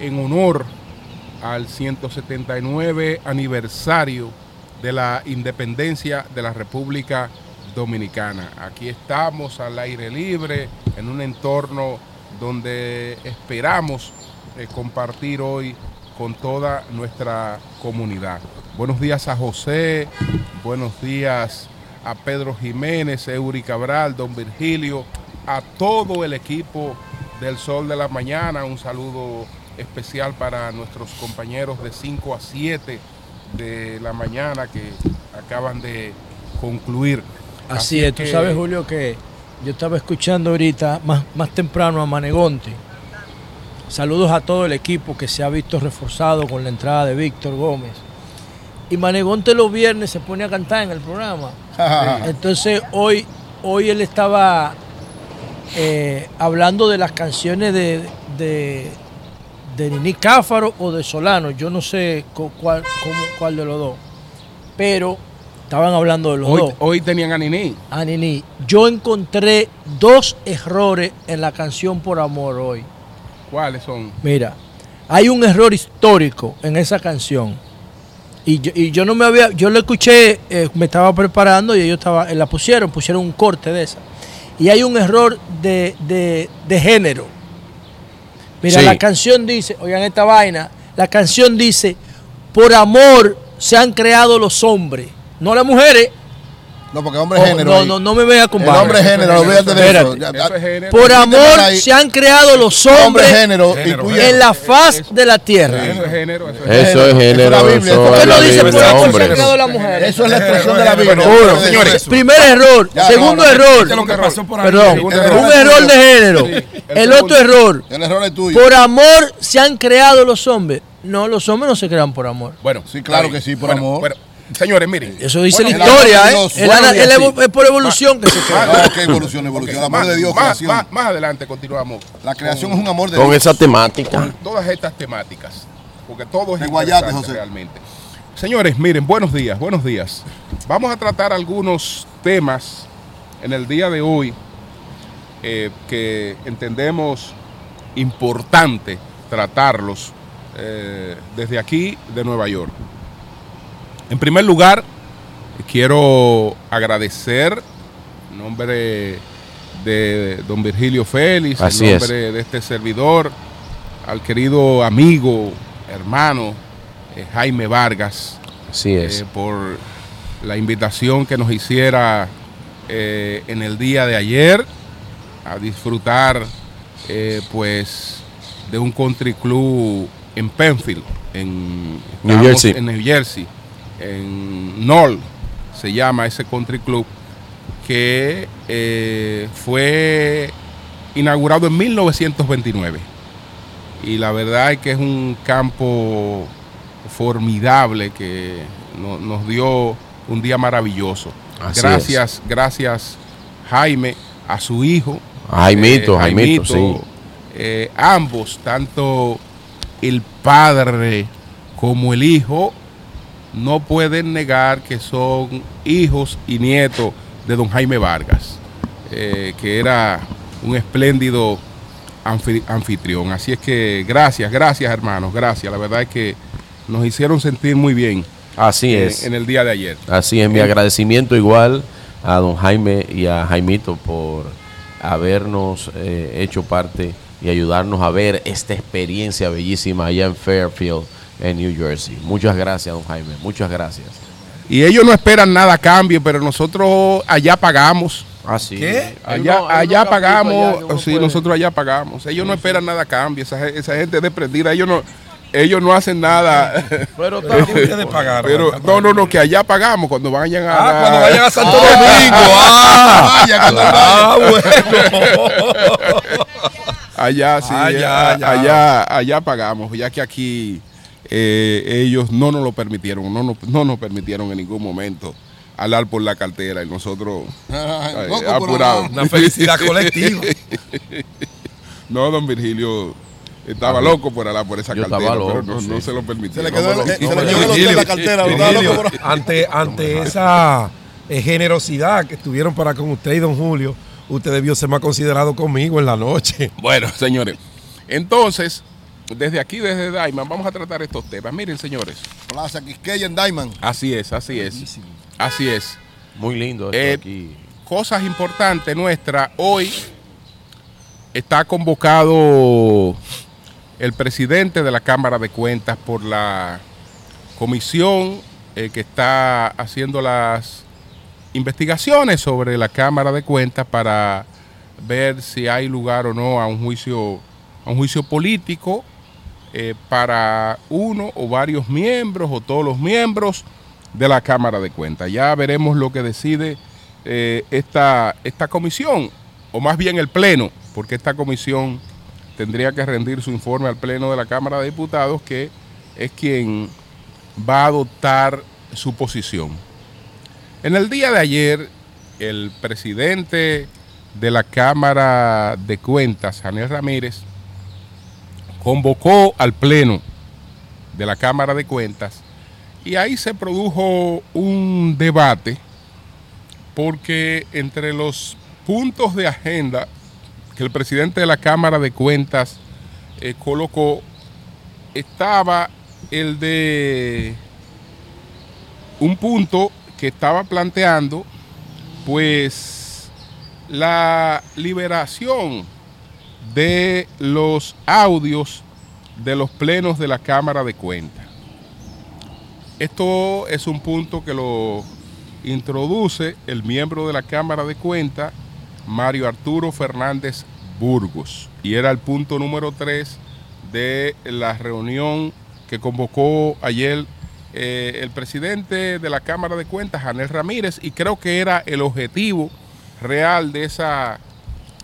en honor al 179 aniversario de la independencia de la República Dominicana. Aquí estamos al aire libre, en un entorno donde esperamos eh, compartir hoy con toda nuestra comunidad. Buenos días a José, buenos días a Pedro Jiménez, Eury Cabral, Don Virgilio, a todo el equipo del Sol de la Mañana. Un saludo especial para nuestros compañeros de 5 a 7 de la mañana que acaban de concluir. Así, es, tú sabes Julio que yo estaba escuchando ahorita más, más temprano a Manegonte. Saludos a todo el equipo que se ha visto reforzado con la entrada de Víctor Gómez. Y Manegonte los viernes se pone a cantar en el programa. Entonces hoy, hoy él estaba eh, hablando de las canciones de, de, de Nini Cáfaro o de Solano. Yo no sé cuál, cuál de los dos. Pero estaban hablando de los hoy, dos. Hoy tenían a Nini. A Nini. Yo encontré dos errores en la canción Por Amor hoy. ¿Cuáles son? Mira, hay un error histórico en esa canción. Y yo, y yo no me había, yo la escuché, eh, me estaba preparando y ellos estaba, la pusieron, pusieron un corte de esa. Y hay un error de, de, de género. Mira, la canción dice, oigan esta vaina, la canción dice, por amor se han creado los hombres, no las mujeres. No, porque hombre oh, género. No, no, no me veas con El hombre género, olvídate de eso. Por amor se han creado los hombres género, en la faz de la tierra. Eso es género. Eso es género. ¿Por qué no dice por amor se han creado las mujeres? Eso es la expresión de la Biblia. Uno, señores. Primer error. Segundo error. Perdón. Un error de género. El otro error. El error es tuyo. Por amor se han creado los hombres. No, los hombres no se crean por amor. Bueno, sí, claro que sí, por amor. Señores, miren. Eso dice la historia, ¿eh? Es, por evolución que se crea. ¿Qué evolución? Evolución. El amor de Dios, más, más, más, adelante continuamos. La creación es un amor de Dios. Con esa temática. Con todas estas temáticas. Porque todo es de Guayate, José. realmente. Señores, miren, buenos días, buenos días. Vamos a tratar algunos temas en el día de hoy eh, que entendemos importante tratarlos eh, desde aquí de Nueva York. En primer lugar, quiero agradecer en nombre de, don Virgilio Félix, en nombre de este servidor, al querido amigo, hermano eh, Jaime Vargas. Así es. Eh, por la invitación que nos hiciera eh, en el día de ayer a disfrutar pues de un country club en Penfield, en New Jersey. En New Jersey en Knoll, se llama ese country club, que eh, fue inaugurado en 1929. Y la verdad es que es un campo formidable que nos dio un día maravilloso. gracias, gracias Jaime, a su hijo. Jaimito, eh, Jaimito, sí. Eh, ambos, tanto el padre como el hijo, no pueden negar que son hijos y nietos de don Jaime Vargas, eh, que era un espléndido anfitrión. Así es que gracias, gracias hermanos, gracias. La verdad es que nos hicieron sentir muy bien. Así es. En el día de ayer. Así es, mi agradecimiento igual a don Jaime y a Jaimito por habernos eh, hecho parte y ayudarnos a ver esta experiencia bellísima allá en Fairfield en New Jersey. Muchas gracias, don Jaime. Muchas gracias. Y ellos no esperan nada a cambio, pero nosotros allá pagamos. Ah, sí. ¿Qué? Allá, allá pagamos, sí, nosotros allá pagamos. Ellos no esperan nada a cambio, esa, esa gente desprendida, ellos no, ellos no hacen nada. Pero también ustedes pagaron. Pero, no, no, no, que allá pagamos cuando vayan a. Ah, cuando vayan a Santo Domingo. Ah, vaya, ah, bueno. allá sí, allá, allá, allá pagamos, ya que aquí eh, ellos no nos lo permitieron, no, no, no nos permitieron en ningún momento hablar por la cartera y nosotros apurados. Una felicidad colectiva. no, don Virgilio estaba loco por hablar por esa cartera, pero no, se lo permitió. Se le quedó, la cartera. ante, ante esa eh, generosidad que estuvieron para con usted y don Julio, usted debió ser más considerado conmigo en la noche. Bueno, señores, entonces desde aquí, desde Diamond, vamos a tratar estos temas. Miren, señores. Plaza Quisqueya en Diamond. Así es, así es. Así es. Muy lindo esto Eh, aquí. Cosas importantes nuestras. Hoy está convocado el presidente de la Cámara de Cuentas por la comisión eh, que está haciendo las investigaciones sobre la Cámara de Cuentas para ver si hay lugar o no a un juicio, a un juicio político eh, para uno o varios miembros o todos los miembros de la Cámara de Cuentas. Ya veremos lo que decide eh, esta, esta comisión, o más bien el Pleno, porque esta comisión tendría que rendir su informe al Pleno de la Cámara de Diputados, que es quien va a adoptar su posición. En el día de ayer, el presidente de la Cámara de Cuentas, Janel Ramírez, convocó al Pleno de la Cámara de Cuentas y ahí se produjo un debate porque entre los puntos de agenda que el presidente de la Cámara de Cuentas eh, colocó estaba el de un punto que estaba planteando pues la liberación de los audios de los plenos de la Cámara de Cuentas. Esto es un punto que lo introduce el miembro de la Cámara de Cuentas, Mario Arturo Fernández Burgos, y era el punto número 3 de la reunión que convocó ayer eh, el presidente de la Cámara de Cuentas, Janel Ramírez, y creo que era el objetivo real de esa,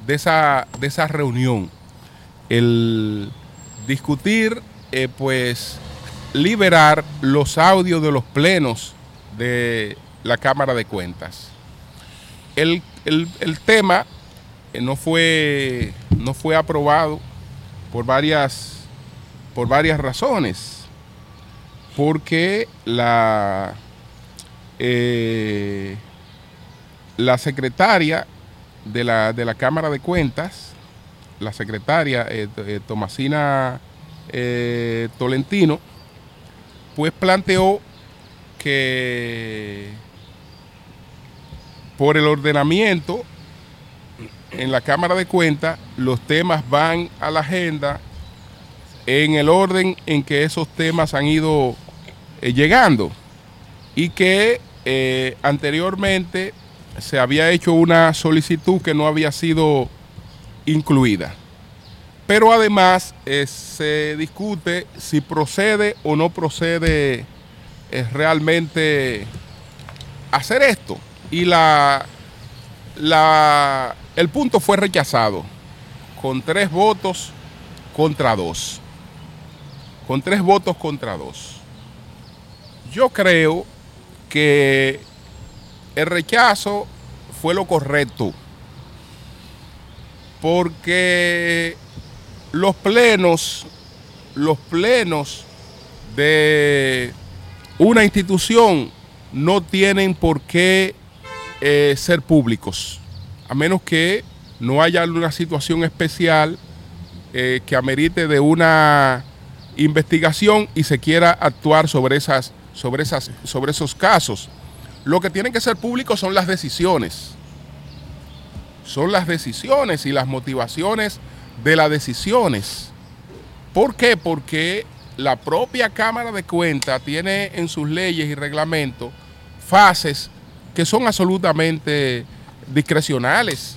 de esa, de esa reunión, el discutir, eh, pues, liberar los audios de los plenos de la Cámara de Cuentas. El, el- tema eh, no, fue, no fue aprobado por varias, por varias razones. Porque la, eh, la secretaria de la, de la Cámara de Cuentas, la secretaria eh, eh, Tomasina eh, Tolentino, pues planteó que por el ordenamiento en la Cámara de Cuentas los temas van a la agenda en el orden en que esos temas han ido eh, llegando y que anteriormente se había hecho una solicitud que no había sido incluida. Pero además eh, se discute si procede o no procede eh, realmente hacer esto. Y la, la, el punto fue rechazado con tres votos contra dos. Con tres votos contra dos. Yo creo que el rechazo fue lo correcto. Porque los plenos, los plenos de una institución no tienen por qué eh, ser públicos, a menos que no haya una situación especial eh, que amerite de una investigación y se quiera actuar sobre, esas, sobre, esas, sobre esos casos. Lo que tienen que ser públicos son las decisiones. Son las decisiones y las motivaciones de las decisiones. ¿Por qué? Porque la propia Cámara de Cuentas tiene en sus leyes y reglamentos fases que son absolutamente discrecionales.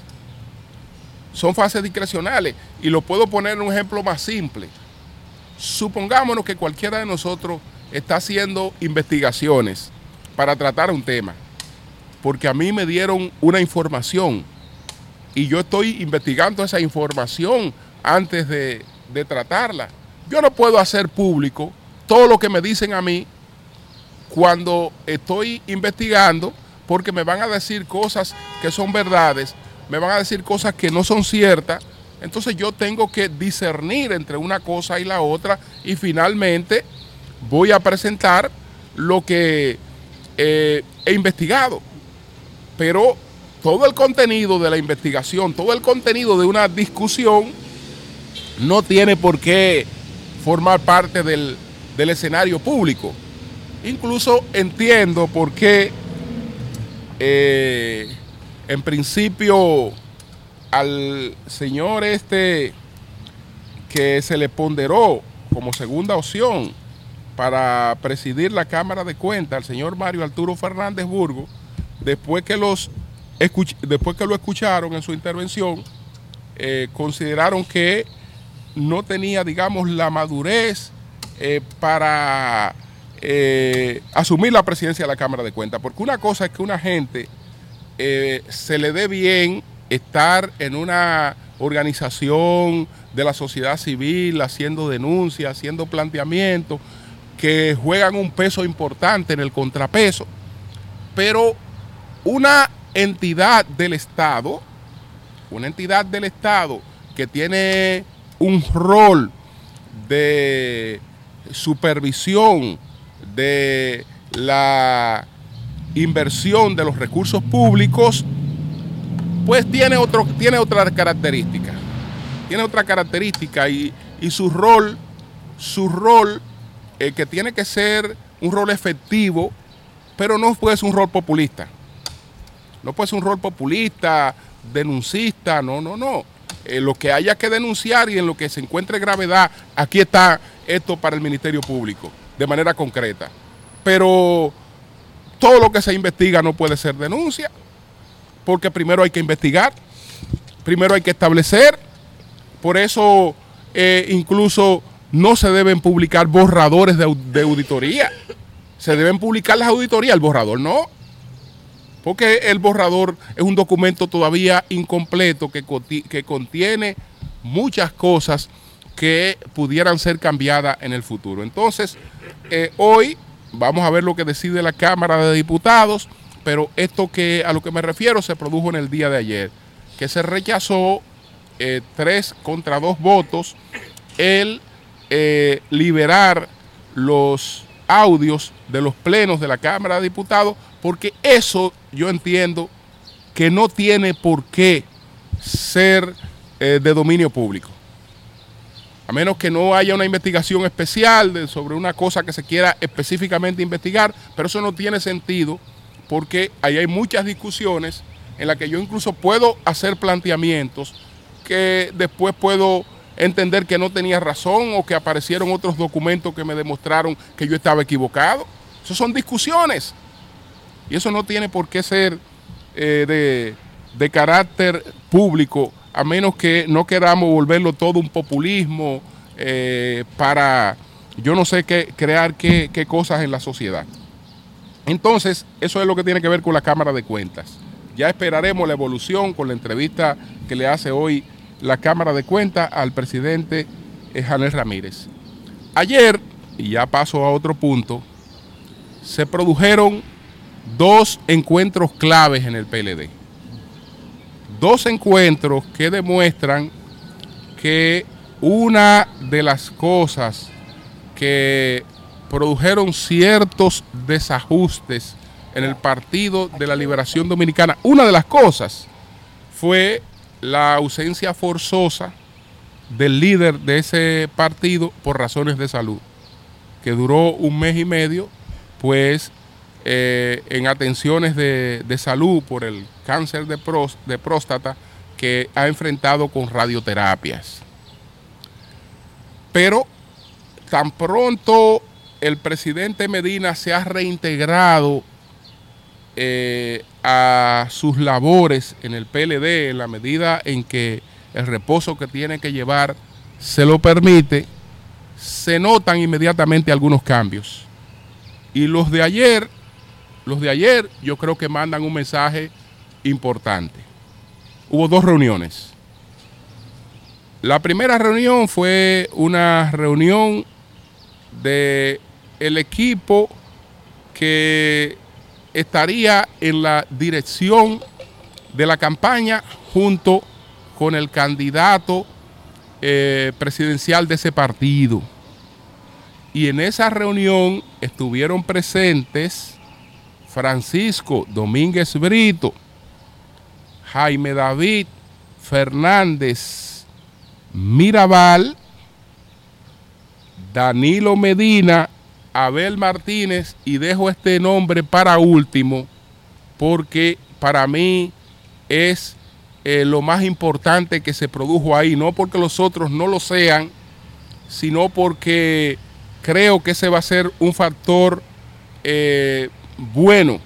Son fases discrecionales. Y lo puedo poner en un ejemplo más simple. Supongámonos que cualquiera de nosotros está haciendo investigaciones para tratar un tema. Porque a mí me dieron una información y yo estoy investigando esa información antes de, tratarla. Yo no puedo hacer público todo lo que me dicen a mí cuando estoy investigando porque me van a decir cosas que son verdades, me van a decir cosas que no son ciertas. Entonces yo tengo que discernir entre una cosa y la otra y finalmente voy a presentar lo que eh, he investigado. Pero todo el contenido de la investigación, todo el contenido de una discusión no tiene por qué formar parte del, del escenario público. Incluso entiendo por qué eh, en principio al señor este que se le ponderó como segunda opción para presidir la Cámara de Cuentas, al señor Mario Arturo Fernández Burgo, después que, los después que lo escucharon en su intervención, eh, consideraron que no tenía, digamos, la madurez eh, para eh, asumir la presidencia de la Cámara de Cuentas. Porque una cosa es que una gente se le dé bien estar en una organización de la sociedad civil haciendo denuncias, haciendo planteamientos que juegan un peso importante en el contrapeso, pero una entidad del Estado, una entidad del Estado que tiene un rol de supervisión de la inversión de los recursos públicos, pues tiene, otro, tiene otra característica. Tiene otra característica y, su rol, su rol, eh, que tiene que ser un rol efectivo, pero no puede ser un rol populista. No puede ser un rol populista, denuncista, no, no, no. Eh, lo que haya que denunciar y en lo que se encuentre gravedad, aquí está esto para el Ministerio Público, de manera concreta. Pero todo lo que se investiga no puede ser denuncia porque primero hay que investigar, primero hay que establecer, por eso eh, incluso no se deben publicar borradores de, auditoría, se deben publicar las auditorías, el borrador no, porque el borrador es un documento todavía incompleto que, contiene muchas cosas que pudieran ser cambiadas en el futuro. Entonces, eh, hoy vamos a ver lo que decide la Cámara de Diputados pero esto que a lo que me refiero se produjo en el día de ayer, que se rechazó eh, tres contra dos votos el eh, liberar los audios de los plenos de la Cámara de Diputados, porque eso yo entiendo que no tiene por qué ser eh, de dominio público. A menos que no haya una investigación especial sobre una cosa que se quiera específicamente investigar, pero eso no tiene sentido porque ahí hay muchas discusiones en las que yo incluso puedo hacer planteamientos que después puedo entender que no tenía razón o que aparecieron otros documentos que me demostraron que yo estaba equivocado. Eso son discusiones. Y eso no tiene por qué ser eh, de, carácter público, a menos que no queramos volverlo todo un populismo eh, para, yo no sé qué, crear qué cosas en la sociedad. Entonces, eso es lo que tiene que ver con la Cámara de Cuentas. Ya esperaremos la evolución con la entrevista que le hace hoy la Cámara de Cuentas al presidente eh, Janel Ramírez. Ayer, y ya paso a otro punto, se produjeron dos encuentros claves en el PLD. Dos encuentros que demuestran que una de las cosas que produjeron ciertos desajustes en el Partido de la Liberación Dominicana. Una de las cosas fue la ausencia forzosa del líder de ese partido por razones de salud, que duró un mes y medio, pues eh, en atenciones de, salud por el cáncer de, de próstata que ha enfrentado con radioterapias. Pero tan pronto el presidente Medina se ha reintegrado eh, a sus labores en el PLD en la medida en que el reposo que tiene que llevar se lo permite, se notan inmediatamente algunos cambios. Y los de ayer, los de ayer yo creo que mandan un mensaje importante. Hubo dos reuniones. La primera reunión fue una reunión de el equipo que estaría en la dirección de la campaña junto con el candidato eh, presidencial de ese partido. Y en esa reunión estuvieron presentes Francisco Domínguez Brito, Jaime David Fernández Mirabal, Danilo Medina, Abel Martínez y dejo este nombre para último porque para mí es eh, lo más importante que se produjo ahí, no porque los otros no lo sean, sino porque creo que ese va a ser un factor eh, bueno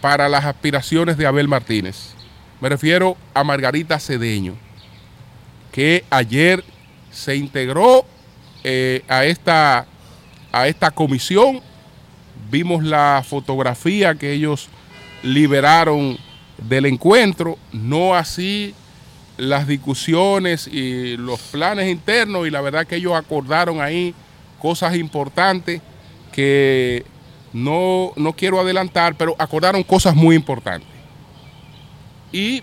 para las aspiraciones de Abel Martínez. Me refiero a Margarita Cedeño, que ayer se integró eh, a, esta, a esta comisión. Vimos la fotografía que ellos liberaron del encuentro, no así las discusiones y los planes internos y la verdad que ellos acordaron ahí cosas importantes que no, no quiero adelantar, pero acordaron cosas muy importantes. Y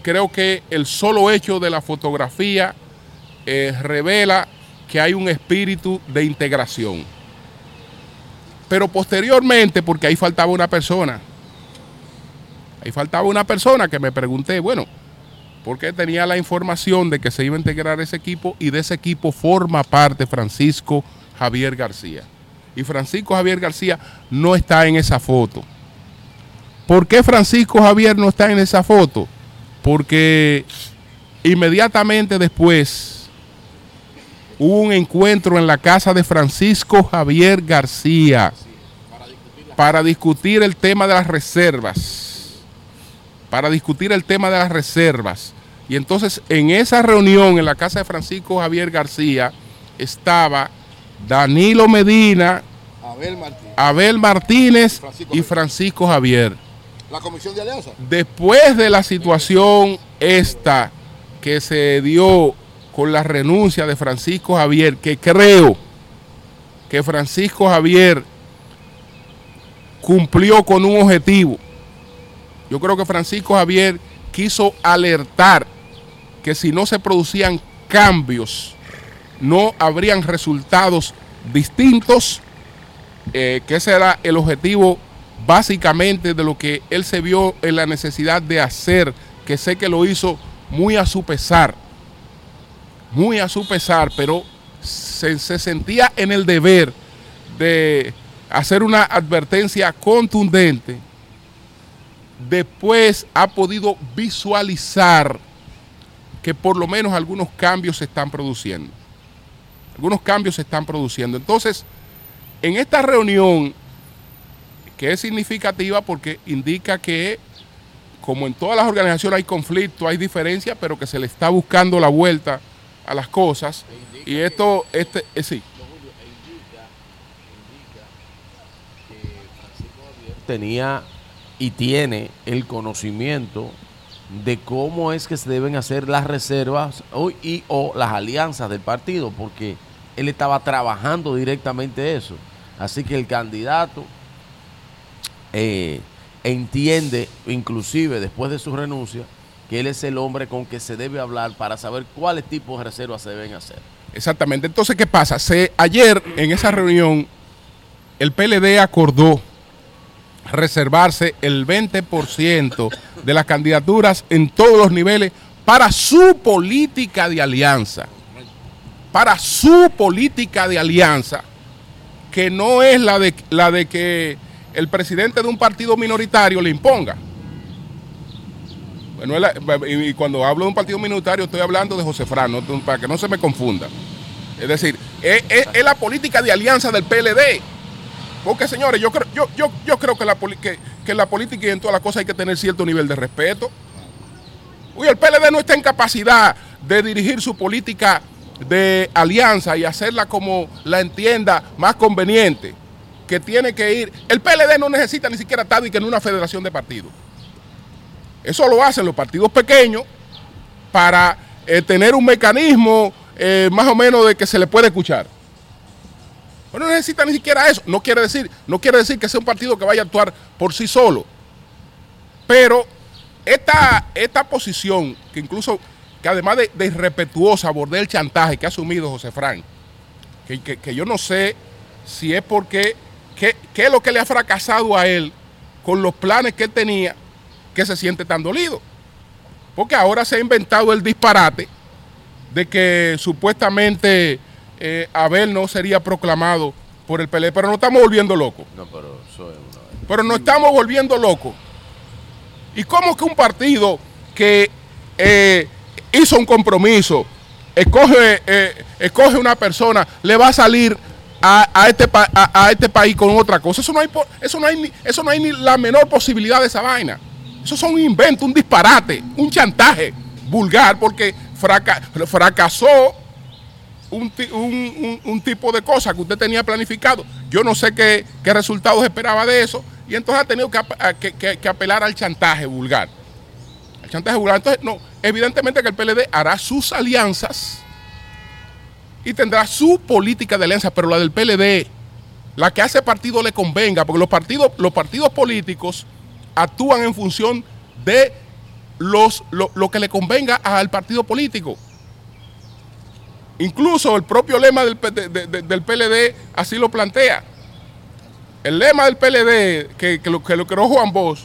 creo que el solo hecho de la fotografía eh, revela que hay un espíritu de integración. Pero posteriormente, porque ahí faltaba una persona, Ahí faltaba una persona que me pregunté, bueno, porque tenía la información de que se iba a integrar ese equipo y de ese equipo forma parte Francisco Javier García. Y Francisco Javier García no está en esa foto. ¿Por qué Francisco Javier no está en esa foto? Porque inmediatamente después hubo un encuentro en la casa de Francisco Javier García para discutir el tema de las reservas para discutir el tema de las reservas. Y entonces en esa reunión en la casa de Francisco Javier García estaba Danilo Medina, Abel Martínez, y Francisco Javier. La comisión de alianza. Después de la situación esta que se dio con la renuncia de Francisco Javier, que creo que Francisco Javier cumplió con un objetivo. Yo creo que Francisco Javier quiso alertar que si no se producían cambios, no habrían resultados distintos, eh, que ese era el objetivo básicamente de lo que él se vio en la necesidad de hacer, que sé que lo hizo muy a su pesar, muy a su pesar, pero se sentía en el deber de hacer una advertencia contundente después ha podido visualizar que por lo menos algunos cambios se están produciendo. Algunos cambios se están produciendo. Entonces, en esta reunión, que es significativa porque indica que, como en todas las organizaciones hay conflicto, hay diferencia, pero que se le está buscando la vuelta a las cosas. Y esto, este, eh, sí. tenía y tiene el conocimiento de cómo es que se deben hacer las reservas y o las alianzas del partido, porque él estaba trabajando directamente eso. Así que el candidato eh, entiende, inclusive después de su renuncia, que él es el hombre con que se debe hablar para saber cuáles tipos de reservas se deben hacer. Exactamente. Entonces, ¿qué pasa? Ayer en esa reunión, el PLD acordó reservarse el 20% de las candidaturas en todos los niveles para su política de alianza. Para su política de alianza, que no es la de, la de que el presidente de un partido minoritario le imponga. Y cuando hablo de un partido minoritario estoy hablando de José Fran, para que no se me confunda. Es decir, es, es la política de alianza del PLD porque, señores, yo creo, yo, yo, yo creo que, la, que, que la política y en todas las cosas hay que tener cierto nivel de respeto. Uy, el PLD no está en capacidad de dirigir su política de alianza y hacerla como la entienda más conveniente. Que tiene que ir. El PLD no necesita ni siquiera estar en una federación de partidos. Eso lo hacen los partidos pequeños para eh, tener un mecanismo eh, más o menos de que se le puede escuchar no necesita ni siquiera eso. No quiere decir, no quiere decir que sea un partido que vaya a actuar por sí solo. Pero esta, esta posición, que incluso, que además de, irrespetuosa, abordé el chantaje que ha asumido José Frank, que, yo no sé si es porque, qué es lo que le ha fracasado a él con los planes que él tenía, que se siente tan dolido. Porque ahora se ha inventado el disparate de que supuestamente eh, Abel no sería proclamado por el PLD, pero no estamos volviendo locos. No, pero una... Pero no estamos volviendo locos. ¿Y cómo que un partido que eh, hizo un compromiso, escoge, eh, escoge una persona, le va a salir a, a este, pa- a, a este país con otra cosa? Eso no, hay, eso, no hay eso no hay ni la menor posibilidad de esa vaina. Eso son un invento, un disparate, un chantaje vulgar, porque fraca- fracasó un, ti- un- un- un tipo de cosa que usted tenía planificado. Yo no sé qué, resultados esperaba de eso. Y entonces ha tenido que, apelar al chantaje vulgar. Al chantaje vulgar. Entonces, no, evidentemente que el PLD hará sus alianzas y tendrá su política de alianza, pero la del PLD, la que ese partido le convenga, porque los partidos, los partidos políticos actúan en función de los, lo, lo que le convenga al partido político. Incluso el propio lema del, del PLD así lo plantea. El lema del PLD, que, que lo, que lo creó Juan Bosch,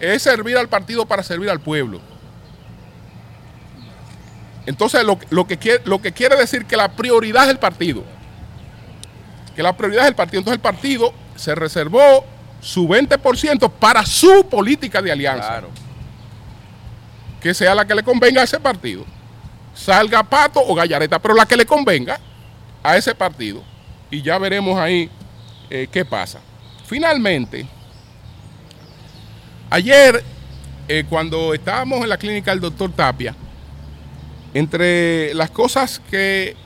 es servir al partido para servir al pueblo. Entonces, lo, lo que quiere, lo que quiere decir que la prioridad es el partido. Que la prioridad es el partido. Entonces, el partido se reservó su 20% para su política de alianza. Claro. Que sea la que le convenga a ese partido. Salga Pato o Gallareta, pero la que le convenga a ese partido. Y ya veremos ahí eh, qué pasa. Finalmente, ayer, eh, cuando estábamos en la clínica del doctor Tapia, entre las cosas que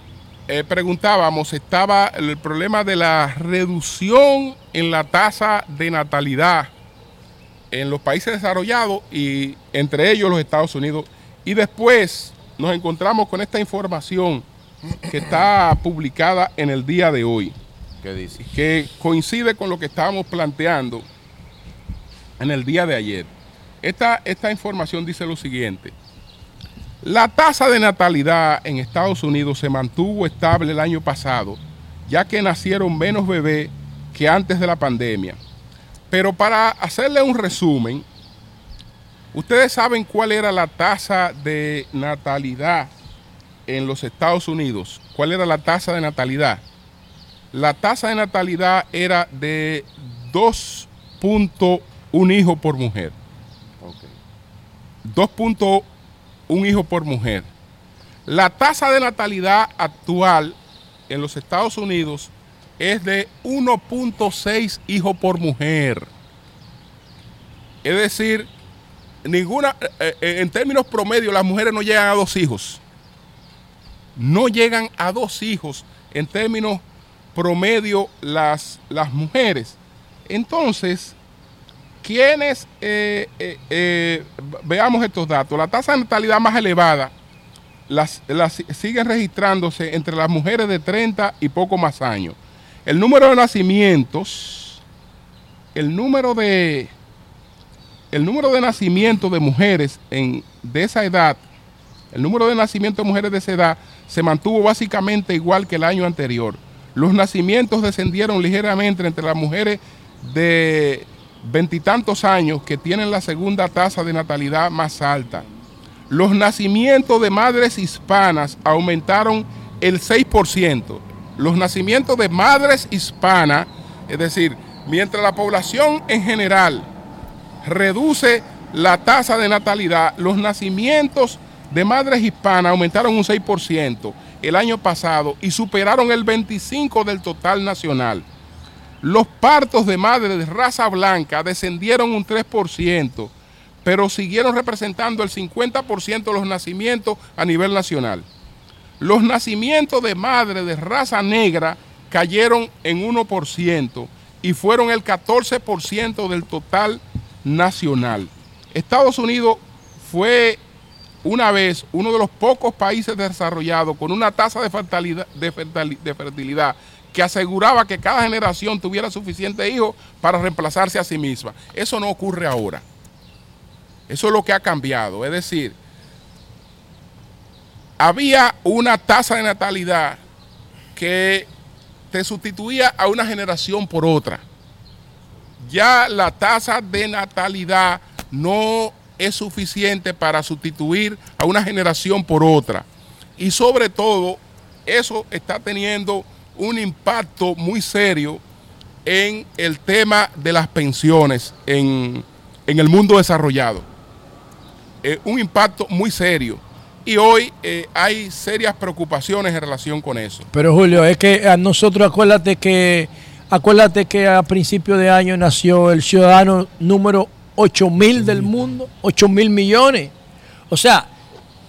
eh, preguntábamos estaba el problema de la reducción en la tasa de natalidad en los países desarrollados y entre ellos los Estados Unidos. Y después nos encontramos con esta información que está publicada en el día de hoy, ¿Qué dice? que coincide con lo que estábamos planteando en el día de ayer. Esta, esta información dice lo siguiente. La tasa de natalidad en Estados Unidos se mantuvo estable el año pasado, ya que nacieron menos bebés que antes de la pandemia. Pero para hacerle un resumen, ustedes saben cuál era la tasa de natalidad en los Estados Unidos. ¿Cuál era la tasa de natalidad? La tasa de natalidad era de 2.1 hijos por mujer. Ok. 2.1 hijos por mujer. La tasa de natalidad actual en los Estados Unidos es de 1.6 hijos por mujer. Es decir, ninguna, eh, eh, en términos promedio, las mujeres no llegan a dos hijos. No llegan a dos hijos en términos promedio las, las mujeres. Entonces, quienes, eh, eh, eh, veamos estos datos, la tasa de natalidad más elevada las, siguen registrándose entre las mujeres de 30 y poco más años. El número de nacimientos, el número de, el número de nacimientos de mujeres en, de esa edad, el número de nacimientos de mujeres de esa edad se mantuvo básicamente igual que el año anterior. Los nacimientos descendieron ligeramente entre las mujeres de veintitantos años que tienen la segunda tasa de natalidad más alta. Los nacimientos de madres hispanas aumentaron el 6%. Los nacimientos de madres hispanas, es decir, mientras la población en general reduce la tasa de natalidad, los nacimientos de madres hispanas aumentaron un 6% el año pasado y superaron el 25% del total nacional. Los partos de madres de raza blanca descendieron un 3%, pero siguieron representando el 50% de los nacimientos a nivel nacional. Los nacimientos de madres de raza negra cayeron en 1% y fueron el 14% del total nacional. Estados Unidos fue una vez uno de los pocos países desarrollados con una tasa de fertilidad, de fertili- de fertilidad que aseguraba que cada generación tuviera suficiente hijos para reemplazarse a sí misma. Eso no ocurre ahora. Eso es lo que ha cambiado. Es decir, había una tasa de natalidad que te sustituía a una generación por otra. Ya la tasa de natalidad no es suficiente para sustituir a una generación por otra. Y sobre todo, eso está teniendo un impacto muy serio en el tema de las pensiones en, en el mundo desarrollado. Eh, un impacto muy serio. Y hoy eh, hay serias preocupaciones en relación con eso. Pero Julio, es que a nosotros acuérdate que acuérdate que a principio de año nació el ciudadano número 8 mil del mundo, 8 mil millones. O sea,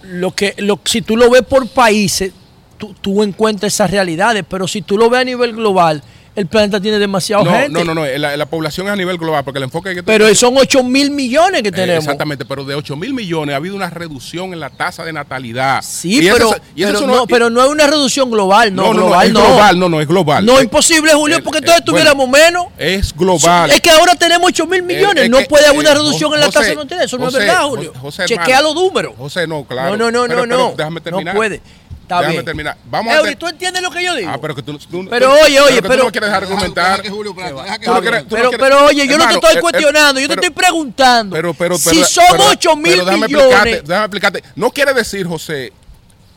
lo que, lo, si tú lo ves por países, tú, tú encuentras esas realidades, pero si tú lo ves a nivel global, el planeta tiene demasiado no, gente. No, no, no, la, la, población es a nivel global, porque el enfoque que Pero son 8 mil millones que tenemos. Eh, exactamente, pero de 8 mil millones ha habido una reducción en la tasa de natalidad. Sí, y pero, eso, y eso pero, no, no, pero no es una reducción global, no, no, global, no. Es global, no, no, es global. No, es imposible, Julio, porque entonces tuviéramos bueno, menos. Es global. Es que ahora tenemos 8 mil millones, eh, no que, puede haber una reducción en la tasa de natalidad, eso no es verdad, Julio. José, Chequea los números. José, no, claro. No, no, no, no, no. Déjame terminar. No puede. Está Déjame bien. terminar. Vamos Eury, a ¿tú entiendes lo que yo digo? Ah, pero que tú, tú Pero oye, oye, pero, pero- tú no quieres dejar argumentar. Pero, pero oye, yo no te estoy eh, eh, cuestionando, yo te estoy preguntando. Pero, pero, si pero- son pero- 8 mil explicarte, millones. déjame explicarte. No quiere decir, José,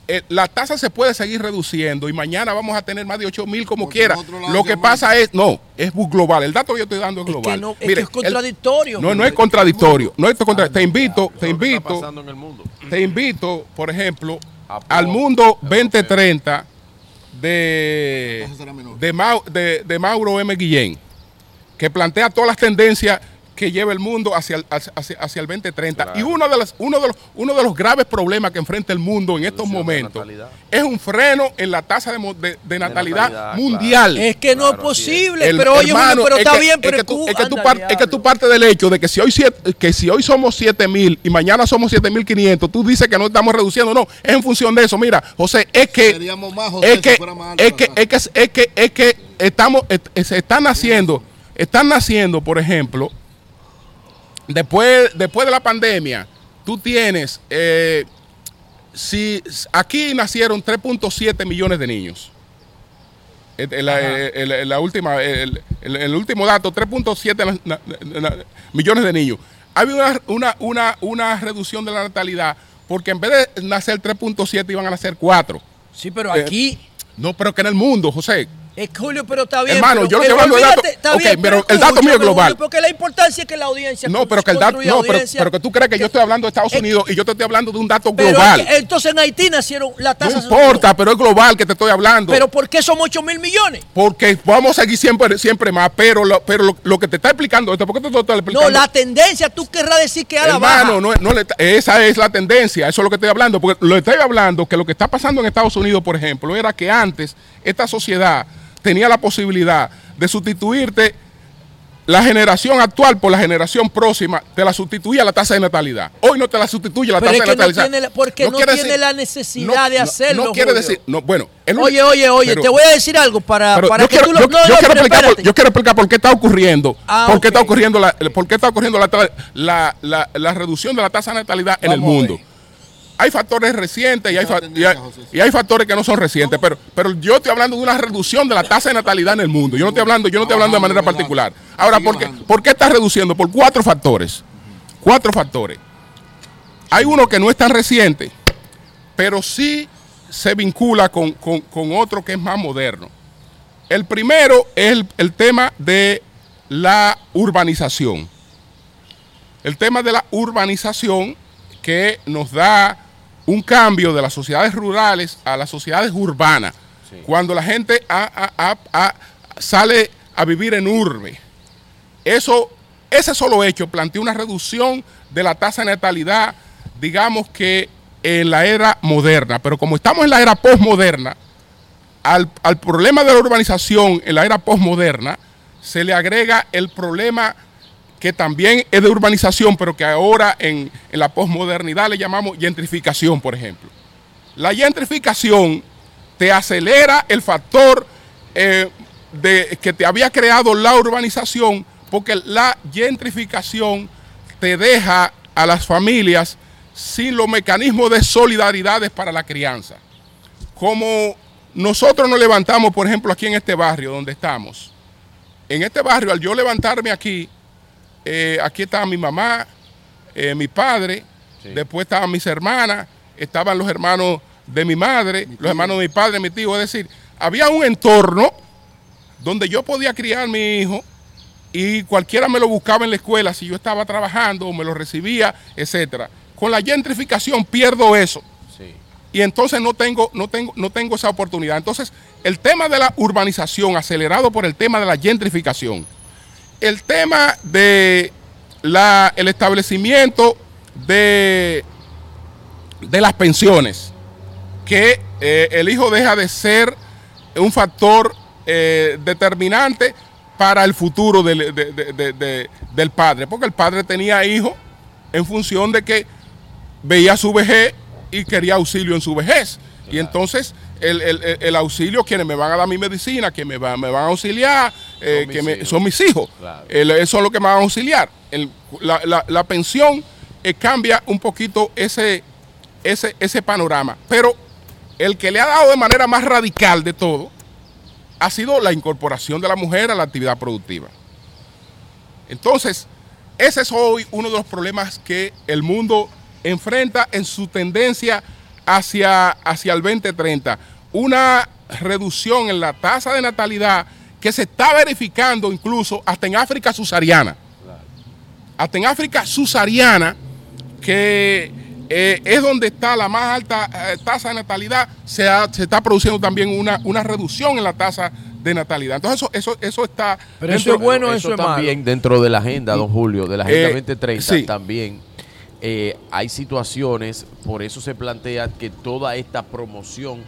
eh, la tasa se puede seguir reduciendo y mañana vamos a tener más de 8 mil como Porque quiera. Lo que pasa es, no, es global. El dato que yo estoy dando es Es global. que no- es Mire, que es el- contradictorio. no, no es contradictorio. No es contra- te invito, te invito, pasando en el mundo. te invito, por ejemplo, al mundo europeo. 2030 de, Eso será menor. de, Mau- de- de Mauro M. Guillén, que plantea todas las tendencias que lleva el mundo hacia el, hacia, hacia el 2030. Claro. Y uno de, los, uno, de los, uno de los graves problemas que enfrenta el mundo en estos momentos es un freno en la tasa de, de- de natalidad, natalidad, mundial. Es que no Claro, es posible. El- pero oye, hermano, pero es está que- bien, es pero que tú, es que tú par- es que tú partes del hecho de que si hoy siete- que si hoy somos 7000 y mañana somos 7500, tú dices que no estamos reduciendo, no, es en función de eso. Mira, José, es que Seríamos más, José, es que más es que es que es que es que estamos es- se están naciendo, están naciendo, por ejemplo, después después de la pandemia, tú tienes eh, si aquí nacieron 3.7 millones de niños. La, eh, en la- última, el, el- el último dato, 3.7 na- na- na- millones de niños. Ha habido una, una, una, una reducción de la natalidad porque en vez de nacer 3.7 iban a nacer 4. Sí, pero Eh, aquí. No, pero que en el mundo, José. Es que, Julio, pero está bien. Hermano, pero, yo no hablando de datos- olvídate, está ok, bien, pero el dato mío es global. Porque la importancia es que la audiencia. No, pero que el dato, no, pero, pero que tú crees que yo estoy hablando de Estados Es- Unidos y yo te estoy hablando de un dato global. es que entonces en Haití nacieron la No tasa. importa, pero es global que te estoy hablando. Pero ¿por qué somos 8 mil millones? porque vamos a seguir siempre, siempre más, pero, lo, pero lo, lo que te está explicando esto, ¿por qué te lo estoy explicando? No, la tendencia, tú querrás decir que a la Hermano, baja. no, no esa es la tendencia, eso es lo que estoy hablando, porque lo estoy hablando que lo que está pasando en Estados Unidos, por ejemplo, era que antes esta sociedad tenía la posibilidad de sustituirte la generación actual por la generación próxima, te la sustituía la tasa de natalidad. Hoy no te la sustituye la tasa de no natalidad. tiene porque no tiene la necesidad de hacerlo, No, quiere Julio. decir, no, bueno, Oye, oye, oye, pero- te voy a decir algo para, para que quiero, tú lo. yo- no, yo quiero explicar por, yo quiero explicar por qué está ocurriendo, Ah, por qué está ocurriendo la, por qué está ocurriendo la, la, la- la reducción de la tasa de natalidad en el mundo. Hay factores recientes y hay, fa- y, hay, José. y hay factores que no son recientes, pero, pero yo estoy hablando de una reducción de la tasa de natalidad en el mundo. Yo no estoy hablando, yo no estoy hablando de manera particular. Ahora, ¿por qué. ¿por qué está reduciendo? Por cuatro factores. Cuatro factores. Hay uno que no es tan reciente, pero sí se vincula con, con- con otro que es más moderno. El primero es el, el tema de la urbanización. El tema de la urbanización que nos da un cambio de las sociedades rurales a las sociedades urbanas. Cuando la gente a- a- a- a- sale a vivir en urbe. Eso, ese solo hecho plantea una reducción de la tasa de natalidad, digamos que en la era moderna. Pero como estamos en la era postmoderna, al, al problema de la urbanización en la era postmoderna se le agrega el problema que también es de urbanización, pero que ahora en, la posmodernidad le llamamos gentrificación, por ejemplo. La gentrificación te acelera el factor eh, de, que te había creado la urbanización, porque la gentrificación te deja a las familias sin los mecanismos de solidaridades para la crianza. Como nosotros nos levantamos, por ejemplo, aquí en este barrio donde estamos, en este barrio, al yo levantarme aquí, eh, aquí estaba mi mamá, eh, mi padre, Sí. después estaban mis hermanas, estaban los hermanos de mi madre, los hermanos de mi padre, mi tío. Es decir, había un entorno donde yo podía criar a mi hijo y cualquiera me lo buscaba en la escuela si yo estaba trabajando o me lo recibía, etcétera. Con la gentrificación pierdo eso. Y entonces no tengo, no, tengo, no tengo esa oportunidad. Entonces, el tema de la urbanización acelerado por el tema de la gentrificación, el tema de la, el establecimiento de, de las pensiones, que eh, el hijo deja de ser un factor eh, determinante para el futuro del, del padre, porque el padre tenía hijos en función de que veía su vejez y quería auxilio en su vejez. Y entonces el, auxilio, quienes me van a dar mi medicina, que me, me van a auxiliar, eh, son, que mis son mis hijos, eso es lo que me van a auxiliar. la, pensión eh, cambia un poquito ese, ese, ese panorama. Pero el que le ha dado de manera más radical de todo ha sido la incorporación de la mujer a la actividad productiva. Entonces, ese es hoy uno de los problemas que el mundo enfrenta en su tendencia hacia, hacia el 2030. Una reducción en la tasa de natalidad que se está verificando incluso hasta en África subsahariana. Hasta en África subsahariana, que eh, es donde está la más alta eh, tasa de natalidad, se, está produciendo también una, una reducción en la tasa de natalidad. Entonces eso, eso, eso está... Pero eso es bueno, eso, es también dentro de la agenda, don Julio, de la Agenda 2030 eh, también eh, hay situaciones, por eso se plantea que toda esta promoción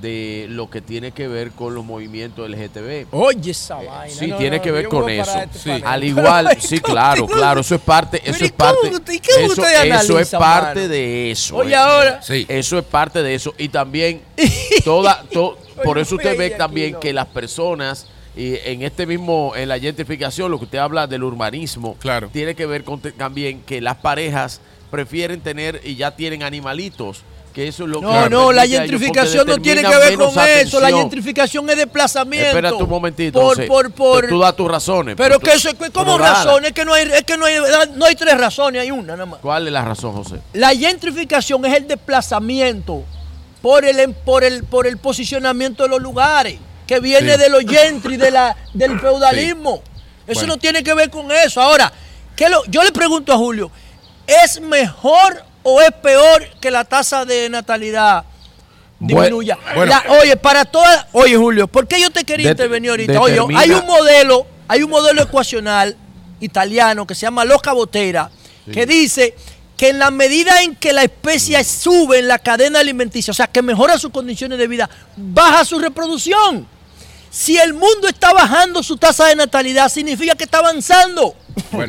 de lo que tiene que ver con los movimientos LGTB. Oye, esa eh, vaina. Sí, tiene que ver con eso. Este Al igual, sí, claro, claro, eso es parte, eso es parte, eso, es parte de eso. Oye, ahora, sí. eso es parte de eso y también toda, por eso usted ve también que las personas y en este mismo, en la gentrificación, lo que usted habla del urbanismo, claro. tiene que ver con también que las parejas prefieren tener y ya tienen animalitos. Que eso es lo no, no, la gentrificación no tiene que ver con eso. La gentrificación es desplazamiento. Espérate un momentito. Por, por, por, tú das tus razones. Pero que eso, ¿cómo razones? Es que, no hay, es que no hay, no hay tres razones, hay una nada más. ¿Cuál es la razón, José? La gentrificación es el desplazamiento por el, por el, por el posicionamiento de los lugares que viene de los gentry, de la, del feudalismo. Eso no tiene que ver con eso. Ahora, ¿qué lo, yo le pregunto a Julio, ¿es mejor o es peor que la tasa de natalidad disminuya? oye, para todas, oye Julio, ¿por qué yo te quería intervenir ahorita? Oye, hay un modelo, hay un modelo ecuacional italiano que se llama Loca Botera, que dice que en la medida en que la especie sube en la cadena alimenticia, o sea, que mejora sus condiciones de vida, baja su reproducción. Si el mundo está bajando su tasa de natalidad, significa que está avanzando.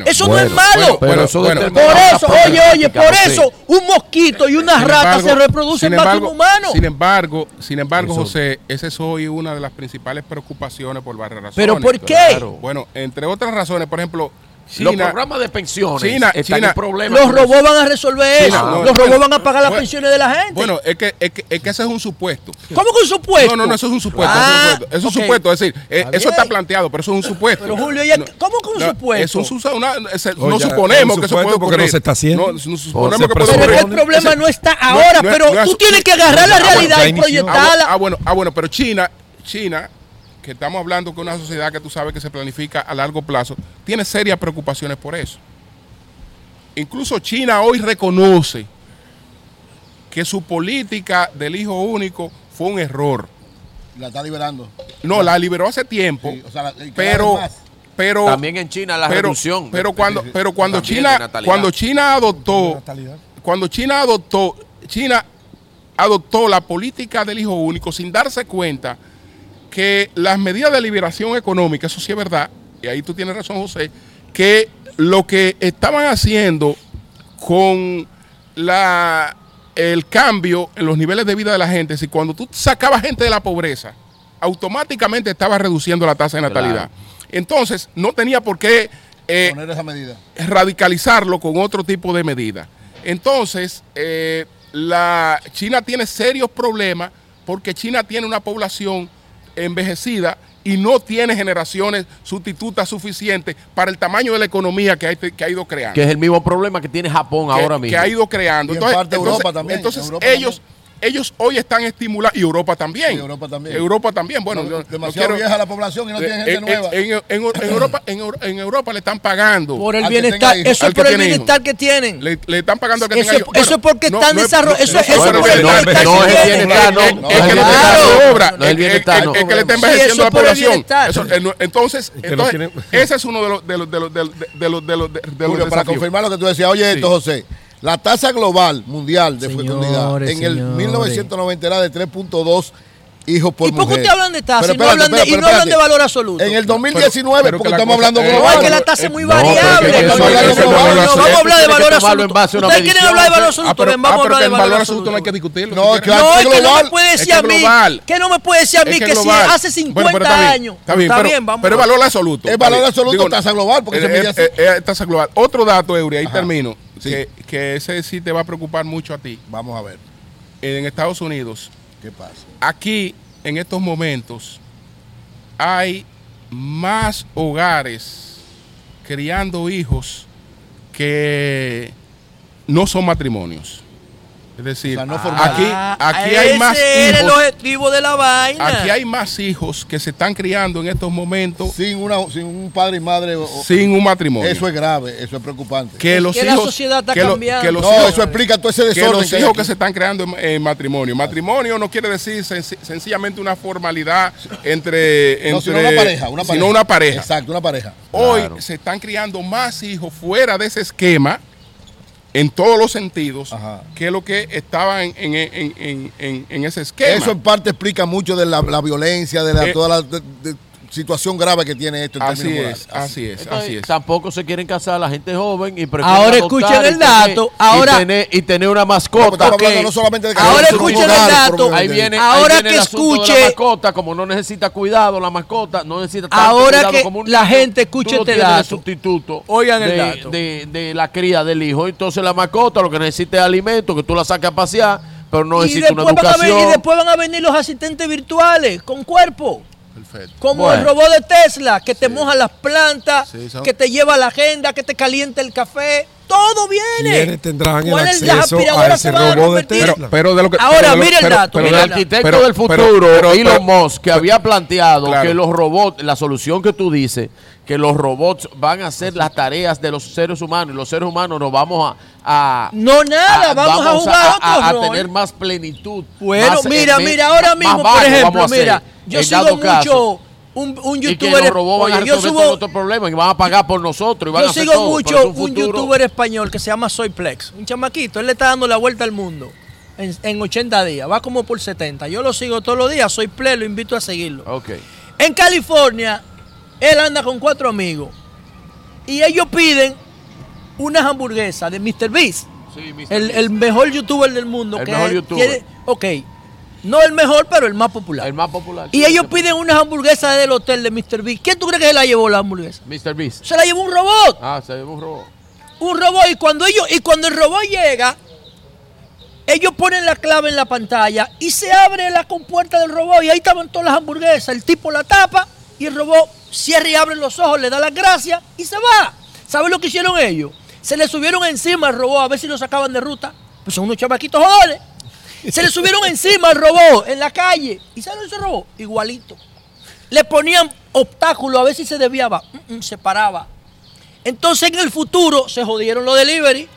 eso no es malo. por eso, oye, oye, por eso un mosquito y una rata se reproducen más que un humano. Sin embargo, sin embargo, José, esa es hoy una de las principales preocupaciones por varias razones. ¿Pero por qué? Bueno, entre otras razones, por ejemplo, los programas de pensiones China, China, Los robots van a resolver eso. los robots van a pagar las pensiones de la gente. Bueno, es que, es que, es que ese es un supuesto. ¿Cómo que un supuesto? No, no, no, eso es un supuesto. Ah, es un supuesto. Es decir, eh, eso está planteado, pero eso es un supuesto. Pero Julio, ¿cómo que un supuesto? Es un, una, no suponemos que eso puede ocurrir. no se está haciendo. No, suponemos que puede. Pero el problema no está ahora, pero tú tienes que agarrar la realidad y proyectarla. Ah, bueno, ah, bueno, pero China, China que estamos hablando con una sociedad que tú sabes que se planifica a largo plazo, tiene serias preocupaciones por eso. Incluso China hoy reconoce que su política del hijo único fue un error. La está liberando. No, la liberó hace tiempo. pero, pero también en China la reducción. Pero cuando, pero cuando China, cuando China adoptó, cuando China adoptó, China adoptó la política del hijo único sin darse cuenta que las medidas de liberación económica, eso sí es verdad, y ahí tú tienes razón, José, que lo que estaban haciendo con la, el cambio en los niveles de vida de la gente, si cuando tú sacabas gente de la pobreza, automáticamente estabas reduciendo la tasa de natalidad. Entonces, no tenía por qué eh, Poner esa medida. radicalizarlo con otro tipo de medida. Entonces, eh, la China tiene serios problemas porque China tiene una población envejecida y no tiene generaciones sustitutas suficientes para el tamaño de la economía que, que ha ido creando. Que es el mismo problema que tiene Japón ahora mismo. Que ha ido creando. entonces, Europa también. Entonces ellos, ellos hoy están estimulando, y Europa también. Sí, Europa también. Europa también. Bueno, No, yo- no demasiado quiero- vieja la población y no tienen gente en, nueva. en- en- en Europa, en, en Europa le están pagando. Por el bienestar, tenga hijos. eso es que por el bienestar hijos. que tienen. Le, le están pagando que Eso tenga eso es porque están es- desarroll- eso- es- el no, bienestar no es el bienestar, no. Es- que está dando obra. No es el bienestar, no. Es que le están Sí, envejeciendo eso la población. eh, no, entonces, no ese es uno de los de los de los de los de los de los de los Julio, para confirmar lo que tú decías, oye esto, José, la tasa global mundial de Señores, fecundidad en el señores. 1990 era de 3.2 hijos por ¿Y por qué mujer. ustedes hablan de tasa Pero y no espérate, hablan de, espérate, y no hablan de espérate. valor absoluto? En el 2019, pero que porque estamos hablando eh, No, global. es que la tasa es muy No, pero variable. eso- Vamos a hablar de eso- eso- valor- no, vamos a hablar de absoluto. Ustedes quieren hablar de valor Ah, absoluto, pero, ven, vamos ah, a pero hablar de valor valor absoluto no hay que discutirlo. No, es que. No, es que no global. me puede decir a mí, global. que no me puede decir a mí que, si global. hace Bueno, 50 pero está bien, años. Está bien, pero, vamos. pero es valor absoluto. Es valor absoluto, tasa global, porque se eh, mide así. eh, eh, tasa global. Otro dato, Eury, ahí termino, Sí. que, que ese sí te va a preocupar mucho a ti. Vamos a ver, En Estados Unidos, ¿qué pasa? aquí, en estos momentos, hay más hogares criando hijos que no son matrimonios. Es decir, O sea, no formales. aquí, Ah, aquí hay más Ese era el hijos. objetivo de la vaina. Aquí hay más hijos que se están criando en estos momentos Sin, una, sin un padre y madre, o- sin un matrimonio. eso es grave, eso es preocupante. que Es los que la hijos, sociedad está que lo- cambiando. que los no, hijos, eso explica todo ese que desorden. los hay hijos aquí. que se están creando en, en matrimonio. Matrimonio no quiere decir senc- sencillamente una formalidad entre, entre No, sino una pareja, una sino pareja. una pareja. Exacto, una pareja. Hoy Claro. se están criando más hijos fuera de ese esquema en todos los sentidos Ajá. que lo que estaba en, en- en- en- en- en ese esquema. Eso en parte explica mucho de la, la violencia, de, la, Eh, toda la de- de- situación grave que tiene esto en así términos es, así es, Entonces, así es. Tampoco se quieren casar la gente joven y prefieren Ahora escuchen el dato, y ahora- tener, y tener una No, mascota. estamos hablando que- no solamente de que Ahora escuchen el dato. Ahí viene, Ahora ahí viene que el de escuche- la mascota, como no necesita cuidado, la mascota no necesita tanto Ahora cuidado que como un la gente escuche este dato. sustituto Oigan el de, dato. De, de la cría del hijo. Entonces la mascota lo que necesita es alimento, que tú la saques a pasear, pero no y, necesita una educación. y después van a venir los asistentes virtuales con cuerpo. Perfecto. Como Bueno. el robot de Tesla, que te moja las plantas, Sí, son- que te lleva la agenda, que te calienta el café. Todo viene. ¿Quiénes tendrán el ¿Cuáles las acceso a aspiradoras ese se van a robot de? Tesla? Pero, pero de lo que Ahora, mira el dato, el arquitecto pero- del pero- futuro, pero- Elon Musk, que había planteado Claro. que los robots, la solución que tú dices, que los robots van a hacer las tareas de los seres humanos y los seres humanos nos vamos a... a- No, nada, vamos a jugar a, otro a rol. tener más plenitud. Bueno, más, mira, eh, mira, ahora mismo, por ejemplo, a hacer, mira, yo sigo caso, mucho un, un y que youtuber. robots van a yo subo- todos nuestros problemas y van a pagar por nosotros y van a Yo hacer sigo todo, mucho un, futuro- youtuber español que se llama Soyplex, un chamaquito, él le está dando la vuelta al mundo en, en 80 días, va como por 70. Yo lo sigo todos los días, soy Play, lo invito a seguirlo. Ok. En California, él anda con cuatro amigos y ellos piden unas hamburguesas de Mr. Beast, Sí, Mr. el, el mejor youtuber del mundo. El que mejor es- youtuber. ok, no el mejor, pero el más popular. El más popular. y ellos piden unas hamburguesas del hotel de Mr. Beast. ¿Quién tú crees que se la llevó la hamburguesa? Mr. Beast. Se la llevó un robot. Ah, se ve un robot. un robot y cuando ellos y cuando el robot llega ellos ponen la clave en la pantalla y se abre la compuerta del robot y ahí estaban todas las hamburguesas el tipo la tapa y el robot cierra y abre los ojos le da las gracias y se va ¿sabes lo que hicieron ellos? se le subieron encima al robot a ver si lo sacaban de ruta pues son unos chamaquitos jodones se le subieron encima al robot en la calle y ¿sabes ese robot? igualito le ponían obstáculos a ver si se desviaba Mm, mm, se paraba entonces en el futuro se jodieron los delivery.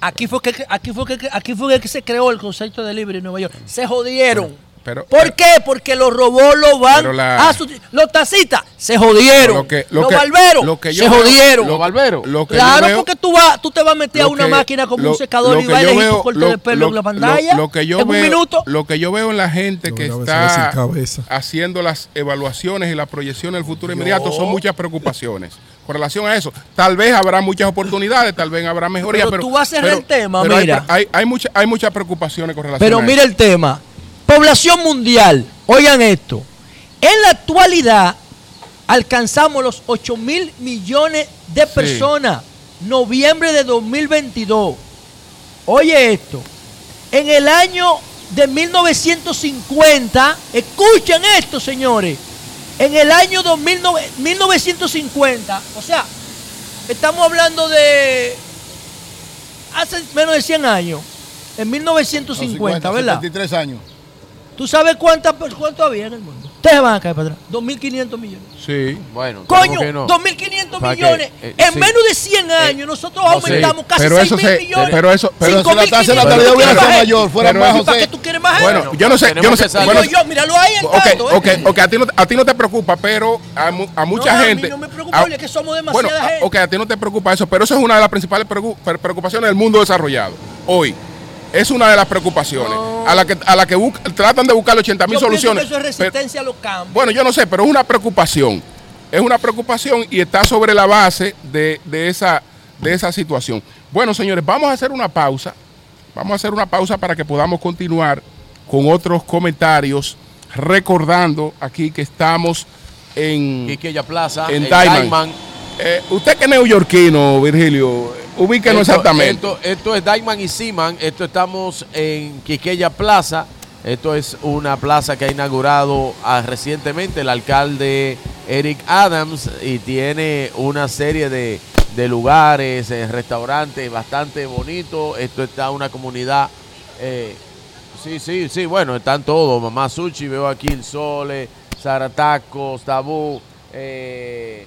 Aquí fue que aquí fue que aquí fue que se creó el concepto de delivery en Nueva York. Se jodieron. Pero- ¿Por pero- qué? Porque los robots lo van Pero la- a susti- los tacitas se jodieron. Lo que- lo los que- barberos lo que yo se veo- jodieron. Los barberos. Lo que yo Claro, veo- porque tú vas, tú te vas a meter a una que- máquina como lo- un secador y vas a elegir tu veo- corte lo- de pelo lo- en la pantalla. Lo, que yo en veo, un minuto. Lo que yo veo en la gente que está haciendo las evaluaciones y las proyecciones del futuro inmediato son muchas preocupaciones. Con relación a eso, tal vez habrá muchas oportunidades, tal vez habrá mejorías, Pero pero, tú vas a cerrar el tema, pero hay- mira. Hay, hay, mucha- hay muchas preocupaciones con relación Pero a mira eso. el tema. Población mundial. Oigan esto. En la actualidad alcanzamos los 8 mil millones de Sí. personas. Noviembre de 2022. Oye esto. En el año de 1950, escuchen esto, señores. En el año 2009 1950, o sea, estamos hablando de hace menos de 100 años. en 1950, ¿verdad? 73 años. ¿Tú sabes cuántas, cuánto había en el mundo? Ustedes van a caer para atrás. 2.500 millones. Sí. Bueno, Coño, no. 2.500 Para que, millones. eh, en sí. menos de 100 años nosotros no, aumentamos sí, casi pero 6 eso mil se- millones. pero eso- pero si la tasa de 5.500, natalidad ¿tú hubiera sido mayor, fuera pero más, eso- ¿Para José. qué tú quieres más? Bueno, yo no sé, yo no sé. Bueno, yo, míralo ahí en Ok, tanto, ¿eh? ok, ok, a ti, no, a ti no te preocupa, pero a, mu- a mucha No, a mí gente. no me preocupa, a- que somos demasiada bueno, gente. ok, a ti no te preocupa eso, pero eso es una de las principales preocu- pre- preocupaciones del mundo desarrollado. Hoy. Es una de las preocupaciones a la que, a la que tratan de buscar 80 mil soluciones. que eso es Pero- resistencia a los cambios. bueno, yo no sé, pero es una preocupación. Es una preocupación y está sobre la base de, de esa, de esa situación. Bueno, señores, vamos a hacer una pausa. Vamos a hacer una pausa para que podamos continuar con otros comentarios, recordando aquí que estamos en... Quiqueya Plaza, En en, Diamond. Diamond. Eh, usted que es neoyorquino, Virgilio, Esto- exactamente. Esto, esto es Diamond y Seaman. Esto estamos en Quiqueya Plaza. Esto es una plaza que ha inaugurado ah, recientemente el alcalde Eric Adams y tiene una serie de, de lugares, eh, restaurantes bastante bonitos. Esto está una comunidad. eh, sí, sí, sí, bueno, están todos. Mamá Sushi, veo aquí el Sole, Zaratacos, Tabú, eh,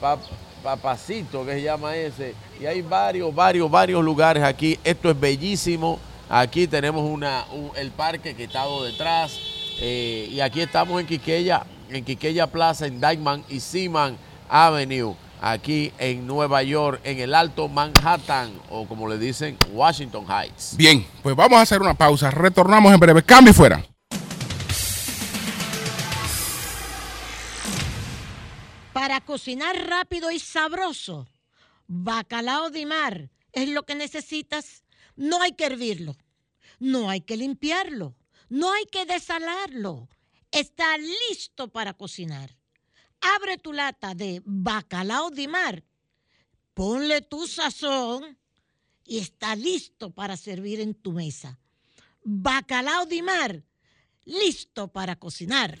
Pap- Papacito, que se llama ese. Y hay varios, varios, varios lugares aquí. Esto es bellísimo. Aquí tenemos una, un- el parque que está detrás. eh, y aquí estamos en Quiqueya, en Quiqueya Plaza, en Diamond y Seaman Avenue. Aquí en Nueva York, en el Alto Manhattan, o como le dicen, Washington Heights. Bien, pues vamos a hacer una pausa. Retornamos en breve. Cambio fuera. Para cocinar rápido y sabroso, bacalao de mar es lo que necesitas. No hay que hervirlo, no hay que limpiarlo, no hay que desalarlo. Está listo para cocinar. Abre tu lata de bacalao de mar, ponle tu sazón y está listo para servir en tu mesa. Bacalao de mar, listo para cocinar.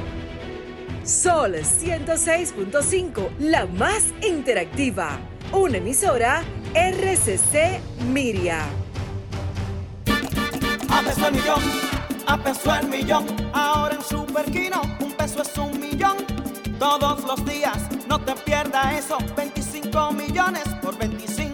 Sol 106.5, la más interactiva. Una emisora RCC Miria. A peso el millón, a peso el millón. Ahora en Superquino, un peso es un millón. Todos los días, no te pierdas eso. 25 millones por 25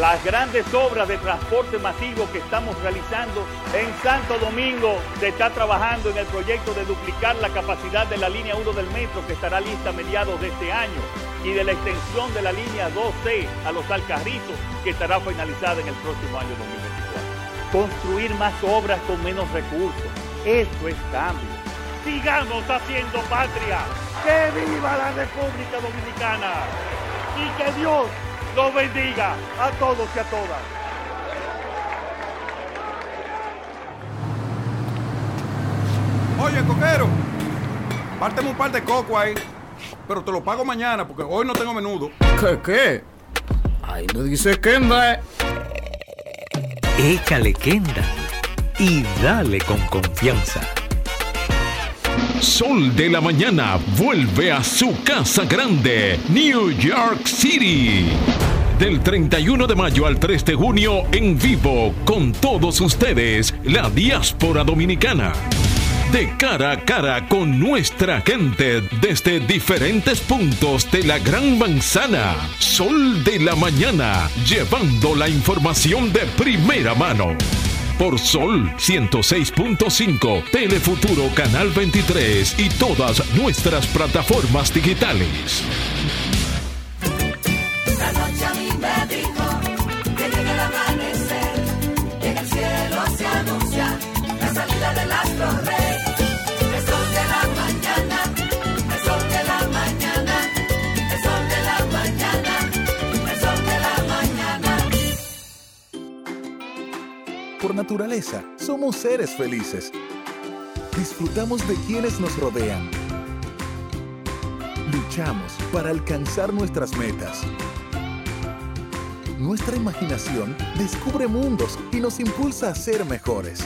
Las grandes obras de transporte masivo que estamos realizando en Santo Domingo se está trabajando en el proyecto de duplicar la capacidad de la línea 1 del metro que estará lista a mediados de este año y de la extensión de la línea 2C a los Alcarritos que estará finalizada en el próximo año 2024. Construir más obras con menos recursos, eso es cambio. Sigamos haciendo patria. ¡Que viva la República Dominicana! Y que Dios los bendiga a todos y a todas. Oye, coquero, párteme un par de coco ahí. Pero te lo pago mañana porque hoy no tengo menudo. ¿Qué, qué? Ahí no dice Kenda. Échale Kenda y dale con confianza. Sol de la Mañana vuelve a su casa grande, New York City. Del 31 de mayo al 3 de junio en vivo con todos ustedes, la diáspora dominicana. De cara a cara con nuestra gente desde diferentes puntos de la Gran Manzana. Sol de la Mañana, llevando la información de primera mano por Sol 106.5, Telefuturo Canal 23 y todas nuestras plataformas digitales. Somos seres felices. Disfrutamos de quienes nos rodean. Luchamos para alcanzar nuestras metas. Nuestra imaginación descubre mundos y nos impulsa a ser mejores.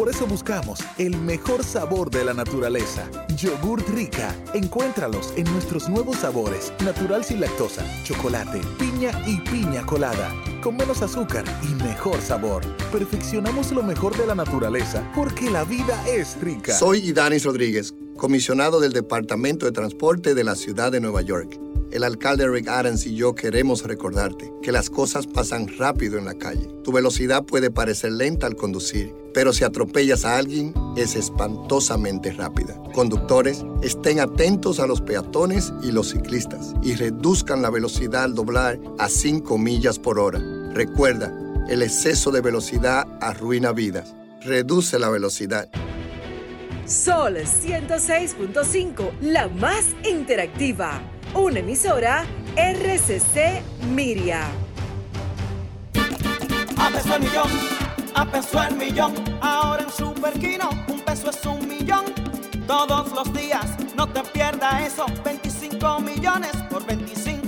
Por eso buscamos el mejor sabor de la naturaleza. Yogurt Rica. Encuéntralos en nuestros nuevos sabores. Natural sin lactosa, chocolate, piña y piña colada. Con menos azúcar y mejor sabor. Perfeccionamos lo mejor de la naturaleza porque la vida es rica. Soy Idanis Rodríguez, comisionado del Departamento de Transporte de la Ciudad de Nueva York. El alcalde Rick Adams y yo queremos recordarte que las cosas pasan rápido en la calle. Tu velocidad puede parecer lenta al conducir, pero si atropellas a alguien es espantosamente rápida. Conductores, estén atentos a los peatones y los ciclistas y reduzcan la velocidad al doblar a 5 millas por hora. Recuerda, el exceso de velocidad arruina vidas. Reduce la velocidad. Sol 106.5, la más interactiva. Una emisora RCC Miria. A peso el millón, a peso el millón. Ahora en Superquino, un peso es un millón. Todos los días, no te pierdas eso. 25 millones por 25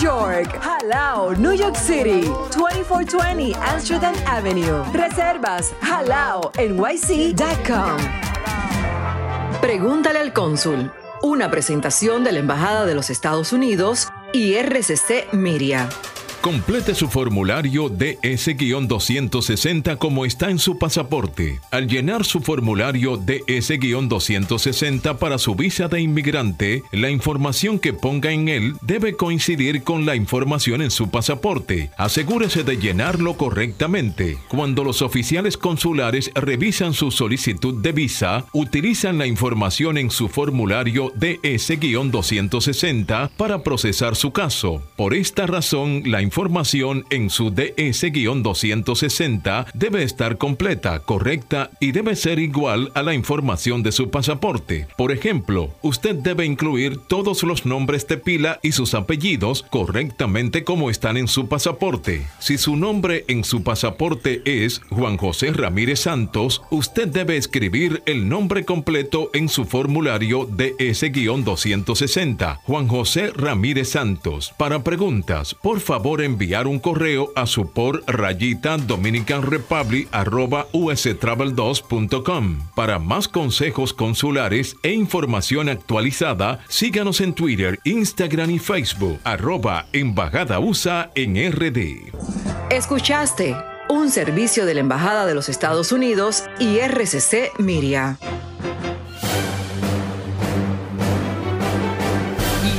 York. Jalao, New York City. 2420 Amsterdam Avenue. Reservas halaonyc.com. Pregúntale al cónsul. Una presentación de la Embajada de los Estados Unidos y RCC Miria. Complete su formulario DS-260 como está en su pasaporte. Al llenar su formulario DS-260 para su visa de inmigrante, la información que ponga en él debe coincidir con la información en su pasaporte. Asegúrese de llenarlo correctamente. Cuando los oficiales consulares revisan su solicitud de visa, utilizan la información en su formulario DS-260 para procesar su caso. Por esta razón, la información en su DS-260 debe estar completa, correcta y debe ser igual a la información de su pasaporte. Por ejemplo, usted debe incluir todos los nombres de pila y sus apellidos correctamente como están en su pasaporte. Si su nombre en su pasaporte es Juan José Ramírez Santos, usted debe escribir el nombre completo en su formulario DS-260. Juan José Ramírez Santos. Para preguntas, por favor enviar un correo a su por rayita Dominican Republic arroba ustravel2.com. Para más consejos consulares e información actualizada, síganos en Twitter, Instagram y Facebook arroba Embajada USA en RD. Escuchaste un servicio de la Embajada de los Estados Unidos y RCC Miria.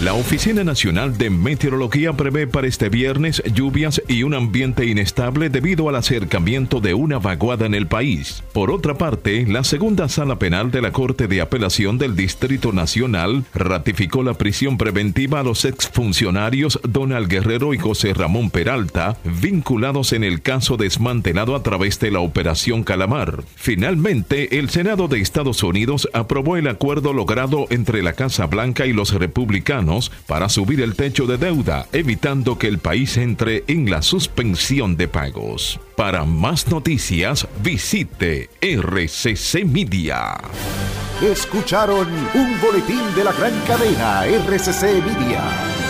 La Oficina Nacional de Meteorología prevé para este viernes lluvias y un ambiente inestable debido al acercamiento de una vaguada en el país. Por otra parte, la segunda sala penal de la Corte de Apelación del Distrito Nacional ratificó la prisión preventiva a los exfuncionarios Donald Guerrero y José Ramón Peralta, vinculados en el caso desmantelado a través de la Operación Calamar. Finalmente, el Senado de Estados Unidos aprobó el acuerdo logrado entre la Casa Blanca y los republicanos para subir el techo de deuda, evitando que el país entre en la suspensión de pagos. Para más noticias, visite RCC Media. Escucharon un boletín de la gran cadena RCC Media.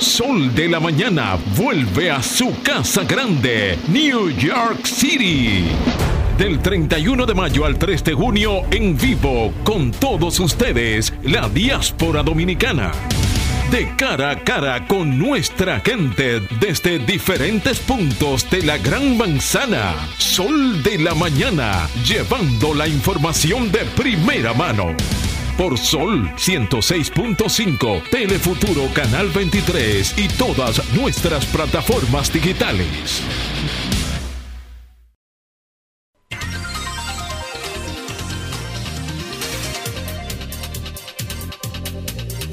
Sol de la mañana vuelve a su casa grande, New York City. Del 31 de mayo al 3 de junio en vivo con todos ustedes, la diáspora dominicana. De cara a cara con nuestra gente desde diferentes puntos de la Gran Manzana. Sol de la mañana, llevando la información de primera mano por Sol 106.5, Telefuturo Canal 23 y todas nuestras plataformas digitales.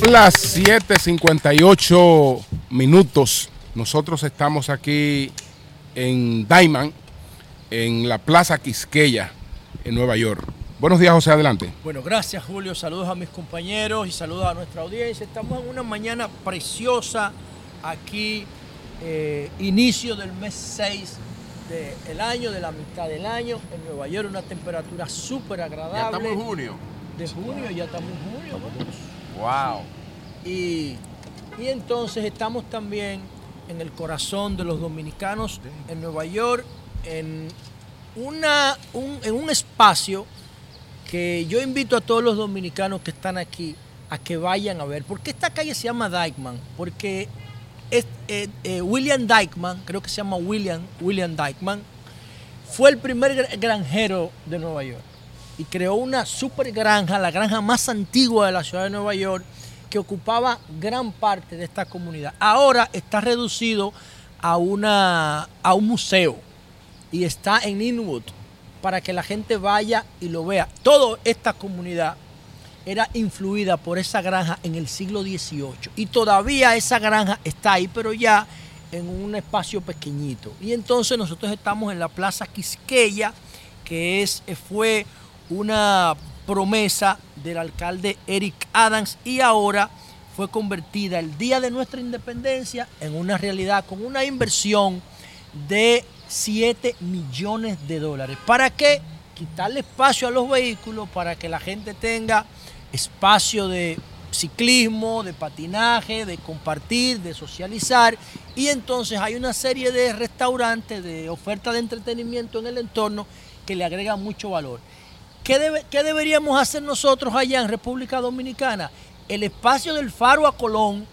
Las 7:58 minutos. Nosotros estamos aquí en Diamond, en la Plaza Quisqueya, en Nueva York. Buenos días, José, adelante. Bueno, gracias Julio, saludos a mis compañeros y saludos a nuestra audiencia. Estamos en una mañana preciosa aquí, eh, inicio del mes 6 del año, de la mitad del año, en Nueva York, una temperatura súper agradable. Ya estamos en junio. De junio, ya estamos en junio. Wow. Y, y entonces estamos también en el corazón de los dominicanos en Nueva York, en, una, un, en un espacio que yo invito a todos los dominicanos que están aquí a que vayan a ver. ¿Por qué esta calle se llama Dykeman? Porque es, eh, eh, William Dykeman, creo que se llama William, William Dykeman, fue el primer gra- granjero de Nueva York y creó una super granja, la granja más antigua de la ciudad de Nueva York, que ocupaba gran parte de esta comunidad. Ahora está reducido a, una, a un museo y está en Inwood para que la gente vaya y lo vea. Toda esta comunidad era influida por esa granja en el siglo XVIII y todavía esa granja está ahí, pero ya en un espacio pequeñito. Y entonces nosotros estamos en la Plaza Quisqueya, que es, fue una promesa del alcalde Eric Adams y ahora fue convertida el día de nuestra independencia en una realidad con una inversión de 7 millones de dólares. ¿Para qué? Quitarle espacio a los vehículos para que la gente tenga espacio de ciclismo, de patinaje, de compartir, de socializar. Y entonces hay una serie de restaurantes, de oferta de entretenimiento en el entorno que le agregan mucho valor. ¿Qué, qué deberíamos hacer nosotros allá en República Dominicana? El espacio del Faro a Colón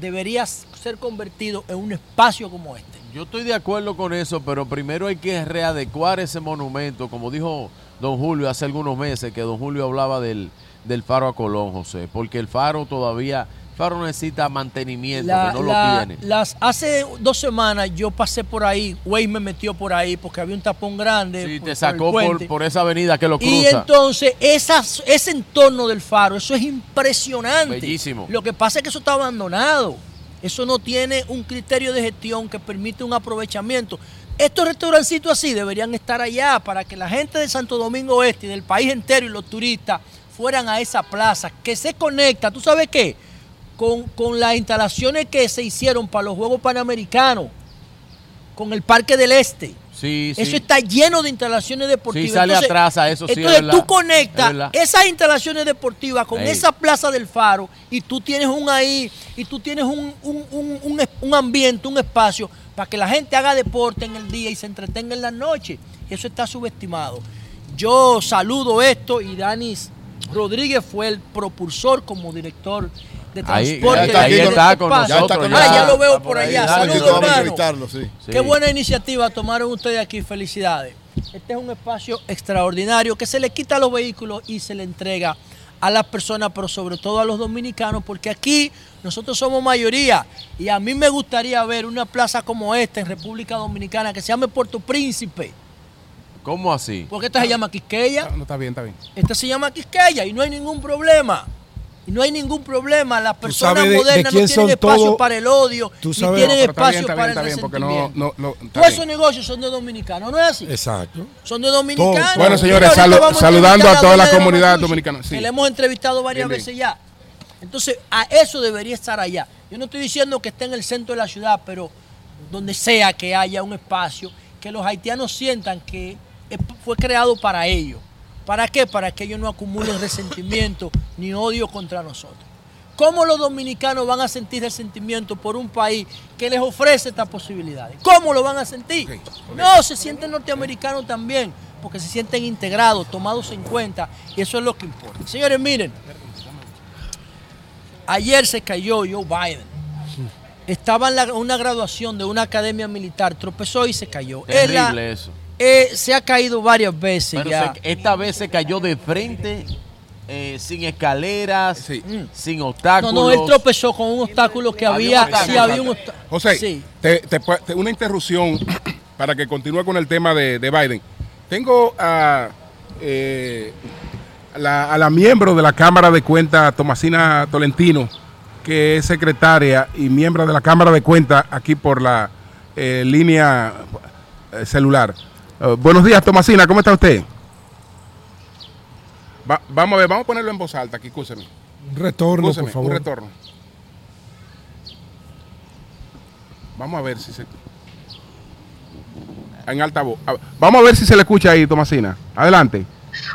debería ser convertido en un espacio como este. Yo estoy de acuerdo con eso, pero primero hay que readecuar ese monumento, como dijo don Julio hace algunos meses, que don Julio hablaba del, del faro a Colón, José, porque el faro todavía, el faro necesita mantenimiento, La- que no la- lo tiene. Las, hace dos semanas yo pasé por ahí, Way me metió por ahí porque había un tapón grande. Y por- te sacó por, puente. por esa avenida que lo Y cruza. entonces esas, ese entorno del faro, eso es impresionante. Bellísimo. Lo que pasa es que eso está abandonado. Eso no tiene un criterio de gestión que permite un aprovechamiento. Estos restaurancitos así deberían estar allá para que la gente de Santo Domingo Este y del país entero y los turistas fueran a esa plaza que se conecta, ¿tú sabes qué? Con, con las instalaciones que se hicieron para los Juegos Panamericanos, con el Parque del Este. Sí, sí. Eso está lleno de instalaciones deportivas. Sí, sale atrás a eso, sí, es Entonces verdad. tú conectas Es esas instalaciones deportivas con Ey. esa plaza del faro y tú tienes un ahí, y tú tienes un, un- un- un ambiente, un espacio para que la gente haga deporte en el día y se entretenga en la noche. Eso está subestimado. Yo saludo esto y Danis Rodríguez fue el propulsor como director de Ahí- transporte. ahí- de ahí este está con espacio. nosotros, Ah, ya. ya lo veo Está por ahí, allá. Saludos, hermano. sí. Qué buena iniciativa tomaron ustedes aquí. Felicidades. Este es un espacio extraordinario que se le quita a los vehículos y se le entrega a las personas, pero sobre todo a los dominicanos, porque aquí nosotros somos mayoría y a mí me gustaría ver una plaza como esta en República Dominicana que se llame Puerto Príncipe, ¿Cómo así? porque esta se llama Quisqueya, No, está bien, está bien. esta se llama Quisqueya y no hay ningún problema. Y no hay ningún problema. Las personas de- de modernas quién no tienen son espacio todos- para el odio, tú ni sabes- tienen No, espacio bien, para bien, el bien, porque no- resentimiento. no- no- está Todos bien. esos negocios son de dominicanos, ¿no es así? Exacto. Son de dominicanos. Bueno, señores, salu- a saludando entrevistar a toda la de comunidad dominicana, sí. Que le hemos entrevistado varias Bien, bien. veces ya. Entonces, a eso debería estar allá. Yo no estoy diciendo que esté en el centro de la ciudad, pero donde sea que haya un espacio, que los haitianos sientan que fue creado para ellos. ¿Para qué? Para que ellos no acumulen resentimiento ni odio contra nosotros. ¿Cómo los dominicanos van a sentir resentimiento por un país que les ofrece estas posibilidades? ¿Cómo lo van a sentir? No, se sienten norteamericanos también, porque se sienten integrados, tomados en cuenta, y eso es lo que importa. Señores, miren, ayer se cayó Joe Biden. Estaba en la- una graduación de una academia militar, tropezó y se cayó. Terrible eso. Eh, se ha caído varias veces Pero ya. se- esta vez se cayó de frente, eh, sin escaleras, sin No, obstáculos. no, él tropezó con un obstáculo que Había sí, había un obstáculo. José, Sí. te- te una interrupción para que continúe con el tema de, de Biden. Tengo a, eh, a la, a la miembro de la Cámara de Cuentas, Tomasina Tolentino, que es secretaria y miembro de la Cámara de Cuentas aquí por la eh, línea celular. Eh, buenos días, Tomasina, ¿cómo está usted? Va- vamos a ver, vamos a ponerlo en voz alta aquí, escúcheme. Un retorno, por favor. Un retorno. Vamos a ver si se. En alta voz. A- Vamos a ver si se le escucha ahí, Tomasina. Adelante.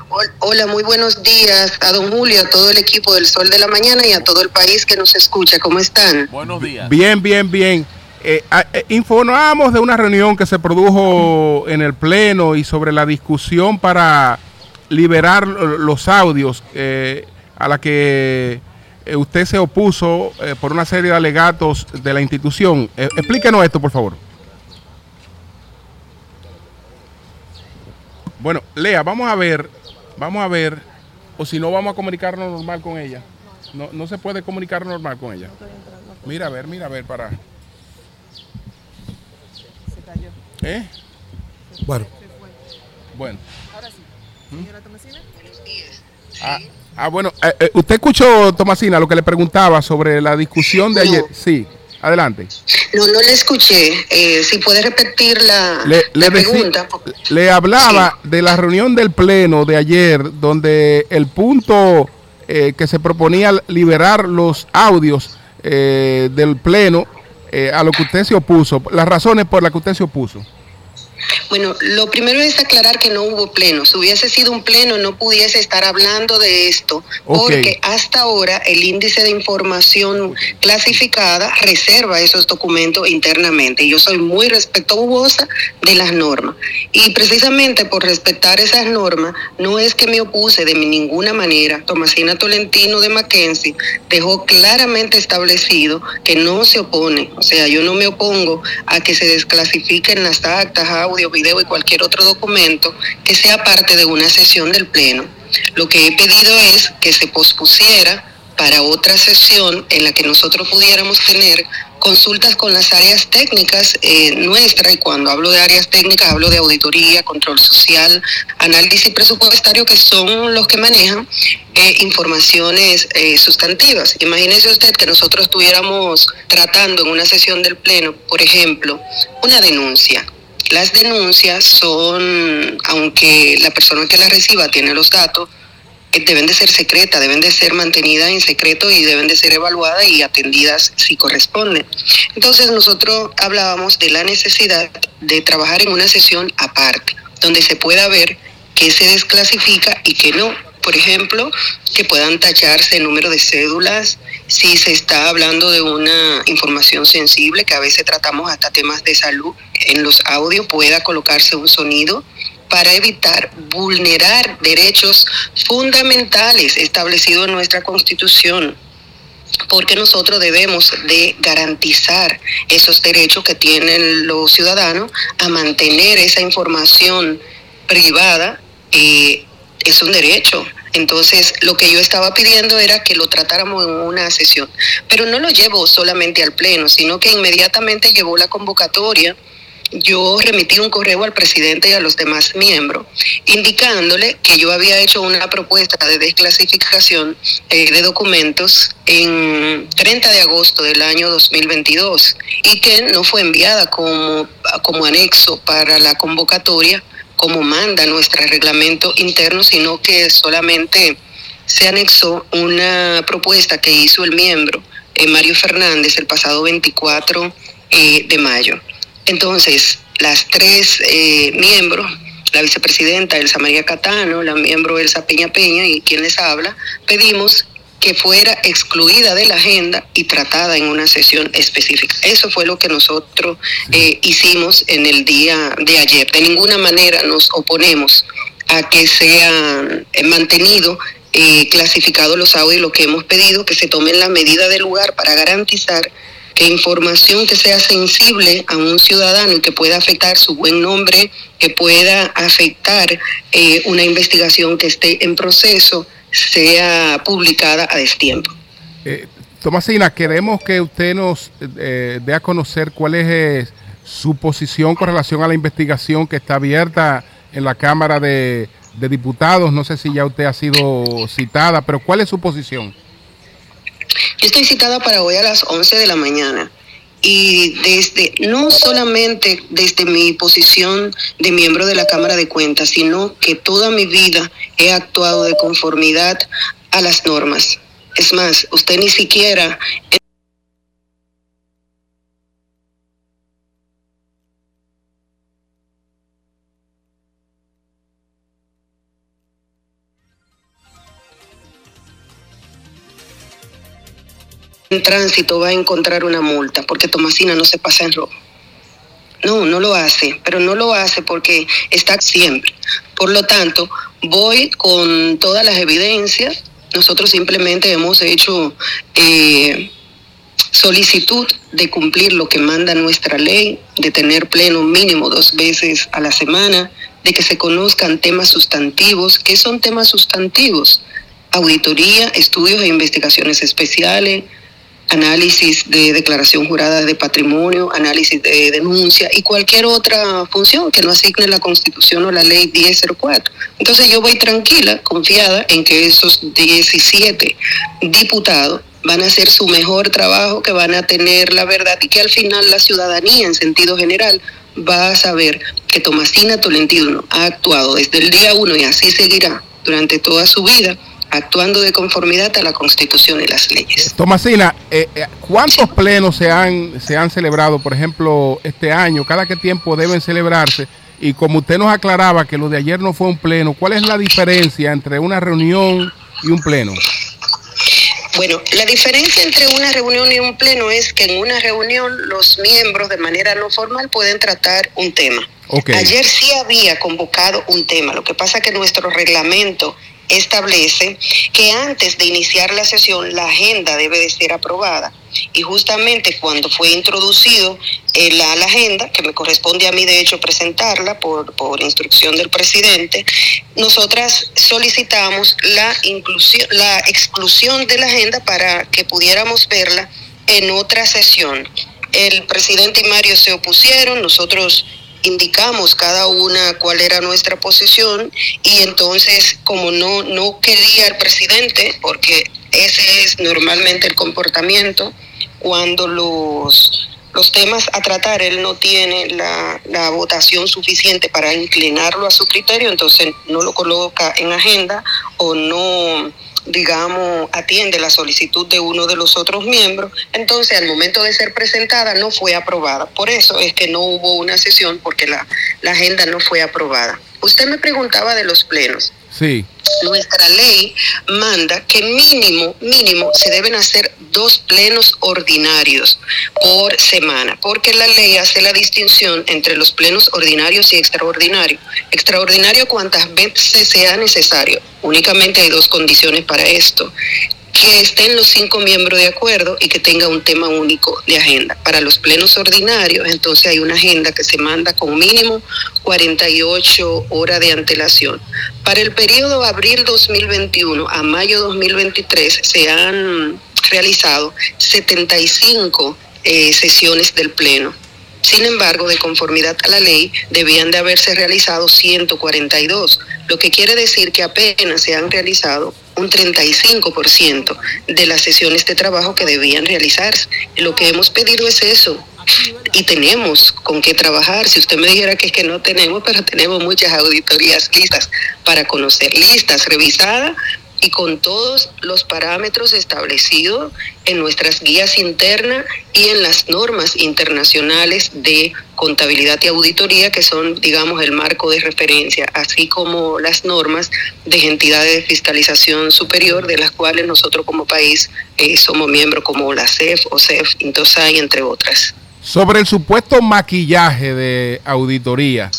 Hol- Hola, muy buenos días a don Julio, a todo el equipo del Sol de la Mañana y a todo el país que nos escucha. ¿Cómo están? Buenos días. Bien, bien, bien. Eh, eh, informamos de una reunión que se produjo en el Pleno y sobre la discusión para liberar lo- los audios eh, a la que eh, usted se opuso por una serie de alegatos de la institución. Explíquenos esto, por favor. Bueno, Lea, vamos a ver, vamos a ver, o si no vamos a comunicarnos normal con ella. No, no se puede comunicar normal con ella. Mira a ver, mira a ver para. ¿Eh? Bueno. Bueno. Ah, ah, bueno, eh, eh, usted escuchó, Tomasina, lo que le preguntaba sobre la discusión de ayer. Sí, adelante. No, no le escuché. Eh, si puede repetir la, Le, le la decí- pregunta. le hablaba de la reunión del Pleno de ayer, donde el punto eh, que se proponía liberar los audios eh, del Pleno, eh, a lo que usted se opuso, las razones por las que usted se opuso. Bueno, lo primero es aclarar que no hubo pleno. Si hubiese sido un pleno, no pudiese estar hablando de esto, porque hasta ahora el índice de información clasificada reserva esos documentos internamente. Y yo soy muy respetuosa de las normas. Y precisamente por respetar esas normas, no es que me opuse de ninguna manera. Tomasina Tolentino de Mackenzie dejó claramente establecido que no se opone. O sea, yo no me opongo a que se desclasifiquen las actas, audio, video y cualquier otro documento que sea parte de una sesión del Pleno. Lo que he pedido es que se pospusiera para otra sesión en la que nosotros pudiéramos tener consultas con las áreas técnicas eh, nuestras, y cuando hablo de áreas técnicas hablo de auditoría, control social, análisis presupuestario, que son los que manejan eh, informaciones eh, sustantivas. Imagínese usted que nosotros estuviéramos tratando en una sesión del Pleno, por ejemplo, una denuncia. Las denuncias son, aunque la persona que las reciba tiene los datos, eh, deben de ser secretas, deben de ser mantenidas en secreto y deben de ser evaluadas y atendidas si corresponden. Entonces nosotros hablábamos de la necesidad de trabajar en una sesión aparte, donde se pueda ver qué se desclasifica y qué no. Por ejemplo, que puedan tacharse el número de cédulas, si se está hablando de una información sensible, que a veces tratamos hasta temas de salud, en los audios pueda colocarse un sonido para evitar vulnerar derechos fundamentales establecidos en nuestra Constitución. Porque nosotros debemos de garantizar esos derechos que tienen los ciudadanos a mantener esa información privada eh, es un derecho. Entonces, lo que yo estaba pidiendo era que lo tratáramos en una sesión, pero no lo llevo solamente al Pleno, sino que inmediatamente llevó la convocatoria. Yo remití un correo al presidente y a los demás miembros, indicándole que yo había hecho una propuesta de desclasificación eh, de documentos en 30 de agosto del año 2022 y que no fue enviada como, como anexo para la convocatoria como manda nuestro reglamento interno, sino que solamente se anexó una propuesta que hizo el miembro eh, Mario Fernández el pasado 24 eh, de mayo. Entonces, las tres eh, miembros, la vicepresidenta Elsa María Catano, la miembro Elsa Peña Peña y quien les habla, pedimos que fuera excluida de la agenda y tratada en una sesión específica. Eso fue lo que nosotros eh, hicimos en el día de ayer. De ninguna manera nos oponemos a que sean eh, mantenidos eh, clasificados los audios, lo que hemos pedido, que se tomen la medida del lugar para garantizar información que sea sensible a un ciudadano y que pueda afectar su buen nombre, que pueda afectar eh, una investigación que esté en proceso, sea publicada a destiempo. Eh, Tomasina, queremos que usted nos eh, dé a conocer cuál es eh, su posición con relación a la investigación que está abierta en la Cámara de Diputados. No sé si ya usted ha sido citada, pero ¿cuál es su posición? Yo estoy citada para hoy a las 11 de la mañana y desde no solamente desde mi posición de miembro de la Cámara de Cuentas, sino que toda mi vida he actuado de conformidad a las normas. Es más, usted ni siquiera en tránsito va a encontrar una multa porque Tomasina no se pasa en rojo. No, no lo hace, pero no lo hace porque está siempre. Por lo tanto, voy con todas las evidencias. Nosotros simplemente hemos hecho eh, solicitud de cumplir lo que manda nuestra ley, de tener pleno mínimo dos veces a la semana, de que se conozcan temas sustantivos. ¿Qué son temas sustantivos? Auditoría, estudios e investigaciones especiales, análisis de declaración jurada de patrimonio, análisis de denuncia y cualquier otra función que no asigne la Constitución o la Ley 1004. Entonces yo voy tranquila, confiada en que esos 17 diputados van a hacer su mejor trabajo, que van a tener la verdad y que al final la ciudadanía en sentido general va a saber que Tomasina Tolentino ha actuado desde el día uno y así seguirá durante toda su vida actuando de conformidad a la Constitución y las leyes. Tomasina, eh, eh, ¿cuántos plenos se han, se han celebrado, por ejemplo, este año? ¿Cada qué tiempo deben celebrarse? Y como usted nos aclaraba que lo de ayer no fue un pleno, ¿cuál es la diferencia entre una reunión y un pleno? Bueno, la diferencia entre una reunión y un pleno es que en una reunión los miembros de manera no formal pueden tratar un tema. Ayer sí había convocado un tema, lo que pasa que nuestro reglamento establece que antes de iniciar la sesión la agenda debe de ser aprobada. Y justamente cuando fue introducido eh, la, agenda, que me corresponde a mí de hecho presentarla por, por instrucción del presidente, nosotras solicitamos la, inclusión, la exclusión de la agenda para que pudiéramos verla en otra sesión. El presidente y Mario se opusieron, nosotros indicamos cada una cuál era nuestra posición y entonces como no no quería el presidente porque ese es normalmente el comportamiento cuando los los temas a tratar él no tiene la, la votación suficiente para inclinarlo a su criterio entonces no lo coloca en agenda o no digamos, atiende la solicitud de uno de los otros miembros, entonces al momento de ser presentada no fue aprobada. Por eso es que no hubo una sesión porque la, la agenda no fue aprobada. Usted me preguntaba de los plenos. Sí. Nuestra ley manda que mínimo, mínimo, se deben hacer dos plenos ordinarios por semana, porque la ley hace la distinción entre los plenos ordinarios y extraordinarios. Extraordinario cuantas veces sea necesario. Únicamente hay dos condiciones para esto que estén los cinco miembros de acuerdo y que tenga un tema único de agenda. Para los plenos ordinarios, entonces hay una agenda que se manda con mínimo 48 horas de antelación. Para el periodo abril 2021 a mayo 2023 se han realizado 75 eh, sesiones del Pleno. Sin embargo, de conformidad a la ley, debían de haberse realizado 142, lo que quiere decir que apenas se han realizado un 35% de las sesiones de trabajo que debían realizarse. Lo que hemos pedido es eso. Y tenemos con qué trabajar. Si usted me dijera que es que no tenemos, pero tenemos muchas auditorías listas para conocer, listas, revisadas y con todos los parámetros establecidos en nuestras guías internas y en las normas internacionales de contabilidad y auditoría, que son, digamos, el marco de referencia, así como las normas de entidades de fiscalización superior, de las cuales nosotros como país eh, somos miembros, como la CEF, OCEF, Intosai, entre otras. Sobre el supuesto maquillaje de auditoría,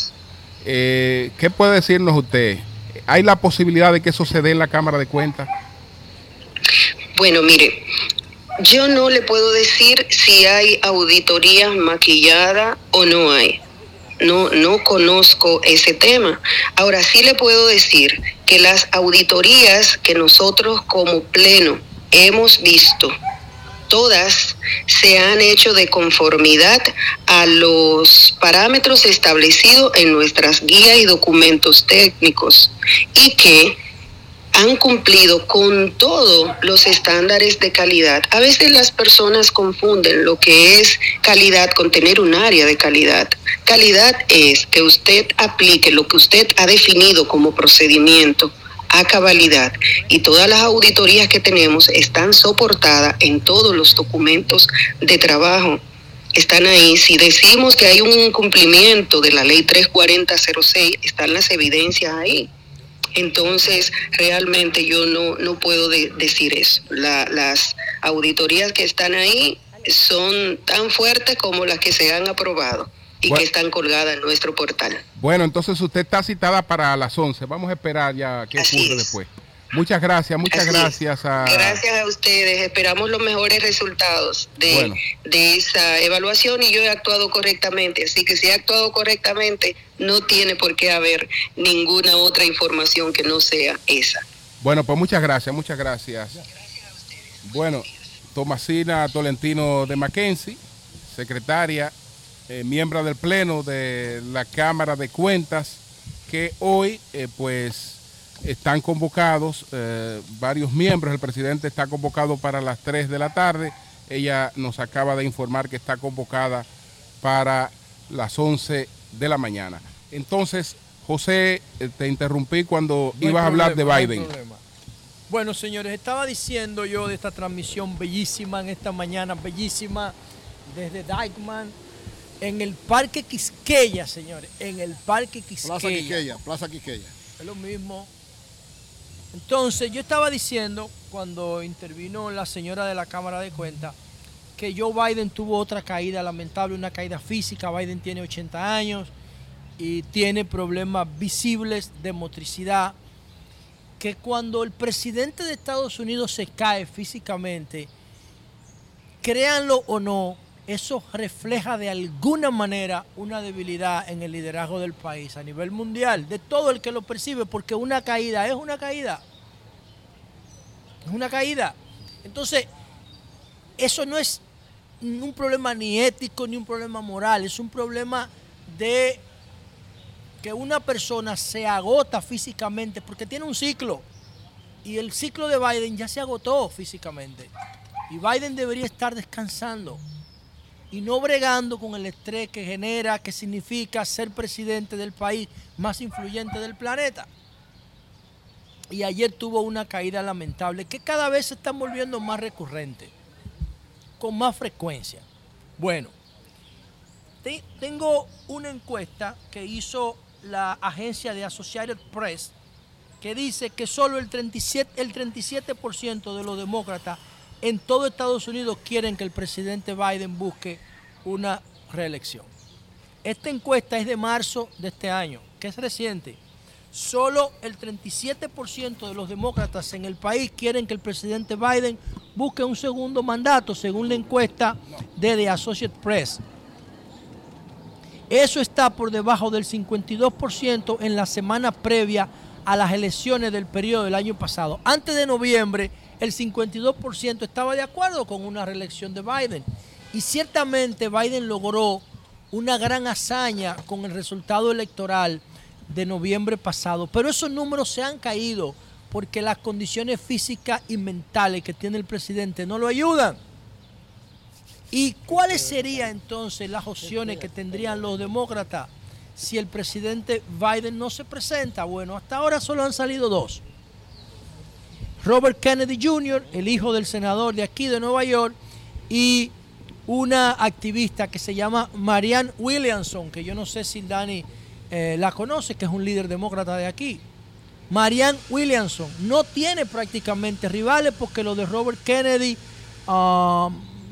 eh, ¿qué puede decirnos usted? ¿Hay la posibilidad de que eso se dé en la Cámara de Cuentas? Bueno, mire, yo no le puedo decir si hay auditoría maquillada o no hay. No, no conozco ese tema. Ahora sí le puedo decir que las auditorías que nosotros como pleno hemos visto, todas se han hecho de conformidad a los parámetros establecidos en nuestras guías y documentos técnicos y que han cumplido con todos los estándares de calidad. A veces las personas confunden lo que es calidad con tener un área de calidad. Calidad es que usted aplique lo que usted ha definido como procedimiento a cabalidad y todas las auditorías que tenemos están soportadas en todos los documentos de trabajo. Están ahí. Si decimos que hay un incumplimiento de la ley 34006, están las evidencias ahí. Entonces, realmente yo no, no puedo de- decir eso. La- las auditorías que están ahí son tan fuertes como las que se han aprobado y Bueno. que están colgadas en nuestro portal. Bueno, entonces usted está citada para las 11. Vamos a esperar ya qué ocurre después. Muchas gracias, muchas Así gracias a... Gracias a ustedes. Esperamos los mejores resultados de, Bueno. de esa evaluación y yo he actuado correctamente. Así que si he actuado correctamente, no tiene por qué haber ninguna otra información que no sea esa. Bueno, pues muchas gracias, muchas gracias. Bueno, Tomasina Tolentino de Mackenzie, secretaria, eh, miembro del Pleno de la Cámara de Cuentas, que hoy, eh, pues, están convocados eh, varios miembros. El presidente está convocado para las 3 de la tarde. Ella nos acaba de informar que está convocada para las 11 de la mañana. Entonces, José, eh, te interrumpí cuando No ibas a hablar de no Biden. Bueno, señores, estaba diciendo yo de esta transmisión bellísima en esta mañana, bellísima, desde Dykeman, en el Parque Quisqueya, señores, en el Parque Quisqueya. Plaza Quiqueya, Plaza Quiqueya. Es lo mismo. Entonces, yo estaba diciendo, cuando intervino la señora de la Cámara de Cuentas, que Joe Biden tuvo otra caída lamentable, una caída física. Biden tiene 80 años y tiene problemas visibles de motricidad. Que cuando el presidente de Estados Unidos se cae físicamente, créanlo o no, eso refleja de alguna manera una debilidad en el liderazgo del país a nivel mundial, de todo el que lo percibe, porque una caída es una caída. Es una caída. Entonces, eso no es un problema ni ético ni un problema moral, es un problema de que una persona se agota físicamente porque tiene un ciclo. Y el ciclo de Biden ya se agotó físicamente. Y Biden debería estar descansando y no bregando con el estrés que genera, que significa ser presidente del país más influyente del planeta. Y ayer tuvo una caída lamentable que cada vez se está volviendo más recurrente, con más frecuencia. Bueno, te- tengo una encuesta que hizo la agencia de Associated Press que dice que solo el 37%, el 37% de los demócratas en todo Estados Unidos quieren que el presidente Biden busque una reelección. Esta encuesta es de marzo de este año, que es reciente. Solo el 37% de los demócratas en el país quieren que el presidente Biden busque un segundo mandato, según la encuesta de The Associated Press. Eso está por debajo del 52% en la semana previa a las elecciones del periodo del año pasado. Antes de noviembre, el 52% estaba de acuerdo con una reelección de Biden. Y ciertamente Biden logró una gran hazaña con el resultado electoral de noviembre pasado. Pero esos números se han caído porque las condiciones físicas y mentales que tiene el presidente no lo ayudan. ¿Y cuáles serían entonces las opciones que tendrían los demócratas si el presidente Biden no se presenta? Bueno, hasta ahora solo han salido dos. Robert Kennedy Jr., el hijo del senador de aquí de Nueva York, y una activista que se llama Marianne Williamson, que yo no sé si Dani eh, la conoce, que es un líder demócrata de aquí. Marianne Williamson no tiene prácticamente rivales porque lo de Robert Kennedy ah,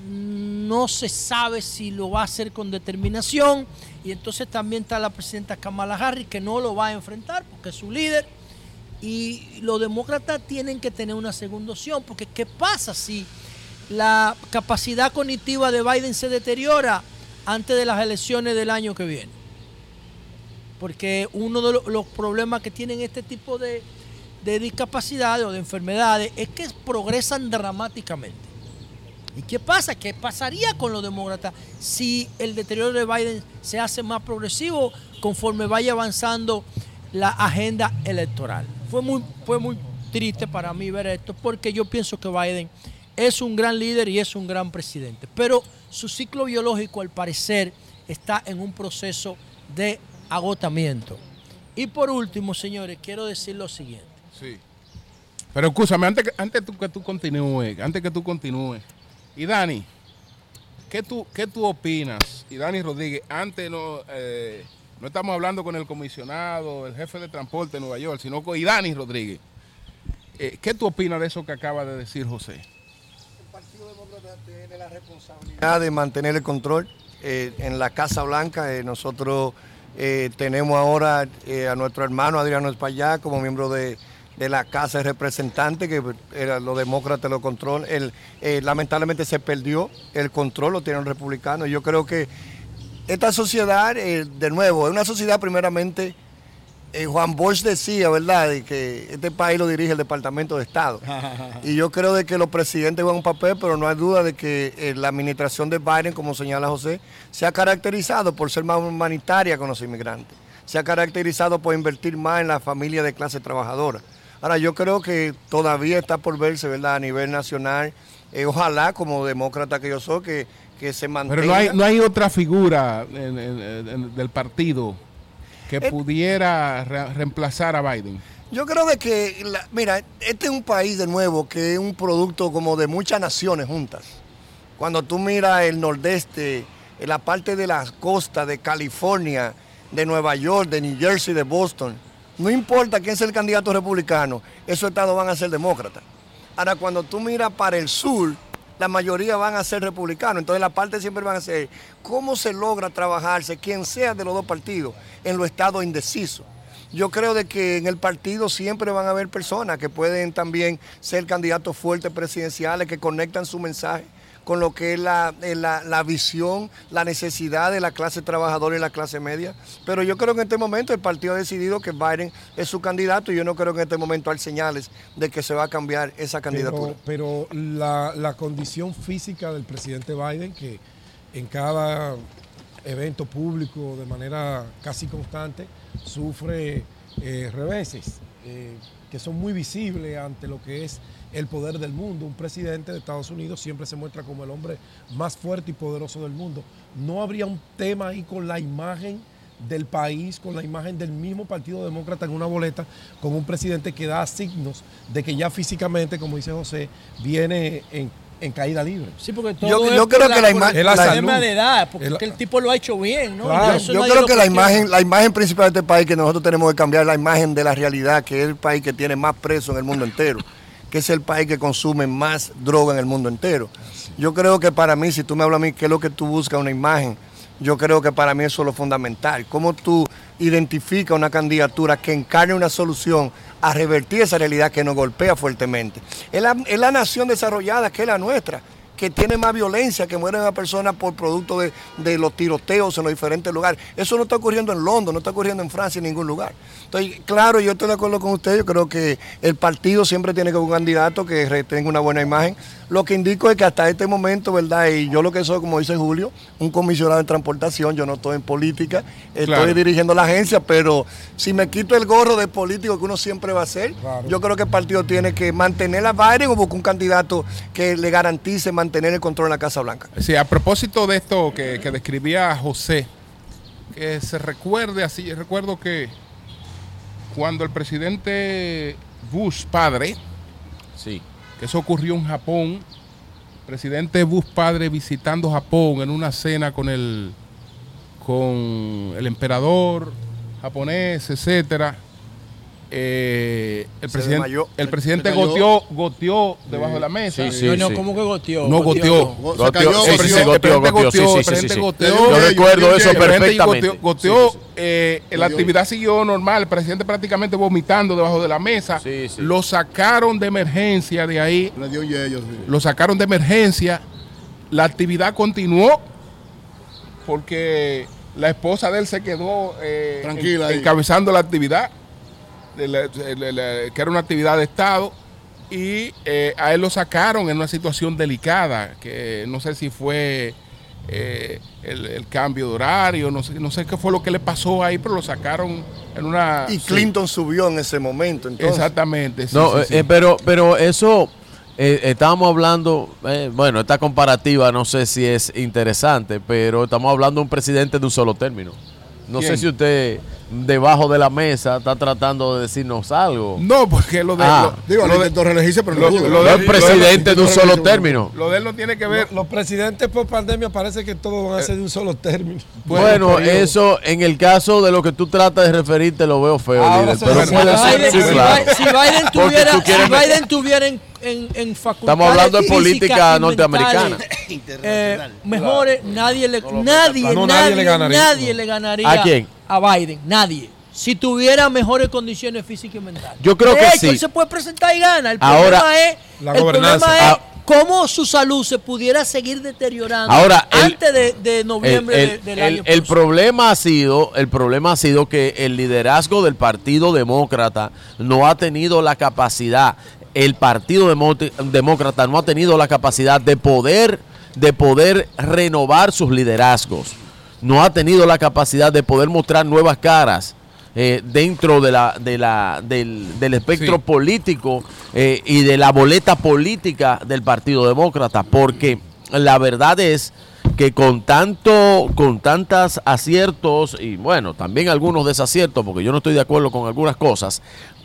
no se sabe si lo va a hacer con determinación. Y entonces también está la presidenta Kamala Harris que no lo va a enfrentar porque es su líder. Y los demócratas tienen que tener una segunda opción porque ¿qué pasa si la capacidad cognitiva de Biden se deteriora antes de las elecciones del año que viene? Porque uno de lo- los problemas que tienen este tipo de discapacidades o de enfermedades es que progresan dramáticamente. ¿Y qué pasa? ¿Qué pasaría con los demócratas si el deterioro de Biden se hace más progresivo conforme vaya avanzando la agenda electoral? Fue muy, fue muy triste para mí ver esto porque yo pienso que Biden es un gran líder y es un gran presidente. Pero su ciclo biológico al parecer está en un proceso de agotamiento. Y por último, señores, quiero decir lo siguiente. Sí. Pero escúchame, antes que, antes que tú continúes, antes que tú continúes. Y Dani, ¿qué tú, qué tú opinas? Y Dani Rodríguez, antes no, eh, no estamos hablando con el comisionado, el jefe de transporte de Nueva York, sino con y Dani Rodríguez. Eh, ¿Qué tú opinas de eso que acaba de decir José? de mantener el control. Eh, en la Casa Blanca eh, nosotros tenemos ahora a nuestro hermano Adriano Espaillá como miembro de, la Casa de Representantes, que los demócratas lo controlan. El, lamentablemente se perdió el control, lo tienen los republicanos. Yo creo que esta sociedad, eh, de nuevo, es una sociedad primeramente, eh, Juan Bosch decía, ¿verdad?, de que este país lo dirige el Departamento de Estado. Y yo creo de que los presidentes juegan un papel, pero no hay duda de que eh, la administración de Biden, como señala José, se ha caracterizado por ser más humanitaria con los inmigrantes. Se ha caracterizado por invertir más en la familia de clase trabajadora. Ahora, yo creo que todavía está por verse, ¿verdad? A nivel nacional. Eh, ojalá, como demócrata que yo soy, que, que se mantenga. Pero no hay, no hay otra figura en- en- en- del partido que Eh, pudiera re- reemplazar a Biden. Yo creo de que, la- mira, este es un país de nuevo que es un producto como de muchas naciones juntas. Cuando tú miras el nordeste, en la parte de las costas de California, de Nueva York, de New Jersey, de Boston, no importa quién sea el candidato republicano, esos estados van a ser demócratas. Ahora, cuando tú miras para el sur, la mayoría van a ser republicanos. Entonces, la parte siempre van a ser cómo se logra trabajarse, quien sea de los dos partidos, en los estados indecisos. Yo creo de que en el partido siempre van a haber personas que pueden también ser candidatos fuertes presidenciales, que conectan su mensaje con lo que es la, eh, la- la visión, la necesidad de la clase trabajadora y la clase media. Pero yo creo que en este momento el partido ha decidido que Biden es su candidato y yo no creo que en este momento hay señales de que se va a cambiar esa candidatura. Pero, pero la, la condición física del presidente Biden, que en cada evento público de manera casi constante sufre eh, reveses eh, que son muy visibles ante lo que es el poder del mundo. Un presidente de Estados Unidos siempre se muestra como el hombre más fuerte y poderoso del mundo. No habría un tema ahí con la imagen del país, con la imagen del mismo Partido Demócrata en una boleta, con un presidente que da signos de que ya físicamente, como dice José, viene en, en caída libre. Sí, porque todo Yo- creo que la por ima- el la de edad, porque El- tipo lo ha hecho bien, ¿no? Claro, yo creo que la imagen, la imagen principal de este país que nosotros tenemos que cambiar la imagen de la realidad, que es el país que tiene más presos en el mundo entero, que es el país que consume más droga en el mundo entero. Yo creo que para mí, si tú me hablas a mí, ¿qué es lo que tú buscas? Una imagen. Yo creo que para mí eso es lo fundamental. ¿Cómo tú identificas una candidatura que encarne una solución a revertir esa realidad que nos golpea fuertemente? Es la, es la nación desarrollada que es la nuestra que tiene más violencia, que mueren a personas por producto de, de los tiroteos en los diferentes lugares. Eso no está ocurriendo en Londres, no está ocurriendo en Francia, en ningún lugar. Entonces, claro, yo estoy de acuerdo con usted, yo creo que el partido siempre tiene que haber un candidato que tenga una buena imagen. Lo que indico es que hasta este momento, ¿verdad? Y yo lo que soy, como dice Julio, un comisionado en transportación, yo no estoy en política, estoy Claro. dirigiendo la agencia, pero si me quito el gorro de político que uno siempre va a ser, yo creo que el partido tiene que mantener a Biden o buscar un candidato que le garantice mantener el control en la Casa Blanca. Sí, a propósito de esto que, que describía José, que se recuerde así, recuerdo que cuando el presidente Bush padre, sí. Eso ocurrió en Japón, presidente Bush padre visitando Japón en una cena con el con el emperador japonés, etcétera. Eh, el desmayó. el presidente goteó, goteó debajo de la mesa. Sí, sí, no, no, sí. ¿cómo que goteó? No goteó. Goteó, Se cayó, sí, sí, el sí, presidente- goteó, el presidente goteó, sí, sí, el sí, presidente sí, sí. goteó. Yo recuerdo eso perfectamente. Goteó, goteó, Sí, sí, sí. eh, la actividad siguió normal, el presidente prácticamente vomitando debajo de la mesa. Lo sacaron de emergencia de ahí. Le dio yello, sí. Lo sacaron de emergencia. La actividad continuó porque la esposa de él se quedó eh, Tranquila en- encabezando la actividad, que era una actividad de Estado, y eh, a él lo sacaron en una situación delicada, que no sé si fue eh, el, el cambio de horario, no sé, no sé qué fue lo que le pasó ahí, pero lo sacaron en una... Y sí. Clinton subió en ese momento. Entonces. Exactamente. sí, No, sí, eh, sí. pero, pero eso, eh, estábamos hablando, eh, bueno, esta comparativa no sé si es interesante, pero estamos hablando de un presidente de un solo término. No ¿Quién? sé si usted debajo de la mesa está tratando de decirnos algo. No, porque lo de... Ah. lo- Digo, lo le de- intentó reelegirse, pero no lo- lo No de- es presidente de un solo lo- término. Lo de él no tiene que ver... Los, los presidentes por pandemia parece que todos van a ser de un solo término. Bueno, eso en el caso de lo que tú tratas de referirte lo veo feo, Ahora líder, pero puede Si ser, Biden, sí, si claro. Biden- si Biden tuviera, si Biden tuviera en, en, en facultades Estamos hablando de política norteamericana. eh, mejores, nadie le, nadie, No, nadie, nadie le ganaría. nadie le ganaría ¿A quién? A Biden, nadie. Si tuviera mejores condiciones físicas y mentales. Yo creo de que hecho, sí. él se puede presentar y gana. El Ahora, problema es, la el gobernanza. problema es Ah. cómo su salud se pudiera seguir deteriorando Ahora, el- antes de, noviembre el- de- del el- año el problema ha sido, el problema ha sido que el liderazgo del Partido Demócrata no ha tenido la capacidad, el Partido Demo- Demócrata no ha tenido la capacidad de poder, de poder renovar sus liderazgos. No ha tenido la capacidad de poder mostrar nuevas caras. eh, dentro de la, de la, del, del espectro Sí. político eh, y de la boleta política del Partido Demócrata, porque la verdad es que con tanto, con tantas aciertos y bueno, también algunos desaciertos, porque yo no estoy de acuerdo con algunas cosas,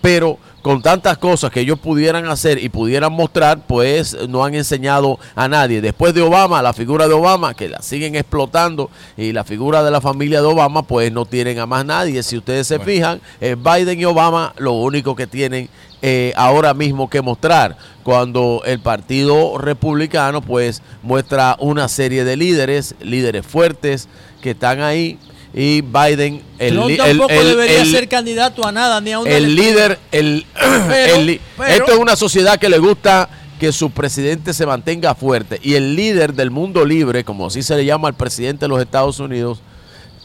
pero con tantas cosas que ellos pudieran hacer y pudieran mostrar, pues no han enseñado a nadie. Después de Obama, la figura de Obama, que la siguen explotando, y la figura de la familia de Obama, pues no tienen a más nadie. Si ustedes se fijan, eh, Biden y Obama lo único que tienen eh, ahora mismo que mostrar, cuando el Partido Republicano, pues muestra una serie de líderes, líderes fuertes, que están ahí. Y Biden, el, Trump li- el- tampoco el- debería el- ser candidato a nada, ni a un el líder, el, Pero- pero- esto es una sociedad que le gusta que su presidente se mantenga fuerte. Y el líder del mundo libre, como así se le llama al presidente de los Estados Unidos,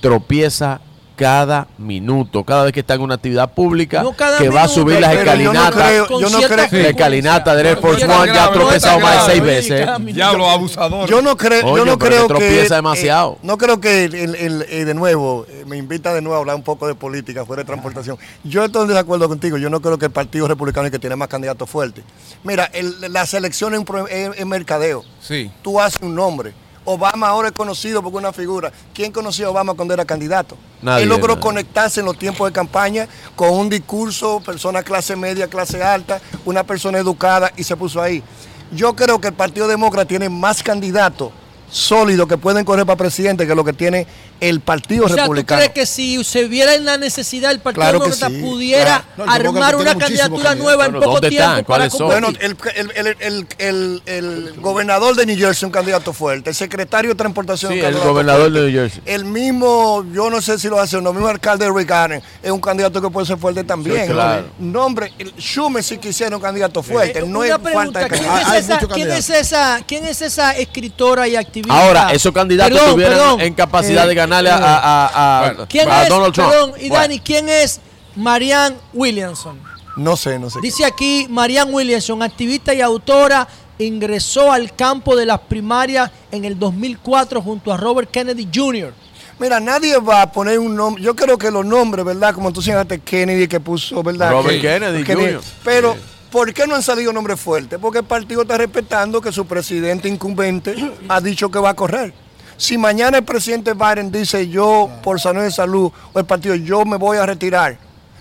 tropieza cada minuto, cada vez que está en una actividad pública, No cada que va a subir las pero yo no escalinatas, creo- yo no creo- la escalinata del Air Force One ya ha tropezado más de seis veces. Diablo, abusador. Yo no creo, yo no creo que tropieza demasiado. eh, no creo que el- el- el- eh, de nuevo eh, me invita de nuevo a hablar un poco de política fuera de transportación. Yo estoy de acuerdo contigo. Yo no creo que el Partido Republicano es el que tiene más candidatos fuertes. Mira, el- la selección es, un pro- es- es mercadeo. Sí. Tú haces un nombre. Obama ahora es conocido porque una figura. ¿Quién conocía a Obama cuando era candidato? Nadie, Él logró nadie. conectarse en los tiempos de campaña con un discurso, persona clase media, clase alta, una persona educada y se puso ahí. Yo creo que el Partido Demócrata tiene más candidatos sólidos que pueden correr para presidente que lo que tiene el Partido O sea, ¿tú Republicano. crees que si se viera en la necesidad el Partido Claro Demócrata sí, pudiera claro. No, armar una candidatura nueva en Bueno, poco ¿dónde tiempo están? para ¿Cuáles son? Bueno, el, el- el- el- el- el gobernador de New Jersey es un candidato fuerte, el secretario de Transportación Sí, un el gobernador fuerte. de New Jersey. El mismo, yo no sé si lo hace o no, el mismo alcalde de Rick Allen es un candidato que puede ser fuerte también. Sí, claro. Nombre, el Schumer sí quisiera un candidato fuerte, Eh, no una es pregunta, falta de ¿quién, candidato. es esa, quién es esa, quién es esa escritora y activista? Ahora, esos candidatos Perdón, tuvieran perdón. en capacidad Eh, de ganarle eh, a, a- a- a- ¿Quién a es, Donald Trump. perdón, y Bueno. Dani, quién es Marianne Williamson? No sé, no sé. Dice aquí Marianne Williamson, activista y autora, ingresó al campo de las primarias en el 2004 junto a Robert Kennedy Jr. Mira, nadie va a poner un nombre. Yo creo que los nombres, ¿verdad? Como tú señalaste, Kennedy que puso, ¿verdad? Robert Que- Kennedy Jr.. Pero, ¿por qué no han salido nombres fuertes? Porque el partido está respetando que su presidente incumbente ha dicho que va a correr. Si mañana el presidente Biden dice yo, por salud de salud, o el partido, yo me voy a retirar,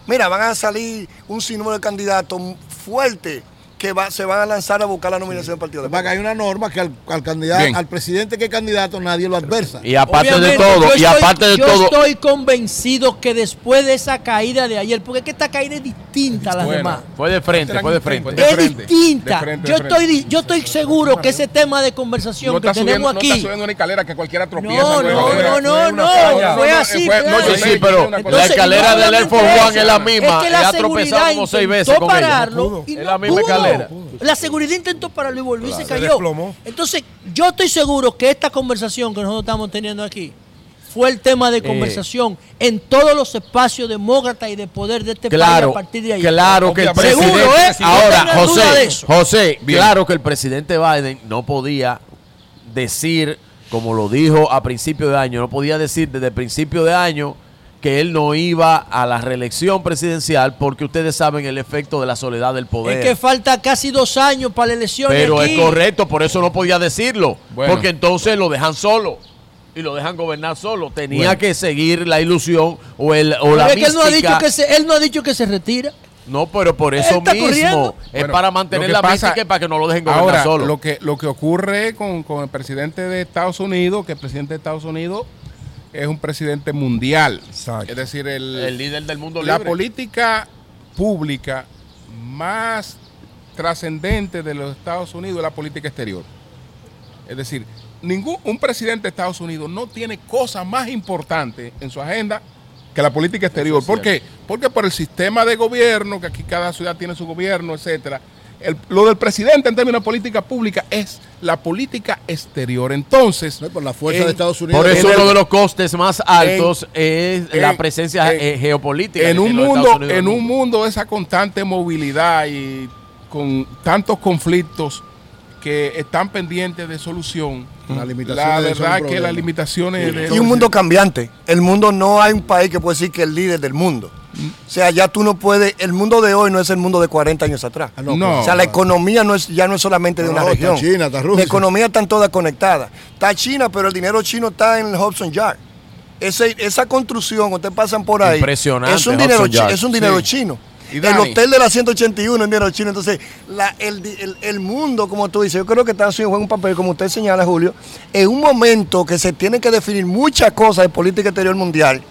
mira, van a salir un sinnúmero de candidatos fuertes que va- se van a lanzar a buscar la nominación del partido. Hay una norma que al, al candidato, Bien. al presidente que es candidato nadie lo adversa. Y aparte de todo, yo y estoy- aparte de yo todo, estoy convencido que después de esa caída de ayer, porque es que esta caída es distinta a las Bueno, demás. fue de frente, fue de frente. es distinta. de frente, yo, de frente. estoy, yo estoy seguro que ese tema de conversación No que tenemos subiendo, no está aquí. subiendo una escalera que cualquiera tropieza. No, no, escalera. no, no, no, fue así, fue- yo Sí, pero la escalera del Air Force One es la misma. Es que la ha seguridad tropezado como seis veces intentó con pararlo y Es la misma pudo. Escalera. La seguridad intentó pararlo y volvió y se cayó. Entonces, yo estoy seguro que esta conversación que nosotros estamos teniendo aquí fue el tema de Eh. conversación en todos los espacios demócratas y de poder de este Claro, país a partir de ahí. claro que el Seguro, presidente. ¿eh? No Ahora, José, eso. José, Bien. claro que el presidente Biden no podía decir, como lo dijo a principio de año, no podía decir desde el principio de año que él no iba a la reelección presidencial porque ustedes saben el efecto de la soledad del poder. Es que falta casi dos años para la elección. Pero aquí. es correcto, por eso no podía decirlo. Bueno. Porque entonces lo dejan solo. Y lo dejan gobernar solo. Tenía Bueno. que seguir la ilusión o, el, o Pero la es que él no, ha dicho que se, él no ha dicho que se retira. No, pero por eso mismo corriendo. es Bueno, para mantener la pasa- mística y para que no lo dejen gobernar Ahora, solo. lo que, lo que ocurre con, con el presidente de Estados Unidos, que el presidente de Estados Unidos es un presidente mundial. Es decir, el, El líder del mundo la libre. política pública más trascendente de los Estados Unidos es la política exterior. Es decir, ningún un presidente de Estados Unidos no tiene cosa más importante en su agenda que la política exterior. ¿Por qué? Porque por el sistema de gobierno, que aquí cada ciudad tiene su gobierno, etcétera. El- lo del presidente en términos de política pública es la política exterior. Entonces, por la fuerza de Estados Unidos. Por eso el- uno de los costes más altos en- es la en- presencia en- eh, geopolítica. en un mundo Unidos en un mundo de esa constante movilidad y con tantos conflictos que están pendientes de solución la un verdad que las limitaciones de Y un mundo cambiante. El mundo no hay un país que puede decir que es el líder del mundo. O sea, ya tú no puedes, el mundo de hoy no es el mundo de 40 años atrás. no, No. O sea, la economía no es, ya no es solamente de No, una está región. China, está Rusia. La economía están todas conectadas. Está China, pero el dinero chino está en el Hudson Yard. Ese- esa construcción, ustedes pasan por ahí. Impresionante, Es un dinero, Yard. es un dinero Sí. chino. Y El hotel de la 181 es dinero chino. Entonces, la- el, di- el- el mundo, como tú dices, yo creo que Unidos juega un papel, como usted señala, Julio, en un momento que se tienen que definir muchas cosas de política exterior mundial,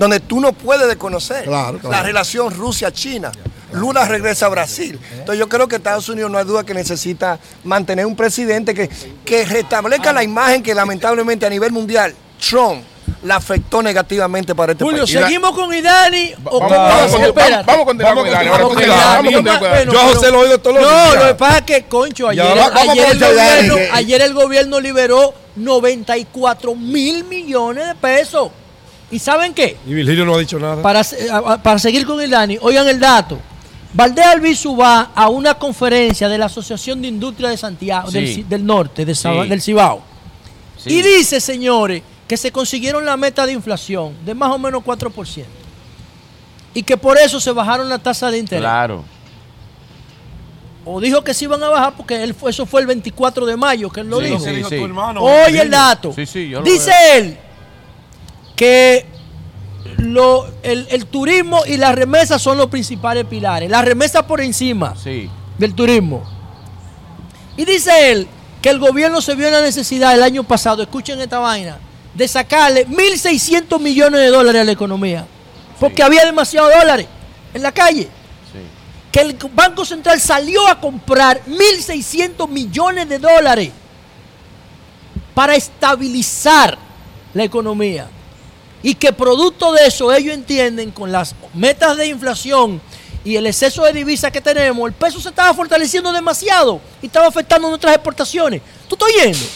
donde tú no puedes desconocer Claro, claro. la relación Rusia-China. Lula regresa a Brasil. Entonces yo creo que Estados Unidos no hay duda que necesita mantener un presidente que, que restablezca la imagen que lamentablemente a nivel mundial Trump la afectó negativamente para este Julio, país. ¿seguimos con Idani o Vamos, cómo vamos, vamos? vamos, vamos a continuar con Idani, Vamos con con Idani, con Yo a José lo oído todos los No, días. lo que pasa es que, concho, ayer, ayer con el, gobierno, ayer el gobierno liberó 94 mil millones de pesos. ¿Y saben qué? Y Virgilio no ha dicho nada. Para, para seguir con el Dani, oigan el dato. Valdés Albizu va a una conferencia de la Asociación de Industria de Santiago, del, Sí. Ci- del norte, de Saba- Sí. del Cibao. Sí. Y dice, señores, que se consiguieron la meta de inflación de más o menos 4%. Y que por eso se bajaron la tasa de interés. Claro. O dijo que se iban a bajar porque él eso fue el 24 de mayo que él lo Sí, dijo. sí, sí. Oye el dato. Sí, sí, yo lo Dice veo. él que lo, el, el turismo y las remesas son los principales pilares. Las remesas por encima Sí. del turismo. Y dice él que el gobierno se vio en la necesidad el año pasado, escuchen esta vaina, de sacarle 1.600 millones de dólares a la economía. Porque había demasiados dólares en la calle. Que el Banco Central salió a comprar 1.600 millones de dólares para estabilizar la economía. Y que producto de eso ellos entienden con las metas de inflación y el exceso de divisas que tenemos, el peso se estaba fortaleciendo demasiado y estaba afectando nuestras exportaciones. ¿Tú estás oyendo?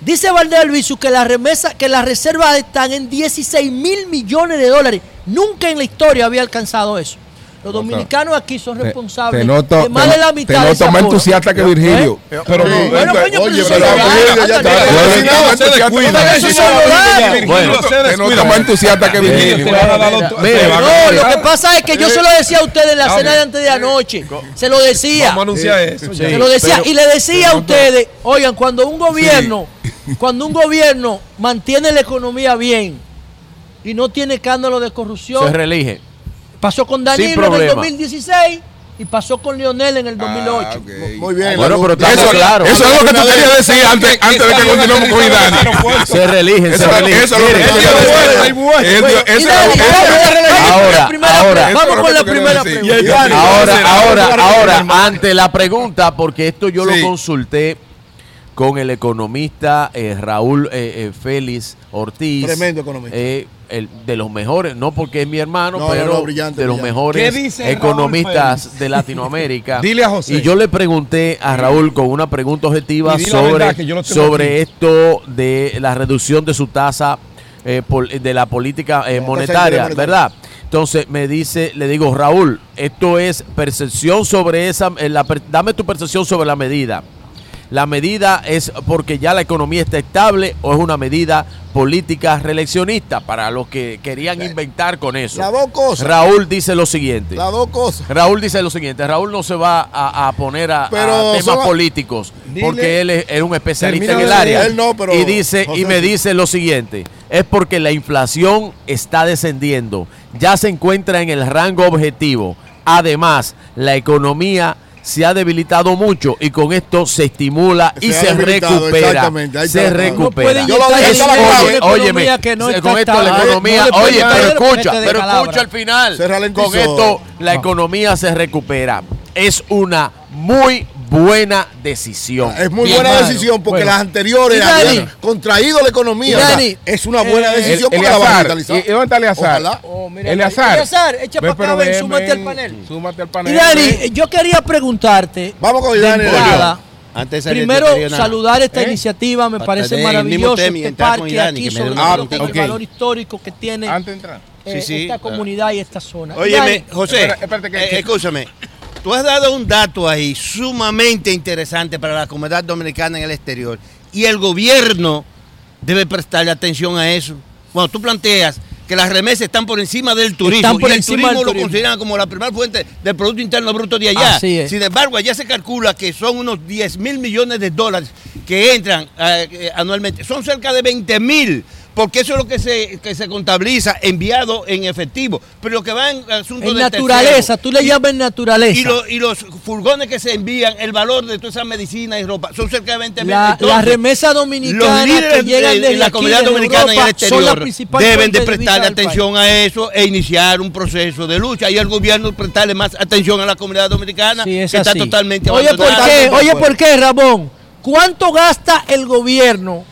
Dice Valdés Albizu que remesas, que las reservas están en 16 mil millones de dólares. Nunca en la historia había alcanzado eso. Los dominicanos aquí son responsables Te noto, de más te, de la te mitad de noto ese más entusiasta que Virgilio. ¿Eh? Pero Sí. no, Bueno, coño, oye, pero Virgilio ya- está- más entusiasta que. Virgilio. Bueno, Te se noto descuida. más entusiasta que Virgilio. No, lo que pasa es que yo se lo decía a ustedes en la cena de antes de anoche. Se lo decía. Vamos a anunciar eso. Se lo decía. Y le decía a ustedes, oigan, cuando un gobierno, cuando un gobierno mantiene la economía bien y no tiene escándalo de corrupción, Se reelige. Pasó con Danilo en el problema. 2016 y pasó con Lionel en el 2008. Muy bien. Bueno, pero Eso, claros. eso es lo que tú querías decir antes, antes de que continuemos con Idani. Se reeligen, se eso es lo que decir. Ahora, ahora, vamos con la primera pregunta. ahora, ahora, ahora, ante la pregunta, porque esto yo lo consulté con el economista eh, Raúl eh, eh, Félix Ortiz. Tremendo economista. El, de los mejores, no porque es mi hermano, No, no, pero no, brillante, de los brillante. mejores ¿Qué dice Raúl economistas de Latinoamérica. Dile a José. Y yo le pregunté a Raúl con una pregunta objetiva verdad, sobre, sobre esto de la reducción de su tasa eh, pol- de la política eh, monetaria. ¿verdad? Entonces me dice, le digo, Raúl, esto es percepción sobre esa, eh, la dame tu percepción sobre la medida. ¿La medida es porque ya la economía está estable o es una medida política reeleccionista para los que querían inventar con eso? Las dos cosas. Raúl dice lo siguiente. Las dos cosas. Raúl dice lo siguiente, Raúl no se va a, a poner a, temas políticos Dile- porque él es, es un especialista en el área. leer. Él no, pero y dice y me dice lo siguiente, es porque la inflación está descendiendo, ya se encuentra en el rango objetivo. Además, la economía se ha debilitado mucho y con esto se estimula y Se recupera. Se recupera. No Óyeme, que no con esto la economía, No oye, pero escucha, de pero escucha al final. Se. Con esto la economía se recupera. Es una muy buena decisión. Es muy Bien, buena decisión porque Bueno. las anteriores Y Dani. habían contraído la economía. Y Dani, es una buena eh, decisión El- porque la van a Eleazar, capitalizar. ¿y y dónde está Eleazar? Ojalá. Oh, mira, Eleazar. Eleazar, echa Ven, para acá, ven, ven, súmate al panel. Súmate al Y panel. Dani, ven. yo quería preguntarte. Vamos con Dani. Antes de salir, Primero, saludar esta ¿Eh? iniciativa, me parece maravilloso y este parque aquí, sobre todo el valor histórico que tiene Antes de entrar. eh, Sí, sí. esta comunidad y esta zona. Óyeme, Idani, José, espérate que- eh, escúchame. Tú has dado un dato ahí sumamente interesante para la comunidad dominicana en el exterior y el gobierno debe prestarle atención a eso. Bueno, tú planteas que las remesas están por encima del turismo. Están por y el encima turismo del lo turismo. consideran como la primera fuente del Producto Interno Bruto de allá. Así es. Sin embargo, allá se calcula que son unos 10 mil millones de dólares que entran eh, eh, anualmente. Son cerca de 20 mil. Porque eso es lo que se, que se contabiliza enviado en efectivo. Pero lo que va en asuntos En de naturaleza, tú le y- llamas naturaleza. y, lo- y los furgones que se envían, el valor de toda esa medicina y ropa, son cerca de 20 mil. La, la remesa dominicana los líderes que llegan de- desde la aquí, comunidad desde dominicana y el Europa, son la exterior deben de prestarle atención país. a eso e iniciar un proceso de lucha y el gobierno prestarle más atención a la comunidad dominicana Sí, es que está totalmente Oye, ¿por abandonada. qué? Oye, ¿por qué, Ramón? ¿Cuánto gasta el gobierno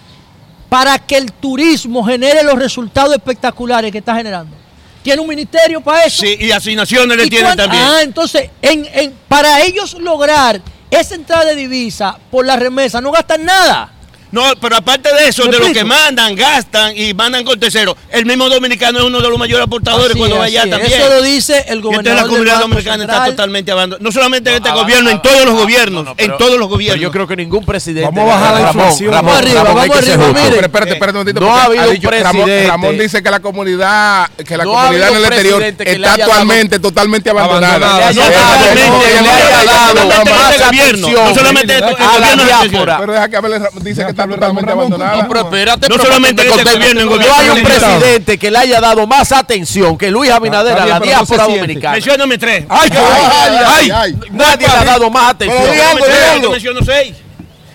para que el turismo genere los resultados espectaculares que está generando? ¿Tiene un ministerio para eso? Sí, y asignaciones le ¿Y tienen también. Ah, entonces, en, en- para ellos lograr esa entrada de divisa por la remesa, no gastan nada. No, pero aparte de eso, ¿Me de lo que explico? mandan, gastan y mandan con terceros, el mismo dominicano es uno de los mayores aportadores Así cuando es, va allá así es. también. Eso lo dice el Y entonces la comunidad dominicana está totalmente abandonada. No solamente en este Ah, gobierno, en ah, todos los gobiernos. no, no, en todos los gobiernos. yo creo que ningún presidente. Vamos a bajar la inflación. Ramón, Vamos arriba, vamos arriba. Pero espérate, espérate un momentito. No porque ha habido presidente. Ramón dice que la comunidad, que la comunidad en el exterior está actualmente totalmente abandonada. No solamente, dado este gobierno, no solamente este a la gobierno. Pero deja que hable, dice que está Ramón, totalmente Ramón, abandonada. No, pero espérate, No solamente me este gobierno, en No gobierno hay un presidente que le haya dado más atención que Luis Abinader Está a la diáspora dominicana. Mencióname tres. Ay, ay, ay, ay. Nadie le ha dado más atención. Menciono seis.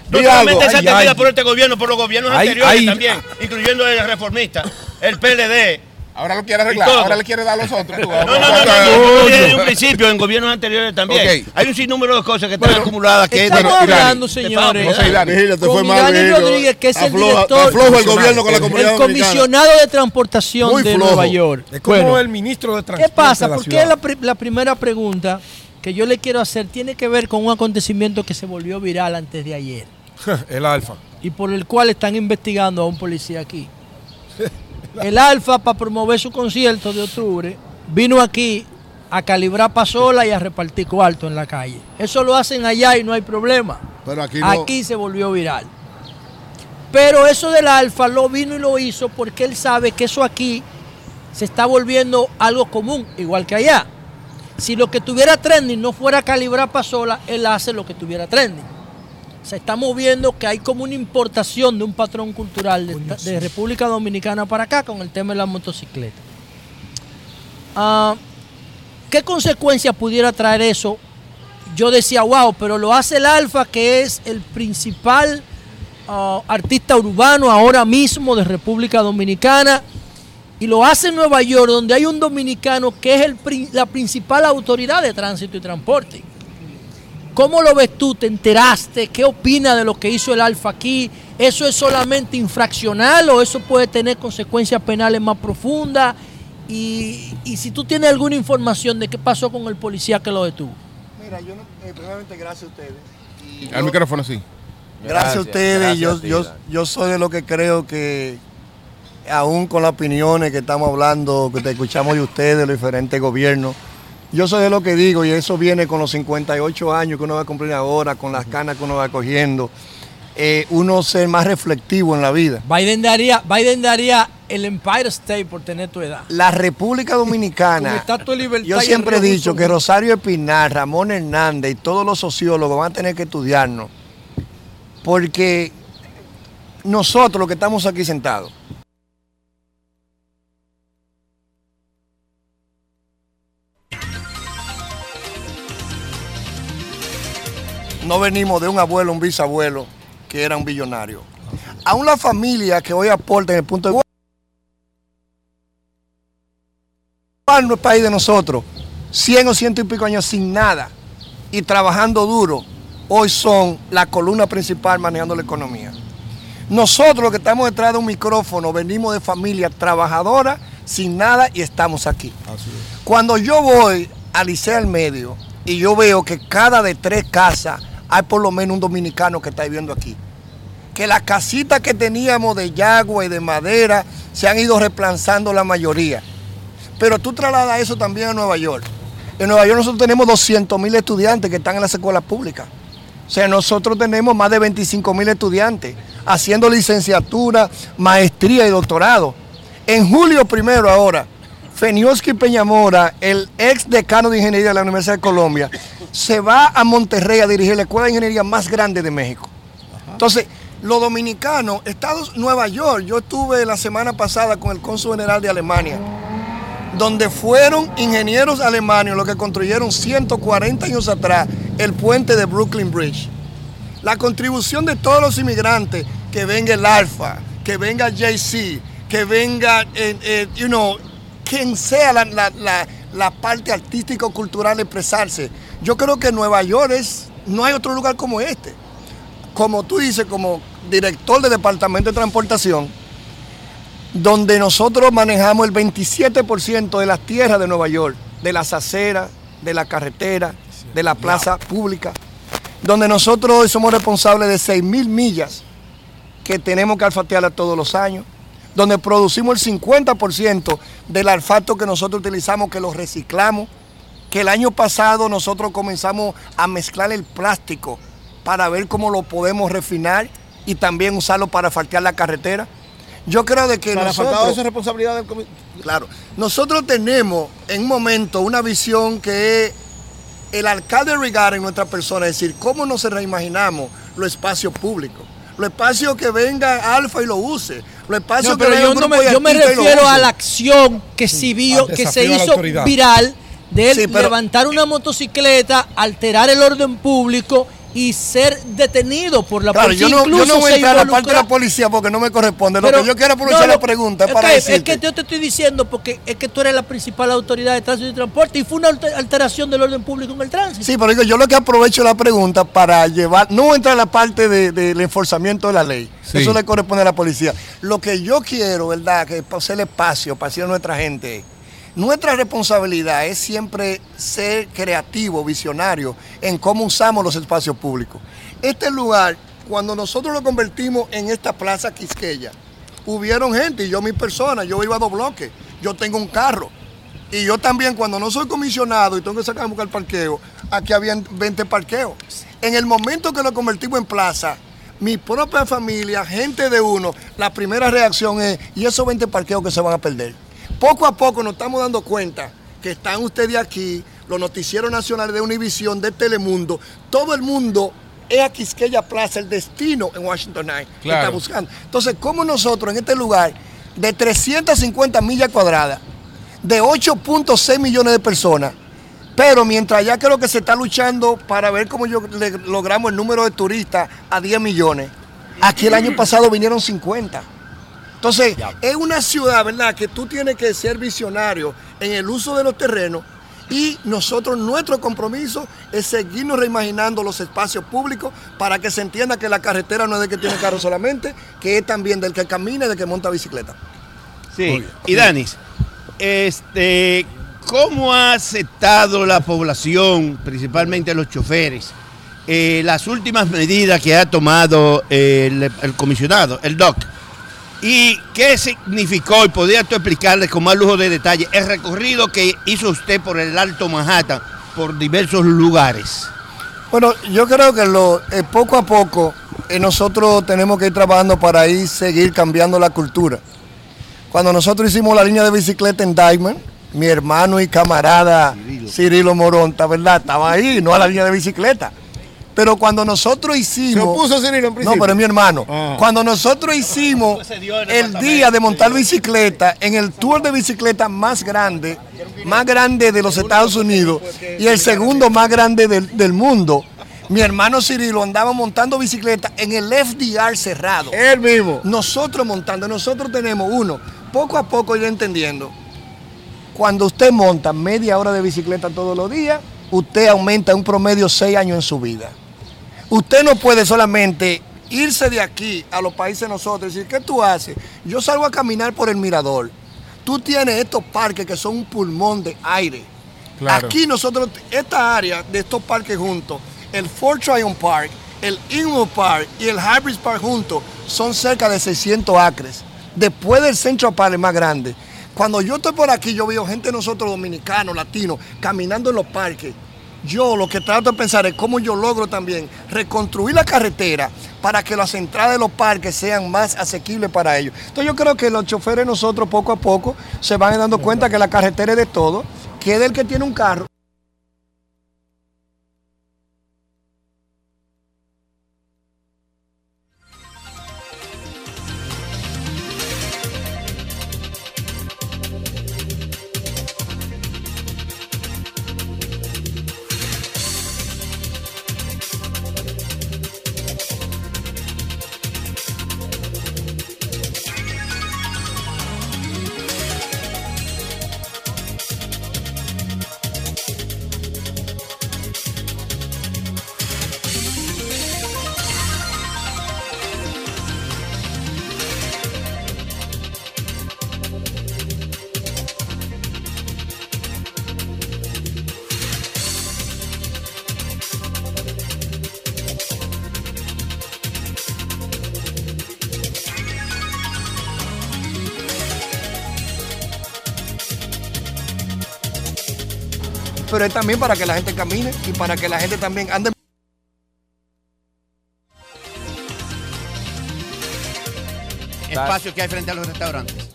No solamente Ay, atendida por este gobierno, por los gobiernos Ay, anteriores ay. también, incluyendo el reformista, el PLD. Ahora lo quiere arreglar, ahora le quiere dar a los otros. tú. No, no, no, no, no, desde un principio, en gobiernos anteriores también. Hay un sinnúmero de cosas que están acumuladas que Estamos hablando, señores, favor, José Irani. Vigila, te con fue mal, Irani Vigila. Rodríguez, que es el director, el gobierno con la comunidad el dominicana. comisionado de transportación de. Nueva York. Es como Bueno, el ministro de ¿Qué Transporte pasa? de la Porque la primera pregunta que yo le quiero hacer tiene que ver con un acontecimiento que se volvió viral antes de ayer el alfa. y por el cual están investigando a un policía aquí. El Alfa, para promover su concierto de octubre, vino aquí a calibrar pasola y a repartir cuarto en la calle. Eso lo hacen allá y no hay problema. Pero aquí no. Aquí se volvió viral. Pero eso del Alfa lo vino y lo hizo porque él sabe que eso aquí se está volviendo algo común, igual que allá. Si lo que tuviera trending no fuera calibrar pasola, él hace lo que tuviera trending. Se está moviendo que hay como una importación de un patrón cultural de, República Dominicana para acá con el tema de la motocicleta. Ah, ¿Qué consecuencias pudiera traer eso? Yo decía, wow, pero lo hace el Alfa, que es el principal ah, artista urbano ahora mismo de República Dominicana, y lo hace en Nueva York, donde hay un dominicano que es el la principal autoridad de tránsito y transporte. ¿Cómo lo ves tú? ¿Te enteraste? ¿Qué opinas de lo que hizo el Alfa aquí? ¿Eso es solamente infraccional o eso puede tener consecuencias penales más profundas? Y, y si tú tienes alguna información de qué pasó con el policía que lo detuvo. Mira, yo no, eh, primeramente gracias a ustedes. Y Al yo- micrófono sí. Gracias, a ustedes. gracias yo, a ti, yo, yo soy de lo que creo que, aún con las opiniones que estamos hablando, que te escuchamos de ustedes, de los diferentes gobiernos, yo soy de lo que digo, y eso viene con los 58 años que uno va a cumplir ahora, con las canas que uno va cogiendo, eh, uno ser más reflectivo en la vida. Biden daría, Biden daría el Empire State por tener tu edad. La República Dominicana, yo siempre he dicho que Rosario Espinar, Ramón Hernández y todos los sociólogos van a tener que estudiarnos, porque nosotros los que estamos aquí sentados, no venimos de un abuelo, un bisabuelo que era un billonario. Aún la familia que hoy aporta en el punto de no es país de nosotros, 100 o ciento y pico años sin nada y trabajando duro, hoy son la columna principal manejando la economía. Nosotros los que estamos detrás de un micrófono venimos de familia trabajadora, sin nada y estamos aquí. Cuando yo voy a Licea al Medio y yo veo que cada de tres casas hay por lo menos un dominicano que está viviendo aquí. Que las casitas que teníamos de yagua y de madera se han ido reemplazando la mayoría. Pero tú trasladas eso también a Nueva York. En Nueva York nosotros tenemos 200 mil estudiantes que están en las escuelas públicas. O sea, nosotros tenemos más de 25 mil estudiantes haciendo licenciatura, maestría y doctorado. En julio primero ahora, Fenioski Peñamora, el ex decano de ingeniería de la Universidad de Colombia, se va a Monterrey a dirigir la escuela de ingeniería más grande de México. Entonces, los dominicanos, Estados Nueva York, yo estuve la semana pasada con el cónsul general de Alemania, donde fueron ingenieros alemanes los que construyeron 140 años atrás el puente de Brooklyn Bridge. La contribución de todos los inmigrantes, que venga el Alfa, que venga JC, que venga, eh, eh, you know, quien sea la, la- la- la parte artístico-cultural expresarse. Yo creo que Nueva York es, no hay otro lugar como este. Como tú dices, como director del Departamento de Transportación, donde nosotros manejamos el 27% de las tierras de Nueva York, de las aceras, de la carretera, de la plaza pública, donde nosotros hoy somos responsables de 6 mil millas que tenemos que alfatearla todos los años, donde producimos el 50% del alfato que nosotros utilizamos, que lo reciclamos, que el año pasado nosotros comenzamos a mezclar el plástico para ver cómo lo podemos refinar y también usarlo para asfaltear la carretera. Yo creo de que Para nosotros... faltado eso es responsabilidad del comité. Claro. Nosotros tenemos en un momento una visión que es el alcalde Rigar en nuestra persona, es decir, cómo nos reimaginamos los espacios públicos. Los espacios que venga Alfa y lo use. Los espacios No, que pero venga yo, no me, yo me refiero a la acción que se vio, que se hizo viral de él Sí, pero- levantar una motocicleta, alterar el orden público y ser detenido por la Claro, policía. yo no, yo no Incluso voy a entrar a la parte de la policía porque no me corresponde. Pero- lo que yo quiero aprovechar no, la pregunta es es para que, decirte. Es que yo te estoy diciendo porque es que tú eres la principal autoridad de tránsito y transporte y fue una alter- alteración del orden público en el tránsito. Sí, pero digo, yo lo que aprovecho la pregunta para llevar, no entra en la parte de- del enforzamiento de la ley. Sí. Eso le corresponde a la policía. Lo que yo quiero, ¿verdad? Que para hacer espacio, para decir a nuestra gente, nuestra responsabilidad es siempre ser creativo, visionario en cómo usamos los espacios públicos. Este lugar, cuando nosotros lo convertimos en esta plaza Quisqueya, hubieron gente, y yo mi persona, yo iba a dos bloques, yo tengo un carro. Y yo también, cuando no soy comisionado y tengo que sacar a buscar parqueo, aquí habían 20 parqueos. En el momento que lo convertimos en plaza, mi propia familia, gente de uno, la primera reacción es, ¿y esos 20 parqueos que se van a perder? Poco a poco nos estamos dando cuenta que están ustedes aquí, los noticieros nacionales de Univisión, de Telemundo, todo el mundo es a Quisqueya Plaza, el destino en Washington Night que Claro. está buscando. Entonces, ¿cómo nosotros en este lugar de 350 millas cuadradas, de 8.6 millones de personas, pero mientras ya creo que se está luchando para ver cómo yo, le- logramos el número de turistas a 10 millones, aquí el año pasado vinieron 50. Entonces, es una ciudad, ¿verdad?, que tú tienes que ser visionario en el uso de los terrenos y nosotros, nuestro compromiso es seguirnos reimaginando los espacios públicos para que se entienda que la carretera no es del que tiene carro solamente, que es también del que camina y del que monta bicicleta. Sí. Y Danis, este, ¿cómo ha aceptado la población, principalmente los choferes, eh, las últimas medidas que ha tomado el, el comisionado, el DOC? ¿Y qué significó, y podría tú explicarles con más lujo de detalle, el recorrido que hizo usted por el Alto Manhattan, por diversos lugares? Bueno, yo creo que lo, eh, poco a poco eh, nosotros tenemos que ir trabajando para ir seguir cambiando la cultura. Cuando nosotros hicimos la línea de bicicleta en Diamond, mi hermano y camarada Cirilo, Moronta, ¿verdad? Estaba ahí, no a la línea de bicicleta. Pero cuando nosotros hicimos... ¿Se opuso Cirilo en No, principio? pero es mi hermano. Ah. Cuando nosotros hicimos el día de montar bicicleta en el tour de bicicleta más grande, más grande de los Estados Unidos y el segundo más grande del, del mundo, mi hermano Cirilo andaba montando bicicleta en el FDR cerrado. Él mismo. Nosotros montando, nosotros tenemos uno, poco a poco ir entendiendo. Cuando usted monta media hora de bicicleta todos los días, usted aumenta un promedio seis años en su vida. Usted no puede solamente irse de aquí a los países de nosotros y decir, ¿qué tú haces? Yo salgo a caminar por el mirador. Tú tienes estos parques que son un pulmón de aire. Claro. Aquí nosotros, esta área de estos parques juntos, el Fort Tryon Park, el Inwood Park y el Hybrid Park juntos, son cerca de 600 acres. Después del Central Park es más grande. Cuando yo estoy por aquí, yo veo gente de nosotros dominicanos, latinos, caminando en los parques. Yo lo que trato de pensar es cómo yo logro también reconstruir la carretera para que las entradas de los parques sean más asequibles para ellos. Entonces yo creo que los choferes nosotros poco a poco se van dando cuenta que la carretera es de todo, que es del que tiene un carro. También para que la gente camine y para que la gente también ande. Espacio que hay frente a los restaurantes.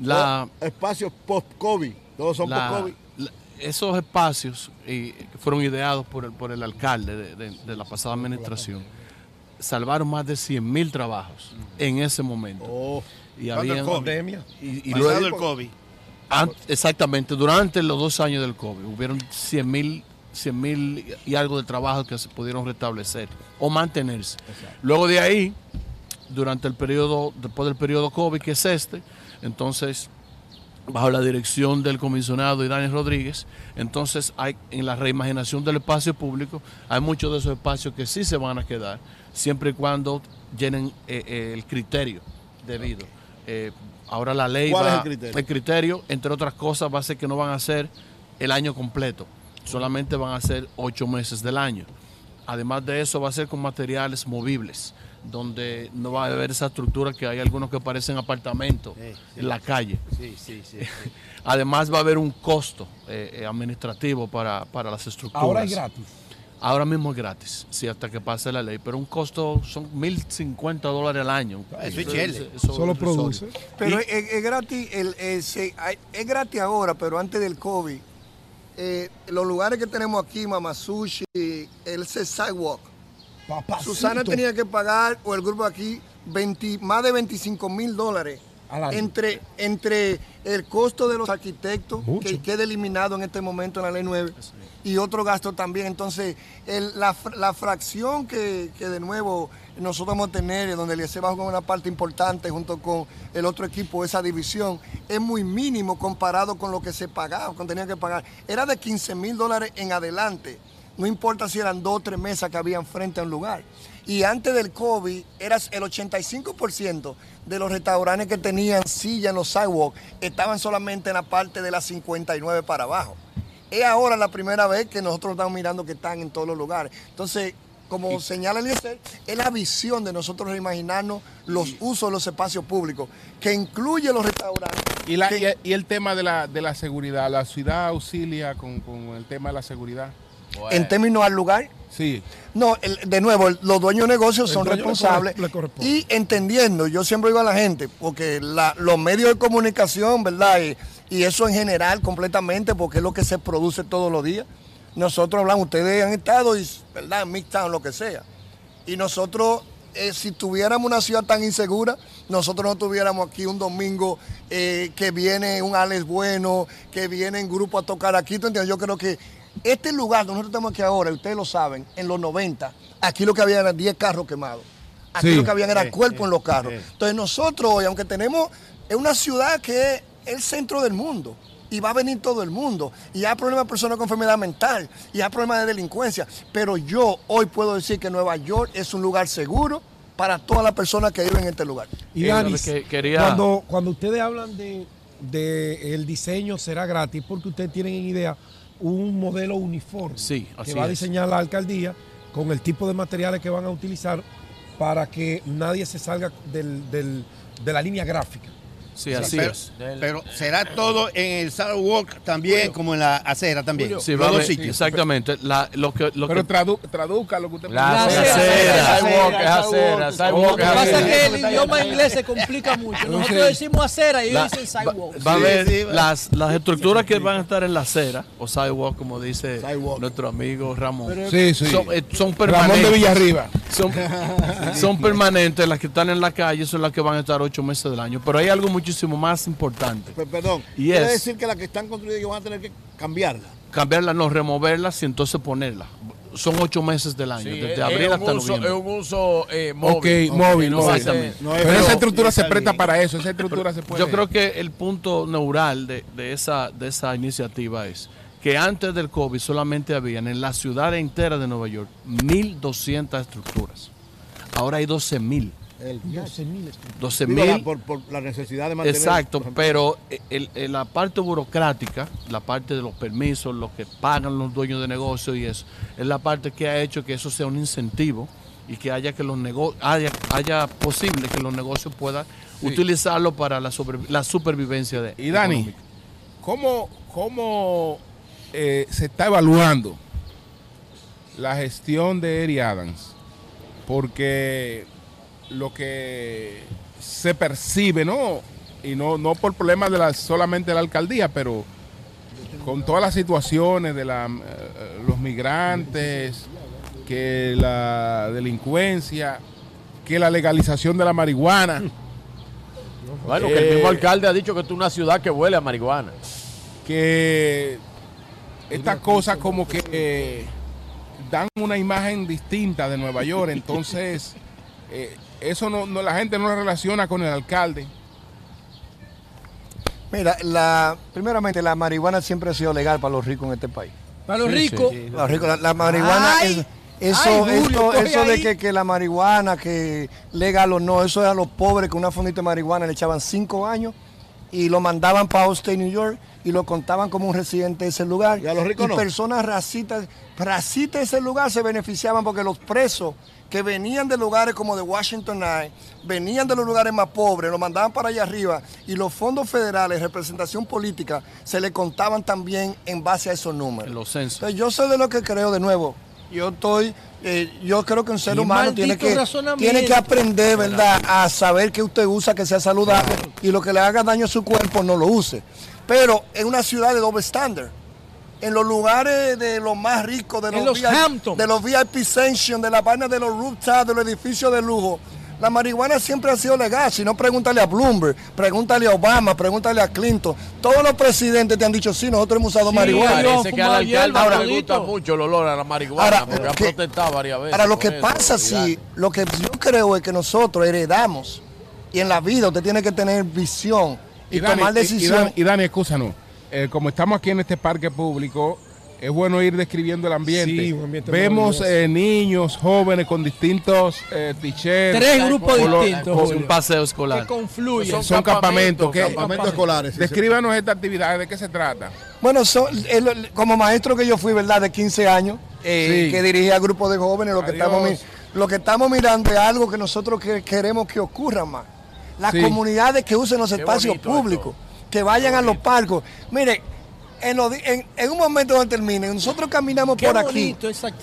La, espacios post-COVID. Todos son post-COVID. esos espacios eh, que fueron ideados por el, por el alcalde de, de- de la pasada administración salvaron más de 100 mil trabajos en ese momento. y ¿Cuándo el habían- COVID? Pandemia. Y, y luego- el COVID. Exactamente, durante los dos años del COVID hubieron 100 mil 100 mil y algo de trabajos que se pudieron restablecer o mantenerse. Luego de ahí, durante el periodo, después del periodo COVID, que es este, entonces, bajo la dirección del comisionado Daniel Rodríguez, entonces hay en la reimaginación del espacio público, hay muchos de esos espacios que sí se van a quedar, siempre y cuando llenen eh, eh, el criterio debido. Eh, ahora la ley ¿Cuál va- es el criterio? el criterio, entre otras cosas, va a ser que no van a ser el año completo, solamente van a ser ocho meses del año. Además de eso, va a ser con materiales movibles, donde no va a haber esa estructura que hay algunos que parecen apartamentos en la calle. Sí, sí, sí. Además va a haber un costo eh, eh, administrativo para, para las estructuras. Ahora es gratis. Ahora mismo es gratis, sí, hasta que pase la ley, pero un costo son 1.050 dólares al año. Eso es chele. eso Solo es produce. Pero Y- es, es gratis, el, hay- es gratis ahora, pero antes del COVID, eh, los lugares que tenemos aquí, Mama Sushi, el Sidewalk, Susana tenía que pagar, o el grupo aquí, 20 más de 25 mil dólares. Entre, entre el costo de los arquitectos, Mucho. que queda eliminado en este momento en la ley 9, y otro gasto también. Entonces, el- la, la fracción que, que de nuevo nosotros vamos a tener, donde el se va con una parte importante junto con el otro equipo, esa división, es muy mínimo comparado con lo que se pagaba, con tenía que pagar. Era de 15 mil dólares en adelante. No importa si eran dos o tres mesas que habían frente a un lugar. Y antes del COVID, era el 85% de los restaurantes que tenían silla en los sidewalks estaban solamente en la parte de las 59 para abajo. Es ahora la primera vez que nosotros estamos mirando que están en todos los lugares. Entonces, como señala Eliezer, es la visión de nosotros reimaginarnos los usos de los espacios públicos, que incluye los restaurantes. Y, la, y, y el tema de la, de la seguridad, la ciudad auxilia con, con el tema de la seguridad. En términos al lugar, Sí. No, el- de nuevo, el- los dueños de negocios El son le responsables corre- le corresponde. y entendiendo, yo siempre digo a la gente, porque la- los medios de comunicación, ¿verdad? Y, y eso en general completamente, porque es lo que se produce todos los días. Nosotros hablamos, ustedes han estado, y, ¿verdad? En Midtown, lo que sea. Y nosotros, eh, si tuviéramos una ciudad tan insegura, nosotros no tuviéramos aquí un domingo eh, que viene un Alex Bueno, que viene en grupo a tocar aquí. ¿tú entiendes? Yo creo que este lugar donde nosotros estamos aquí ahora, y ustedes lo saben, en los 90, aquí lo que había eran 10 carros quemados. Aquí Sí. lo que habían era Sí, cuerpo sí, en los carros. Entonces nosotros hoy, aunque tenemos, es una ciudad que es el centro del mundo. Y va a venir todo el mundo. Y hay problemas de personas con enfermedad mental. Y hay problemas de delincuencia. Pero yo hoy puedo decir que Nueva York es un lugar seguro para todas las personas que viven en este lugar. Y Danis, que- quería- cuando, cuando ustedes hablan de, de el diseño será gratis, porque ustedes tienen en idea un modelo uniforme Sí, que va a es. diseñar la alcaldía con el tipo de materiales que van a utilizar para que nadie se salga del- del- de la línea gráfica. Sí, así pero, es. Pero será todo en el sidewalk también, como en la acera también. Sí, Los va a dos haber- sitios. exactamente. La- lo que, lo Pero que- tradu- traduzca lo que usted La piensa. acera. Sidewalk es acera, sidewalk Lo que es pasa acera. es que el idioma inglés se complica mucho. Nosotros decimos acera y ellos dicen sidewalk. Va a Sí, haber sí, las, las estructuras que van a estar en la acera, o sidewalk, como dice nuestro amigo Ramón. Sí, sí. Son, eh, son Ramón permanentes. de Villarriba. Son, son permanentes, las que están en la calle son las que van a estar ocho meses del año. Pero hay algo muchísimo más importante. Pe- Perdón, Y quiere es- decir que las que están construidas ellos van a tener que cambiarla. Cambiarlas, no removerlas y entonces ponerlas. Son ocho meses del año, eh, desde es- abril es hasta un uso- noviembre. es un uso eh, móvil. Ok, móvil, no móvil. Exactamente. Pero esa estructura se presta para eso, esa estructura se puede. Yo creo que el punto neural de, de esa, de esa iniciativa es que antes del COVID solamente habían en la ciudad entera de Nueva York 1.200 estructuras. Ahora hay 12.000. 12.000 12 Digo, la- mil. por, por la necesidad de mantener. Exacto, pero el- el- la parte burocrática, la parte de los permisos, lo que pagan los dueños de negocios y eso, es la parte que ha hecho que eso sea un incentivo y que haya que los nego- haya, haya posible que los negocios puedan Sí. utilizarlo para la, la supervivencia de Y Dani, económica. ¿cómo, cómo eh, se está evaluando la gestión de Eri Adams? Porque lo que se percibe, ¿no? Y no, no por problemas de la, solamente de la alcaldía, pero con todas las situaciones de la, eh, los migrantes, que la delincuencia, que la legalización de la marihuana. Bueno, que el Eh, mismo alcalde ha dicho que es una ciudad que huele a marihuana. que estas cosas como que eh, dan una imagen distinta de Nueva York, entonces eh, eso no, no- la gente no lo relaciona con el alcalde. Mira, la, primeramente la marihuana siempre ha sido legal para los ricos en este país. Para los ricos. Los ricos, la, la marihuana, Ay, es- eso, ay, Julio, esto- coge eso de que, que la marihuana, que legal o no, eso es a los pobres que una fondita de marihuana le echaban cinco años y lo mandaban para Upstate New York y lo contaban como un residente de ese lugar. Y a los ricos no. personas racitas, racitas de ese lugar se beneficiaban porque los presos que venían de lugares como de Washington Night, venían de los lugares más pobres, lo mandaban para allá arriba y los fondos federales, representación política, se le contaban también en base a esos números. Los censos. Entonces, yo soy de lo que creo de nuevo. Yo estoy, eh, yo creo que un ser humano tiene que, tiene que aprender, ¿verdad?, a saber que usted usa, que sea saludable y lo que le haga daño a su cuerpo no lo use. Pero en una ciudad de doble estándar, en los lugares de los más ricos, de los, los VIP, Hamptons. de los VIP Sanction, de la vaina de los rooftops, de los edificios de lujo. La marihuana siempre ha sido legal. Si no, pregúntale a Bloomberg, pregúntale a Obama, pregúntale a Clinton. Todos los presidentes te han dicho, sí, nosotros hemos usado marihuana. Parece que al alcalde Ahora, no le gusta mucho el olor a la marihuana Ahora, porque ha que- protestado varias veces. Ahora, lo que eso, pasa, sí, lo que yo creo es que nosotros heredamos y en la vida usted tiene que tener visión y, Dani, tomar y- y Y, Dani, escúchanos, eh, como estamos aquí en este parque público, es bueno ir describiendo el ambiente. Sí, un ambiente Vemos eh, niños, jóvenes con distintos eh, t-shirts. Tres grupos color- distintos, con-. Un paseo escolar. Que confluyen. Son, son campamentos. Campamentos escolares. sí, sí. Descríbanos esta actividad, ¿de qué se trata? Bueno, so- el- como maestro que yo fui, ¿verdad? De 15 años, eh, Sí. que dirigía grupos de jóvenes, lo que, estamos, mi- lo que estamos mirando es algo que nosotros que- queremos que ocurra más. Las Sí. comunidades que usen los Qué espacios públicos, que vayan a los parques. Mire, en, un momento donde termine, nosotros caminamos Qué por aquí.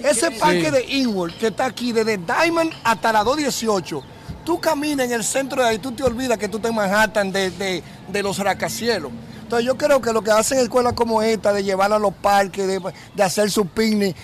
Ese parque Sí. de Inwood, que está aquí, desde Diamond hasta la 218, tú caminas en el centro de ahí, tú te olvidas que tú estás en Manhattan de, de- de los rascacielos. Entonces yo creo que lo que hacen escuelas como esta, de llevar a los parques, de, de hacer su picnic,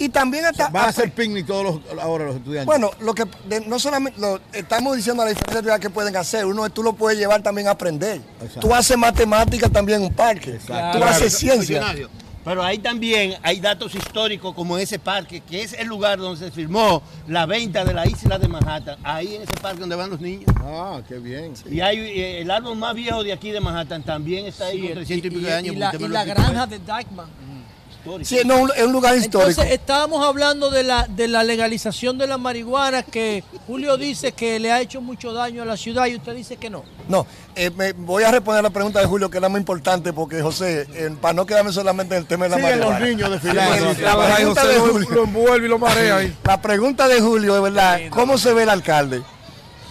y también hasta... Van a hacer picnic todos los, ahora los estudiantes. Bueno, lo que de- no solamente lo, estamos diciendo la diferencia de que pueden hacer. Uno es tú lo puedes llevar también a aprender. Exacto. Tú haces matemática también en un parque. Exacto. Tú haces ciencia. Pero ahí también hay datos históricos como ese parque, que es el lugar donde se firmó la venta de la isla de Manhattan. Ahí en ese parque donde van los niños. Ah, qué bien. Y hay eh, el árbol más viejo de aquí de Manhattan también está ahí Sí, con 300 y, y- pico de años. y la, y la granja de Dykeman. Histórico. Sí, no, es un lugar histórico. Entonces, estábamos hablando de la, de la legalización de la marihuana que Julio dice que le ha hecho mucho daño a la ciudad y usted dice que no. No, eh, me- voy a responder la pregunta de Julio, que es la más importante, porque José, eh, para no quedarme solamente en el tema de la los marihuana. niños desfilando. Sí, Sí, la, pregunta de Julio, lo envuelve y lo marea ahí. la pregunta de Julio es verdad, ¿cómo se ve el alcalde?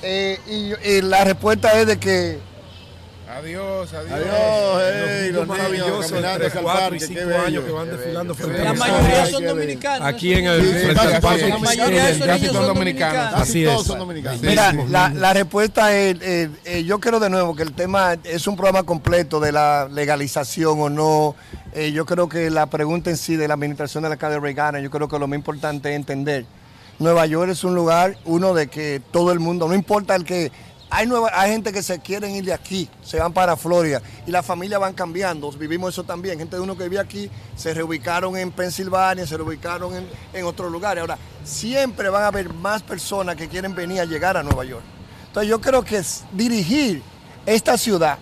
Eh, y, y la respuesta es de que Adiós, adiós. Adiós, hey, Los los niños niños maravillosos caminando entre hacia el 4 y parque, 5 qué bello. años que van desfilando frente La mayoría son dominicanos. Aquí en el Sí, frente al parque. casi- La mayoría de esos niños son dominicanos. dominicanos. Así Todos es. son dominicanos. Mira, la, la respuesta es, eh, eh, yo creo de nuevo que el tema es un programa completo de la legalización o no. Eh, yo creo que la pregunta en sí de la administración de la calle Reagan, yo creo que lo más importante es entender. Nueva York es un lugar, uno de que todo el mundo, no importa el que... Hay, nueva, hay gente que se quieren ir de aquí, se van para Florida y las familias van cambiando, vivimos eso también. Gente de uno que vivía aquí se reubicaron en Pensilvania, se reubicaron en, en otros lugares. Ahora, siempre van a haber más personas que quieren venir a llegar a Nueva York. Entonces yo creo que dirigir esta ciudad,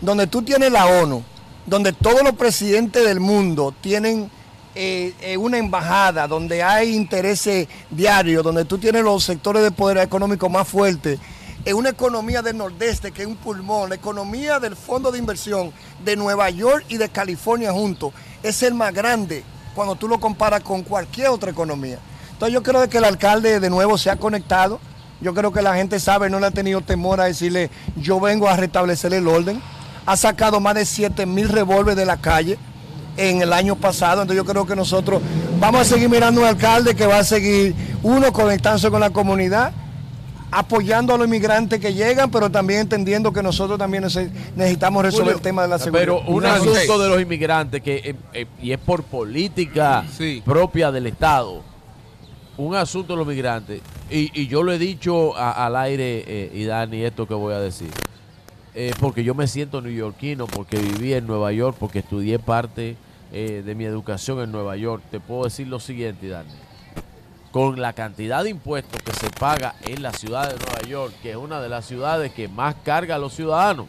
donde tú tienes la ONU, donde todos los presidentes del mundo tienen eh, eh, una embajada, donde hay intereses diarios, donde tú tienes los sectores de poder económico más fuertes, en una economía del nordeste que es un pulmón, la economía del fondo de inversión de Nueva York y de California juntos es el más grande cuando tú lo comparas con cualquier otra economía. Entonces yo creo que el alcalde de nuevo se ha conectado, yo creo que la gente sabe, no le ha tenido temor a decirle yo vengo a restablecer el orden, ha sacado más de 7 mil revólveres de la calle en el año pasado, entonces yo creo que nosotros vamos a seguir mirando a un alcalde que va a seguir, uno, conectándose con la comunidad, apoyando a los inmigrantes que llegan, pero también entendiendo que nosotros también nece- necesitamos resolver Julio, el tema de la seguridad. Pero un asunto de los inmigrantes que eh, eh, y es por política propia del Estado. Un asunto de los migrantes. Y, y yo lo he dicho a- al aire, eh, y Dani, esto que voy a decir. Eh, porque yo me siento neoyorquino, porque viví en Nueva York, porque estudié parte eh, de mi educación en Nueva York. Te puedo decir lo siguiente, Dani. Con la cantidad de impuestos que se paga en la ciudad de Nueva York, que es una de las ciudades que más carga a los ciudadanos,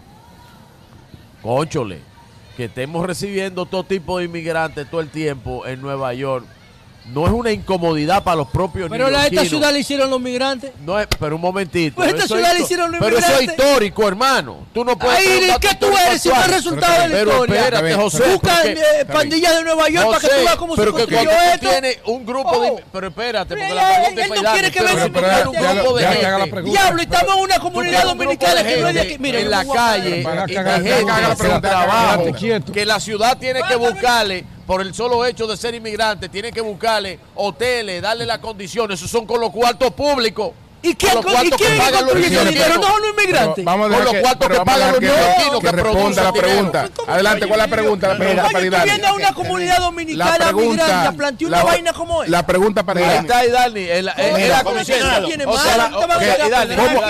Cónchole, que estemos recibiendo todo tipo de inmigrantes todo el tiempo en Nueva York, no es una incomodidad para los propios Pero la, esta ciudad le hicieron los migrantes. No es, pero un momentito. Pues esta ciudad le hicieron los Pero eso es histórico, hermano. Tú no puedes. Preguntar ¿qué tú eres si no es resultado de la Pero historia? espérate, José. Busca eh, pandillas de Nueva York para que tú veas cómo pero se que construyó tú esto. tienes un grupo de... Oh. Pero espérate, porque Él- la pregunta él es no para quiere que pero- un grupo de gente. que. Diablo, estamos en una comunidad dominicana que no es de aquí. Mira, en la calle, Que gente sin trabajo, que la ciudad tiene que buscarle, por el solo hecho de ser inmigrante, tiene que buscarle hoteles, darle las condiciones, esos son con los cuartos públicos. ¿Y quién Con los cuartos que pagan los dinero? No, los inmigrantes. Pero vamos a Con dejar los cuartos que pagan los que- neoyorquinos que que responda la pregunta. Adelante con la pregunta, la pregunta para Dani. a una comunidad dominicana migrante a plantear una vaina como esta. La pregunta para Ahí está, Dani, en la.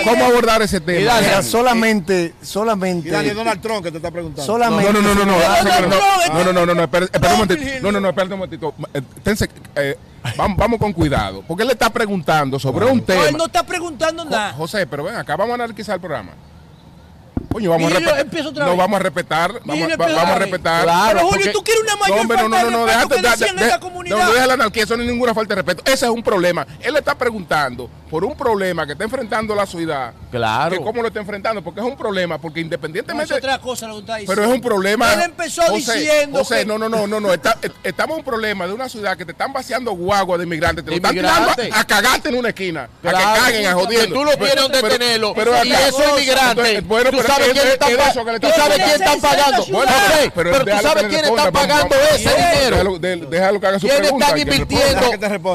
¿Cómo, abordar ese tema? Solamente, solamente. Dani, es Donald Trump que te está preguntando. Solamente. No, no, no, no, no, no, no, no, no, no, no, espera, espera un No, momentito. No, no, no, espérate un momentito. Vamos, vamos con cuidado, porque él le está preguntando sobre un No, tema. él no está preguntando nada. José, pero ven acá, vamos a analizar el programa. Coño, vamos a respetar. No, vamos a respetar. Vamos, vamos a respetar. Claro, Pero Julio, porque- tú quieres una mayor No, hombre, no, falta no, de no, no, respeto déjate, que de- decían de- en la de- comunidad. no, deja la anarquía, eso no es ninguna falta de respeto. Ese es un problema. Él le está preguntando por un problema que está enfrentando la ciudad. Claro. Que cómo lo está enfrentando, porque es un problema, porque No, es independientemente... otra cosa lo que está diciendo. Pero es un problema. Él empezó José, diciendo José, que- no, no, no, no, no. está- eh, estamos en un problema de una ciudad que te están vaciando guagua de inmigrantes. Te lo están tirando a, a cagarte en una esquina. Claro. a que caguen, a jodiendo. Tú no tienes donde Pero- tenerlo. pero y acá- esos inmigrantes, Entonces, bueno, tú pero sabes es- quién es- está eso tú sabes quién está pagando. Bueno, José, pero tú sabes quién está pagando ese dinero. Déjalo, que haga su ¿Quiénes pregunta.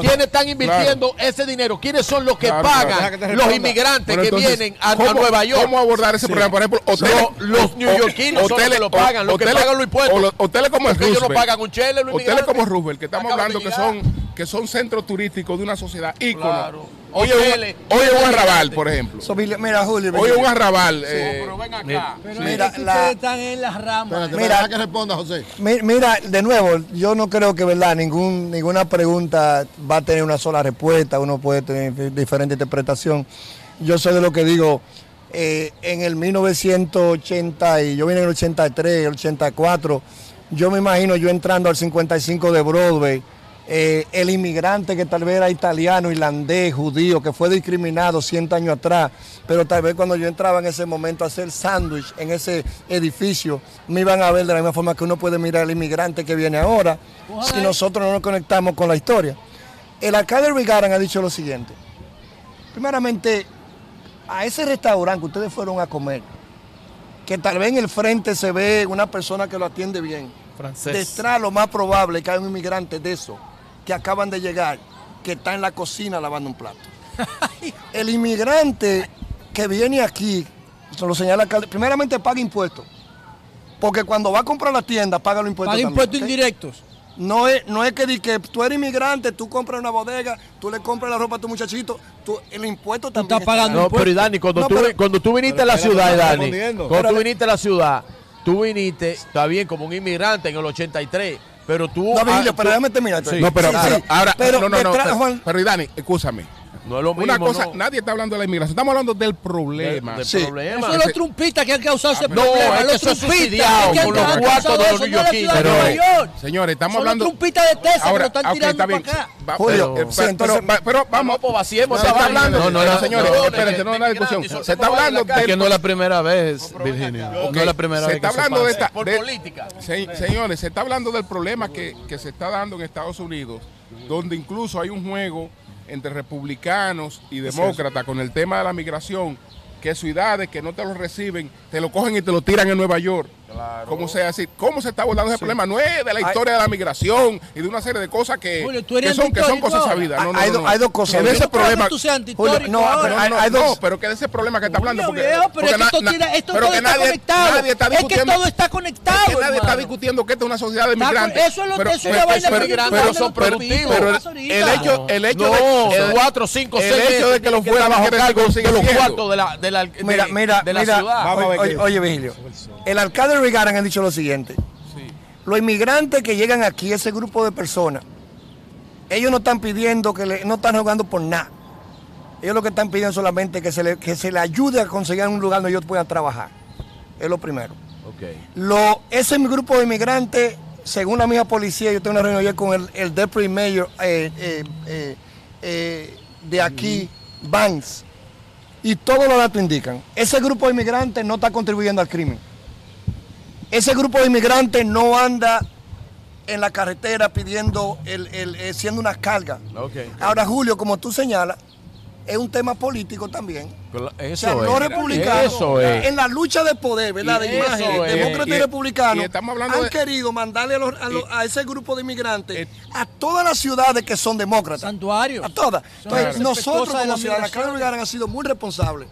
¿Quiénes están invirtiendo ese dinero? ¿Quiénes son los que Claro, claro. Pagan te los inmigrantes Bueno, que entonces, vienen a, a ¿cómo- Nueva York? ¿Cómo abordar ese problema? Por ejemplo, hoteles, Los- los neoyorquinos son los que lo pagan, los que pagan los impuestos. Hoteles como el ellos no Roosevelt. pagan un chele, los Hoteles como Roosevelt, que estamos hablando que son, que son centros turísticos de una sociedad ícono. Oye, Hoteles, un, oye, un arrabal, por ejemplo. So, Mira, Julio. Oye, un arrabal. eh, Pero ven acá. Pero Mira, es que la- ustedes están en las ramas. Espérate, Mira. Que responda, José. Mi- Mira, de nuevo, yo no creo que verdad ningún, ninguna pregunta va a tener una sola respuesta, uno puede tener dif- diferente interpretación. Yo sé de lo que digo, eh, en el 1980, y yo vine en el 83, el 84, yo me imagino yo entrando al 55 de Broadway, eh, el inmigrante que tal vez era italiano, irlandés, judío, que fue discriminado 100 años atrás, pero tal vez cuando yo entraba en ese momento a hacer sándwich en ese edificio, me iban a ver de la misma forma que uno puede mirar al inmigrante que viene ahora, si nosotros no nos conectamos con la historia. El alcalde Rigaran ha dicho lo siguiente. Primeramente, a ese restaurante que ustedes fueron a comer, que tal vez en el frente se ve una persona que lo atiende bien. Francés. Detrás lo más probable es que hay un inmigrante de eso, que acaban de llegar, que está en la cocina lavando un plato. el inmigrante que viene aquí, se lo señala primeramente paga impuestos. Porque cuando va a comprar la tienda, paga los impuestos. Paga también, impuestos ¿ok? indirectos. No es, no es que, que tú eres inmigrante, tú compras una bodega, tú le compras la ropa a tu muchachito, tú, el impuesto también. está No, pero y Dani, cuando, No, tú, pero- cuando tú viniste a la ciudad, Dani, cuando tú viniste a la ciudad, tú viniste, está bien, como un inmigrante en el 83, pero tú... No, Virgilio, ah, pero déjame terminar. No, pero, ahora, Pero no, no, no, pero, Dani, escúchame. No es lo Una mismo, cosa, no. nadie está hablando de la inmigración, estamos hablando del problema. Del- del problema. Son los trumpistas que han causado ese No, problema. es que los eso es trumpistas que han con los causado cuartos de eso, los no ciudad de Pero. Señores, estamos Son hablando. los trumpistas de Texas que Ahora, lo están ok, tirando está bien. para acá. Va- Julio, pero, sí, pero- entonces- pero- pero vamos. pues vaciemos se está hablando, No, no, pero, no, señores, no, espérense, no es una discusión. Se está hablando Que del no es la primera vez, Virginia. No es la primera se vez está que eso hablando de esta de- Se- señores, se está hablando del problema que, que se está dando en Estados Unidos, donde incluso hay un juego entre republicanos y demócratas con el tema de la migración, que ciudades que no te lo reciben, te lo cogen y te lo tiran en Nueva York. ¿Cómo sea así? ¿Cómo se está abordando ese problema? No es de la Hay- historia de la migración y de una serie de cosas que, Julio, tú que son, que son cosas sabidas. No, no, hay, no, do- no. hay dos cosas. Que ese problema. tú seas antihistórico Julio, no, pero No, hay- hay no, dos- pero que de ese problema que está hablando. Porque, viejo, pero porque es que esto, tira- esto pero todo que está nadie- conectado. nadie está es que todo está conectado. es que nadie está discutiendo que esta es una sociedad de migrantes. eso es lo- pero, eso es una vaina pero- que pero- pero- productivos. el hecho, el hecho de son cuatro, cinco, el seis hecho de que los que fuera bajo cargo los cuartos de la, de la, de- Mira, mira, de la mira. ciudad. Oye, Virgilio. El alcalde de Reagan han dicho lo siguiente. Los inmigrantes que llegan aquí, ese grupo de personas, ellos no están pidiendo que le, no están jugando por nada. Ellos lo que están pidiendo solamente que se le, que se le ayude a conseguir un lugar donde ellos puedan trabajar. Es lo primero. Lo, ese grupo de inmigrantes, según la misma policía, yo tengo una reunión ayer con el, el deputy mayor eh, eh, eh, de aquí, Vance, y todos los datos indican, ese grupo de inmigrantes no está contribuyendo al crimen. Ese grupo de inmigrantes no anda en la carretera pidiendo, el, el- eh, siendo una carga. Ahora, Julio, como tú señalas, es un tema político también. Cla- O sea, Eso los es. republicanos, Eso es. en la lucha de poder, ¿verdad? De imagen, eso es. demócratas y, Y- republicanos, y han de- querido mandarle a, los- a los- a ese grupo de inmigrantes a todas las ciudades que son demócratas. Santuarios. A todas. Entonces, respetuosas nosotros como ciudadanos. Carlos ha sido muy responsable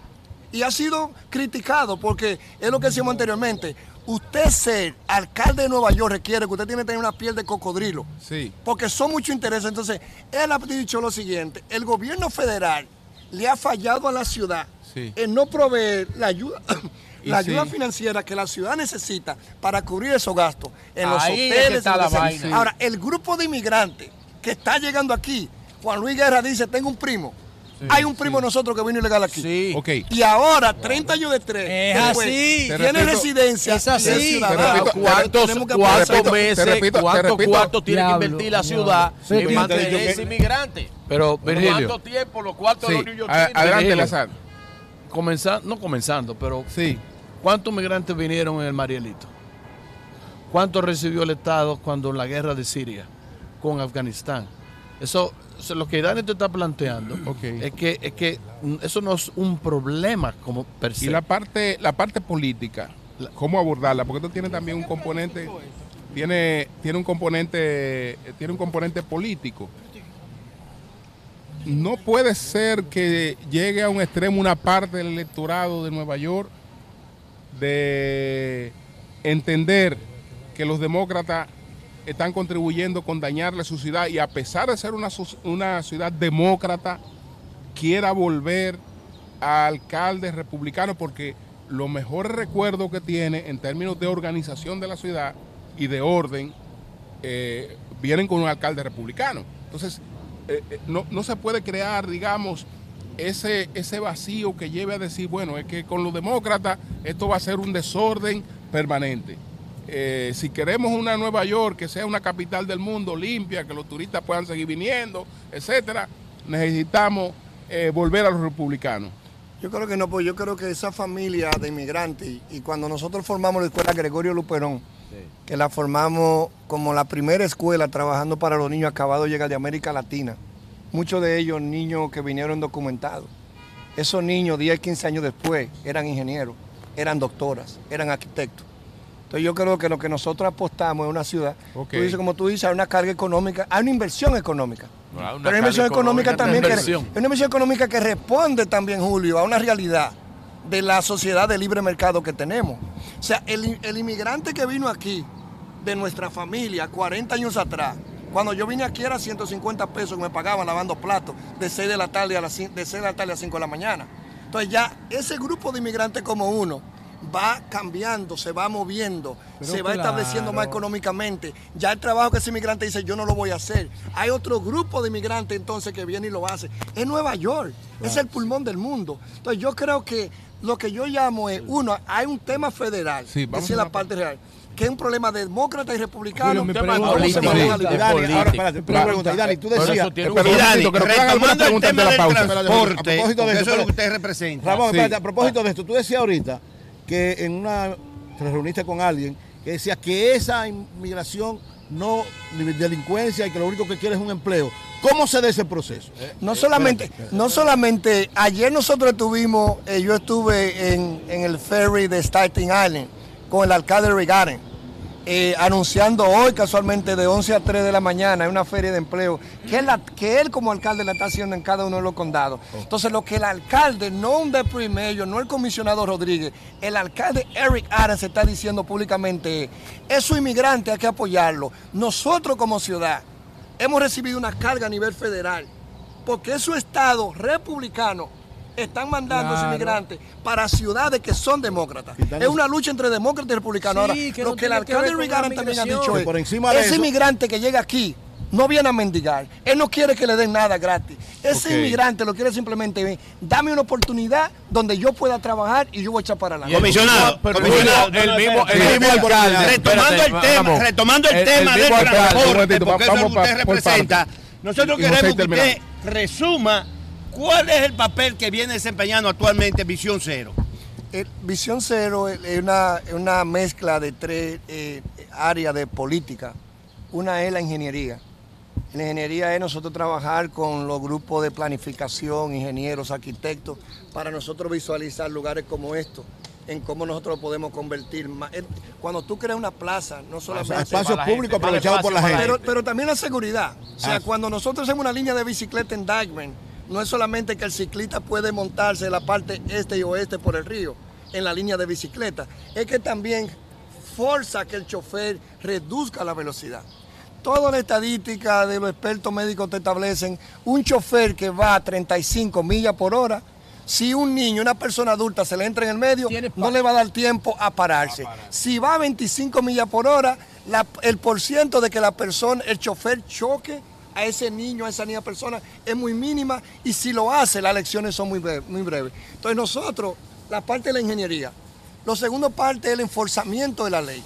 y ha sido criticado porque es lo que decíamos anteriormente. Usted ser alcalde de Nueva York requiere que usted tiene que tener una piel de cocodrilo Sí. porque son muchos intereses. Entonces, él ha dicho lo siguiente, el gobierno federal le ha fallado a la ciudad Sí. en no proveer la ayuda, la sí. ayuda financiera que la ciudad necesita para cubrir esos gastos en los Ahí es que hoteles. está la vaina. Ahora, el grupo de inmigrantes que está llegando aquí, Juan Luis Guerra dice, tengo un primo. Hay un primo de nosotros que vino ilegal aquí. Sí. Ok. Y ahora, 30 años de tres, Es después, así. Tiene repito, residencia. es así. ¿Cuántos, Tenemos que cuántos apoyar. te meses, repito, cuántos cuartos tiene que invertir la ciudad Sí, en mantener ese inmigrante? Pero, Virgilio, ¿Cuánto tiempo los cuartos de los New A- adelante. Lazar. comenzando, no comenzando, pero Sí. ¿cuántos migrantes vinieron en el Marielito? ¿Cuántos recibió el Estado cuando la guerra de Siria con Afganistán? Eso, eso lo que Dani te está planteando es que es que eso no es un problema como per se. Y la parte, la parte política, ¿cómo abordarla? Porque esto tiene también un componente, tiene, tiene un componente, tiene un componente político. No puede ser que llegue a un extremo una parte del electorado de Nueva York de entender que los demócratas están contribuyendo con dañarle su ciudad y a pesar de ser una, una ciudad demócrata, quiera volver a alcaldes republicanos porque los mejores recuerdos que tiene en términos de organización de la ciudad y de orden eh, vienen con un alcalde republicano. Entonces, eh, eh, no, no se puede crear, digamos, ese, ese vacío que lleve a decir, bueno, es que con los demócratas esto va a ser un desorden permanente. Eh, si queremos una Nueva York que sea una capital del mundo limpia, que los turistas puedan seguir viniendo, etcétera, necesitamos eh, volver a los republicanos. Yo creo que no, pues yo creo que esa familia de inmigrantes, y, y cuando nosotros formamos la escuela Gregorio Luperón, que la formamos como la primera escuela trabajando para los niños acabados de llegar de América Latina, muchos de ellos niños que vinieron documentados. Esos niños, 10, 15 años después, eran ingenieros. eran doctoras, eran arquitectos. Entonces yo creo que lo que nosotros apostamos es una ciudad, tú dices, como tú dices, hay una carga económica, hay una inversión económica. Ah, una Pero hay una inversión económica económica, también que, una inversión económica que responde también, Julio, a una realidad de la sociedad de libre mercado que tenemos. O sea, el, el inmigrante que vino aquí de nuestra familia 40 años atrás, cuando yo vine aquí era 150 pesos que me pagaban lavando platos de 6 de la tarde a las de 6 de la tarde a 5 de la mañana. Entonces ya ese grupo de inmigrantes como uno va cambiando, se va moviendo, Pero se va estableciendo más claro. económicamente. Ya el trabajo que ese inmigrante dice, yo no lo voy a hacer. Hay otro grupo de inmigrantes entonces que viene y lo hace. Es Nueva York, es el pulmón del mundo. Entonces yo creo que lo que yo llamo es, uno, hay un tema federal, Sí, vamos esa es la parte real, que es un problema de demócrata y republicano. Julio, mi tema. Dani, ahora, espérate, una pregunta. Y Dani, tú decías. un- un Y Dani, que retomando el tema de la del transporte, propósito de porque eso, eso es lo que pero- usted representa. Ramón, Sí. espérate, a propósito de esto, tú decías ahorita que en una te reuniste con alguien que decía que esa inmigración no delincuencia y que lo único que quiere es un empleo. ¿Cómo se da ese proceso? No solamente, no solamente, ayer nosotros estuvimos, eh, yo estuve en, en el ferry de Staten Island con el alcalde de Regaden, eh, anunciando hoy casualmente de 11 a 3 de la mañana en una feria de empleo que él, la- que él como alcalde la está haciendo en cada uno de los condados. Entonces lo que el alcalde, no un mayor, no el comisionado Rodríguez, el alcalde Eric Adams está diciendo públicamente es, esos inmigrantes hay que apoyarlo. Nosotros como ciudad hemos recibido una carga a nivel federal porque esos estados republicanos están mandando a esos inmigrantes para ciudades que son demócratas. Es una lucha entre demócratas y republicanos. Sí, Ahora, que lo no que el alcalde Reagan también ha dicho es, por encima de ese eso- inmigrante que llega aquí no viene a mendigar. Él no quiere que le den nada gratis. Ese Ok. inmigrante lo quiere simplemente dame una oportunidad donde yo pueda trabajar y yo voy a echar para adelante. Comisionado, Pero comisionado, el mismo, el mismo alcalde. retomando el tema, retomando el, tema del transporte, porque eso es lo vamos que usted representa. Nosotros queremos que usted resuma cuál es el papel que viene desempeñando actualmente Visión Cero. Eh, Visión Cero es una, una mezcla de tres eh, áreas de política. Una es la ingeniería. La ingeniería es nosotros trabajar con los grupos de planificación, ingenieros, arquitectos, para nosotros visualizar lugares como estos, en cómo nosotros podemos convertir. eh, Cuando tú creas una plaza, no solamente... Espacios públicos aprovechados por la gente. Pero, pero también la seguridad. O sea, Ah. cuando nosotros hacemos una línea de bicicleta en Dyckman, no es solamente que el ciclista puede montarse en la parte este y oeste por el río, en la línea de bicicleta, es que también forza que el chofer reduzca la velocidad. Toda la estadística de los expertos médicos te establecen un chofer que va a 35 millas por hora. Si un niño, una persona adulta se le entra en el medio, no le va a dar tiempo a pararse. Si va a 25 millas por hora, la- el porciento de que la persona, el chofer choque a ese niño, a esa niña persona, es muy mínima y si lo hace, las lecciones son muy breves. Muy breves. Entonces nosotros, la parte de la ingeniería, lo segundo parte es el enforzamiento de la ley.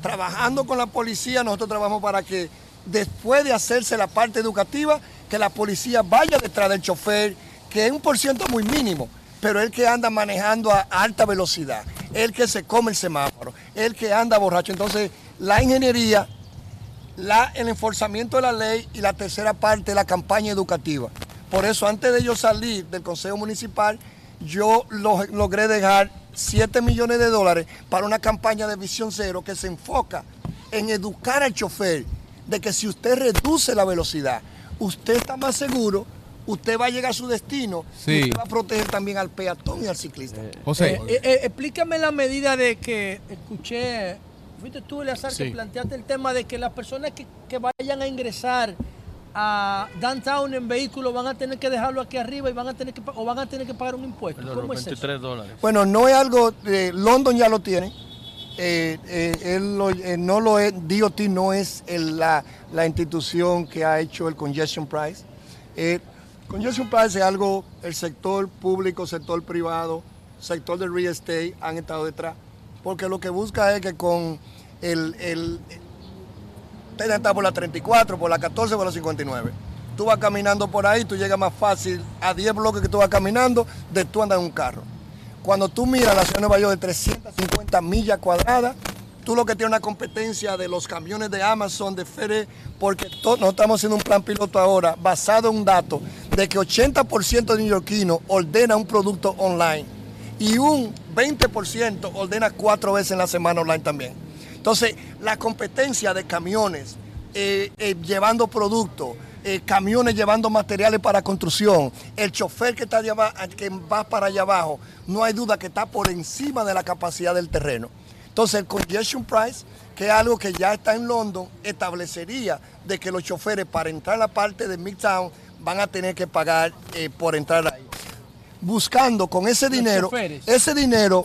Trabajando con la policía, nosotros trabajamos para que después de hacerse la parte educativa, que la policía vaya detrás del chofer, que es un por ciento muy mínimo, pero el que anda manejando a alta velocidad, el que se come el semáforo, el que anda borracho. Entonces, la ingeniería, la- el enforzamiento de la ley y la tercera parte, la campaña educativa. Por eso, antes de yo salir del Consejo Municipal, yo lo- logré dejar 7 millones de dólares para una campaña de visión cero que se enfoca en educar al chofer de que si usted reduce la velocidad, usted está más seguro, usted va a llegar a su destino Sí. y usted va a proteger también al peatón y al ciclista. José. Eh, eh, explícame la medida de que escuché, fuiste tú, Eleazar, que Sí. planteaste el tema de que las personas que, que vayan a ingresar a downtown en vehículo van a tener que dejarlo aquí arriba y van a tener que o van a tener que pagar un impuesto. ¿Cómo es eso? dólares. Bueno, no es algo, eh, London ya lo tiene. Eh, eh, él lo- eh, no lo es, DOT no es el- la, la institución que ha hecho el congestion price. Eh, congestion price es algo, el sector público, sector privado, sector del real estate han estado detrás. Porque lo que busca es que con el, el está por la 34, por la 14, por la 59. Tú vas caminando por ahí, tú llegas más fácil a 10 bloques que tú vas caminando de tú andar en un carro. Cuando tú miras la ciudad de Nueva York de 350 millas cuadradas, tú lo que tienes una competencia de los camiones de Amazon, de FedEx, porque nosotros estamos haciendo un plan piloto ahora basado en un dato de que 80% de neoyorquinos ordena un producto online y un 20% ordena cuatro veces en la semana online también. Entonces, la competencia de camiones eh, eh, llevando productos, eh, camiones llevando materiales para construcción, el chofer que, está que va para allá abajo, no hay duda que está por encima de la capacidad del terreno. Entonces, el congestion price, que es algo que ya está en London, establecería de que los choferes para entrar a la parte de Midtown van a tener que pagar por entrar ahí. Buscando con ese dinero, ese dinero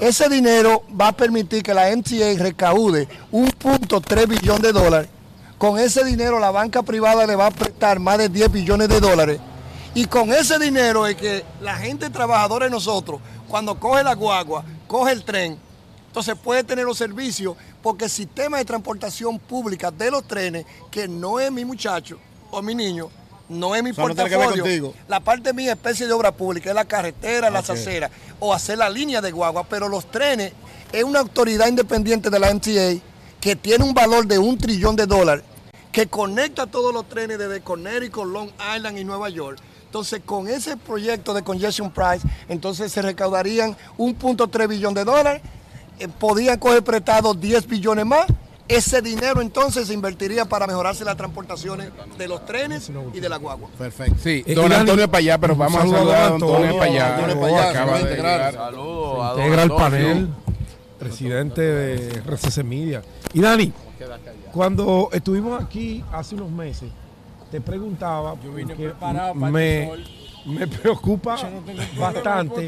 ese dinero va a permitir que la MTA recaude 1.3 billón de dólares. Con ese dinero la banca privada le va a prestar más de 10 billones de dólares. Y con ese dinero es que la gente trabajadora de nosotros, cuando coge la guagua, coge el tren, entonces puede tener los servicios, porque el sistema de transportación pública de los trenes, que no es mi muchacho o mi niño, no es mi O sea, portafolio. La parte mía es especie de obra pública, es la carretera, las Ok. aceras, o hacer la línea de guagua, pero los trenes es una autoridad independiente de la MTA que tiene un valor de un trillón de dólares, que conecta todos los trenes desde Connecticut, Long Island y Nueva York. Entonces, con ese proyecto de Congestion Price, entonces se recaudarían 1.3 billón de dólares, eh, podían coger prestado 10 billones más. Ese dinero entonces se invertiría para mejorarse las transportaciones de los trenes y de la guagua. Perfecto. Sí, don Antonio allá, pero vamos a saludo a saludar a don Antonio Antonio, para allá. Antonio para allá, Acaba de integrar. Saludos integra al Antonio. panel, presidente de RCC Media. Y Dani, cuando estuvimos aquí hace unos meses, te preguntaba, Yo vine preparado para me, sol. me preocupa Yo no tengo problema, bastante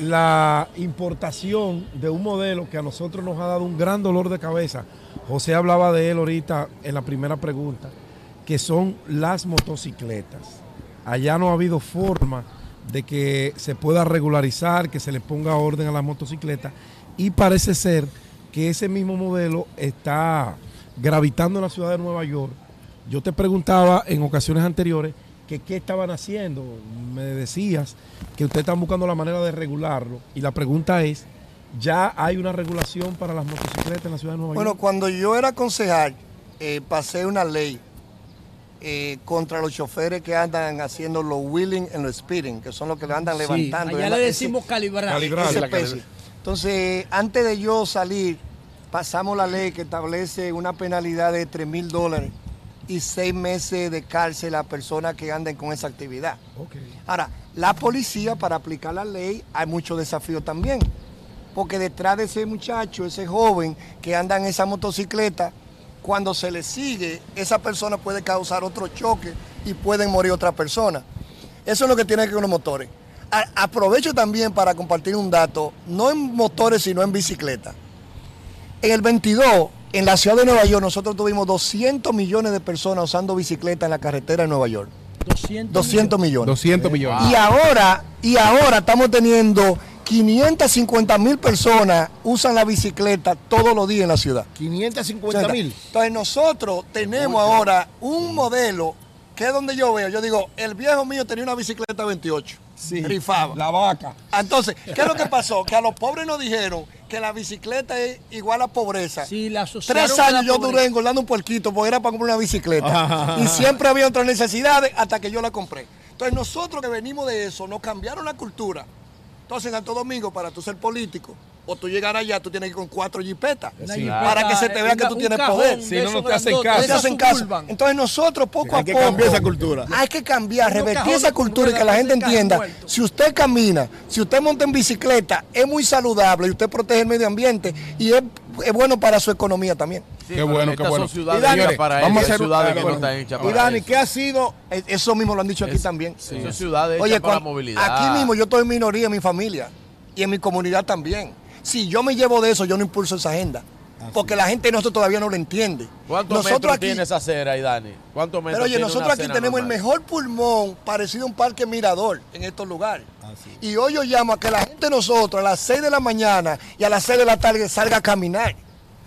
me importa aquí hasta las 12. la importación de un modelo que a nosotros nos ha dado un gran dolor de cabeza. José hablaba de él ahorita en la primera pregunta, que son las motocicletas. Allá no ha habido forma de que se pueda regularizar, que se le ponga orden a las motocicletas y parece ser que ese mismo modelo está gravitando en la ciudad de Nueva York. Yo te preguntaba en ocasiones anteriores que qué estaban haciendo. Me decías que ustedes están buscando la manera de regularlo. Y la pregunta es, ¿ya hay una regulación para las motocicletas en la ciudad de Nueva Bueno, York? cuando yo era concejal, eh, pasé una ley eh, contra los choferes que andan haciendo los wheeling en los speeding, que son los que le andan Sí, levantando. allá le decimos calibrar. Calibrar. esa especie. Entonces, antes de yo salir, pasamos la ley que establece una penalidad de 3 mil dólares y seis meses de cárcel a personas que anden con esa actividad. Ahora, la policía, para aplicar la ley, hay muchos desafíos también. Porque detrás de ese muchacho, ese joven que anda en esa motocicleta, cuando se le sigue, esa persona puede causar otro choque y pueden morir otras personas. Eso es lo que tiene que ver con los motores. A- aprovecho también para compartir un dato, no en motores, sino en bicicleta. En el 22, en la ciudad de Nueva York, nosotros tuvimos 200 millones de personas usando bicicleta en la carretera de Nueva York. 200, 200 millones. 200 millones. Y ahora, y ahora estamos teniendo 550 mil personas usan la bicicleta todos los días en la ciudad. 550 mil. Entonces nosotros tenemos ahora un modelo que es donde yo veo, yo digo, el viejo mío tenía una bicicleta 28. Rifaba. La vaca. Entonces, ¿qué es lo que pasó? Que a los pobres nos dijeron que la bicicleta es igual a pobreza. Sí, la Tres años yo pobreza. duré engordando un puerquito porque era para comprar una bicicleta. Ajá. y siempre había otras necesidades hasta que yo la compré. Entonces nosotros que venimos de eso, nos cambiaron la cultura. Entonces en Santo Domingo, para tú ser político, o tú llegar allá, tú tienes que ir con cuatro jipetas. Para que se te vea que tú tienes poder. de Si no, no te hacen caso. No te hacen esos caso. suburban. Entonces nosotros poco Hay a que poco. cambiar esa cultura. Hay que cambiar, revertir esa cultura y que la gente que entienda. Si usted camina, si usted monta en bicicleta, es muy saludable y usted protege el medio ambiente y es, es bueno para su economía también. Sí, Qué bueno, qué bueno. Y Dani, para vamos a hacer ciudades un- que no están hechas Y para Dani, eso. ¿qué ha sido? Eh, Eso mismo lo han dicho aquí Es- también. sí, son ciudades Oye, para cuan- movilidad. Aquí mismo yo estoy en minoría en mi familia y en mi comunidad también. Si yo me llevo de eso, yo no impulso esa agenda. Porque la gente de nosotros todavía no lo entiende. ¿Cuántos nosotros metros aquí, tiene esa acera ahí, Dani? ¿Cuántos metros pero oye, tiene nosotros aquí tenemos el mejor pulmón parecido a un parque mirador en estos lugares. Y hoy yo llamo a que la gente de nosotros a las 6 de la mañana y a las 6 de la tarde salga a caminar.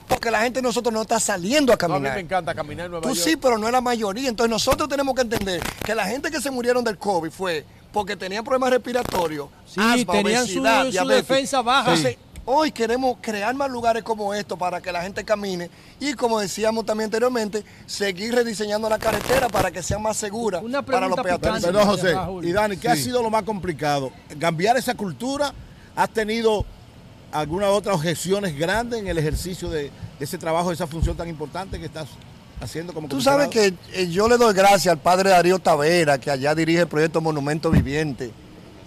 Porque la gente de nosotros no está saliendo a No, a mí caminar. me encanta caminar en Nueva Tú York. sí, pero no es la mayoría. Entonces nosotros tenemos que entender que la gente que se murieron del COVID fue porque tenían problemas respiratorios, Sí, asma, tenían su- obesidad, su diabetes. defensa baja. Entonces, hoy queremos crear más lugares como estos para que la gente camine y, como decíamos también anteriormente, seguir rediseñando la carretera para que sea más segura para los peatones. Perdón, José. Y Dani, ¿qué ha sido lo más complicado? ¿Cambiar esa cultura ¿Has tenido alguna otra objeciones grandes en el ejercicio de, de ese trabajo, de esa función tan importante que estás haciendo como Tú sabes que eh, yo le doy gracias al padre Darío Tavera, que allá dirige el proyecto Monumento Viviente.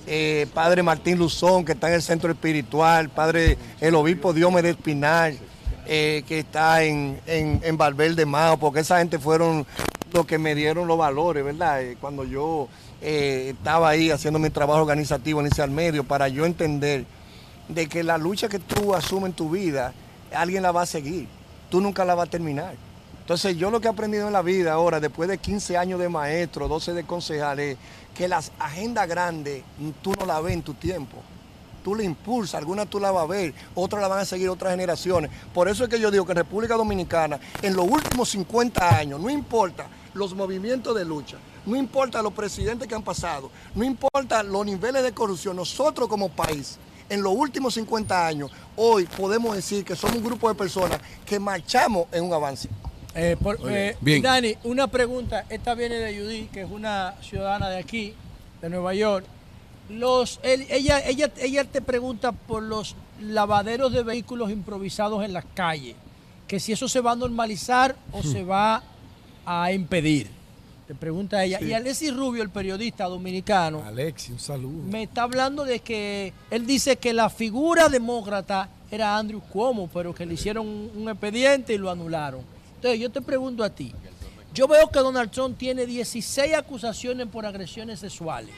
Eh, padre Martín Luzón, que está en el centro espiritual. Padre el obispo Diomedes Espinal, eh, que está en, en, en Valverde Mao, porque esa gente fueron los que me dieron los valores, ¿verdad? Eh, cuando yo estaba ahí haciendo mi trabajo organizativo en ese medio, para yo entender de que la lucha que tú asumes en tu vida, alguien la va a seguir. Tú nunca la vas a terminar. Entonces yo lo que he aprendido en la vida ahora, después de 15 años de maestro, 12 de concejal, es que las agendas grandes tú no las ves en tu tiempo. Tú la impulsas, algunas tú la vas a ver, otras la van a seguir otras generaciones. Por eso es que yo digo que en República Dominicana, en los últimos 50 años, no importa los movimientos de lucha, no importa los presidentes que han pasado, no importa los niveles de corrupción, nosotros como país, en los últimos 50 años, hoy podemos decir que somos un grupo de personas que marchamos en un avance. Eh, por- eh, bien. Dani, una pregunta. Esta viene de Judy, que es una ciudadana de aquí, de Nueva York. Los, él- ella, ella, ella te pregunta por los lavaderos de vehículos improvisados en las calles. Que si eso se va a normalizar o se va a impedir. Te pregunta ella. Sí. Y Alexis Rubio, el periodista dominicano, Alexi, un saludo. me está hablando de que él dice que la figura demócrata era Andrew Cuomo, pero que le hicieron un, un expediente y lo anularon. Entonces yo te pregunto a ti, yo veo que Donald Trump tiene 16 acusaciones por agresiones sexuales.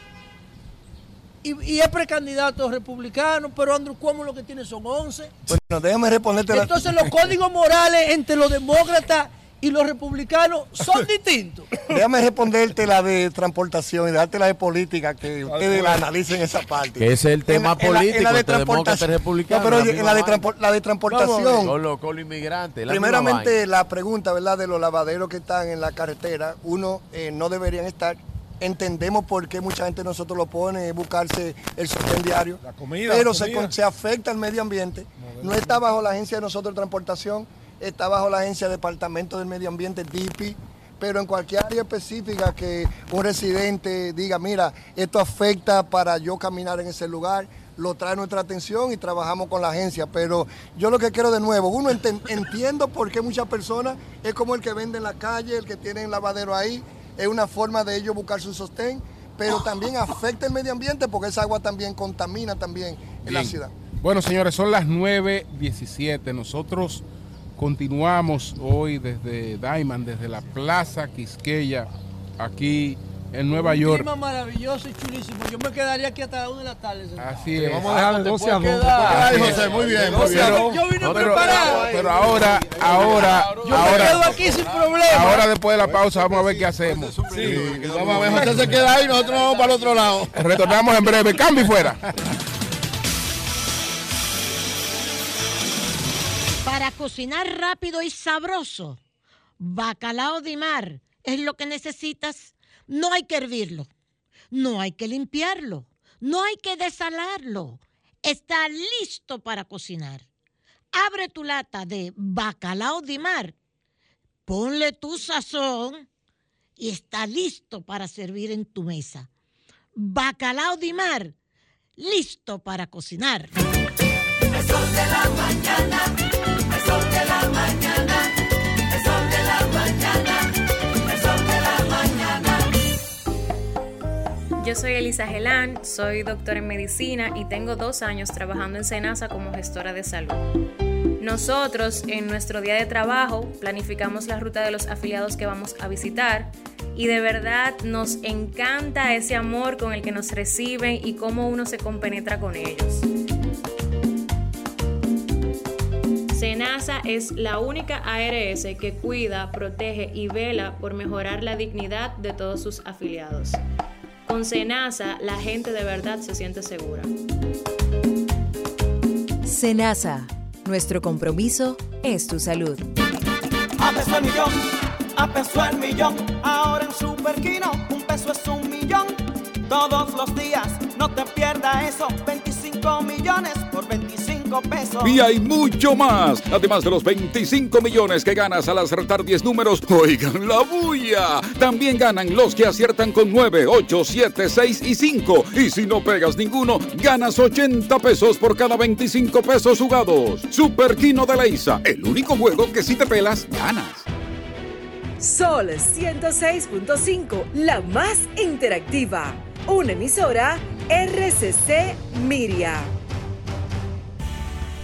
Y, y es precandidato republicano, pero Andrew Cuomo lo que tiene son 11. Bueno, déjame responderte la- Entonces los códigos morales entre los demócratas y los republicanos son distintos. Déjame responderte la de transportación y darte la de política, que ustedes la analicen esa parte. Que ese es el tema En la- en la- en la político de transportación. No, pero la oye, en la de, la transportación. Con los, con los inmigrantes. la Primeramente, la pregunta, ¿verdad?, de los lavaderos que están en la carretera, uno, eh, no deberían estar. Entendemos por qué mucha gente de nosotros lo pone, buscarse el sostén diario. comida, pero la se, comida. con- se afecta al medio ambiente. No está bajo la agencia de nosotros de transportación, está bajo la agencia de Departamento del Medio Ambiente, DIPI. Pero en cualquier área específica que un residente diga, mira, esto afecta para yo caminar en ese lugar, lo trae nuestra atención y trabajamos con la agencia. Pero yo lo que quiero de nuevo, uno entiendo por qué muchas personas es como el que vende en la calle, el que tiene el lavadero ahí, es una forma de ellos buscar su sostén, pero también afecta el medio ambiente porque esa agua también contamina también en la ciudad. Bueno, señores, son las 9.17. Nosotros continuamos hoy desde Diamond, desde la Plaza Quisqueya, aquí en Nueva Un York. clima maravilloso y chulísimo. Yo me quedaría aquí hasta la una de la tarde. sentado. Así es. Vamos a dejar de Te 12 a puedes 2. quedar. Ay, José, muy bien, muy bien. Yo vine No, pero, preparado. pero ahora, ahora, Yo me quedo ahora, aquí sin problema. ahora después de la pausa vamos a ver qué hacemos. Vamos a ver, José se queda ahí y nosotros vamos para el otro lado. Retornamos en breve. Cambio y fuera. Para cocinar rápido y sabroso, bacalao de mar es lo que necesitas. No hay que hervirlo, no hay que limpiarlo, no hay que desalarlo. Está listo para cocinar. Abre tu lata de bacalao de mar, ponle tu sazón y está listo para servir en tu mesa. Bacalao de mar, listo para cocinar. Yo soy Elisa Gelán, soy doctora en medicina y tengo dos años trabajando en Senasa como gestora de salud. Nosotros en nuestro día de trabajo planificamos la ruta de los afiliados que vamos a visitar y de verdad nos encanta ese amor con el que nos reciben y cómo uno se compenetra con ellos. Senasa es la única ARS que cuida, protege y vela por mejorar la dignidad de todos sus afiliados. Con Senasa, la gente de verdad se siente segura. Senasa, nuestro compromiso es tu salud. A peso el millón, a peso el millón. Ahora en Superquino, un peso es un millón. Todos los días, no te pierdas eso. 25 millones por 25 25 pesos. Y hay mucho más. Además de los 25 millones que ganas al acertar 10 números, oigan la bulla. También ganan los que aciertan con 9, 8, 7, 6 y 5. Y si no pegas ninguno, ganas 80 pesos por cada 25 pesos jugados. Super Kino de Leisa, el único juego que si te pelas, ganas. Sol 106.5, la más interactiva. Una emisora RCC Miria.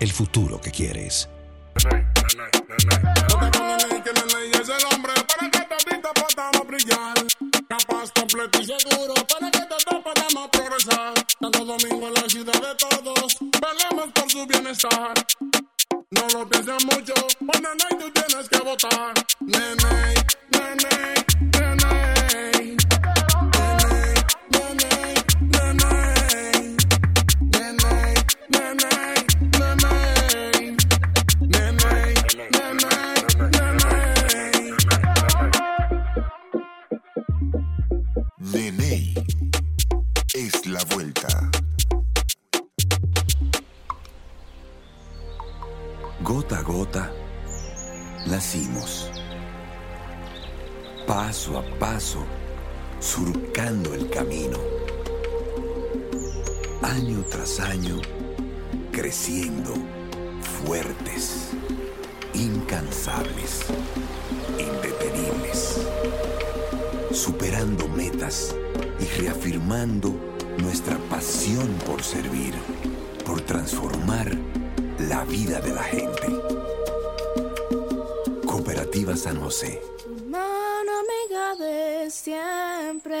el futuro que quieres. Capaz, completo y seguro para que todos podamos progresar. Santo Domingo es la ciudad de todos, velemos por su bienestar. No lo pienses mucho, cuando no tú tienes que votar. Nene, nuestra pasión por servir, por transformar la vida de la gente. Cooperativa San José. Mano amiga de siempre.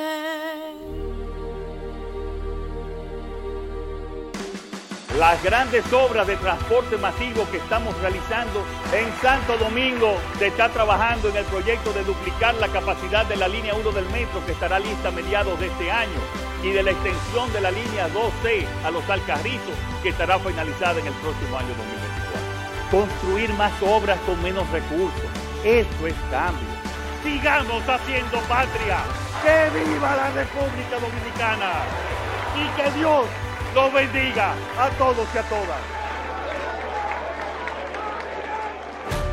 Las grandes obras de transporte masivo que estamos realizando en Santo Domingo se está trabajando en el proyecto de duplicar la capacidad de la línea 1 del metro que estará lista a mediados de este año y de la extensión de la línea 2C a los Alcarrizos que estará finalizada en el próximo año 2024. Construir más obras con menos recursos. Esto es cambio. Sigamos haciendo patria. ¡Que viva la República Dominicana! Y que Dios los bendiga a todos y a todas.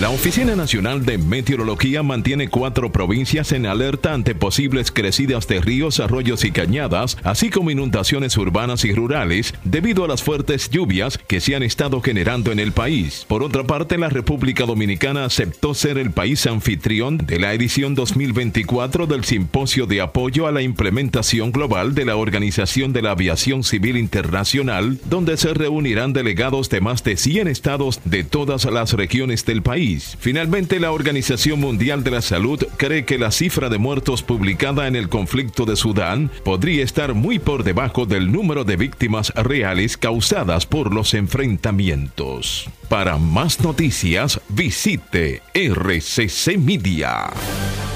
La Oficina Nacional de Meteorología mantiene cuatro provincias en alerta ante posibles crecidas de ríos, arroyos y cañadas, así como inundaciones urbanas y rurales, debido a las fuertes lluvias que se han estado generando en el país. Por otra parte, la República Dominicana aceptó ser el país anfitrión de la edición 2024 del Simposio de Apoyo a la Implementación Global de la Organización de la Aviación Civil Internacional, donde se reunirán delegados de más de 100 estados de todas las regiones del país. Finalmente, la Organización Mundial de la Salud cree que la cifra de muertos publicada en el conflicto de Sudán podría estar muy por debajo del número de víctimas reales causadas por los enfrentamientos. Para más noticias, visite RCC Media.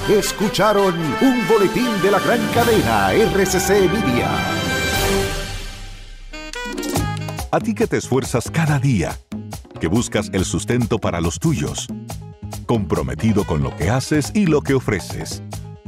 Escucharon un boletín de la gran cadena RCC Media. A ti que te esfuerzas cada día, que buscas el sustento para los tuyos, comprometido con lo que haces y lo que ofreces.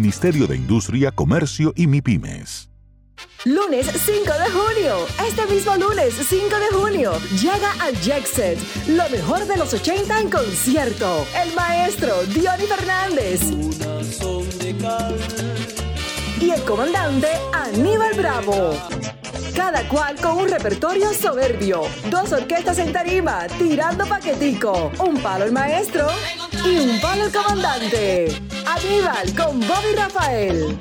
Ministerio de Industria, Comercio y MIPIMES. Lunes 5 de junio. Este mismo lunes 5 de junio llega al Jackset, lo mejor de los 80 en concierto. El maestro Diony Fernández. Y el comandante Aníbal Bravo. Cada cual con un repertorio soberbio. Dos orquestas en tarima, tirando paquetico. Un palo el maestro y un palo el comandante. Aníbal con Bobby Rafael.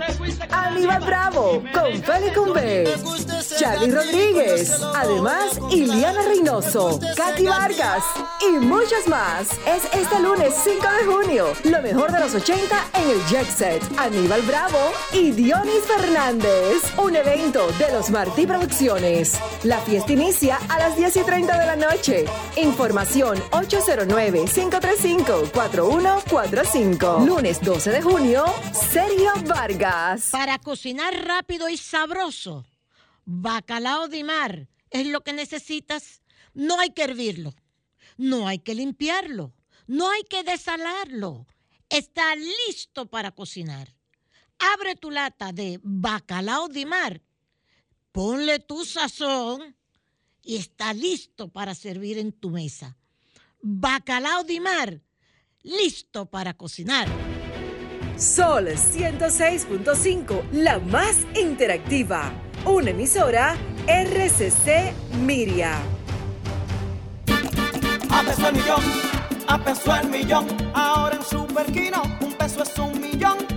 Aníbal Bravo con Félix Cumbé. Charlie Rodríguez. Además, Iliana Reynoso, Katy Vargas y muchos más. Es este lunes 5 de junio. Lo mejor de los 80 en el Jet Set. Aníbal Bravo y Dionis Fernández. Un evento de los Martí. La fiesta inicia a las 10 y 30 de la noche. Información 809-535-4145. Lunes 12 de junio, Sergio Vargas. Para cocinar rápido y sabroso, bacalao de mar es lo que necesitas. No hay que hervirlo, no hay que limpiarlo, no hay que desalarlo. Está listo para cocinar. Abre tu lata de bacalao de mar, ponle tu sazón y está listo para servir en tu mesa. Bacalao de mar, listo para cocinar. Sol 106.5, la más interactiva. Una emisora RCC Miria. A peso el millón, a peso el millón. Ahora en Superquino, un peso es un millón.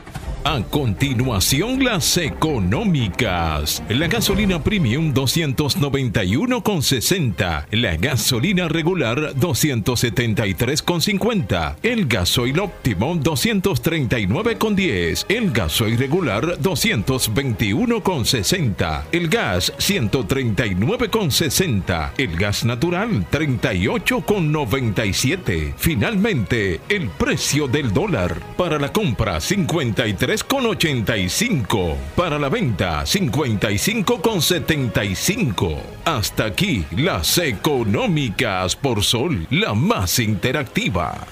A continuación, las económicas. La gasolina premium 291,60. La gasolina regular 273,50. El gasoil óptimo 239,10. El gasoil regular 221,60. El gas 139,60. El gas natural 38,97. Finalmente, el precio del dólar. Para la compra 53 53,85. Para la venta, 55,75. Hasta aquí las económicas por Sol, la más interactiva.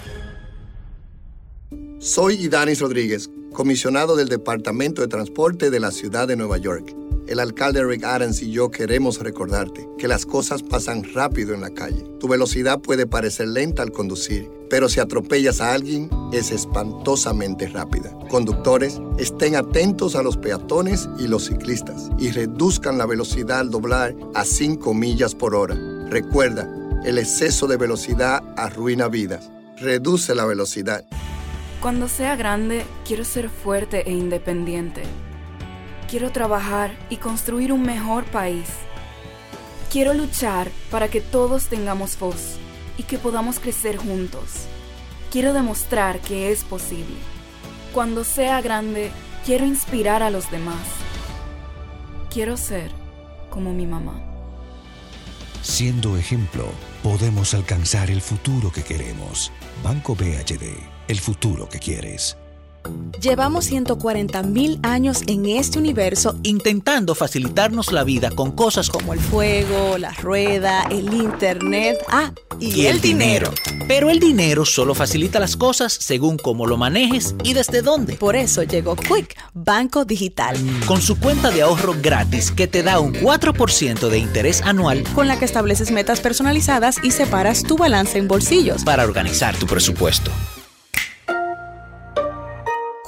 Soy Idanis Rodríguez, comisionado del Departamento de Transporte de la Ciudad de Nueva York. El alcalde Rick Adams y yo queremos recordarte que las cosas pasan rápido en la calle. Tu velocidad puede parecer lenta al conducir, pero si atropellas a alguien es espantosamente rápida. Conductores, estén atentos a los peatones y los ciclistas y reduzcan la velocidad al doblar a 5 millas por hora. Recuerda, el exceso de velocidad arruina vidas. Reduce la velocidad. Cuando sea grande, quiero ser fuerte e independiente. Quiero trabajar y construir un mejor país. Quiero luchar para que todos tengamos voz y que podamos crecer juntos. Quiero demostrar que es posible. Cuando sea grande, quiero inspirar a los demás. Quiero ser como mi mamá. Siendo ejemplo, podemos alcanzar el futuro que queremos. Banco BHD, el futuro que quieres. Llevamos 140 mil años en este universo intentando facilitarnos la vida con cosas como el fuego, la rueda, el internet, ah, y, el, dinero. Pero el dinero solo facilita las cosas según cómo lo manejes y desde dónde. Por eso llegó Quick, Banco Digital. Con su cuenta de ahorro gratis que te da un 4% de interés anual. Con la que estableces metas personalizadas y separas tu balance en bolsillos. Para organizar tu presupuesto.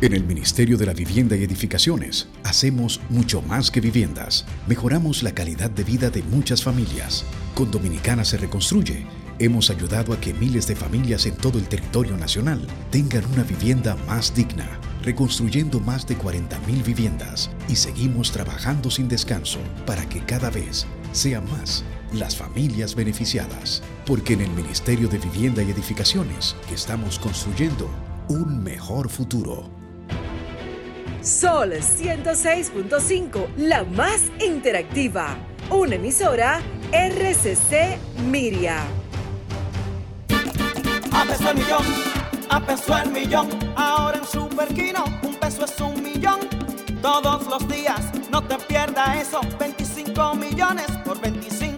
En el Ministerio de la Vivienda y Edificaciones hacemos mucho más que viviendas. Mejoramos la calidad de vida de muchas familias. Con Dominicana se reconstruye. Hemos ayudado a que miles de familias en todo el territorio nacional tengan una vivienda más digna, reconstruyendo más de 40.000 viviendas y seguimos trabajando sin descanso para que cada vez sean más las familias beneficiadas. Porque en el Ministerio de Vivienda y Edificaciones estamos construyendo un mejor futuro. Sol 106.5, la más interactiva. Una emisora RCC Miria. A peso el millón, a peso el millón. Ahora en Superquino, un peso es un millón. Todos los días, no te pierdas eso. 25 millones por 25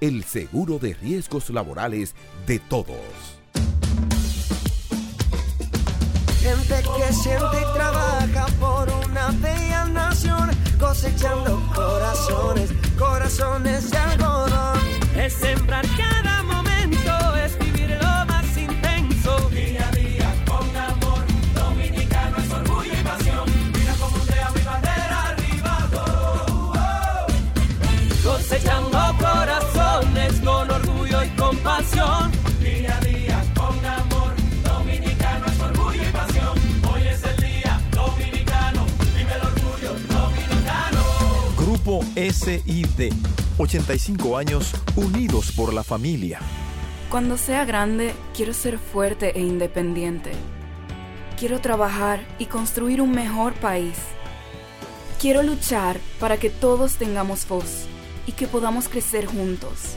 el seguro de riesgos laborales de todos. Gente que siente y trabaja por una bella nación, cosechando corazones, corazones de algodón. Es sembrar cada momento, es vivir lo más intenso. Día a día con amor, dominicano es orgullo y pasión. Mira sea mi bandera arriba. oh, oh. Cosechando compasión. Día a día con amor, dominicano es orgullo y pasión. Hoy es el día dominicano, vive el orgullo dominicano. Grupo SID. 85 años unidos por la familia. Cuando sea grande, quiero ser fuerte e independiente. Quiero trabajar y construir un mejor país. Quiero luchar para que todos tengamos voz y que podamos crecer juntos.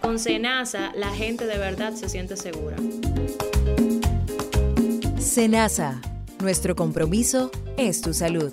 Con Senasa, la gente de verdad se siente segura. Senasa, Nuestro compromiso es tu salud.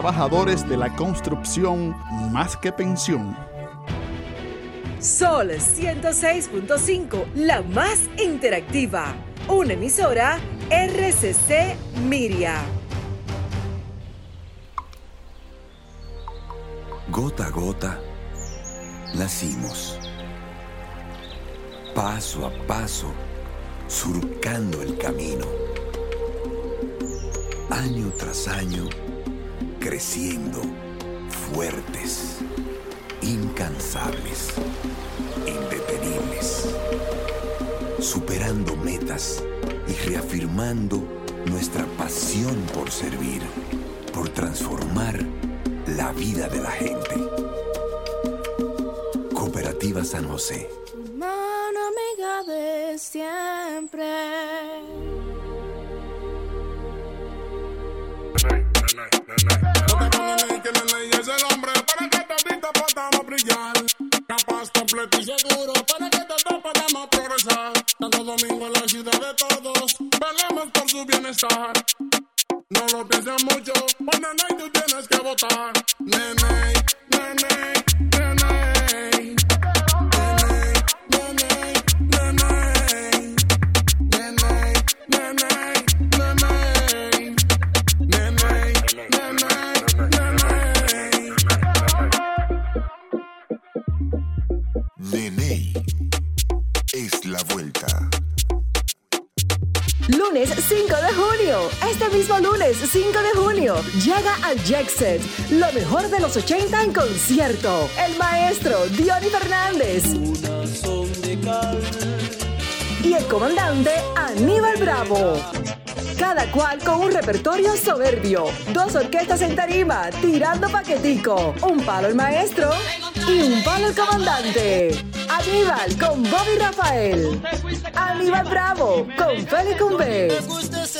de la construcción más que pensión. Sol 106.5, la más interactiva. Una emisora RCC Miria. Gota a gota, nacimos. Paso a paso, surcando el camino. Año tras año, creciendo fuertes, incansables, indetenibles, superando metas y reafirmando nuestra pasión por servir, por transformar la vida de la gente. Cooperativa San José. Mano amiga de siempre. Por al Jackset, lo mejor de los 80 en concierto. El maestro Diony Fernández. Y el comandante Aníbal Bravo. Cada cual con un repertorio soberbio. Dos orquestas en tarima, tirando paquetico. Un palo el maestro y un palo el comandante. Aníbal con Bobby Rafael. Aníbal Bravo con Félix Cumbé.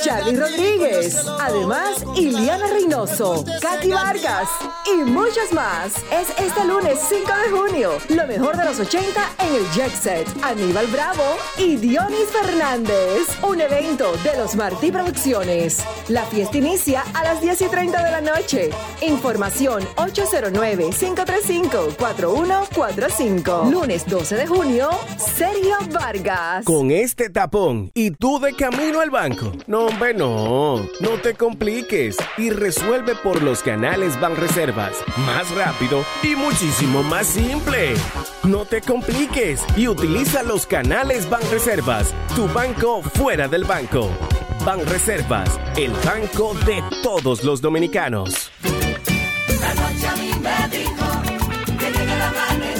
Charlie Rodríguez. Además, Iliana Reynoso, Katy Vargas y muchos más. Es este lunes 5 de junio. Lo mejor de los 80 en el Jet Set. Aníbal Bravo y Dionis Fernández. Un evento de los Martí Producciones. La fiesta inicia a las 10 y 30 de la noche. Información 809-535-4145. Lunes 12 de junio, Sergio Vargas. Con este tapón y tú de camino al banco. No, hombre, no. Te compliques y resuelve por los canales Banreservas. Más rápido y muchísimo más simple. No te compliques y utiliza los canales Banreservas. Tu banco fuera del banco. Banreservas, el banco de todos los dominicanos. A que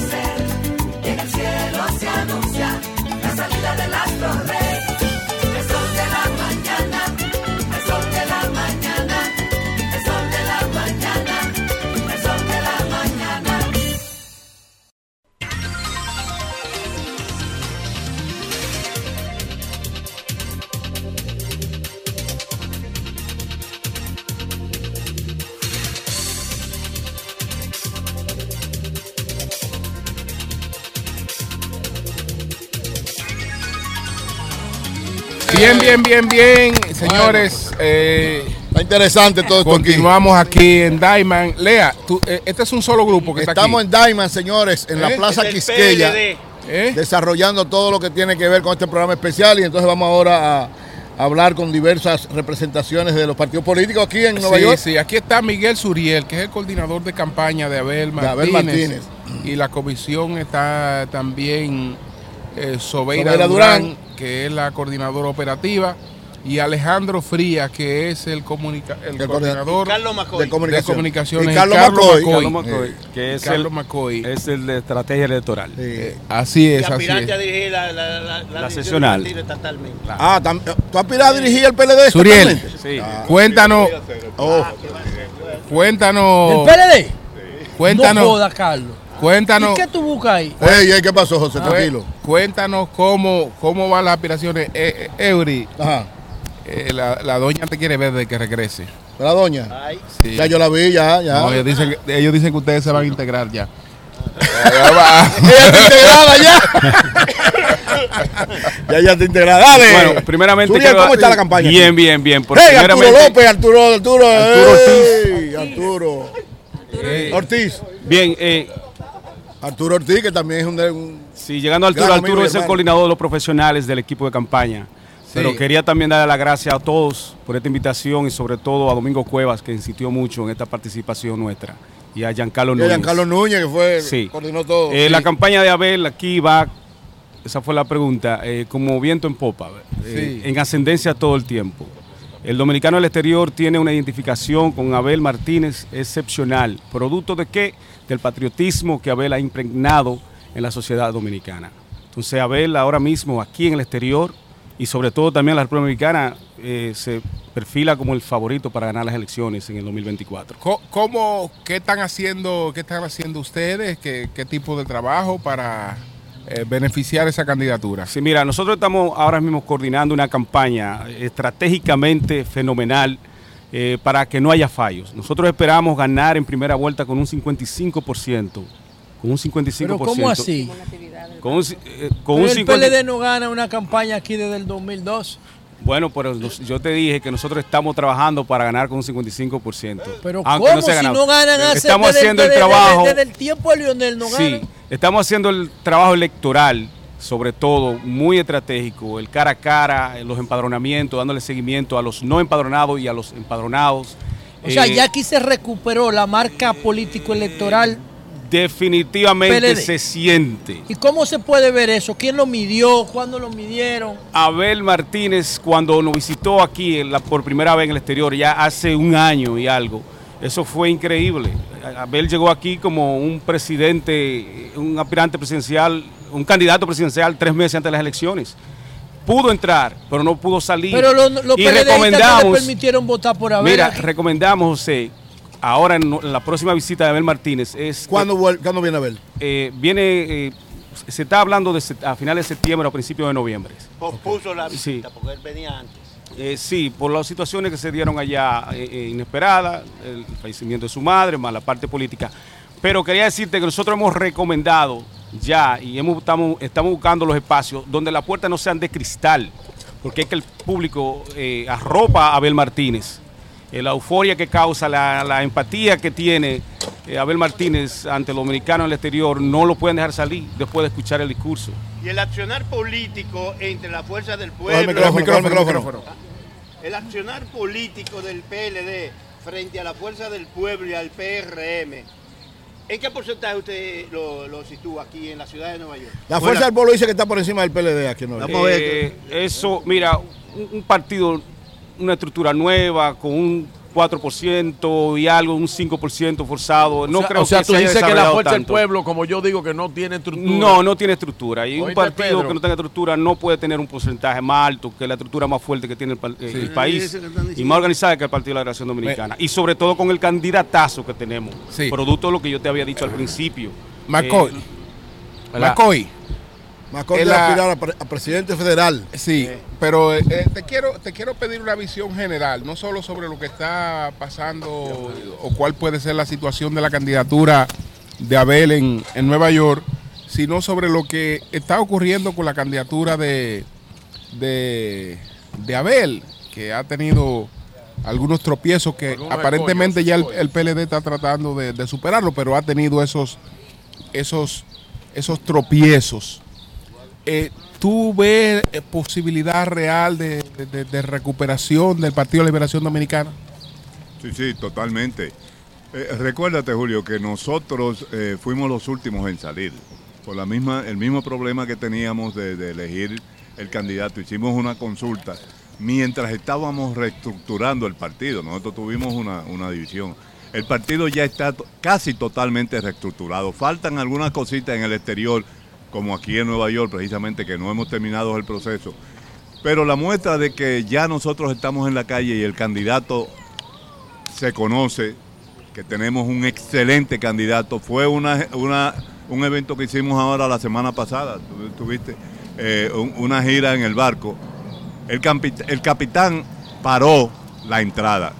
Bien, bien, bien, bien, señores. eh, Está interesante todo esto. Continuamos aquí en Diamond. Lea, tú, eh, este es un solo grupo que Estamos está aquí. en Diamond, señores, en la ¿Eh? Plaza Quisqueya, desarrollando todo lo que tiene que ver con este programa especial. Y entonces vamos ahora a hablar con diversas representaciones de los partidos políticos aquí en Nueva sí, York. sí, aquí está Miguel Suriel, que es el coordinador de campaña de Abel De Martínez. Abel Martínez. Y la comisión está también eh, Sobeira, Sobeira Durán, Durán. Que es la coordinadora operativa. y Alejandro Frías, que es el, comunica el, El coordinador de comunicaciones. Y Carlos Carlos McCoy. McCoy. Carlos McCoy, Eh, que es Carlos el- McCoy. Es el de estrategia electoral. Eh, así es, Y así aspirante a es. dirigir la, la, la, La dirección seccional. del partido estatalmente. Ah, ¿tú aspiras a dirigir el PLD? Suriel? Sí. cuéntanos, Oh. cuéntanos. ¿El PLD? Cuéntanos. No joda, Carlos. Cuéntanos. ¿Y qué tú buscas ahí? Ey, ey, ¿qué pasó, José? Tranquilo. Cuéntanos cómo, cómo van las aspiraciones. Eh, eh, Eury, Ajá. eh, la, la doña te quiere ver de que regrese. ¿La doña? Sí. Ya yo la vi, ya, ya. No, ellos, dicen que, ellos dicen que ustedes se van a integrar ya. Ella está integrada ya. ya, ya está integrada. Dale. Bueno, primeramente. Suriel, ¿cómo está la campaña? Bien, bien, bien. Por Hey, Arturo López, Arturo, Arturo, Arturo ey, Arturo. Ortiz. Bien, eh, Arturo Ortiz, que también es un, un- Sí, llegando Gran Arturo, Arturo es el coordinador de los profesionales del equipo de campaña. Pero quería también darle las gracias a todos por esta invitación y sobre todo a Domingo Cuevas, que insistió mucho en esta participación nuestra. Y a Giancarlo y a Núñez. Giancarlo Núñez, que fue, Sí. coordinó todo. Eh, Sí. La campaña de Abel aquí va, esa fue la pregunta, eh, como viento en popa, eh, en ascendencia todo el tiempo. El dominicano del exterior tiene una identificación con Abel Martínez excepcional. ¿Producto de qué? Del patriotismo que Abel ha impregnado en la sociedad dominicana. Entonces Abel ahora mismo aquí en el exterior y sobre todo también en la República Dominicana eh, se perfila como el favorito para ganar las elecciones en el 2024. Co- ¿Cómo, qué están haciendo, qué están haciendo ustedes? ¿Qué, qué tipo de trabajo para eh, beneficiar esa candidatura? Sí, mira, nosotros estamos ahora mismo coordinando una campaña estratégicamente fenomenal eh, para que no haya fallos. Nosotros esperamos ganar en primera vuelta con un 55%. Con un 55%. Pero ¿cómo así? Con un, eh, con un el 50 PLD no gana una campaña aquí desde el 2002. Bueno, pero yo te dije que nosotros estamos trabajando para ganar con un 55%. Pero aunque ¿cómo se ha si no ganan hace Estamos desde, haciendo el desde- trabajo. Desde, el tiempo de Lionel no Sí, ganan. estamos haciendo el trabajo electoral, sobre todo, muy estratégico, el cara a cara, los empadronamientos, dándole seguimiento a los no empadronados y a los empadronados. O sea, Eh, ya aquí se recuperó la marca político-electoral. Definitivamente PLD. se siente. ¿Y cómo se puede ver eso? ¿Quién lo midió? ¿Cuándo lo midieron? Abel Martínez, cuando nos visitó aquí en la- por primera vez en el exterior, ya hace un año y algo, eso fue increíble. Abel llegó aquí como un presidente, un aspirante presidencial, un candidato presidencial tres meses antes de las elecciones. Pudo entrar, pero no pudo salir. Pero los, los y PLDistas no le recomendamos, permitieron votar por Abel. mira, recomendamos, José, ahora en la próxima visita de Abel Martínez es... ¿Cuándo, ¿Cuándo viene a ver? eh, viene, eh, se está hablando de a finales de septiembre o a principios de noviembre. Pospuso la Sí. visita porque él venía antes. Eh, sí, por las situaciones que se dieron allá eh, inesperadas, el fallecimiento de su madre, más la parte política. Pero quería decirte que nosotros hemos recomendado ya y hemos, estamos, estamos buscando los espacios donde las puertas no sean de cristal, porque es que el público eh, arropa a Abel Martínez. Eh, la euforia que causa, la, la empatía que tiene eh, Abel Martínez ante los dominicanos en el exterior, no lo pueden dejar salir después de escuchar el discurso. Y el accionar político entre la fuerza del el pueblo. micrófono, el micrófono. El accionar político del PLD frente a la fuerza del pueblo y al PRM. ¿En qué porcentaje usted lo, lo sitúa aquí en la ciudad de Nueva York? La fuerza del pueblo dice que está por encima del PLD aquí en Nueva York. Eh, eso, mira, un, un partido, una estructura nueva, con un 4% y algo, un 5% forzado. No o sea, creo o sea, que tú se dices que la fuerza del pueblo, como yo digo, que no tiene estructura. No, no tiene estructura. Y un ¿Oíste, partido Pedro? que no tenga estructura no puede tener un porcentaje más alto que la estructura más fuerte que tiene el, pa- Sí. el país y más organizada que el Partido de la Liberación Dominicana. Y sobre todo con el candidatazo que tenemos, Sí. producto de lo que yo te había dicho al principio. McCoy. Eh, la- De la- aspirar a, pre- a presidente federal. Sí, pero eh, te quiero te quiero pedir una visión general, no solo sobre lo que está pasando o cuál puede ser la situación de la candidatura de Abel en, en Nueva York, sino sobre lo que está ocurriendo con la candidatura de, de, de Abel, que ha tenido algunos tropiezos que Algunos aparentemente escollos, ya el, el PLD está tratando de, de superarlo, pero ha tenido esos, esos, esos tropiezos. Eh, ¿Tú ves eh, posibilidad real de, recuperación del Partido Liberación Dominicana? Sí, sí, totalmente. Eh, recuérdate, Julio, que nosotros eh, fuimos los últimos en salir. Por la misma, el mismo problema que teníamos de, de elegir el candidato. Hicimos una consulta mientras estábamos reestructurando el partido. Nosotros tuvimos una, una división. El partido ya está casi totalmente reestructurado. Faltan algunas cositas en el exterior, como aquí en Nueva York, precisamente, que no hemos terminado el proceso. Pero la muestra de que ya nosotros estamos en la calle y el candidato se conoce, que tenemos un excelente candidato, fue una, una- un evento que hicimos ahora la semana pasada, tuviste eh, un- una gira en el barco. El, el capitán paró la entrada,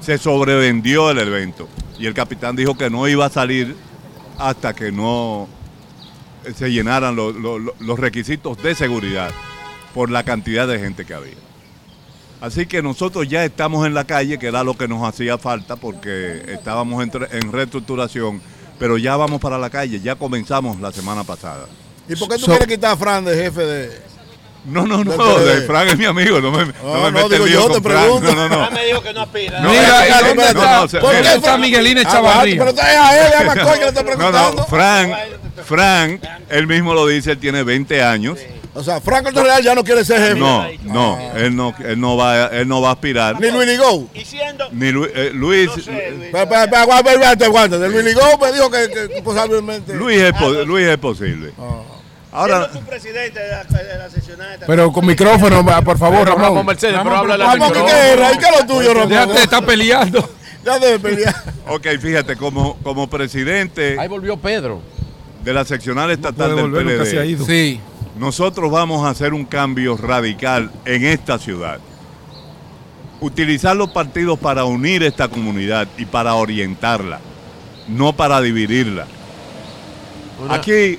se sobrevendió el evento y el capitán dijo que no iba a salir hasta que no se llenaran lo- lo- lo- los requisitos de seguridad por la cantidad de gente que había. Así que nosotros ya estamos en la calle, que era lo que nos hacía falta porque estábamos en, en reestructuración, pero ya vamos para la calle, ya comenzamos la semana pasada. ¿Y por qué tú So- quieres quitar a Fran de jefe de.? No, no, no, PLD? de Frank es mi amigo, no me, no No, me no, mete digo lío yo, con te Frank. pregunto. No, no, no. Ya me dijo que no aspira. No, Mira, eh, espérate, no, no, ¿Por qué eh, Fran- Miguelina Aguanta, Echavarría. Pero está a él, llama coño, le está No, preguntando. no, Frank, Frank, él mismo lo dice, él tiene 20 años. O sea, Franco Real ya no quiere ser jefe. No, no, él no, él no va, él no va a aspirar. Ni Luis Ligó. Y siendo. Ni Lu- eh, Luis, Espera, espera, espera, aguanta, aguanta, aguanta. De Luis Ligó me dijo que, que posiblemente. Luis es, po- Luis es posible. Ahora, Siendo tú presidente de la, de la seccional. Pero con micrófono, por favor, Ramón Ramón. Mercedes, pero háblale al Vamos, ¿qué guerra? ¿Y qué es lo tuyo, Ramón? Ya te está peleando. Ya debe pelear. ok, fíjate, como, como presidente Ahí volvió Pedro. de la seccional estatal del ha PLD, ido. Sí. nosotros vamos a hacer un cambio radical en esta ciudad. Utilizar los partidos para unir esta comunidad y para orientarla, no para dividirla. Una- Aquí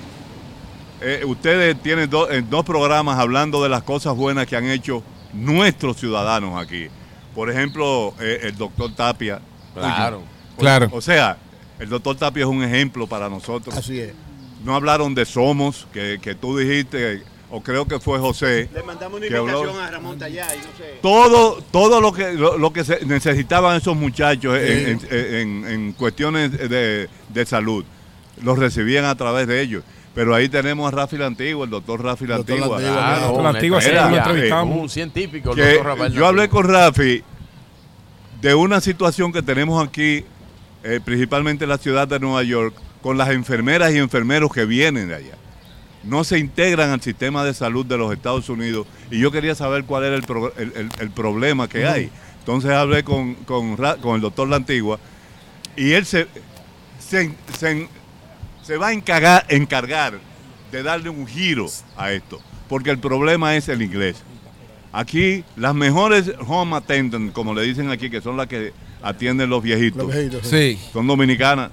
eh, ustedes tienen do- en dos programas hablando de las cosas buenas que han hecho nuestros ciudadanos aquí. Por ejemplo, eh, el doctor Tapia. Claro. O- Claro. O sea, el doctor Tapia es un ejemplo para nosotros. Así es. No hablaron de Somos, que, que tú dijiste, o creo que fue José. Le mandamos una habló- invitación a Ramón Tallá y no sé. Todo, todo lo que lo, lo que se necesitaban esos muchachos en, en- en- en cuestiones de, de salud, los recibían a través de ellos. Pero ahí tenemos a Rafi la Antigua, el doctor Rafi la Antigua. Lantigua, Claro, la antigua siempre lo entrevistamos. Un científico, el que doctor Rafael yo hablé con Rafi de una situación que tenemos aquí, eh, principalmente en la ciudad de Nueva York, con las enfermeras y enfermeros que vienen de allá. No se integran al sistema de salud de los Estados Unidos y yo quería saber cuál era el, pro- el- el- el problema que hay. Entonces hablé con, con, Ra- con el doctor La Antigua y él se, se, se- se va a encargar, encargar de darle un giro a esto, porque el problema es el inglés. Aquí las mejores home attendants, como le dicen aquí, que son las que atienden los viejitos, Los viejitos, Sí. son dominicanas.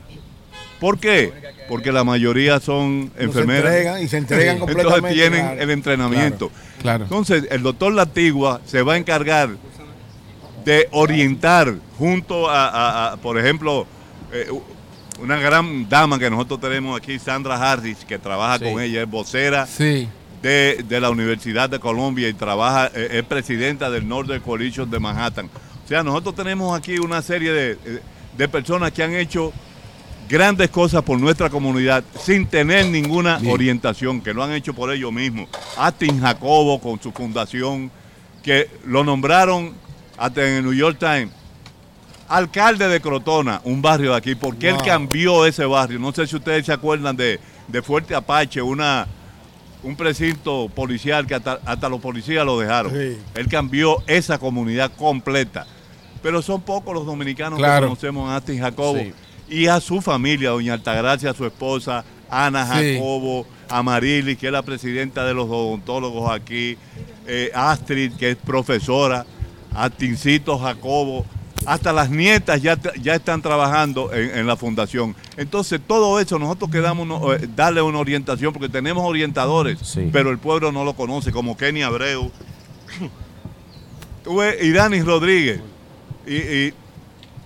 ¿Por qué? Porque la mayoría son se enfermeras. entregan y se entregan Entonces completamente, tienen claro. el entrenamiento. Claro. Entonces, el doctor Latigua se va a encargar de orientar junto a, a- a, por ejemplo, eh, una gran dama que nosotros tenemos aquí, Sandra Harris, que trabaja Sí. con ella, es vocera Sí. de, de la Universidad de Colombia y trabaja, eh, es presidenta del Northern Coalition de Manhattan. O sea, nosotros tenemos aquí una serie de, eh, de personas que han hecho grandes cosas por nuestra comunidad sin tener ninguna orientación, que lo han hecho por ellos mismos. Astin Jacobo con su fundación, que lo nombraron hasta en el New York Times. Alcalde de Crotona, un barrio de aquí, porque él Wow. cambió ese barrio. No sé si ustedes se acuerdan de, de Fuerte Apache, una, un precinto policial que hasta, hasta los policías lo dejaron. Sí. Él cambió esa comunidad completa. Pero son pocos los dominicanos Claro. que conocemos a Astin Jacobo Sí. y a su familia, doña Altagracia, su esposa, Ana Sí. Jacobo, Amarilis, que es la presidenta de los odontólogos aquí, eh, Astrid, que es profesora, Astincito Jacobo, hasta las nietas ya, ya están trabajando en, en la fundación. Entonces, todo eso nosotros quedamos eh, darle una orientación, porque tenemos orientadores, Sí. pero el pueblo no lo conoce, como Kenny Abreu. Tuve Irani Rodríguez. Y, y-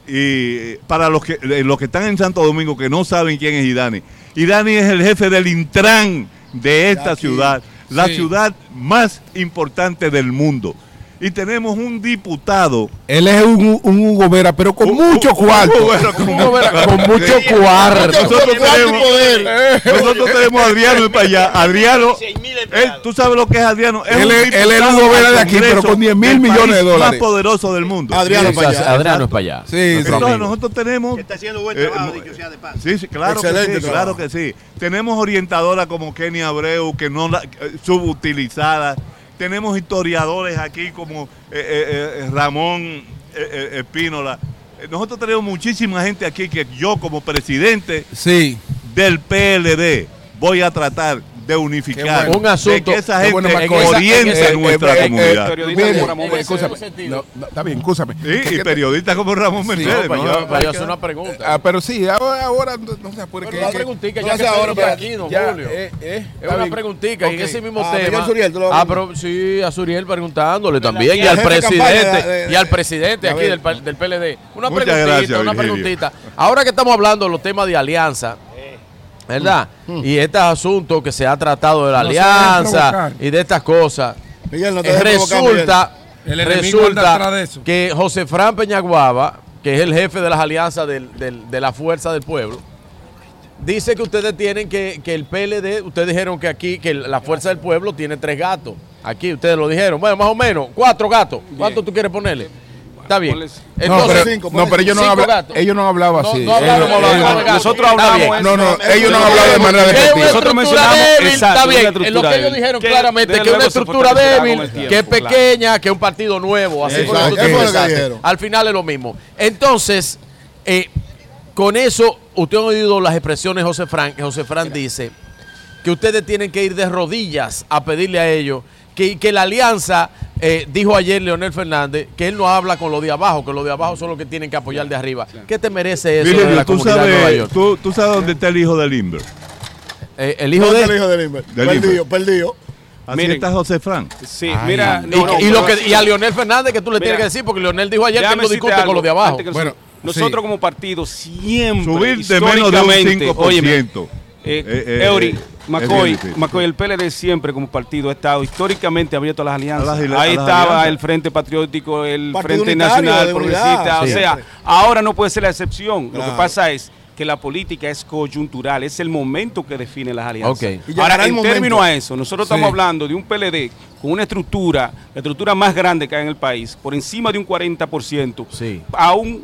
y para los que, los que están en Santo Domingo que no saben quién es Idani, Idani es el jefe del Intran de esta Aquí. ciudad, la Sí. ciudad más importante del mundo. Y tenemos un diputado. Él es un, un Hugo Vera, pero con mucho cuarto. Con, Hugo Vera, con mucho cuarto. Nosotros tenemos, nosotros tenemos a Adriano para allá. Adriano, 6 mil Él, tú sabes lo que es Adriano. Es Él un es- él es Lugo Vera de aquí, pero con 10 mil millones de dólares. Más poderoso del mundo. Adriano Sí, para allá. Adriano es para allá. Sí. Entonces amigo. nosotros tenemos... Está haciendo buen trabajo, eh, dicho sea de paso. Sí, sí, claro Excelente que sí, trabajo. claro que sí. Tenemos orientadoras como Kenny Abreu, que no la, eh, subutilizadas. Tenemos historiadores aquí como eh, eh, eh, Ramón Espínola. Nosotros tenemos muchísima gente aquí que yo como presidente Sí. del PLD voy a tratar de unificar. Qué bueno. Un asunto- de que esa qué gente bueno, Marco. oriente Esa- nuestra eh, eh, comunidad. Eh, Mercedes. escúchame. No, no, está bien, escúchame. Sí, y periodistas como Ramón Mercedes. para ¿no? yo- para yo hacer una pregunta. Ah, pero sí, ahora, ahora no, apure. Pero que- una preguntita, ya que ahora, pero aquí, don Julio. Es una preguntita y ese mismo Ah, tema. Ah, pero sí, a Suriel preguntándole también y al presidente de- de- y al presidente de aquí del, PLD. Una preguntita, una preguntita. Ahora que estamos hablando de los temas de alianza, ¿verdad? Y estos asuntos que se ha tratado de la No alianza y de estas cosas, Miguel, no te eh, resulta, El resulta atrás de eso. que José Fran Peñaguaba, que es el jefe de las alianzas del- del- de la Fuerza del Pueblo, dice que ustedes tienen que, que el PLD, ustedes dijeron que aquí, que la Fuerza del Pueblo tiene tres gatos. Aquí ustedes lo dijeron. Bueno, más o menos, cuatro gatos. ¿Cuánto tú quieres ponerle? Está bien. No, Entonces, pero, cinco, no, pero ellos no, ellos no No, así. no Ellos- nosotros hablamos bien. No, no, ellos no han hablado de manera Que es una despectiva. Nosotros estructura mencionamos- débil, exacto, está bien. En lo que ellos dijeron Que claramente, que es una estructura débil, tiempo, que es claro. pequeña, que es un partido nuevo. Así Exacto. fue lo que dijeron. Al final es lo mismo. Entonces, eh, con eso, usted ha oído las expresiones de José Fran, José Fran dice que ustedes tienen que ir de rodillas a pedirle a ellos que, que la alianza, eh, dijo ayer Leonel Fernández, que él no habla con los de abajo, que los de abajo son los que tienen que apoyar de arriba. ¿Qué te merece eso de la tú, comunidad de Nueva sabes, York? tú, tú sabes dónde está el hijo de Limber. Eh, el hijo ¿Dónde de... está el hijo de Limber? Del Perdido, Limber. perdido. Así Miren. está José Fran. Sí, Ay, mira. Y, no, lo que, y a Leonel Fernández que tú le Mira, tienes que decir, porque Leonel dijo ayer que él no discute con los de abajo. Bueno, nosotros, sí. como partido siempre, Subir de menos de un históricamente, 5%. óyeme, eh, Eh, eh, Eury, eh, McCoy, bien. McCoy, el PLD siempre como partido ha estado históricamente abierto a las alianzas. A las ali- Ahí a las estaba alianzas. el Frente Patriótico, el Partido Frente Nacional Progresista. O sea, ahora no puede ser la excepción. Lo que pasa es que la política es coyuntural, es el momento que define las alianzas. Ok. Y llegará Ahora, el en términos a eso, nosotros estamos hablando de un PLD con una estructura, la estructura más grande que hay en el país, por encima de un 40%, Sí. a un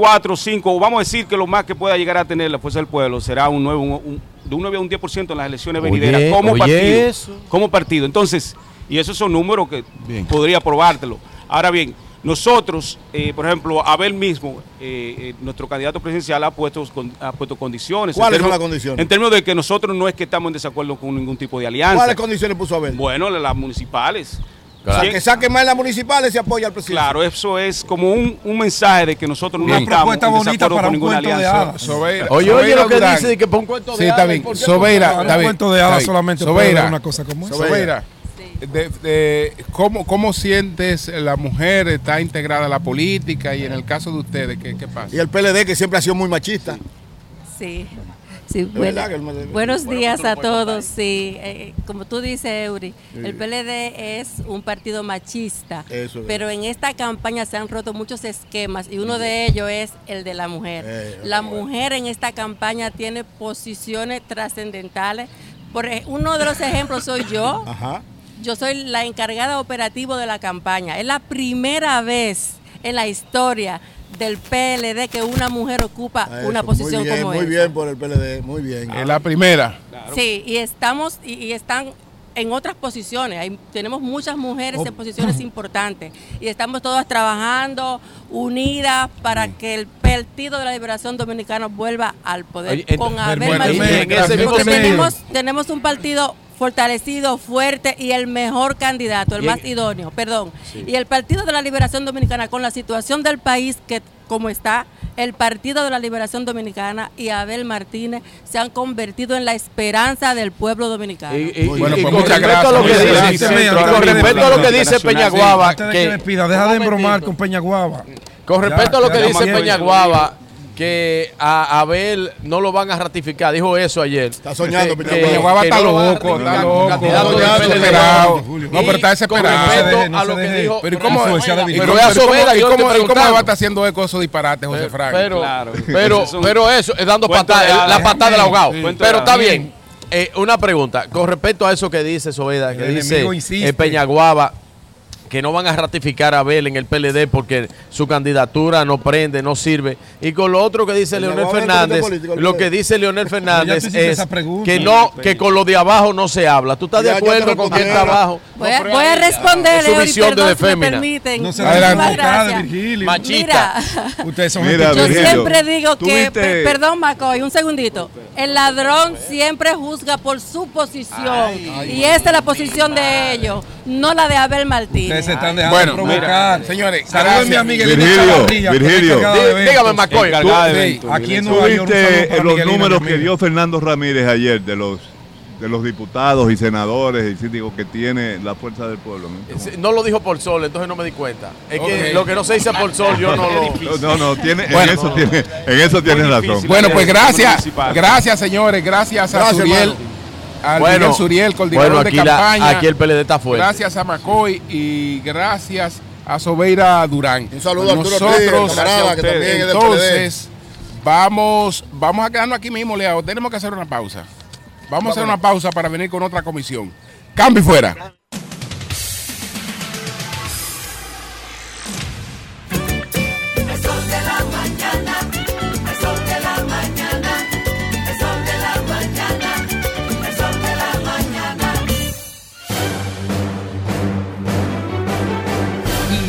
4, 5, o vamos a decir que lo más que pueda llegar a tener la Fuerza del Pueblo será un 9, un- un- de un 9 a un 10% en las elecciones Oye, venideras como oye partido. eso. Como partido. Entonces, y esos son números que Bien. podría probártelo. Ahora bien, nosotros, eh, por ejemplo, Abel mismo, eh, eh, nuestro candidato presidencial ha puesto, con- ha puesto condiciones. ¿Cuáles son las condiciones? En términos de que nosotros no es que estamos en desacuerdo con ningún tipo de alianza. ¿Cuáles condiciones puso Abel? Bueno, las municipales. O sea, Bien, que saquen más las municipales y apoya al presidente. Claro, eso es como un, un mensaje de que nosotros no Bien. estamos Propuesta en bonita para con un ninguna cuento de alianza. Sobeira- Oye, oye Sobeira lo que Durán. dice, que pon cuento de Sí, está hadas, bien. ¿por qué Sobeira, un cuento de hadas solamente Sobeira, una cosa como esa. Sobeira, de- de- ¿cómo, ¿cómo sientes la mujer está integrada a la política y en el caso de ustedes, qué, qué pasa? Y el PLD, que siempre ha sido muy machista. Sí. Sí, Bueno, buenos Bueno, días a todos. Sí, eh, como tú dices, Eury, Sí. el PLD es un partido machista, Eso es. pero en esta campaña se han roto muchos esquemas y uno de ellos es el de la mujer. Eh, La mujer en esta campaña tiene posiciones trascendentales. Por ej- uno de los ejemplos soy yo. Ajá. Yo soy la encargada operativo de la campaña. Es la primera vez en la historia del PLD que una mujer ocupa Eso, una posición muy bien, como Muy esa. bien por el PLD, muy bien. Es la primera. Sí, y estamos y, y están en otras posiciones. Hay- tenemos muchas mujeres Oh. en posiciones importantes y estamos todas trabajando unidas para que el Partido de la Liberación Dominicana vuelva al poder Oye, con Abel Martínez. tenemos, tenemos un partido fortalecido, fuerte y el mejor candidato, el Y en- más idóneo, perdón. Sí. Y el Partido de la Liberación Dominicana, con la situación del país que como está, el Partido de la Liberación Dominicana y Abel Martínez se han convertido en la esperanza del pueblo dominicano. Y, y- Bueno, y pues con muchas respecto a lo que gracias. dice, con respecto a lo que dice Peñaguaba, que que deja de embromar con Peñaguaba. con Ya, respecto a lo que dice. Peñaguaba, que a Abel no lo van a ratificar, dijo eso ayer. Está soñando, Que- Peñaguaba. que- que está loco, está loco. No, pero está desesperado. Con no a lo que dijo. Pero ¿y cómo, y cómo- Pero es a y cómo- Sobera, y yo cómo- estoy y cómo preguntando. va a estar haciendo eco esos disparates, José Frank? Pero, Claro. pero, eso es dando cuentos patada, de hadas. la patada del ahogado. Pero está bien. eh, una pregunta. Con respecto a eso que dice Soeda, que El dice eh, Peñaguaba, que no van a ratificar a Abel en el PLD porque su candidatura no prende, no sirve. Y con lo otro que dice Leonel Fernández, político, lo que dice Leonel Fernández es que no, que con lo de abajo no se habla. ¿Tú estás de Ya, acuerdo con quien está abajo? Voy a, voy a responder, Es su visión de perdón si me fémina. permiten. No se Adelante. Machista. Ustedes son Mira, Yo Virgilio, siempre digo que, per- perdón Macoy, un segundito. El ladrón siempre juzga por su posición. y esta es la posición de ellos, no la de Abel Martínez. Ustedes se están dejando Bueno, provocar. señores, Saludos a mi gracias. amiga Elena Virgilio, Virgilio. dígame, eventos, aquí en Miguelito. Nueva York. un saludo ¿Tuviste para los números que dio Fernando Ramírez ayer de los de los diputados y senadores y síndicos que tiene la fuerza del pueblo? ¿no? Sí, No lo dijo por sol, entonces no me di cuenta. Es que lo que no se dice por sol, yo no lo. No, no, tiene, Bueno. en eso tiene, en eso tiene Muy razón. Bueno, pues gracias, gracias señores, gracias a Suriel, al Miguel Suriel, coordinador bueno, aquí, de la- campaña. aquí el PLD está fuerte. Gracias a Macoy y gracias a Sobeira Durán. Un saludo a Arturo Nosotros, camarada, que también es entonces, vamos, vamos a quedarnos aquí mismo, Leo. Tenemos que hacer una pausa. Vamos a hacer una pausa para venir con otra comisión. Cambio y fuera.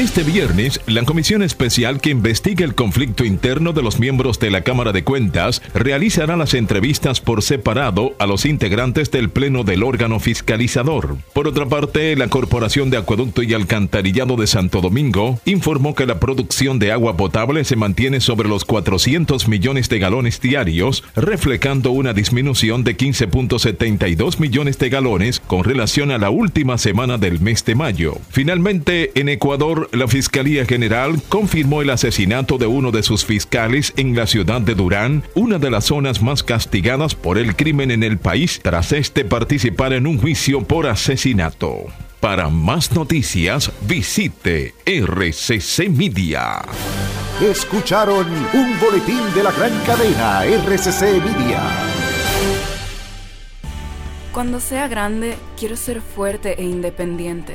Este viernes, la comisión especial que investiga el conflicto interno de los miembros de la Cámara de Cuentas realizará las entrevistas por separado a los integrantes del Pleno del órgano fiscalizador. Por otra parte, la Corporación de Acueducto y Alcantarillado de Santo Domingo informó que la producción de agua potable se mantiene sobre los 400 millones de galones diarios, reflejando una disminución de 15.72 millones de galones con relación a la última semana del mes de mayo. Finalmente, en Ecuador, la Fiscalía General confirmó el asesinato de uno de sus fiscales en la ciudad de Durán, una de las zonas más castigadas por el crimen en el país, tras este participar en un juicio por asesinato. Para más noticias, visite RCC Media. Escucharon un boletín de la gran cadena RCC Media. Cuando sea grande, quiero ser fuerte e independiente.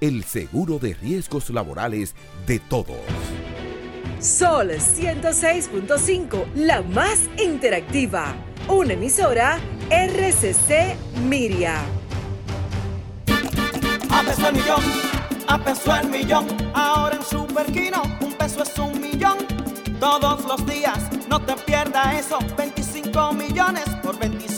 el seguro de riesgos laborales de todos. Sol 106.5, la más interactiva. Una emisora RCC Miria. A peso el millón, a peso el millón. Ahora en Superquino, un peso es un millón. Todos los días, no te pierdas eso. 25 millones por 25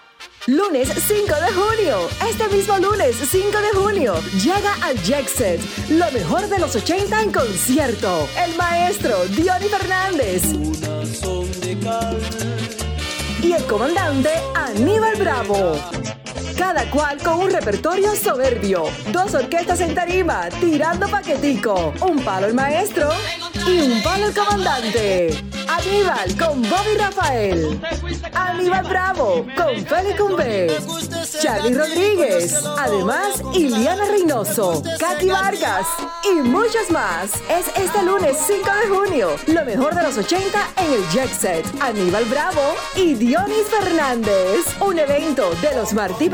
Lunes 5 de junio. Este mismo lunes 5 de junio llega al Jackset, lo mejor de los 80 en concierto. El maestro Diony Fernández. Y el comandante Aníbal Bravo. Cada cual con un repertorio soberbio. Dos orquestas en tarima, tirando paquetico. Un palo el maestro y un palo el comandante. Aníbal con Bobby Rafael. Aníbal Bravo con Félix Cumbé. Charlie Rodríguez, además Iliana Reynoso, Katy Vargas y muchos más. Es este lunes 5 de junio, lo mejor de los 80 en el Jet Set. Aníbal Bravo y Dionis Fernández. Un evento de los Martí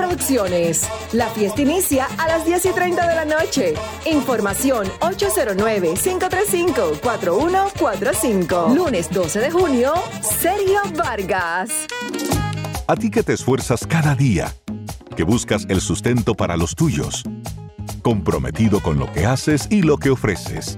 La fiesta inicia a las 10 y 30 de la noche. Información 809-535-4145. Lunes 12 de junio, Sergio Vargas. A ti que te esfuerzas cada día, que buscas el sustento para los tuyos, comprometido con lo que haces y lo que ofreces.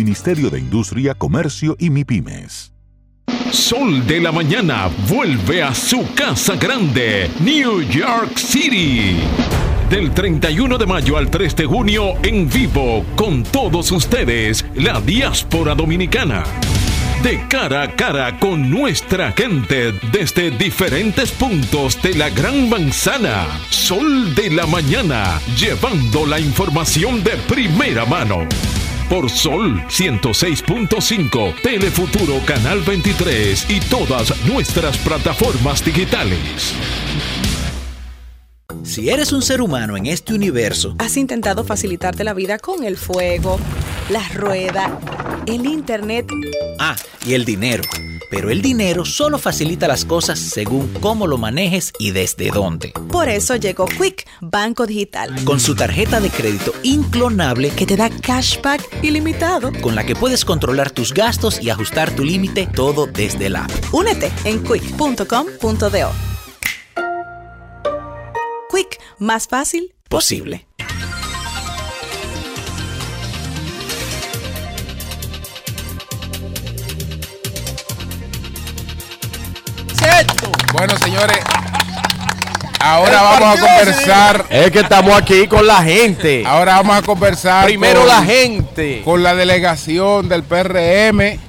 Ministerio de Industria, Comercio y MIPIMES. Sol de la Mañana vuelve a su casa grande, New York City. Del 31 de mayo al 3 de junio en vivo con todos ustedes, la diáspora dominicana. De cara a cara con nuestra gente desde diferentes puntos de la Gran Manzana. Sol de la Mañana, llevando la información de primera mano por Sol 106.5, Telefuturo Canal 23 y todas nuestras plataformas digitales. Si eres un ser humano en este universo, has intentado facilitarte la vida con el fuego, la rueda, el internet. Ah, y el dinero. Pero el dinero solo facilita las cosas según cómo lo manejes y desde dónde. Por eso llegó Quick, Banco Digital. Con su tarjeta de crédito inclonable que te da cashback ilimitado. Con la que puedes controlar tus gastos y ajustar tu límite todo desde la app. Únete en quick.com.do. Quick, más fácil posible. Bueno, señores, ahora vamos a conversar. Es que estamos aquí con la gente. Ahora vamos a conversar. Primero con- la gente. Con la delegación del PRM.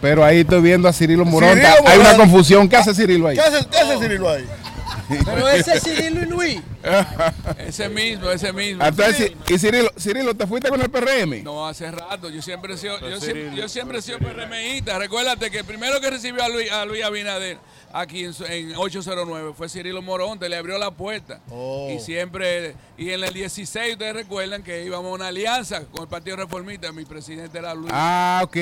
Pero ahí estoy viendo a Cirilo Moronta. Hay una confusión. ¿Qué hace Cirilo ahí? ¿Qué hace, qué hace Cirilo ahí? Pero ese es Cirilo Luis. Ese mismo, ese mismo. Entonces, y Cirilo, Cirilo, ¿te fuiste con el PRM? No, hace rato. Yo siempre he sido, yo siempre, yo siempre he sido PRMista. Recuérdate que el primero que recibió a Luis, a Luis Abinader aquí en, en 809 fue Cirilo Moronte, le abrió la puerta. Oh. Y siempre, y en el 16 ustedes recuerdan que íbamos a una alianza con el Partido Reformista. Mi presidente era Luis. Ah, ok.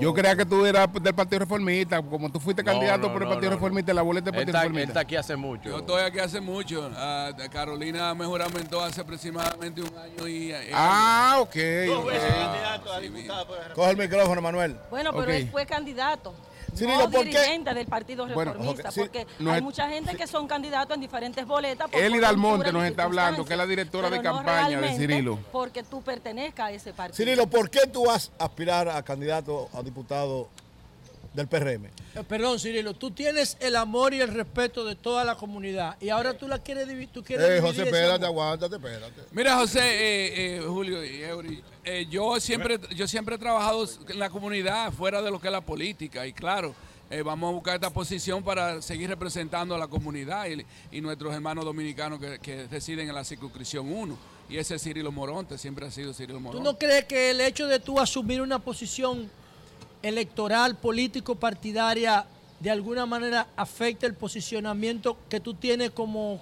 Yo creía que tú eras del Partido Reformista. Como tú fuiste No, candidato no, por el Partido no. Reformista, la boleta del Partido Está, Reformista. está aquí hace mucho. Yo estoy aquí hace mucho. Ah, Carolina me juramentó hace aproximadamente un año y... eh, Ah, ok. Dos veces ok. candidato a diputado por el Coge el micrófono, Manuel. Bueno, pero él fue candidato. Cirilo, no ¿por qué? dirigente del Partido Bueno, Reformista, porque no hay es- mucha gente que son candidatos en diferentes boletas. Eli Dalmonte nos está hablando, que es la directora de no campaña de Cirilo. Porque tú pertenezcas a ese partido. Cirilo, ¿por qué tú vas a aspirar a candidato a diputado del PRM? Eh, Perdón, Cirilo, tú tienes el amor y el respeto de toda la comunidad y ahora tú la quieres dividir. Tú quieres Eh, dividir José, espérate, aguántate, espérate. Mira, José, eh, eh, Julio y Eury, eh, yo siempre, yo siempre he trabajado en la comunidad, fuera de lo que es la política, y claro, eh, vamos a buscar esta posición para seguir representando a la comunidad y, y nuestros hermanos dominicanos que, que residen en la circunscripción 1. Y ese es Cirilo Moronte, siempre ha sido Cirilo ¿Tú Moronte. no crees que el hecho de tú asumir una posición electoral, político, partidaria, de alguna manera afecta el posicionamiento que tú tienes como,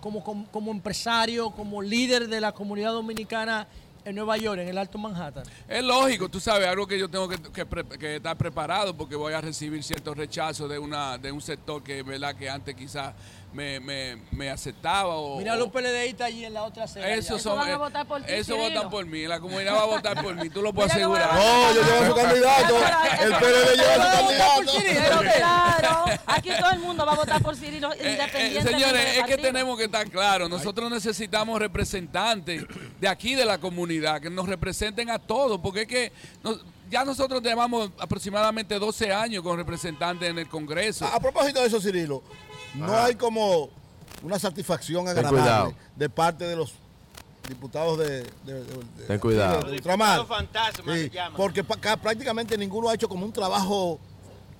como, como, empresario, como líder de la comunidad dominicana en Nueva York, en el Alto Manhattan? Es lógico, tú sabes, algo que yo tengo que, que que estar preparado porque voy a recibir ciertos rechazos de una de un sector que, verdad, que antes quizás me, me, me aceptaba o, Mira los PLDistas allí en la otra. Esos allá. son, van a eh, votar por ti, Eso Cirilo. votan por mí. La comunidad va a votar por mí. Tú lo puedes Mira asegurar. No, yo llevo a su candidato. El PLD lleva a su candidato. Pero claro, aquí todo el mundo va a votar por Cirilo Eh, independientemente señores, del es que tenemos que estar claros. Nosotros necesitamos representantes de aquí de la comunidad que nos representen a todos, porque es que nos- ya nosotros llevamos aproximadamente 12 años con representantes en el Congreso. A, a propósito de eso, Cirilo, no Ajá. hay como una satisfacción agradable de parte de los diputados de, de- de- de- Ten cuidado. de- Sí, porque prácticamente ninguno ha hecho como un trabajo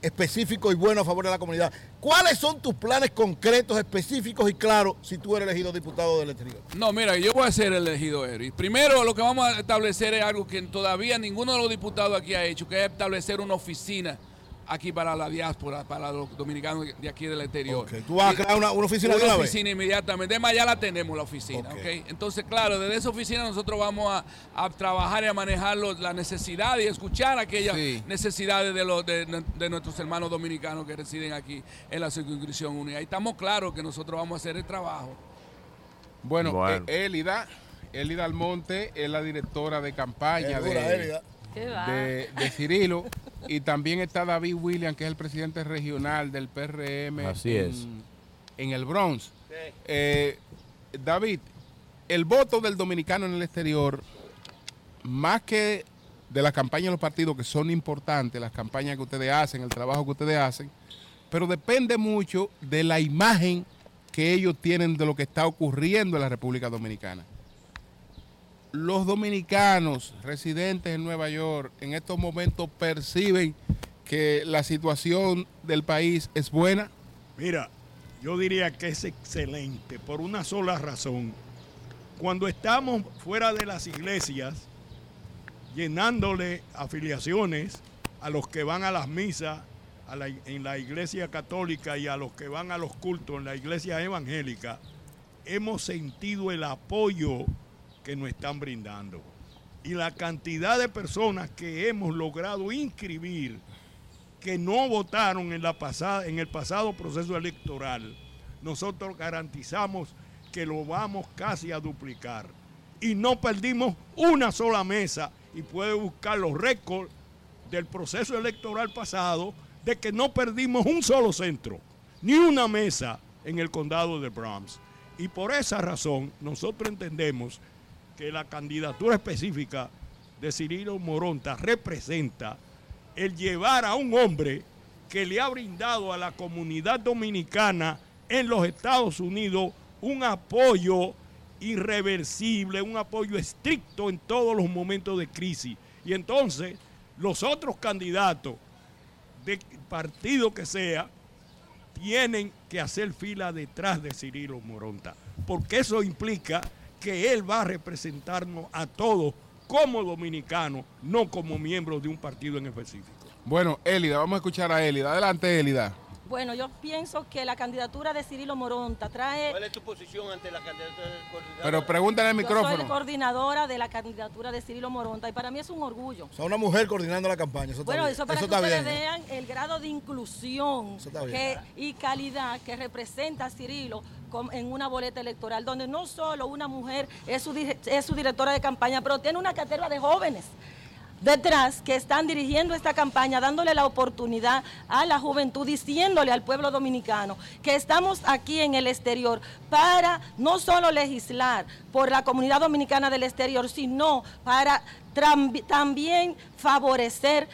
específico y bueno a favor de la comunidad. ¿Cuáles son tus planes concretos, específicos y claros si tú eres elegido diputado del exterior? No, mira, yo voy a ser elegido, Eric. Primero, lo que vamos a establecer es algo que todavía ninguno de los diputados aquí ha hecho, que es establecer una oficina aquí para la diáspora, para los dominicanos de aquí del exterior. ¿Tú vas a crear una, una oficina de una una vez? oficina inmediatamente. Además, ya la tenemos la oficina. Ok. ¿ok? Entonces, claro, desde esa oficina nosotros vamos a, a trabajar y a manejar los- las necesidades y escuchar aquellas necesidades de, los, de, de nuestros hermanos dominicanos que residen aquí en la circunscripción única. Y estamos claros que nosotros vamos a hacer el trabajo. Bueno, Bueno. eh, Élida, Élida Almonte es la directora de campaña Qué dura, de, Élida. ¿Qué va? de, de Cirilo. y también está David William, que es el presidente regional del PRM Así en, es. en el Bronx. Eh, David, el voto del dominicano en el exterior, más que de las campañas de los partidos que son importantes, las campañas que ustedes hacen, el trabajo que ustedes hacen, pero depende mucho de la imagen que ellos tienen de lo que está ocurriendo en la República Dominicana. Los dominicanos residentes en Nueva York en estos momentos perciben que la situación del país es buena. Mira, yo diría que es excelente por una sola razón. Cuando estamos fuera de las iglesias, llenándole afiliaciones a los que van a las misas en la iglesia católica y a los que van a los cultos en la iglesia evangélica, hemos sentido el apoyo que nos están brindando. Y la cantidad de personas que hemos logrado inscribir que no votaron en, la pasada, en el pasado proceso electoral, nosotros garantizamos que lo vamos casi a duplicar. Y no perdimos una sola mesa y puede buscar los récords del proceso electoral pasado de que no perdimos un solo centro, ni una mesa en el condado de Bronx. Y por esa razón nosotros entendemos que la candidatura específica de Cirilo Moronta representa el llevar a un hombre que le ha brindado a la comunidad dominicana en los Estados Unidos un apoyo irreversible, un apoyo estricto en todos los momentos de crisis. Y entonces los otros candidatos de partido que sea tienen que hacer fila detrás de Cirilo Moronta, porque eso implica que él va a representarnos a todos como dominicanos, no como miembros de un partido en específico. Bueno, Élida, vamos a escuchar a Élida. Adelante, Élida. Bueno, yo pienso que la candidatura de Cirilo Moronta trae... ¿Cuál es tu posición ante la candidatura del coordinador? Pero pregúntale al Yo soy micrófono. coordinadora de la candidatura de Cirilo Moronta y para mí es un orgullo. O sea, una mujer coordinando la campaña. Eso está Bueno, bien. eso para que está ustedes bien. ¿eh? vean el grado de inclusión que- y calidad que representa Cirilo en una boleta electoral, donde no solo una mujer es su, es su directora de campaña, pero tiene una cartera de jóvenes detrás que están dirigiendo esta campaña, dándole la oportunidad a la juventud, diciéndole al pueblo dominicano que estamos aquí en el exterior para no solo legislar por la comunidad dominicana del exterior, sino para también favorecer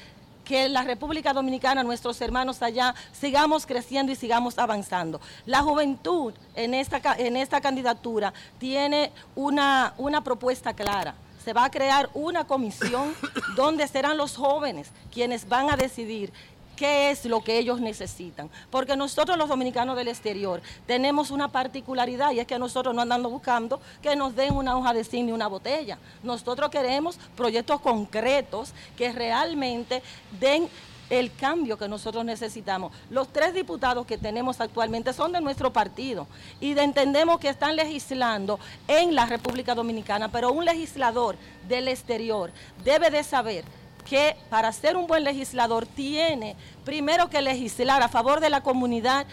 que la República Dominicana, nuestros hermanos allá, sigamos creciendo y sigamos avanzando. La juventud en esta, en esta candidatura tiene una, una propuesta clara. Se va a crear una comisión donde serán los jóvenes quienes van a decidir qué es lo que ellos necesitan. Porque nosotros los dominicanos del exterior tenemos una particularidad y es que nosotros no andamos buscando que nos den una hoja de cine y una botella. Nosotros queremos proyectos concretos que realmente den el cambio que nosotros necesitamos. Los tres diputados que tenemos actualmente son de nuestro partido y de- entendemos que están legislando en la República Dominicana, pero un legislador del exterior debe de saber que para ser un buen legislador tiene primero que legislar a favor de la comunidad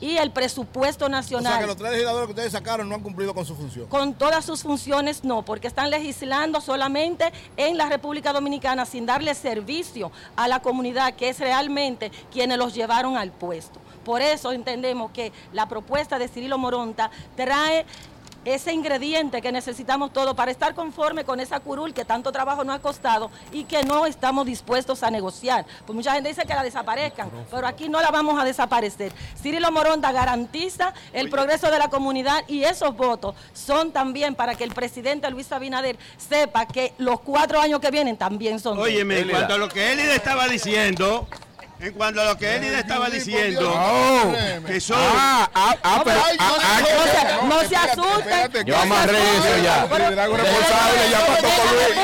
y el presupuesto O nacional. sea, que los tres legisladores que ustedes sacaron no han cumplido con su función. Con todas sus funciones no, porque están legislando solamente en la República Dominicana sin darle servicio a la comunidad, que es realmente quienes los llevaron al puesto. Por eso entendemos que la propuesta de Cirilo Moronta trae ese ingrediente que necesitamos todo para estar conforme con esa curul que tanto trabajo nos ha costado y que no estamos dispuestos a negociar. Pues mucha gente dice que la desaparezcan, pero aquí no la vamos a desaparecer. Cirilo Moronda garantiza el progreso de la comunidad y esos votos son también para que el presidente Luis Abinader sepa que los cuatro años que vienen también son. Óyeme, en cuanto a lo que Elida estaba diciendo, en cuanto a lo que Elida estaba diciendo, que son... Ah, ah, ah, pero. ah, ah, no se- espérate, asusten. Yo amarré eso ya. Liderazgo responsable, ya pasó con Luis.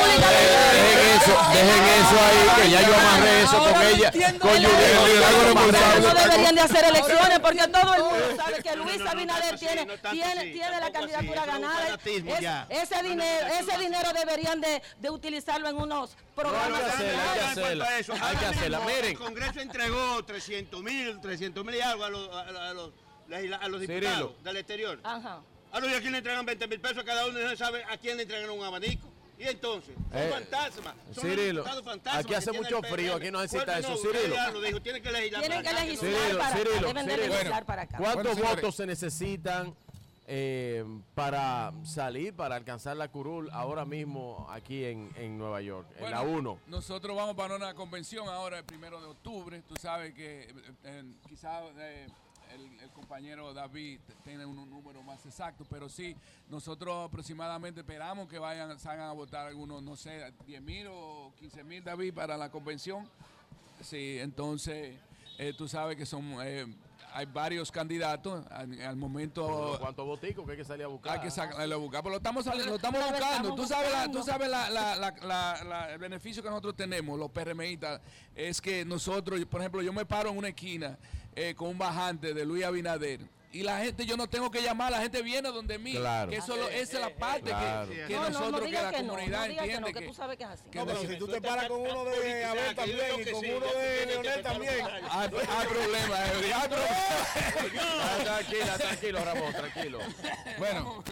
Dejen eso, dejen eso ahí, que ya yo amarré eso con ella, con liderazgo responsable. no deberían de hacer elecciones porque todo el mundo sabe que Luis Abinader tiene, tiene, tiene la candidatura ganada. ese dinero, ese dinero deberían de, utilizarlo en unos programas. hay que hacerla. Hay que hacerla. Miren. Entregó 300 mil, 300 mil y algo a los, a, a los, a los Cirilo. diputados del exterior. Ajá. A los de aquí le entregan 20 mil pesos a cada uno y no se sabe a quién le entregan un abanico. Y entonces, son Eh, fantasmas. Son Cirilo, fantasmas aquí que hace mucho frío, aquí no necesita eso, usted Cirilo. ya lo dijo, tienen que legislar. Tienen para que acá, legislar no- Cirilo, para acá, Cirilo, deben de Cirilo. legislar para acá. ¿Cuántos Bueno, señores. votos se necesitan eh, para salir, para alcanzar la curul ahora mismo aquí en, en Nueva York, en la Bueno, 1? Nosotros vamos para una convención ahora el primero de octubre. Tú sabes que eh, eh, quizás eh, el, el compañero David tiene un, un número más exacto, pero sí, nosotros aproximadamente esperamos que vayan, salgan a votar algunos, no sé, 10 mil o 15 mil, David, para la convención. Sí, entonces tú sabes que son... hay varios candidatos al, al momento ¿Cuántos voticos que hay que salir a buscar? hay que sacarlo a buscar, pero lo estamos, lo estamos buscando. Tú sabes, la- tú sabes la- la- la- la- la- el beneficio que nosotros tenemos, los PRMistas, es que nosotros, por ejemplo, yo me paro en una esquina eh, con un bajante de Luis Abinader. Y la gente, yo no tengo que llamar, la gente viene donde mí. Claro. Que eso lo- esa es la parte que- Claro. que, No, no, no nosotros, que la comunidad no digas que no, entiende que tú sabes que es así. que No, pero si tú te paras con uno de Abel también y con uno de Leonel también. Hay, hay problema, Eury, hay problema. Ah, tranquila, tranquilo, Ramón, tranquilo. Bueno,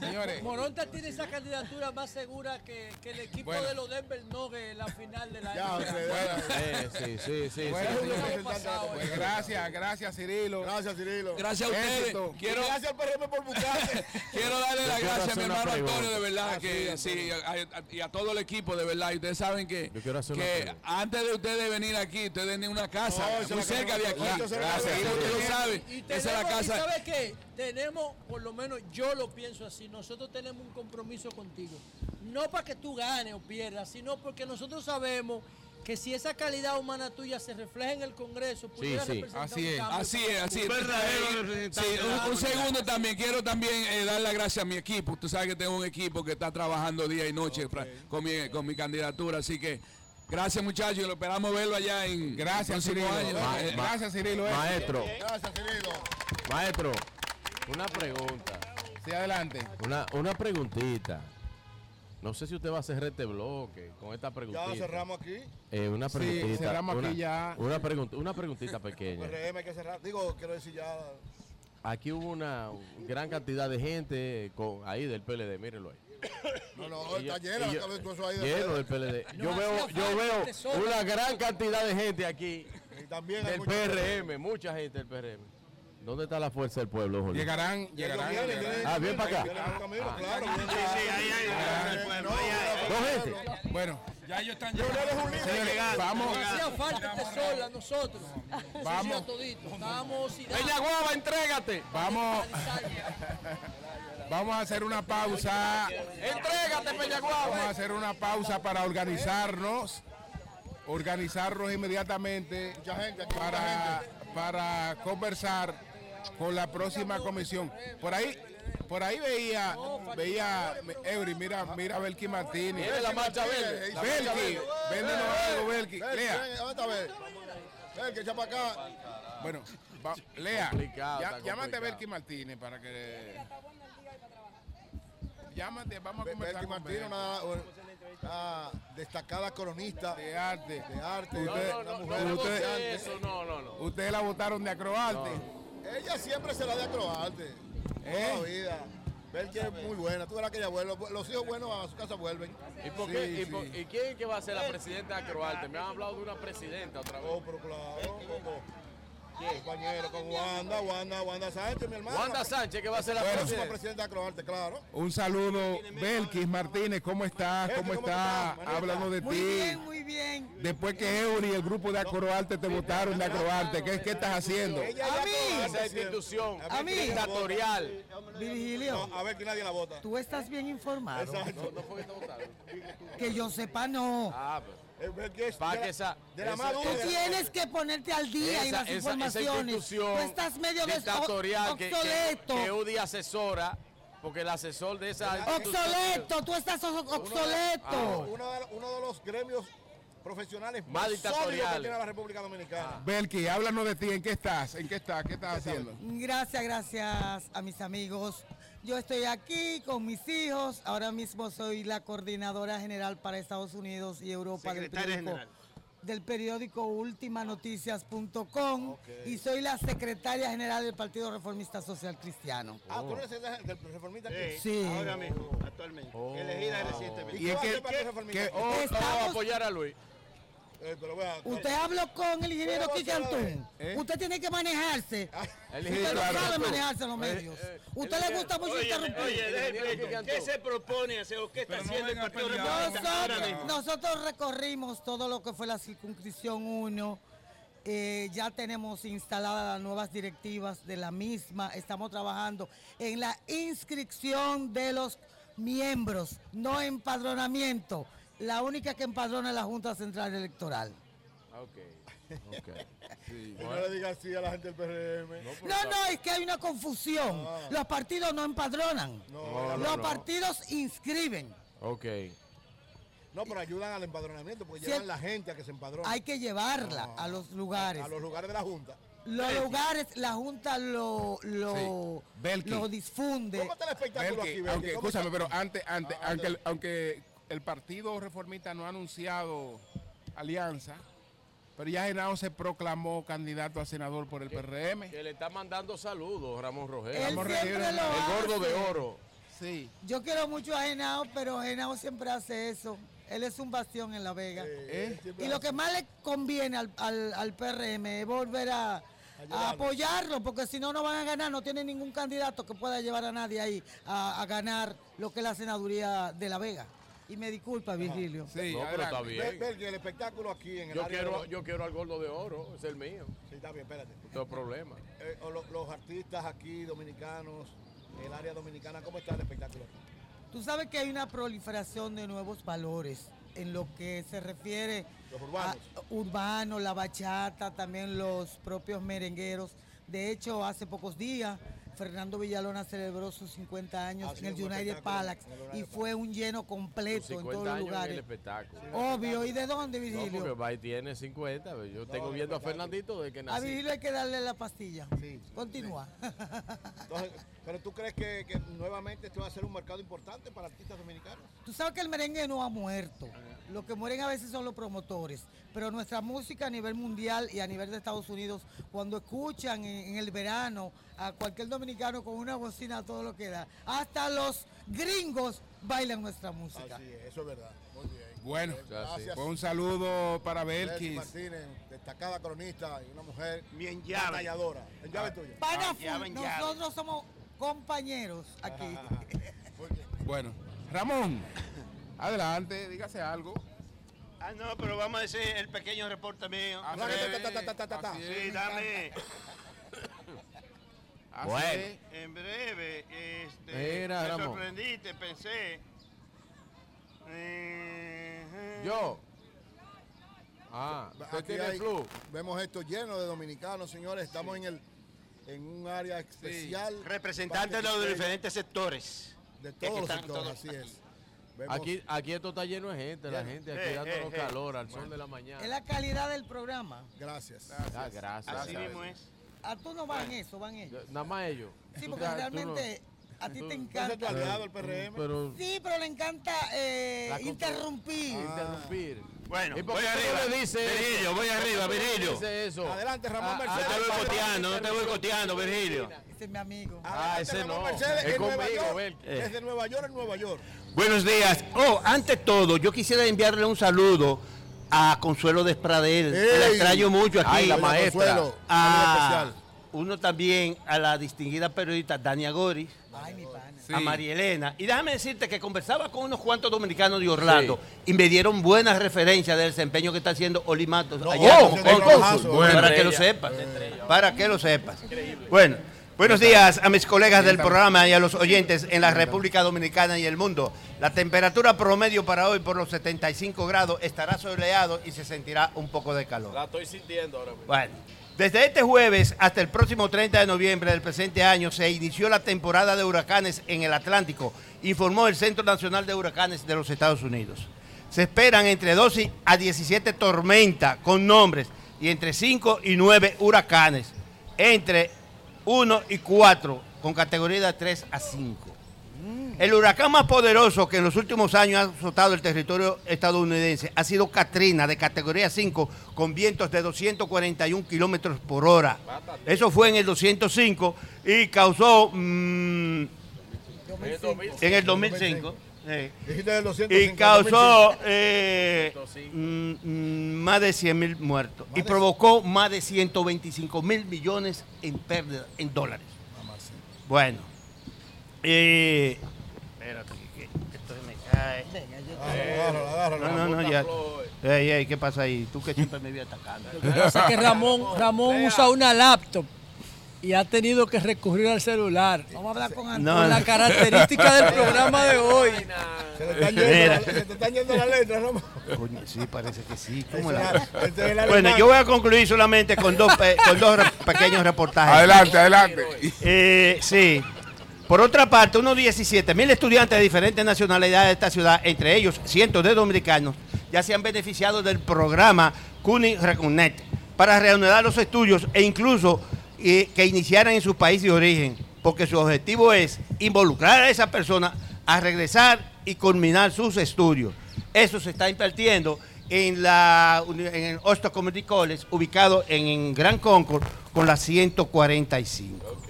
señores. Moronta tiene esa candidatura más segura que, que el equipo Bueno. de los Denver Nuggets en la final de la Ya, NBA. Bueno, sí, sí, sí. bueno, sí. señores, pasado, pues gracias, gracias Cirilo. Gracias, Cirilo. Gracias a ustedes. Éxito. Quiero, gracias PRM por buscarte. Quiero darle las gracias a mi hermano. Antonio, de verdad, Ah, que sí, sí, a- a- y a todo el equipo, de verdad. Y ustedes saben que, que antes de ustedes venir aquí, ustedes tienen una casa No, muy cerca de aquí. Gracias, Gracias. gracias. Usted lo sabe. Y Esa es la casa. ¿sabe qué? Tenemos, por lo menos yo lo pienso así, nosotros tenemos un compromiso contigo. No para que tú ganes o pierdas, sino porque nosotros sabemos que si esa calidad humana tuya se refleja en el Congreso, sí. representar Así es. Así es, así es. Sí, sí, un, segundo también, quiero también eh, dar las gracias a mi equipo. Tú sabes que tengo un equipo que está trabajando día y noche con, mi, con mi candidatura, así que gracias muchachos y lo esperamos verlo allá en Gracias, próximo Cirilo. año. Ma- Eh, Gracias, Cirilo. Maestro, Gracias, Cirilo. maestro, una pregunta. Sí, adelante. Una, una preguntita. No sé si usted va a cerrar este bloque con esta preguntita. Ya cerramos aquí. Eh, una Sí, preguntita. cerramos aquí una, ya. Una, pregunta, una preguntita pequeña. PRM hay que cerrar. Digo, quiero decir ya. Aquí hubo una gran cantidad de gente con, ahí del PLD, mírenlo ahí. No, no, está eso ahí. de lleno del PLD. No Yo veo, yo veo una gran cantidad de gente aquí Y también del PRM, mucha gente del PRM. ¿Dónde está la fuerza del pueblo, Julio? Llegarán, llegarán. llegarán. Ah, bien para acá. camino, Ah. claro. Sí, sí, ahí Ah, no, ahí gente. Bueno, Ya ellos están señores, vamos. No hacía falta este sol a nosotros. Vamos. Vamos. ¡Ella guava, entrégate! Vamos, vamos a hacer una pausa. ¡Entrégate, Peñaguaba! Vamos a hacer una pausa para organizarnos. Organizarnos inmediatamente Mucha gente aquí, mucha para, para conversar con la próxima comisión. Por ahí, por ahí veía, veía, Eury, mira, mira a Belki Martínez. Viene la marcha verde. Belki, véndenos algo, Belki. Lea. que echa para acá. Bueno, va- Lea, ya- llámate a. Belki Martínez para que. Llámate, vamos a conversar Belki con Martínez, Belki. una, una destacada cronista de arte. de arte. No, mujer no, usted- negociante. Eso, no, no, no. Ustedes la votaron de acroarte. Ella siempre se la de acroarte. ¿Eh? Toda la vida. Belki es muy buena. Tú verás que ella vuelve. Los hijos buenos a su casa vuelven. ¿Y, por Sí, qué, y, sí. por- y quién es que va a ser la presidenta de Acroarte? Me han hablado de una presidenta otra vez. Oh, pero claro. ¿cómo? Compañero, con Wanda, Wanda, Wanda Sánchez, mi hermano. Wanda Sánchez, que va a ser la Bueno, próxima presidenta de Acroarte, claro. Un saludo, Belkis Martínez, ¿cómo estás? ¿Cómo ¿cómo estás? Háblanos de Muy ti. bien, muy bien. Después que Eury y el grupo de Acroarte te votaron de Acroarte, ¿qué, qué estás haciendo? A mí. Esa institución A mí. dictatorial. Virgilio, a ver que nadie la vota. tú estás bien informado. Exacto. No fue que te votaron. Que yo sepa, no. Ah, pues. Para que esa. de la esa- más dura. Tú tienes que ponerte al día y esa- las esa- esa informaciones. institución Tú estás medio dictatorial que, que, obsoleto. que UDI asesora, porque el asesor de esa Obsoleto, tú estás obsoleto. Ah. Uno de, uno de los gremios profesionales Más sólidos que dictatoriales. tiene la República Dominicana. Belkis, háblanos de ti, ¿en qué estás? ¿En qué estás? ¿Qué estás haciendo? Gracias, gracias a mis amigos. Yo estoy aquí con mis hijos. Ahora mismo soy la coordinadora general para Estados Unidos y Europa del periódico, del periódico ultimanoticias.com y soy la secretaria general del Partido Reformista Social Cristiano. Ah, tú eres el del reformista aquí. Sí. Ahora mismo, actualmente. Elegida recientemente. ¿Y hacer para el reformista? Oh, oh, Estamos- apoyar a Luis. Eh, pero vea, Usted habló con el ingeniero Kike. ¿Eh? Usted tiene que manejarse. El Usted no sabe manejarse en los Eh, medios. eh, Usted le gusta mucho Oye, interrumpir. oye, ¿Qué se propone hacer o qué está Pero no haciendo el Partido Nosotros, nosotros recorrimos todo lo que fue la circunscripción 1. eh, ya tenemos instaladas las nuevas directivas de la misma. Estamos trabajando en la inscripción de los miembros, no empadronamiento. La única que empadrona es la Junta Central Electoral. Ok. Ok. Sí, No le digas así a la gente del PRM. No, no, es que hay una confusión. Ah. Los partidos no empadronan. No, Los no. partidos inscriben. Ok. No, pero ayudan al empadronamiento porque llevan la gente a que se empadrone. Hay que llevarla a los lugares. A los lugares de la Junta. Los lugares, la Junta lo, lo, lo difunde. ¿Cómo está el espectáculo aquí, aunque, ¿Cómo escúchame, pero antes, antes, Ah, aunque el Partido Reformista no ha anunciado alianza, pero ya Genao se proclamó candidato a senador por el PRM. Que le está mandando saludos, Ramón Rogero. Él Ramón lo El gordo de oro. Sí. Yo quiero mucho a Genao, pero Genao siempre hace eso. Él es un bastión en La Vega. Eh, Y lo que más le conviene al, al, al PRM es volver a, apoyarlo, porque si no, no van a ganar. No tiene ningún candidato que pueda llevar a nadie ahí a, a ganar lo que es la senaduría de La Vega. Y me disculpa, Virgilio. Sí, No, pero está bien. El espectáculo aquí en el Yo área quiero, de- yo quiero al gordo de oro, es el mío. Sí, está bien, espérate. No tengo problema. Eh, o lo- los artistas aquí dominicanos, el área dominicana, ¿cómo está el espectáculo aquí? Tú sabes que hay una proliferación de nuevos valores en lo que se refiere Los urbanos. a urbano, la bachata, también los propios merengueros. De hecho, hace pocos días Fernando Villalona celebró sus 50 años Ah, sí, en el United Palace y fue un lleno completo en 50 todos los años el lugares. Obvio, ¿y de dónde, No, Virgilio? porque Bay tiene 50. Yo tengo viendo a. Fernandito desde que a nací. Virgilio hay que darle la pastilla. Sí. Continúa. Entonces, pero tú crees que, que nuevamente esto va a ser un mercado importante para artistas dominicanos? Tú sabes que el merengue no ha muerto. Lo que mueren a veces son los promotores. Pero nuestra música a nivel mundial y a nivel de Estados Unidos, cuando escuchan en, en el verano a cualquier dominicano con una bocina a todo lo que da, hasta los gringos bailan nuestra música. Así es, eso es verdad. Muy bien. Bueno, Gracias. pues un saludo para Belkis. Martínez, destacada cronista y una mujer Bien llave. batalladora. En llave tuya. Ah, full, llave en llave. nosotros somos compañeros aquí. Bueno, Ramón, adelante, dígase algo. Ah, no, pero vamos a decir el pequeño reporte mío. Así Ráquete, es, ta, ta, ta, ta, ta, ta. así Sí, dame. Así Bueno. En breve, este, Mira, me Ramón. sorprendiste, pensé. Eh, Yo. Ah, usted Aquí tiene hay- flu. Vemos esto lleno de dominicanos, señores. Estamos en el en un área especial. Representantes de los diferentes sectores. De todos los sectores, todos así es. Vemos- Aquí, aquí esto está lleno de gente, la gente aquí Eh, dándonos eh, eh. calor al sol de la mañana. Es la calidad del programa. Gracias. Ah, gracias. Así mismo es. A tú no van eso, van ellos. Nada más ellos. Sí, porque realmente a ti te tu encanta. aliado, el PRM. Pero Sí, pero le encanta eh, La contra- interrumpir. interrumpir. Bueno, ¿Y por voy qué arriba. no le dices Virgilio, eso? voy ¿Por qué arriba, Virgilio. dices eso? Adelante, Ramón Ah, Mercedes. No te voy coteando, no te voy coteando, Virgilio. Ese es mi amigo. Ah, Adelante, ese Ramón no. Mercedes, Es en Nueva conmigo, York, Belki. Desde Nueva York en Nueva York. Buenos días. Oh, ante todo, yo quisiera enviarle un saludo a Consuelo Despradel, Ey. la extraño mucho aquí. Ay, la maestra. Consuelo, A- uno también a la distinguida periodista Dania Gori. A María Elena. Y déjame decirte que conversaba con unos cuantos dominicanos de Orlando y me dieron buenas referencias del desempeño que está haciendo Oli Matos allá oh, como qué cónsul. trabajazo. Para Bueno. que lo sepas. Para que lo sepas. Bueno, buenos días a mis colegas del programa y a los oyentes en la República Dominicana y el mundo. La temperatura promedio para hoy por los 75 grados estará soleado y se sentirá un poco de calor. La estoy sintiendo ahora mismo. Bueno, desde este jueves hasta el próximo 30 de noviembre del presente año se inició la temporada de huracanes en el Atlántico, informó el Centro Nacional de Huracanes de los Estados Unidos. Se esperan entre 12 a 17 tormentas con nombres y entre 5 y 9 huracanes, entre 1 y 4 con categoría de 3 a 5. El huracán más poderoso que en los últimos años ha azotado el territorio estadounidense ha sido Katrina, de categoría 5, con vientos de 241 kilómetros por hora. Eso fue en el 205 y causó. mm, en el 2005. eh, Dijiste del 205, y causó 2005. eh, mm, mm, más de 100 mil muertos y provocó más de 125 mil millones en pérdida en dólares. Bueno, eh, espérate, que, que esto se me cae. Agárralo, agárralo. No, no, no, ya. Ey, ey, ¿qué pasa ahí? Tú que siempre me vienes atacando. Lo que pasa es que Ramón, Ramón usa una laptop y ha tenido que recurrir al celular. Vamos a hablar con Con No, la característica del programa de hoy. Se le están yendo, Mira. la- se te están yendo las letras. Coño, sí, parece que sí. ¿Cómo Ese la- es el- ese es el Bueno, yo voy a concluir solamente con dos, con dos pequeños reportajes. Adelante, adelante. Eh, sí. Por otra parte, unos 17 mil estudiantes de diferentes nacionalidades de esta ciudad, entre ellos cientos de dominicanos, ya se han beneficiado del programa CUNY Reconnect para reanudar los estudios e incluso eh, que iniciaran en su país de origen, porque su objetivo es involucrar a esa persona a regresar y culminar sus estudios. Eso se está impartiendo en, la, en el Osto Community College, ubicado en, en Gran Concord, con la 145.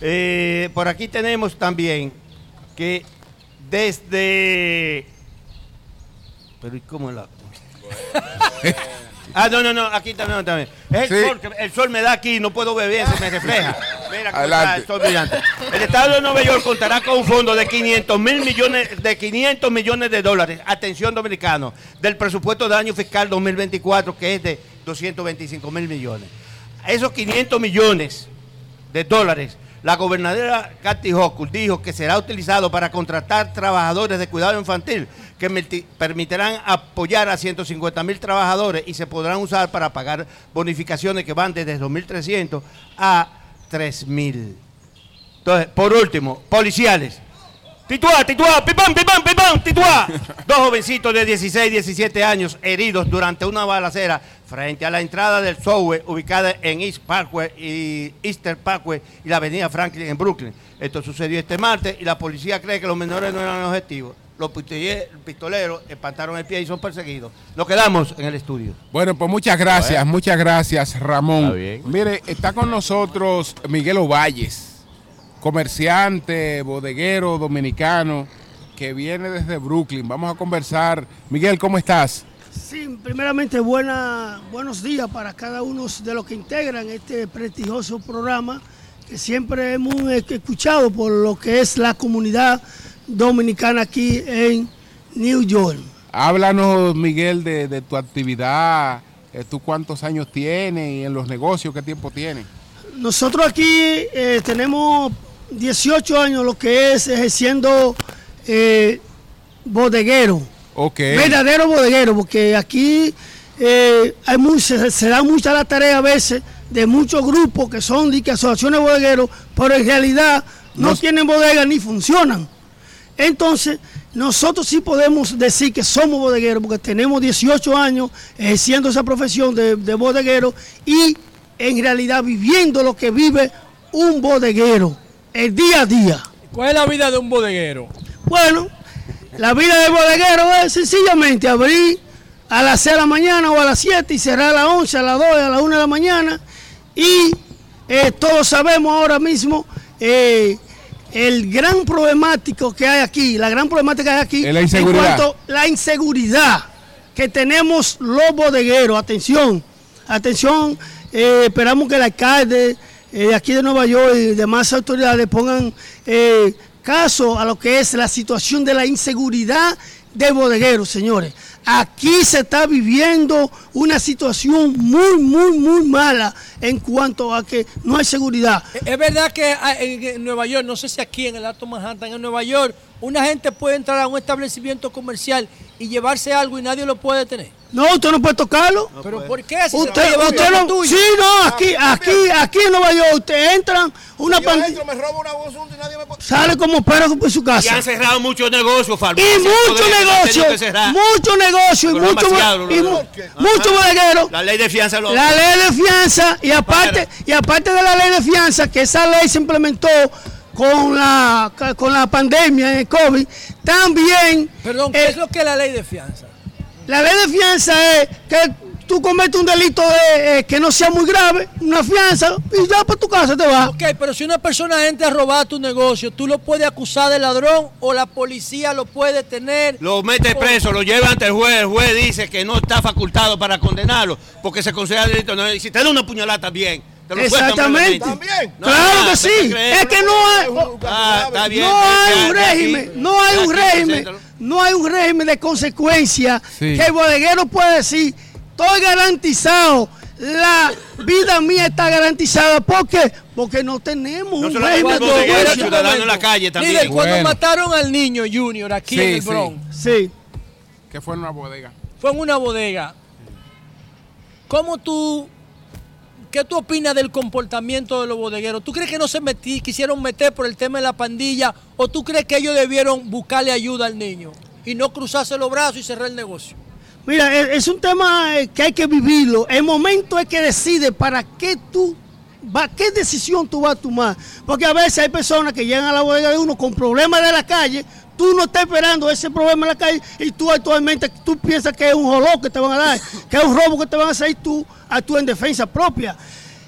Eh, por aquí tenemos también que desde... Pero ¿y cómo la...? ah, no, no, no, aquí también. también. Es el, Sí. sol, que el sol me da aquí, no puedo beber, se me refleja. Mira está el sol brillante. El Estado de Nueva York contará con un fondo de 500 mil millones de 500 millones de dólares, atención dominicano, del presupuesto de año fiscal 2024, que es de 225 mil millones. Esos 500 millones de dólares, la gobernadora Kathy Hochul dijo que será utilizado para contratar trabajadores de cuidado infantil que permitirán apoyar a 150 mil trabajadores y se podrán usar para pagar bonificaciones que van desde 2.300 a 3.000. Entonces, por último, policiales. Tituá, tituá, pipán, pipán, pipán, tituá. Dos jovencitos de 16, 17 años heridos durante una balacera frente a la entrada del subway ubicada en East Parkway y Easter Parkway y la avenida Franklin en Brooklyn. Esto sucedió este martes y la policía cree que los menores no eran el objetivo. Los pistole- pistoleros espantaron el pie y son perseguidos. Nos quedamos en el estudio. Bueno, pues muchas gracias, muchas gracias, Ramón. Está bien. Mire, está con nosotros Miguel Ovalles, comerciante, bodeguero dominicano, que viene desde Brooklyn. Vamos a conversar. Miguel, ¿cómo estás? Sí, primeramente buena, buenos días para cada uno de los que integran este prestigioso programa que siempre hemos escuchado por lo que es la comunidad dominicana aquí en New York. Háblanos, Miguel, de, de tu actividad. eh, ¿Tú cuántos años tienes y en los negocios qué tiempo tienes? Nosotros aquí eh, tenemos 18 años lo que es ejerciendo eh, bodeguero. Verdadero bodeguero, porque aquí eh, hay muy, se, se da mucha la tarea a veces de muchos grupos que son de que asociaciones de bodegueros, pero en realidad no, tienen bodega ni funcionan. Entonces, nosotros sí podemos decir que somos bodegueros, porque tenemos 18 años ejerciendo esa profesión de, de bodeguero y en realidad viviendo lo que vive un bodeguero, el día a día. ¿Cuál es la vida de un bodeguero? Bueno, la vida del bodeguero es sencillamente abrir a las 6 de la mañana o a las 7 y cerrar a las 11, a las 2, a las 1 de la mañana. Y eh, todos sabemos ahora mismo eh, el gran problemático que hay aquí, la gran problemática que hay aquí Es la inseguridad. en cuanto a la inseguridad. que tenemos los bodegueros. Atención, atención, eh, esperamos que el alcalde eh, aquí de Nueva York y demás autoridades pongan eh, caso a lo que es la situación de la inseguridad de bodegueros, señores. Aquí se está viviendo una situación muy, muy, muy mala en cuanto a que no hay seguridad. Es verdad que ah, en Nueva York, no sé si aquí en el Alto Manhattan, en Nueva York, una gente puede entrar a un establecimiento comercial y llevarse algo y nadie lo puede tener. No, usted no puede tocarlo. ¿Pero por qué? Si se Usted, usted no, tuyo. sí, no, aquí, aquí, aquí en Nueva York, usted entra, una pandilla, entro, me robo una bolsa y nadie me... sale como perro por su Y casa. han cerrado muchos negocios, Y farmacias, mucho bodegas, han negocio, tenido que cerrar. mucho negocio y mucho, La ley de fianza lo La ley de fianza y aparte, y aparte de la ley de fianza, que esa ley se implementó con la, con la pandemia de COVID, también Perdón, ¿qué es lo que es la ley de fianza? la ley de fianza es que tú cometes un delito de, eh, que no sea muy grave, una fianza, y ya para tu casa te vas. Ok, pero si una persona entra a robar tu negocio, ¿tú lo puedes acusar de ladrón o la policía lo puede tener? Lo mete preso, lo lleva ante el juez. El juez dice que no está facultado para condenarlo porque se considera delito. No, y si te da una puñalada también. Te lo sueltan Exactamente. brevemente. No, claro no, que ¿te sí. Es que no hay, Ah, está bien, no hay ya, un régimen, aquí, no hay un régimen, no hay un régimen de consecuencia Sí. que el bodeguero puede decir, estoy garantizado, la vida mía está garantizada. ¿Por qué? Porque no tenemos No un régimen de en la calle también. Mire, cuando Bueno. mataron al niño Junior aquí Sí, en el sí. Bronx, Sí. Que fue en una bodega. fue en una bodega. ¿Cómo tú, qué tú opinas del comportamiento de los bodegueros? ¿Tú crees que no se metí, quisieron meter por el tema de la pandilla o tú crees que ellos debieron buscarle ayuda al niño y no cruzarse los brazos y cerrar el negocio? Mira, es, un tema eh, que hay que vivirlo. El momento es que decide para qué tú va, qué decisión tú vas a tomar. Porque a veces hay personas que llegan a la bodega de uno con problemas de la calle. Tú no estás esperando ese problema en la calle y tú actualmente tú piensas que es un joló que te van a dar, que es un robo que te van a hacer y tú actúas en defensa propia.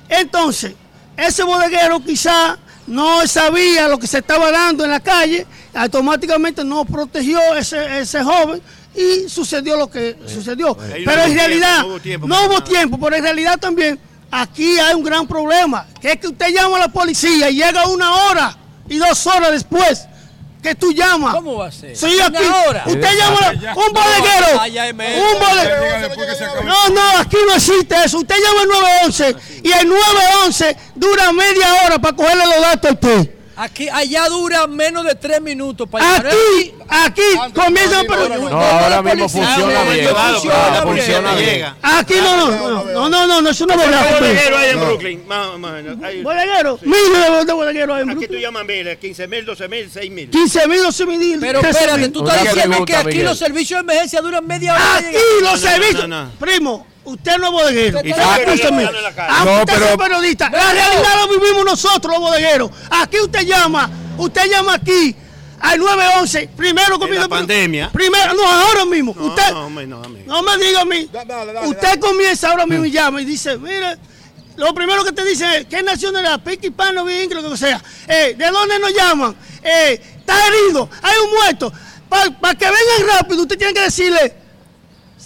Entonces, ese bodeguero quizá no sabía lo que se estaba dando en la calle, automáticamente no protegió ese, ese joven y sucedió lo que sucedió. Ahí no Pero en realidad tiempo, no hubo tiempo no hubo pero en realidad también aquí hay un gran problema, que es que usted llama a la policía y llega una hora y dos horas después que tú llamas. ¿Cómo va a ser? Sí, ¿Una aquí. hora? Usted llama a la- un bodeguero. Un bodeguero. No, no, aquí no existe eso. Usted llama al 911 y el 911 dura media hora para cogerle los datos a usted. Aquí, allá dura menos de tres minutos para. Aquí, aquí, comienza pero No, ahora mismo funciona bien. Funciona bien. Funciona bien. Llega. Aquí no, no, no, no, no, no, no, eso no es verdad. ¿Cuántos bodegueros hay en. Brooklyn? Bodeguero, miles de, de bodegueros hay en Aquí tú Brooklyn. llamas miles, 15 mil, 12 mil, 6 mil. 15 mil, 12 mil. Pero 13 espérate, tú estás diciendo que aquí los servicios de emergencia duran media hora. Aquí los servicios. Primo, usted no es bodeguero. Y Ah, la No, usted pero- es periodista. La realidad lo vivimos nosotros, los bodegueros. Aquí usted llama, usted llama aquí al 911. Primero En comienza. la pandemia. Primero, no, ahora mismo. No, usted, no, hombre, no, amigo. no me diga a mí. usted comienza ahora mismo y llama y dice, mire, lo primero que te dice es, ¿qué nación era? Piqui, Pano, bien, lo que sea. Eh, ¿De dónde nos llaman? Eh, está herido, hay un muerto. Para que vengan rápido, usted tiene que decirle,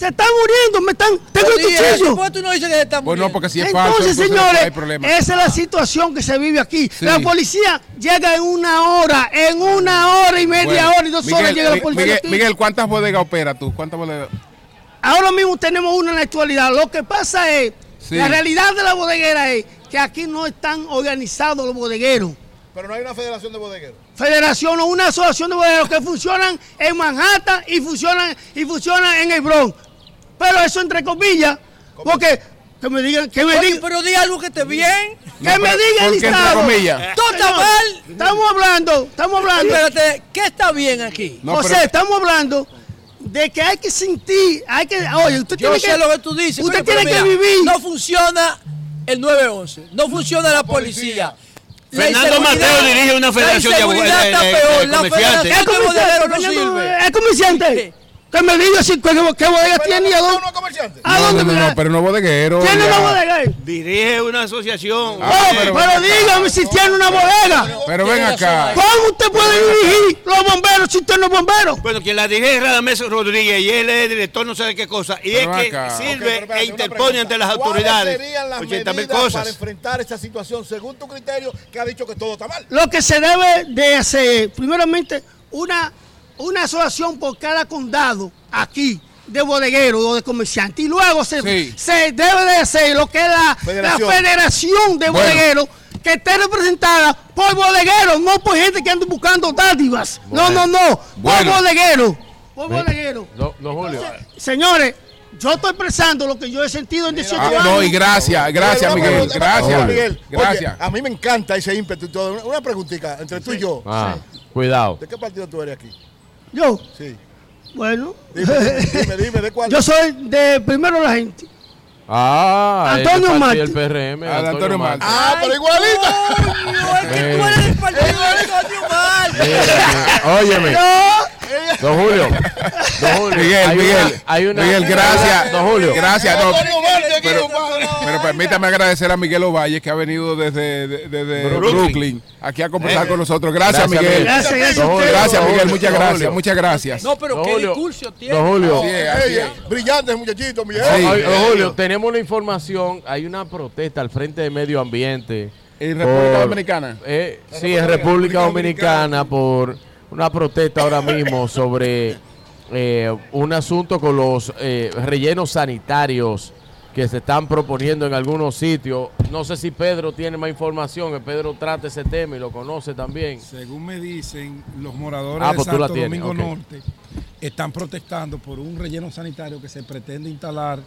se están muriendo, me están, tengo cuchillo. ¿por qué tú no dices que se están Bueno, muriendo? porque si es falso, Entonces, señores, hay esa es la situación que se vive aquí. La policía llega en una hora, en una hora y media Bueno, hora y dos horas Miguel, llega la Mi- policía. Miguel, aquí. Miguel, ¿cuántas bodegas opera tú? ¿Cuántas bodegas? Ahora mismo tenemos una en la actualidad. Lo que pasa es, Sí. la realidad de la bodeguera es que aquí no están organizados los bodegueros. Pero no hay una federación de bodegueros. Federación o una asociación de bodegueros que funcionan en Manhattan y funcionan, y funcionan en el Bronx. Pero eso entre comillas, porque que me digan, que me digan, pero di algo que esté bien. que me digan ¿por qué entre listado. comillas? Todo está mal. Estamos hablando, estamos hablando. Espérate, ¿qué está bien aquí? No, José, pero- estamos hablando de que hay que sentir, hay que, oye, usted Yo tiene sé que, lo que tú dices. usted pero tiene que mira, vivir. No funciona el 911. No funciona la policía. La Fernando Mateo dirige una federación La de de- está de- peor. de La comerciantes. federación de bodegueros no Fernando, sirve. es comerciante. Que me diga si qué, qué bodega tiene y a dónde. ¿A No, dónde no, no, pero no bodeguero. ¿Tiene ya. una bodega ahí? Dirige una asociación. Ah, Oh, pero pero, dígame si tiene una bodega. Pero ven acá. ¿Cómo usted puede dirigir los bomberos si usted no es bombero? Bueno, quien la dirige es Radamés Rodríguez y él es director no sé de qué cosa. Y Pero es que acá. sirve e interpone ante las ¿Cuáles autoridades serían las 80 mil medidas cosas. para enfrentar esta situación según tu criterio que ha dicho que todo está mal? Lo que se debe de hacer, primeramente, una, una asociación por cada condado aquí de bodegueros o de comerciantes. Y luego se, Sí. se debe de hacer lo que es la Federación. la federación de Bueno. bodegueros que esté representada por bodegueros, no por gente que ande buscando dádivas. No, no, no, por bodegueros. Por bodegueros. No, no, Julio. Señores, yo estoy expresando lo que yo he sentido en 18 Ah, años. no, y gracias, gracias, Miguel, Miguel. una pregunta, Gracias. Miguel. Oye, Gracias. a mí me encanta ese ímpetu y todo. Una- Una preguntita entre tú y yo. Ah, cuidado. ¿De qué partido tú eres aquí? Yo, Sí. bueno. Dime, dime, dime, ¿de cuál? Yo soy de primero la gente. Ah, Antonio es de Marte. del PRM. Ah, de Antonio Marte. Ah, pero igualito. Óyeme. Don Julio. Don Julio. Miguel, hay Miguel, una- hay una- Miguel, gracias. Don Julio. Gracias. no, pero, pero permítame agradecer a Miguel Ovalle que ha venido desde, de- desde Brooklyn. Brooklyn. aquí a conversar con nosotros. Gracias, Gracias, Miguel. Gracias, gracias Don ustedes. Gracias, Miguel. Julio. Muchas gracias. Julio. Muchas gracias. No, pero qué Julio. discurso tiene. Don Julio. Así es, así Ey, es. ey, brillante muchachito, Miguel. Don eh, Julio, tenemos una información. Hay una protesta al frente de Medio Ambiente. ¿En República por- Dominicana? eh, sí, en República Dominicana por una protesta ahora mismo sobre eh, un asunto con los eh, rellenos sanitarios que se están proponiendo en algunos sitios. No sé si Pedro tiene más información, que Pedro trate ese tema y lo conoce también. Según me dicen, los moradores Ah, de pues Santo Domingo. Norte están protestando por un relleno sanitario que se pretende instalar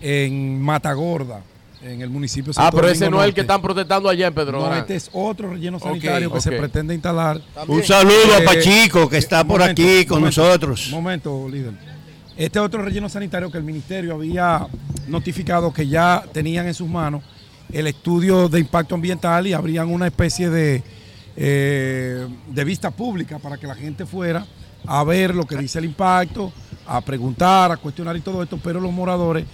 en Matagorda, en el municipio Ah, Santo pero ese Domingo no es el que están protestando allá en Pedro No, este es otro relleno sanitario que se pretende instalar. Un saludo a Eh, Pachico que está por momento, aquí con momento, nosotros. momento, líder. Este otro relleno sanitario que el ministerio había notificado que ya tenían en sus manos el estudio de impacto ambiental y habrían una especie de, eh, de vista pública para que la gente fuera a ver lo que dice el impacto, a preguntar, a cuestionar y todo esto, pero los moradores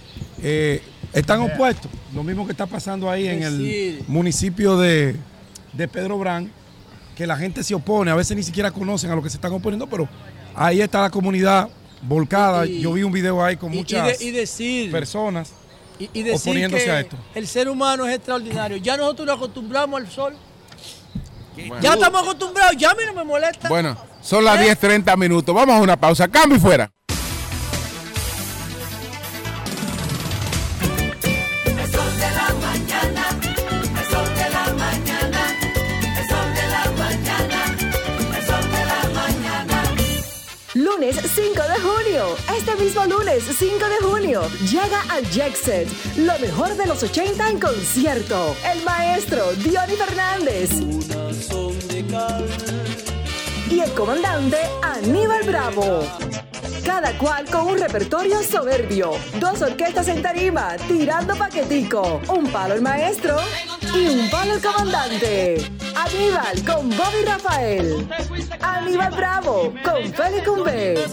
eh, están opuestos. Lo mismo que está pasando ahí en el municipio de, de Pedro Brán, que la gente se opone, a veces ni siquiera conocen a lo que se están oponiendo, pero ahí está la comunidad volcada. Y- Yo vi un video ahí con y- y muchas de- y decir- personas Y, y decir oponiéndose que a esto. el ser humano es extraordinario. Ya nosotros nos acostumbramos al sol. Ya estamos acostumbrados, ya a mí no me molesta. Bueno, son las ¿Eh? 10.30 minutos. Vamos a una pausa. Cambio y fuera. Lunes 5 de junio. Este mismo lunes 5 de junio llega al Jackset, lo mejor de los 80 en concierto. El maestro Diony Fernández. Y el comandante Aníbal Bravo. Cada cual con un repertorio soberbio. Dos orquestas en tarima, tirando paquetico. Un palo el maestro y un palo el comandante. Aníbal con Bobby Rafael. Aníbal Bravo con Félix Cumbé.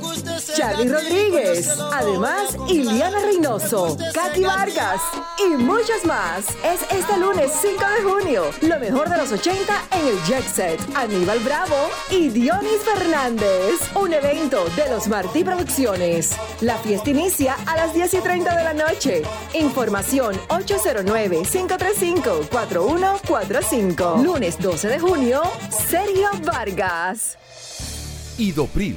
Charlie Rodríguez. Además, Iliana Reynoso, Katy Vargas y muchos más. Es este lunes 5 de junio. Lo mejor de los 80 en el Jet. Aníbal Bravo y Dionis Fernández. Un evento de los Martí Producciones. La fiesta inicia a las 10 y 30 de la noche. Información 809-535-4145. Lunes 12 de junio, Sergio Vargas. Idopril,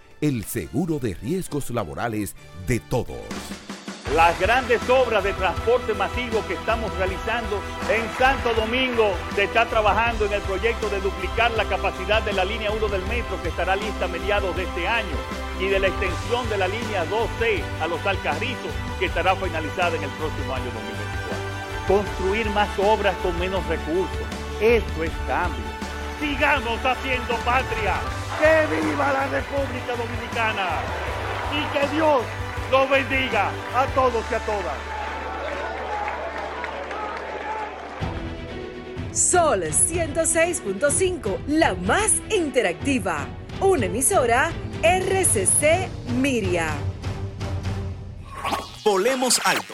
el seguro de riesgos laborales de todos. Las grandes obras de transporte masivo que estamos realizando en Santo Domingo se está trabajando en el proyecto de duplicar la capacidad de la línea 1 del metro que estará lista a mediados de este año. y de la extensión de la línea 2C a los Alcarrizos, que estará finalizada en el próximo año 2024. Construir más obras con menos recursos. Esto es cambio. Sigamos haciendo patria. ¡Que viva la República Dominicana! Y que Dios los bendiga a todos y a todas. Sol 106.5, la más interactiva. Una emisora RCC Miria. Volemos alto.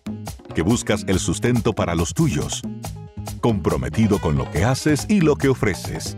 que buscas el sustento para los tuyos, comprometido con lo que haces y lo que ofreces.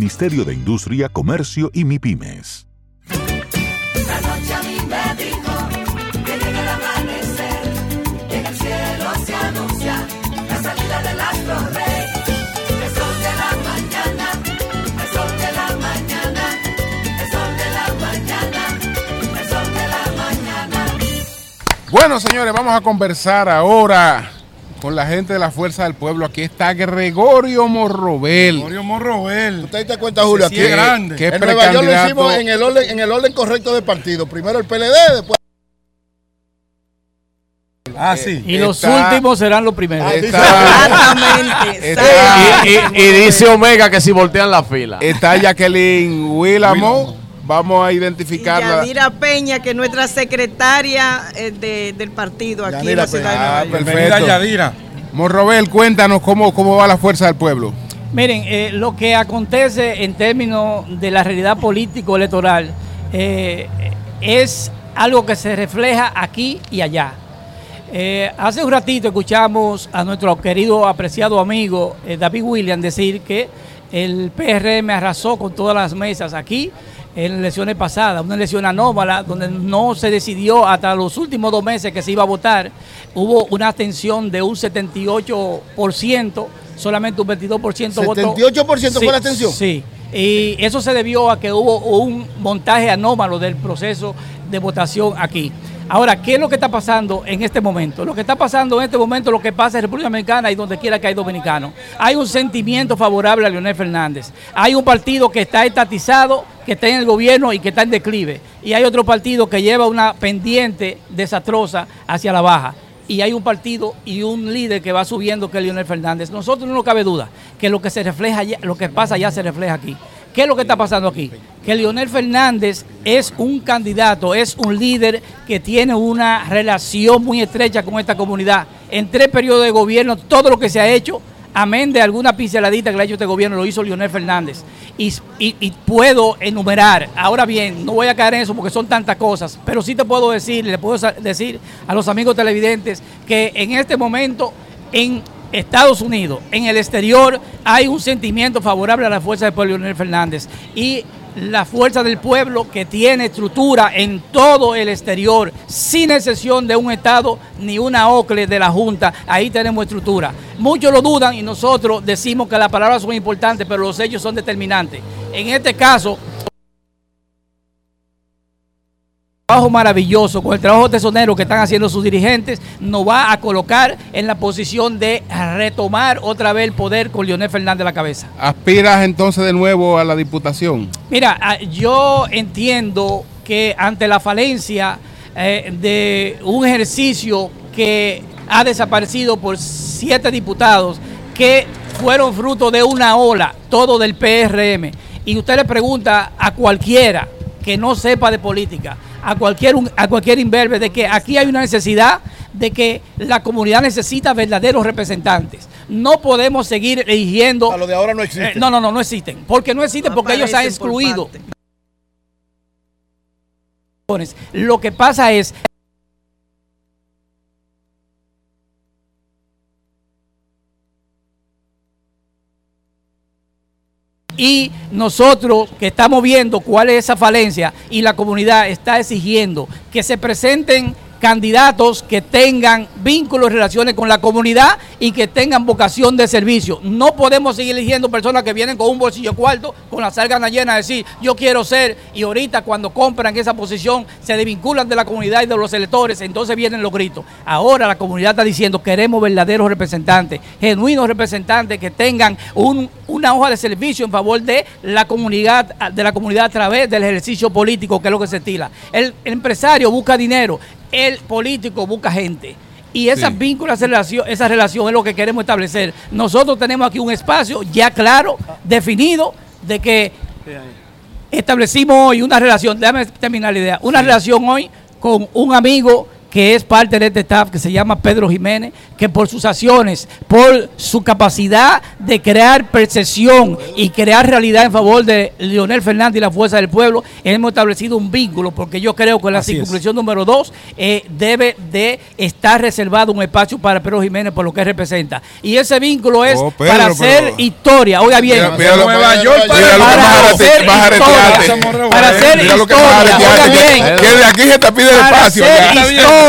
de Industria, Comercio y MIPIMES. La noche a mí me dijo que llega el amanecer, que en el cielo se anuncia la salida del astro rey. El sol de la mañana, el sol de la mañana, el sol de la mañana, el sol de la mañana. Bueno, señores, vamos a conversar ahora con la gente de la Fuerza del Pueblo. Aquí está Gregorio Morrobel. Gregorio Morrobel. ¿Usted te cuenta, Julio? Sí, Aquí es grande. En Nueva York lo precandidato. hicimos en el, orden, en el orden correcto del partido. Primero el PLD, después... Ah, sí. Y los últimos serán los primeros. Exactamente. Y, y- y dice Omega que si voltean la fila. Está Jacqueline Willamo. Vamos a identificarla. Yadira Peña, que es nuestra secretaria eh, de- del partido aquí en la ciudad de Nueva Ah, York. perfecto. Morrobel, cuéntanos cómo, cómo va la Fuerza del Pueblo. Miren, eh, lo que acontece en términos de la realidad político-electoral eh, es algo que se refleja aquí y allá. Eh, hace un ratito escuchamos a nuestro querido, apreciado amigo eh, David William decir que el PRM arrasó con todas las mesas aquí en elecciones pasadas, una elección anómala donde no se decidió hasta los últimos dos meses que se iba a votar. Hubo una abstención de un 78%, solamente un 22% votó. ¿78% fue la abstención? Sí. Y eso se debió a que hubo un montaje anómalo del proceso de votación aquí. Ahora, ¿qué es lo que está pasando en este momento? Lo que está pasando en este momento, lo que pasa en República Dominicana y donde quiera que hay dominicanos. Hay un sentimiento favorable a Leonel Fernández. Hay un partido que está estatizado, que está en el gobierno y que está en declive. Y hay otro partido que lleva una pendiente desastrosa hacia la baja y hay un partido y un líder que va subiendo que es Leonel Fernández. Nosotros no nos cabe duda que lo que se refleja allá- lo que pasa allá se refleja aquí. ¿Qué es lo que está pasando aquí? Que Leonel Fernández es un candidato, es un líder que tiene una relación muy estrecha con esta comunidad. En tres periodos de gobierno, todo lo que se ha hecho, amén de alguna pinceladita que le ha hecho este gobierno, lo hizo Leonel Fernández. Y, y- puedo enumerar, ahora bien, no voy a caer en eso porque son tantas cosas, pero sí te puedo decir, le puedo decir a los amigos televidentes que en este momento en Estados Unidos, en el exterior, hay un sentimiento favorable a la fuerza del pueblo de Leonel Fernández. Y la fuerza del pueblo que tiene estructura en todo el exterior, sin excepción de un Estado ni una OCLE de la Junta, ahí tenemos estructura. Muchos lo dudan y nosotros decimos que las palabras son importantes, pero los hechos son determinantes. En este caso, trabajo maravilloso, con el trabajo tesonero que están haciendo sus dirigentes, nos va a colocar en la posición de retomar otra vez el poder con Leonel Fernández a la cabeza. ¿Aspiras entonces de nuevo a la diputación? Mira, ah, yo entiendo que ante la falencia eh, de un ejercicio que ha desaparecido por siete diputados que fueron fruto de una ola, todo del PRM, y usted le pregunta a cualquiera que no sepa de política, a cualquier, a cualquier imberbe, de que aquí hay una necesidad de que la comunidad necesita verdaderos representantes. No podemos seguir eligiendo... A lo de ahora no existen. no, no, no, no existen. Porque no existen, porque ellos se han excluido. Lo que pasa es y nosotros que estamos viendo cuál es esa falencia y la comunidad está exigiendo que se presenten candidatos que tengan vínculos y relaciones con la comunidad y que tengan vocación de servicio. No podemos seguir eligiendo personas que vienen con un bolsillo cuarto, con la salgana llena, decir yo quiero ser y ahorita cuando compran esa posición se desvinculan de la comunidad y de los electores, entonces vienen los gritos. Ahora la comunidad está diciendo queremos verdaderos representantes, genuinos representantes que tengan un- una hoja de servicio en favor de la comunidad, de la comunidad a través del ejercicio político, que es lo que se estila. El empresario busca dinero, el político busca gente. Y esas vínculos, esa relación, esa relación es lo que queremos establecer. Nosotros tenemos aquí un espacio ya claro, definido, de que establecimos hoy una relación, déjame terminar la idea, una relación hoy con un amigo que es parte de este staff, que se llama Pedro Jiménez, que por sus acciones, por su capacidad de crear percepción y crear realidad en favor de Leonel Fernández y la fuerza del pueblo, hemos establecido un vínculo, porque yo creo que la Así es. circunscripción número dos eh, debe de estar reservado un espacio para Pedro Jiménez por lo que representa. Y ese vínculo es Oh, Pedro, para pero- hacer historia. Oiga bien, Mira, mira lo- Nueva mira, York mira para, hacer historia. Para hacer historia. Oiga que- bien. que de aquí se te pide el Para espacio,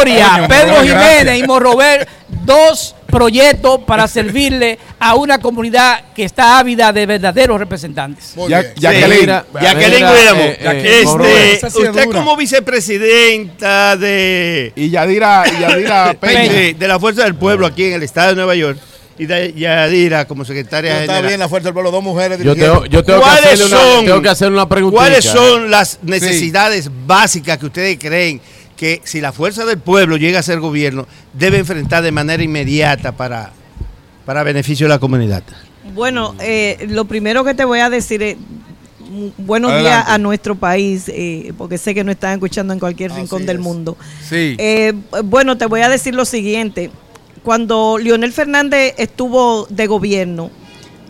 hacer ya. Está Pedro Jiménez y Morrover, dos proyectos para servirle a una comunidad que está ávida de verdaderos representantes. Ya- Sí, Jacqueline, mira, Jacqueline mira, Guillermo, eh, eh, este, usted como vicepresidenta de... Y Yadira, y Yadira Peña. Sí, de la Fuerza del Pueblo aquí en el estado de Nueva York. Y de Yadira como secretaria Está general. bien la fuerza del pueblo, dos mujeres Yo tengo, yo tengo que ¿Cuáles hacerle una, son- tengo que hacerle una preguntita. ¿Cuáles son las necesidades básicas que ustedes creen que si la fuerza del pueblo llega a ser gobierno debe enfrentar de manera inmediata para, para beneficio de la comunidad? Bueno, eh, lo primero que te voy a decir es mm, buenos Adelante. días a nuestro país, eh, porque sé que nos están escuchando en cualquier rincón del mundo. Sí. Eh, bueno, te voy a decir lo siguiente. Cuando Leonel Fernández estuvo de gobierno,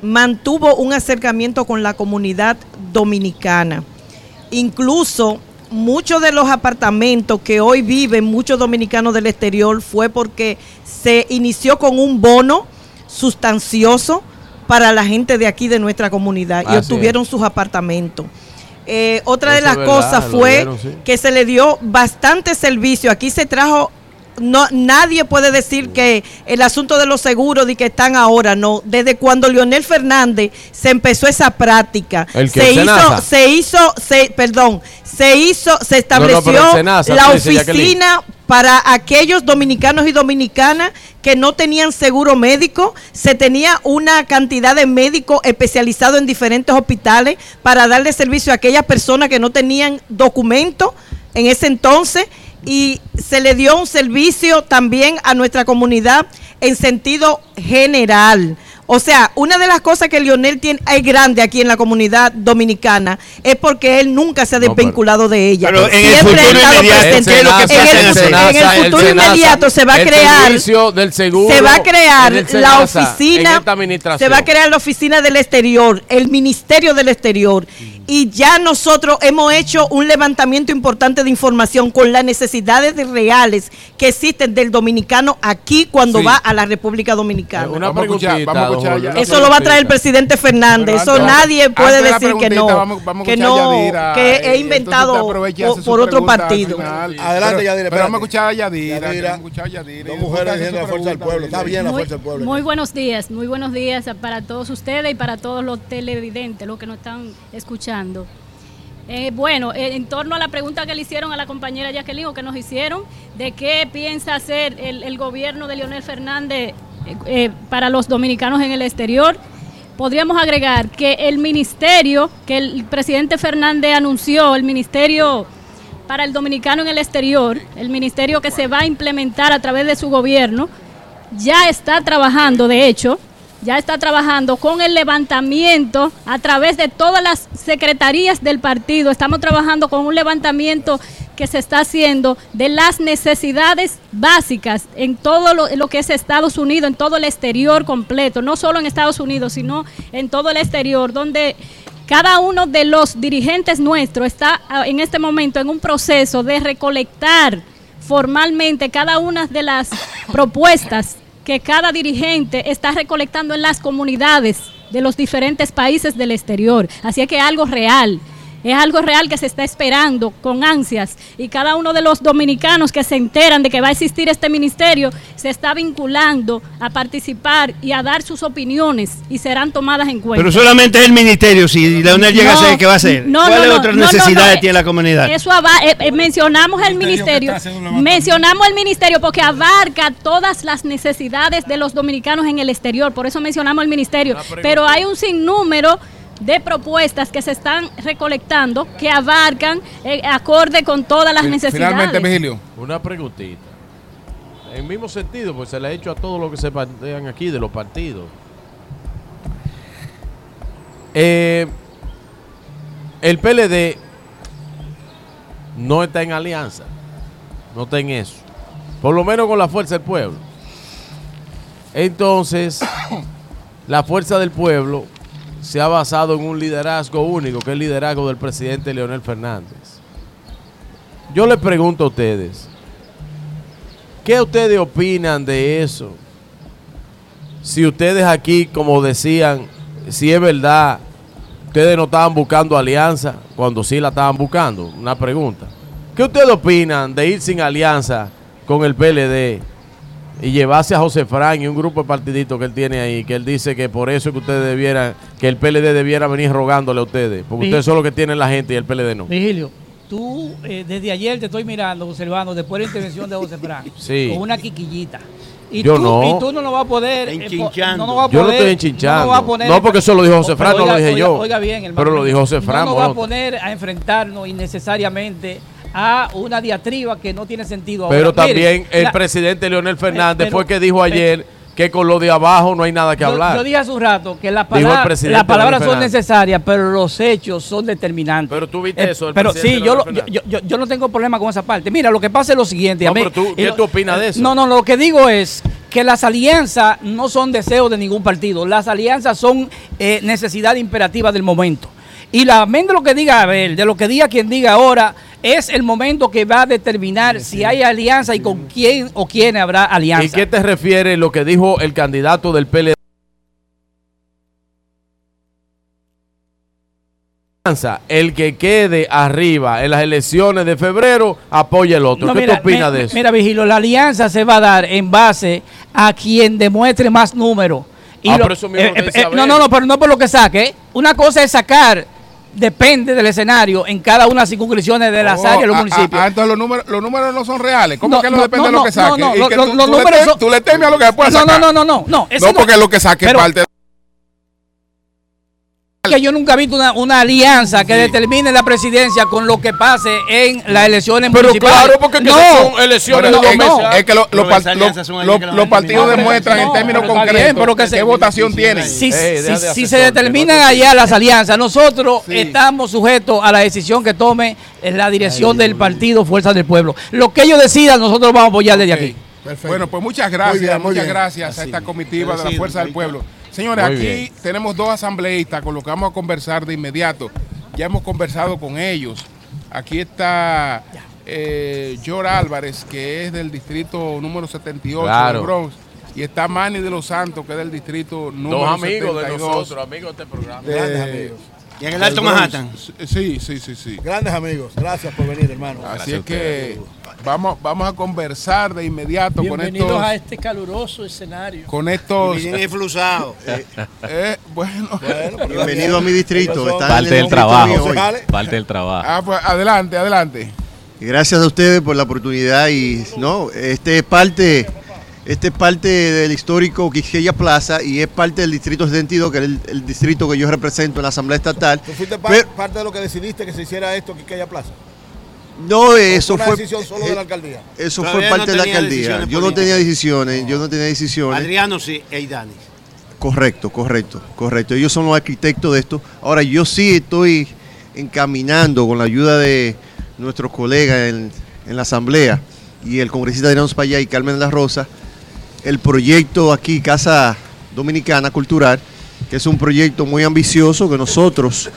mantuvo un acercamiento con la comunidad dominicana. Incluso muchos de los apartamentos que hoy viven muchos dominicanos del exterior fue porque se inició con un bono sustancioso para la gente de aquí de nuestra comunidad y es. obtuvieron sus apartamentos. Eh, otra de las verdad, cosas fue sí. que se le dio bastante servicio. Aquí se trajo, no, nadie puede decir que el asunto de los seguros de que están ahora, no. Desde cuando Leonel Fernández se empezó esa práctica, se ¿El hizo, Senasa? se hizo, se, perdón, se hizo, se estableció no, Senasa, la oficina para aquellos dominicanos y dominicanas que no tenían seguro médico, se tenía una cantidad de médicos especializados en diferentes hospitales para darle servicio a aquellas personas que no tenían documentos en ese entonces y se le dio un servicio también a nuestra comunidad en sentido general. O sea, una de las cosas que Lionel tiene es grande aquí en la comunidad dominicana es porque él nunca se ha pero- desvinculado de ella. pero en el Siempre ha futuro estado inmediato, presente. ¿qué es lo que En el- en el futuro inmediato se va a el crear servicio del seguro, se va a crear en el la oficina se va a crear la oficina del exterior el ministerio del exterior y ya nosotros hemos hecho un levantamiento importante de información con las necesidades de- reales que existen del dominicano aquí cuando Sí. va a la República Dominicana Una vamos a escuchar, ya eso lo va a traer el presidente Fernández eso antes- nadie puede decir que no vamos- vamos a que escuchar a no Yadira, que he inventado por, otro partido final. Adelante, Pero- Yadira, Pero vamos a escuchar a Yadira. Yadira. Vamos a escuchar a Yadira. Dos mujeres diciendo la fuerza del pueblo. Está bien la Muy, fuerza del pueblo. muy buenos días, muy buenos días para todos ustedes y para todos los televidentes, los que nos están escuchando. Eh, bueno, eh, en torno a la pregunta que le hicieron a la compañera Jacqueline o que nos hicieron, de qué piensa hacer el, el gobierno de Leonel Fernández eh, para los dominicanos en el exterior, podríamos agregar que el ministerio que el presidente Fernández anunció, el ministerio para el dominicano en el exterior, el ministerio que se va a implementar a través de su gobierno, ya está trabajando, de hecho, ya está trabajando con el levantamiento a través de todas las secretarías del partido. Estamos trabajando con un levantamiento que se está haciendo de las necesidades básicas en todo lo, que es Estados Unidos, en todo el exterior completo, no solo en Estados Unidos, sino en todo el exterior, donde cada uno de los dirigentes nuestros está ah, en este momento en un proceso de recolectar formalmente cada una de las propuestas que cada dirigente está recolectando en las comunidades de los diferentes países del exterior. Así es que algo real. Es algo real que se está esperando con ansias y cada uno de los dominicanos que se enteran de que va a existir este ministerio se está vinculando a participar y a dar sus opiniones y serán tomadas en cuenta. Pero solamente es el ministerio, si Leonel llega a ser, ¿qué va a hacer? No, ¿Cuáles no, otras necesidades no, tiene la comunidad? Eso eh, eh, mencionamos el ministerio, mencionamos el ministerio porque abarca todas las necesidades de los dominicanos en el exterior, por eso mencionamos el ministerio. Pero hay un sinnúmero de propuestas que se están recolectando que abarcan eh, acorde con todas las necesidades. Una preguntita. En el mismo sentido, pues se le ha hecho a todo lo que se plantean aquí de los partidos. Eh, el PLD no está en alianza. No está en eso. Por lo menos con la fuerza del pueblo. Entonces, la fuerza del pueblo se ha basado en un liderazgo único, que es el liderazgo del presidente Leonel Fernández. Yo les pregunto a ustedes, ¿qué ustedes opinan de eso? Si ustedes aquí, como decían, si es verdad, ustedes no estaban buscando alianza cuando sí la estaban buscando. Una pregunta. ¿Qué ustedes opinan de ir sin alianza con el PLD y llevarse a José Fran y un grupo de partiditos que él tiene ahí, que él dice que por eso es que ustedes debieran, que el PLD debiera venir rogándole a ustedes, porque ustedes son los que tienen la gente y el PLD no? Vigilio, tú eh, desde ayer te estoy mirando, observando, después de la intervención de José Fran, Sí. con una quiquillita. Y Yo tú, no. Y tú no lo vas a poder. eh, Enchinchando. no lo vas a Yo no poder- estoy enchinchando. No, lo vas a poner- No, porque eso lo dijo José Fran, no lo oiga- dije yo. oiga- bien, hermano. Pero lo dijo José Fran, No nos va a poner a enfrentarnos innecesariamente a una diatriba que no tiene sentido Pero ahora. Mire, también el la- presidente Leonel Fernández pero- fue que dijo ayer que con lo de abajo no hay nada que yo, hablar. yo dije hace un rato que las el palabras, son necesarias, pero los hechos son determinantes. Pero tú viste eso del Pero sí, yo, Leonel lo- yo, yo, yo no tengo problema con esa parte. Mira, lo que pasa es lo siguiente. a No, mí- pero tú- y ¿qué lo- tú opinas de eso? No, no, lo que digo es que las alianzas no son deseos de ningún partido. Las alianzas son eh, necesidad imperativa del momento. Y la mente de lo que diga Abel, de lo que diga quien diga ahora, es el momento que va a determinar si hay alianza y con quién o quién habrá alianza. ¿Y qué te refiere lo que dijo el candidato del PLD? El que quede arriba en las elecciones de febrero apoya el otro. No, ¿Qué mira, tú opinas de eso? Mira, Vigilo, la alianza se va a dar en base a quien demuestre más número. Ah, pero eso mismo te dice eh, no, no, no, pero no por lo que saque. ¿eh? Una cosa es sacar, depende del escenario, en cada una de las circunscripciones de las Oh, áreas de los ah, municipios. ah, entonces los números, los números no son reales. ¿Cómo No, que no, no, depende no, de lo que saque? no, Y no, que lo- tú, los tú le números tem- son- tú le temes a lo que después No, no, no, no, no, no, No, porque lo que saque es parte de yo nunca he visto una, una alianza que determine la presidencia con lo que pase en las elecciones Pero municipales. claro, porque que no, son elecciones no, de dos no, meses. Es que los lo- partidos demuestran en No, términos pero está bien, concretos pero que se- qué votación tienen. Si, hacer se determinan allá las alianzas, nosotros estamos sujetos a la decisión que tome en la dirección del partido Fuerza del Pueblo. Lo que ellos decidan, nosotros vamos a apoyar desde aquí. Bueno, pues muchas gracias, Muy bien, muy muchas bien. gracias a esta comitiva de la Fuerza del Pueblo. Señores, Muy aquí bien. tenemos dos asambleístas con los que vamos a conversar de inmediato. Ya hemos conversado con ellos. Aquí está eh, Yor Álvarez, que es del distrito número 78 Claro. del Bronx. Y está Manny de los Santos, que es del distrito número Dos amigos de 72. nosotros, amigos de este programa. Grandes Eh, amigos. Y en el Alto. Manhattan. Sí, sí, sí, sí. Grandes amigos. Gracias por venir, hermano. Así es que Vamos, vamos a conversar de inmediato con Bienvenidos estos. a este caluroso escenario. Con estos. Bien enflusado. Eh, eh, bueno. Bienvenido a mi distrito. Parte el del trabajo. Parte del trabajo. Ah, pues adelante, adelante. Y Gracias a ustedes por la oportunidad y no, este es parte, este es parte del histórico Quisqueya Plaza y es parte del distrito 72, que es el, el distrito que yo represento en la Asamblea Estatal. ¿Tú fuiste Pero- parte de lo que decidiste que se hiciera esto aquella plaza? No, eso una fue decisión solo de la alcaldía? Eso Todavía fue parte no de la alcaldía. Yo no tenía decisiones, yo no tenía decisiones. Adriano sí, Eidani. Correcto, correcto, correcto. Ellos son los arquitectos de esto. Ahora, yo sí estoy encaminando con la ayuda de nuestros colegas en, en la Asamblea y el congresista Adriano Spallá y Carmen de la Rosa, el proyecto aquí, Casa Dominicana Cultural, que es un proyecto muy ambicioso que nosotros,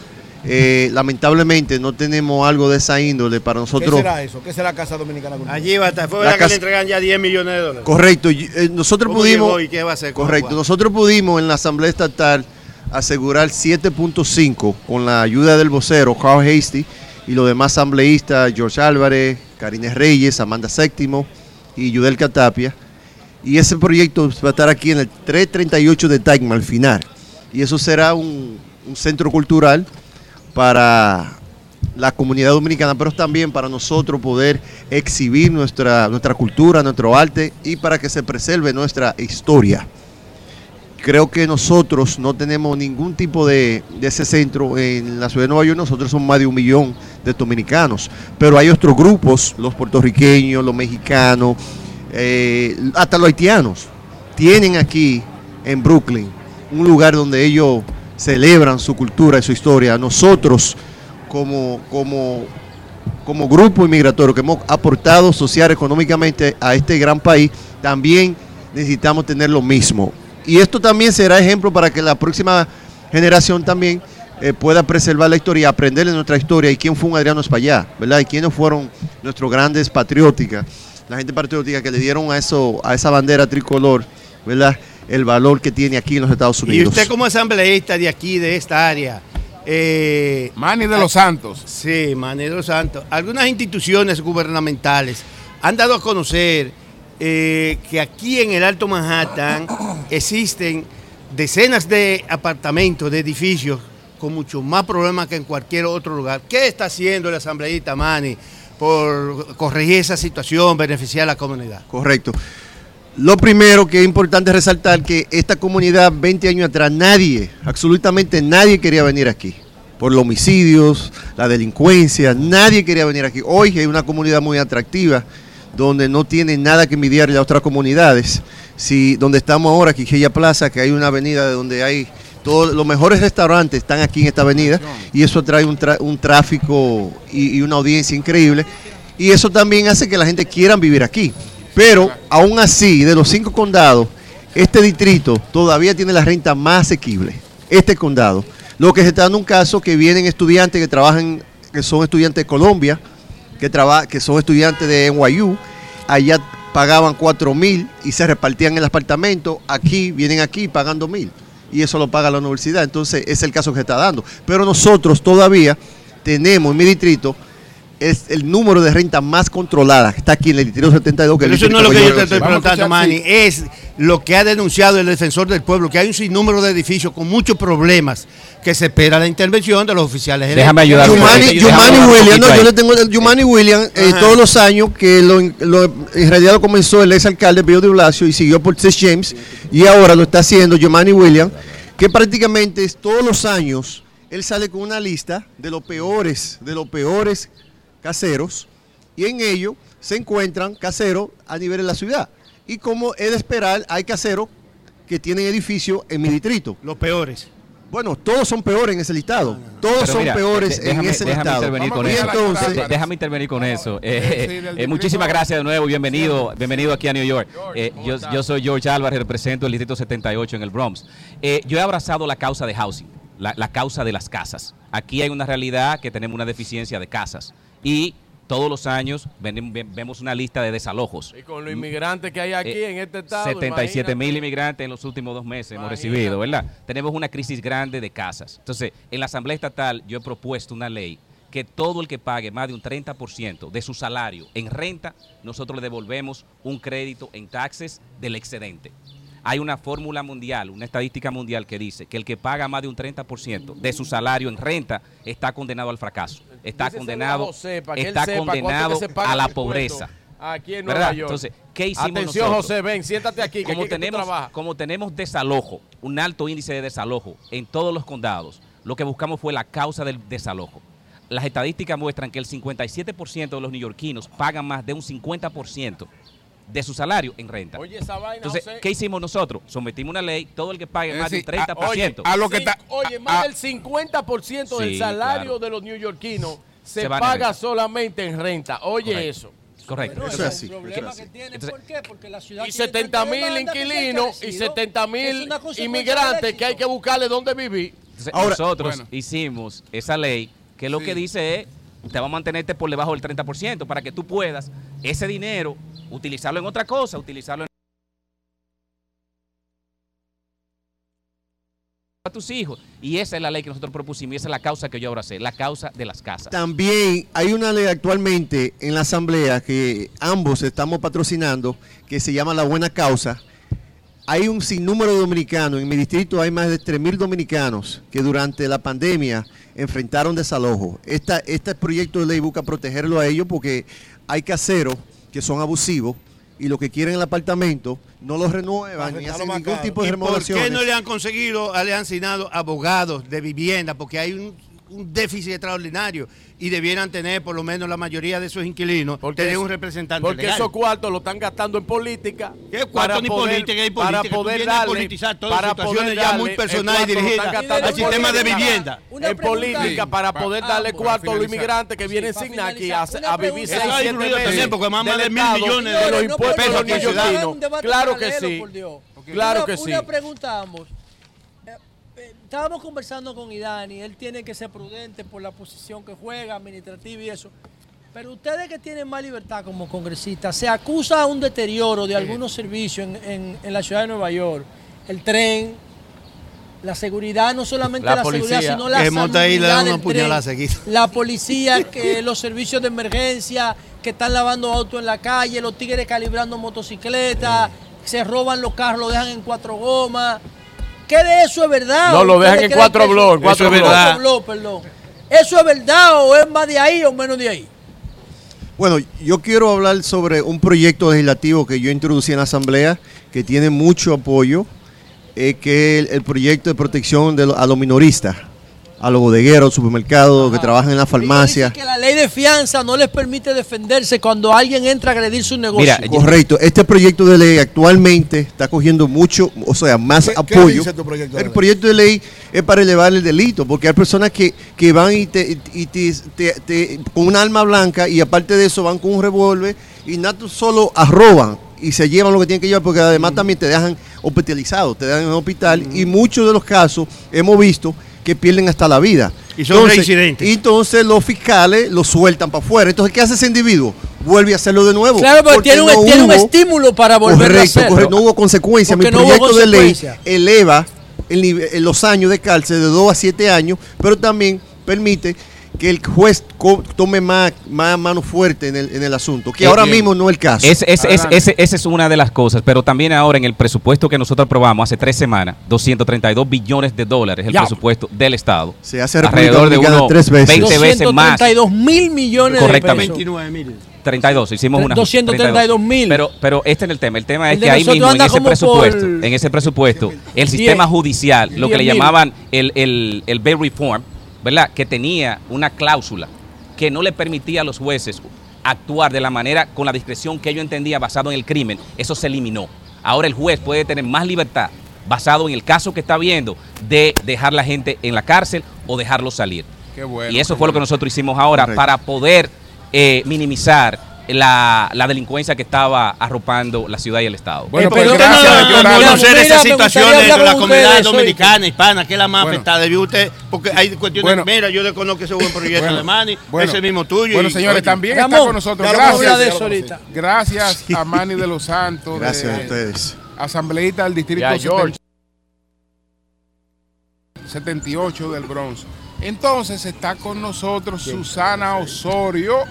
eh, lamentablemente, no tenemos algo de esa índole para nosotros. ¿Qué será eso? ¿Qué será Casa Dominicana Cultural? Allí va a estar. Fue La verdad que casa- le entregan ya 10 millones de dólares. Correcto, eh, nosotros ¿Cómo pudimos. llegó y qué va a hacer con Correcto, nosotros pudimos en la Asamblea Estatal asegurar 7.5 con la ayuda del vocero Carl Hasty y los demás asambleístas, George Álvarez, Karines Reyes, Amanda Séptimo y Yudel Catapia. Y ese proyecto va a estar aquí en el 338 de Tacma al final. Y eso será un, un centro cultural para la comunidad dominicana, pero también para nosotros poder exhibir nuestra, nuestra cultura, nuestro arte y para que se preserve nuestra historia. Creo que nosotros no tenemos ningún tipo de, de ese centro en la ciudad de Nueva York. Nosotros somos más de un millón de dominicanos, pero hay otros grupos, los puertorriqueños, los mexicanos, eh, hasta los haitianos, tienen aquí en Brooklyn un lugar donde ellos celebran su cultura y su historia. Nosotros, como, como, como grupo inmigratorio que hemos aportado social, económicamente a este gran país, también necesitamos tener lo mismo. Y esto también será ejemplo para que la próxima generación también eh, pueda preservar la historia, aprender de nuestra historia y quién fue un Adriano Espaillá, ¿verdad? Y quiénes fueron nuestros grandes patrióticas, la gente patriótica que le dieron a eso, a esa bandera tricolor, ¿verdad? El valor que tiene aquí en los Estados Y Unidos. usted como asambleísta de aquí, de esta área. Eh, Manny de los Santos. Sí, Manny de los Santos. Algunas instituciones gubernamentales han dado a conocer eh, que aquí en el Alto Manhattan existen decenas de apartamentos, de edificios con mucho más problemas que en cualquier otro lugar. ¿Qué está haciendo el asambleísta Manny por corregir esa situación, beneficiar a la comunidad? Correcto. Lo primero que es importante resaltar que esta comunidad 20 años atrás nadie, absolutamente nadie quería venir aquí. Por los homicidios, la delincuencia, nadie quería venir aquí. Hoy es una comunidad muy atractiva, donde no tiene nada que envidiarle a otras comunidades. Si, donde estamos ahora, Quiqueya Plaza, que hay una avenida donde hay todos los mejores restaurantes están aquí en esta avenida y eso trae un, tra- un tráfico y, y una audiencia increíble. Y eso también hace que la gente quiera vivir aquí. Pero aún así, de los cinco condados, este distrito todavía tiene la renta más asequible. Este condado. Lo que se está dando un caso que vienen estudiantes que trabajan, que son estudiantes de Colombia, que, traba- que son estudiantes de NYU, allá pagaban 4 mil y se repartían el apartamento, aquí vienen aquí pagando mil y eso lo paga la universidad, entonces es el caso que se está dando. Pero nosotros todavía tenemos en mi distrito es el número de renta más controlada, está aquí en el distrito 72. Que Pero el eso no es lo que yo te estoy preguntando, Manny, es lo que ha denunciado el defensor del pueblo, que hay un sinnúmero de edificios con muchos problemas que se espera la intervención de los oficiales. Déjame ayudar. Yumani, Yumani no, poquito yo le tengo el Yumani Williams eh, todos los años que lo, lo- en realidad lo comenzó el ex alcalde Pío de Blasio y siguió por Seth James y ahora lo está haciendo Yumani Williams, que prácticamente es todos los años él sale con una lista de los peores, de los peores caseros y en ello se encuentran caseros a nivel de la ciudad. Y como es de esperar, hay caseros que tienen edificios en mi distrito. Los peores. Bueno, todos son peores en ese listado. Todos Pero son mira, peores de- déjame, en ese déjame listado. intervenir con eso. entonces, De- déjame intervenir con eso. Eh, eh, eh, muchísimas gracias de nuevo. Bienvenido, bienvenido aquí a New York. Eh, yo, yo soy George Álvarez, represento el distrito 78 en el Bronx. Eh, yo he abrazado la causa de housing, la, la causa de las casas. Aquí hay una realidad que tenemos una deficiencia de casas y todos los años ven- vemos una lista de desalojos. Y con los inmigrantes que hay aquí Eh, en este estado. 77 mil inmigrantes en los últimos dos meses hemos recibido, ¿verdad? Tenemos una crisis grande de casas. Entonces, en la Asamblea Estatal yo he propuesto una ley que todo el que pague más de un 30% de su salario en renta, nosotros le devolvemos un crédito en taxes del excedente. Hay una fórmula mundial, una estadística mundial que dice que el que paga más de un 30% de su salario en renta está condenado al fracaso, está condenado, está condenado a la pobreza. Aquí en ¿Verdad? Nueva York. Entonces, ¿qué hicimos Atención, nosotros? José, ven, siéntate aquí, que como aquí tenemos, como tenemos desalojo, un alto índice de desalojo en todos los condados, lo que buscamos fue la causa del desalojo. Las estadísticas muestran que el 57% de los neoyorquinos pagan más de un 50% de su salario en renta. Oye, esa vaina, Entonces, José. ¿qué hicimos nosotros? Sometimos una ley, todo el que pague Es más de un decir, a- 30%. oye, a lo que Sí, está- Oye, a- más a- del 50% del Sí, salario claro. de los neoyorquinos se, Se en paga solamente en renta. Oye Correcto. eso. Correcto. Bueno, Eso es así, problema es que tiene. Entonces- ¿Por qué? Porque la ciudad Y tiene 70 tanta mil inquilinos y crecido. 70 Es mil inmigrantes del que hay que buscarle dónde vivir. Entonces, Ahora- nosotros bueno. hicimos esa ley que lo que dice es, te va a mantenerte por debajo del 30% para que tú puedas ese dinero utilizarlo en otra cosa, utilizarlo en a tus hijos. Y esa es la ley que nosotros propusimos y esa es la causa que yo abracé, la causa de las casas. También hay una ley actualmente en la Asamblea que ambos estamos patrocinando, que se llama La Buena Causa. Hay un sinnúmero de dominicanos, en mi distrito hay más de 3.000 dominicanos que durante la pandemia enfrentaron desalojo. Esta, este proyecto de ley busca protegerlo a ellos porque hay caseros que son abusivos y lo que quieren el apartamento no lo renuevan ni hacen ningún tipo de ¿Y por qué no le han conseguido, le han asignado abogados de vivienda? Porque hay un, un déficit extraordinario y debieran tener por lo menos la mayoría de esos inquilinos, tener eso- un representante Porque legal. esos cuartos lo están gastando en política. ¿Qué cuarto ni política? Hay política. Para poder darle, politizar todas para situaciones poder ya darle, muy personales dirigidas al en sistema de política. vivienda. Una en política para Ah, poder darle ambos. cuarto a los inmigrantes que vienen para sin aquí a, a vivir seis, Eso ha siete influido meses también, porque más de mil millones de los impuestos pesos debate Claro que sí. Claro que sí. Una pregunta ambos. Estábamos conversando con Idani, él tiene que ser prudente por la posición que juega, administrativa y eso. Pero ustedes que tienen más libertad como congresistas, se acusa un deterioro de algunos servicios en, en- en la ciudad de Nueva York. El tren, la seguridad, no solamente La la, policía. seguridad, sino la Que monta ahí y le da salubridad una del puñalada tren. seguida. La policía, que los servicios de emergencia, que están lavando autos en la calle, los tigres calibrando motocicletas, se roban los carros, lo dejan en cuatro gomas. ¿Qué de eso es verdad? No, ¿O lo dejan en cuatro blogs, cuatro Eso es blogs. verdad. Cuatro blogs, perdón. ¿Eso es verdad o es más de ahí o menos de ahí? Bueno, yo quiero hablar sobre un proyecto legislativo que yo introducí en la Asamblea, que tiene mucho apoyo, eh, que es el, el proyecto de protección de lo- a los minoristas, a los bodegueros, supermercados, que trabajan en la farmacia. Que la ley de fianza no les permite defenderse cuando alguien entra a agredir su negocio. Correcto, este proyecto de ley actualmente está cogiendo mucho, o sea, más apoyo. dice tu proyecto de el ley? proyecto de ley es para elevar el delito, porque hay personas que, que van y, te, y te- te- te- con un arma blanca y aparte de eso van con un revólver y no solo arroban y se llevan lo que tienen que llevar, porque además Mm. también te dejan hospitalizado, te dejan en el hospital y muchos de los casos hemos visto que pierden hasta la vida. Y son reincidentes. Y entonces los fiscales lo sueltan para afuera. Entonces, ¿qué hace ese individuo? Vuelve a hacerlo de nuevo. Claro, Porque tiene un, no tiene un estímulo para volver a correcto, hacerlo. correcto, no hubo consecuencia. Mi no proyecto de ley eleva el los años de cárcel de 2 a 7 años, pero también permite que el juez co- tome más, más mano fuerte en el, en el asunto, que Eh, ahora bien. mismo no es el caso. Es- es- es- ese- esa es una de las cosas, pero también ahora en el presupuesto que nosotros aprobamos hace tres semanas, 232 billones de dólares, el Ya. presupuesto del Estado. Se hace alrededor de unos tres veces. 20 veces más. 232 mil millones Correctamente. de pesos. 32, hicimos una 232 mil. Pero, pero este es el tema. El tema es que ahí mismo en ese presupuesto, por en ese presupuesto, el sistema judicial, lo que le mil. llamaban el, el, el bail reform, ¿verdad? Que tenía una cláusula que no le permitía a los jueces actuar de la manera, con la discreción que ellos entendían basado en el crimen, eso se eliminó. Ahora el juez puede tener más libertad basado en el caso que está viendo de dejar la gente en la cárcel o dejarlo salir. Qué bueno, y eso qué fue lo que nosotros hicimos ahora Correcto. para poder eh, minimizar la, la delincuencia que estaba arropando la ciudad y el Estado. Bueno, Eh, pues pero gracias, no debe Leonardo. conocer Mira, esas situaciones de la con comunidad ustedes, dominicana, hispana, que es la más Bueno. afectada. Debió usted, porque hay cuestiones. Bueno. mira, yo desconozco ese buen proyecto Bueno, de Manny, bueno. ese mismo tuyo. Bueno, y, señores, oye, también está Ramón, con nosotros. Gracias. Gracias a Manny de los Santos. Gracias de- a ustedes. Asambleísta del Distrito George. 70 78 del Bronx. Entonces está con nosotros Susana Osorio.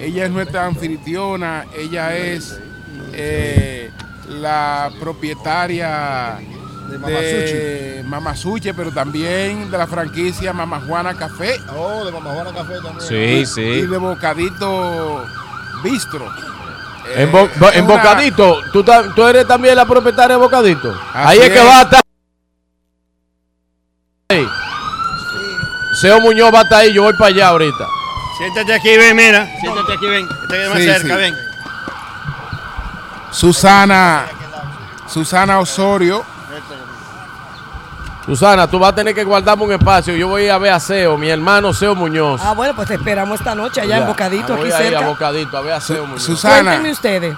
Ella es nuestra anfitriona. Ella es eh, la propietaria de Mamasuche, pero también de la franquicia Mama Juana Café. Oh, de Mamá Juana Café también. Sí, sí. Y de Bocadito Bistro. En, Bo- en una- Bocadito, ¿tú, eres también la propietaria de Bocadito. Ahí es que va a estar. Ey. Seo Muñoz va a estar ahí, yo voy para allá ahorita. Siéntate aquí, ven, mira. Siéntate aquí, ven. Te más Sí, cerca, sí. ven. Susana, Susana Osorio. Susana, tú vas a tener que guardarme un espacio. Yo voy a ver a Seo, mi hermano Seo Muñoz. Ah, bueno, pues te esperamos esta noche allá en. Bocadito, Ah, aquí voy a ir a cerca. Bocadito, a ver a Seo Muñoz. Susana. Cuéntenme ustedes.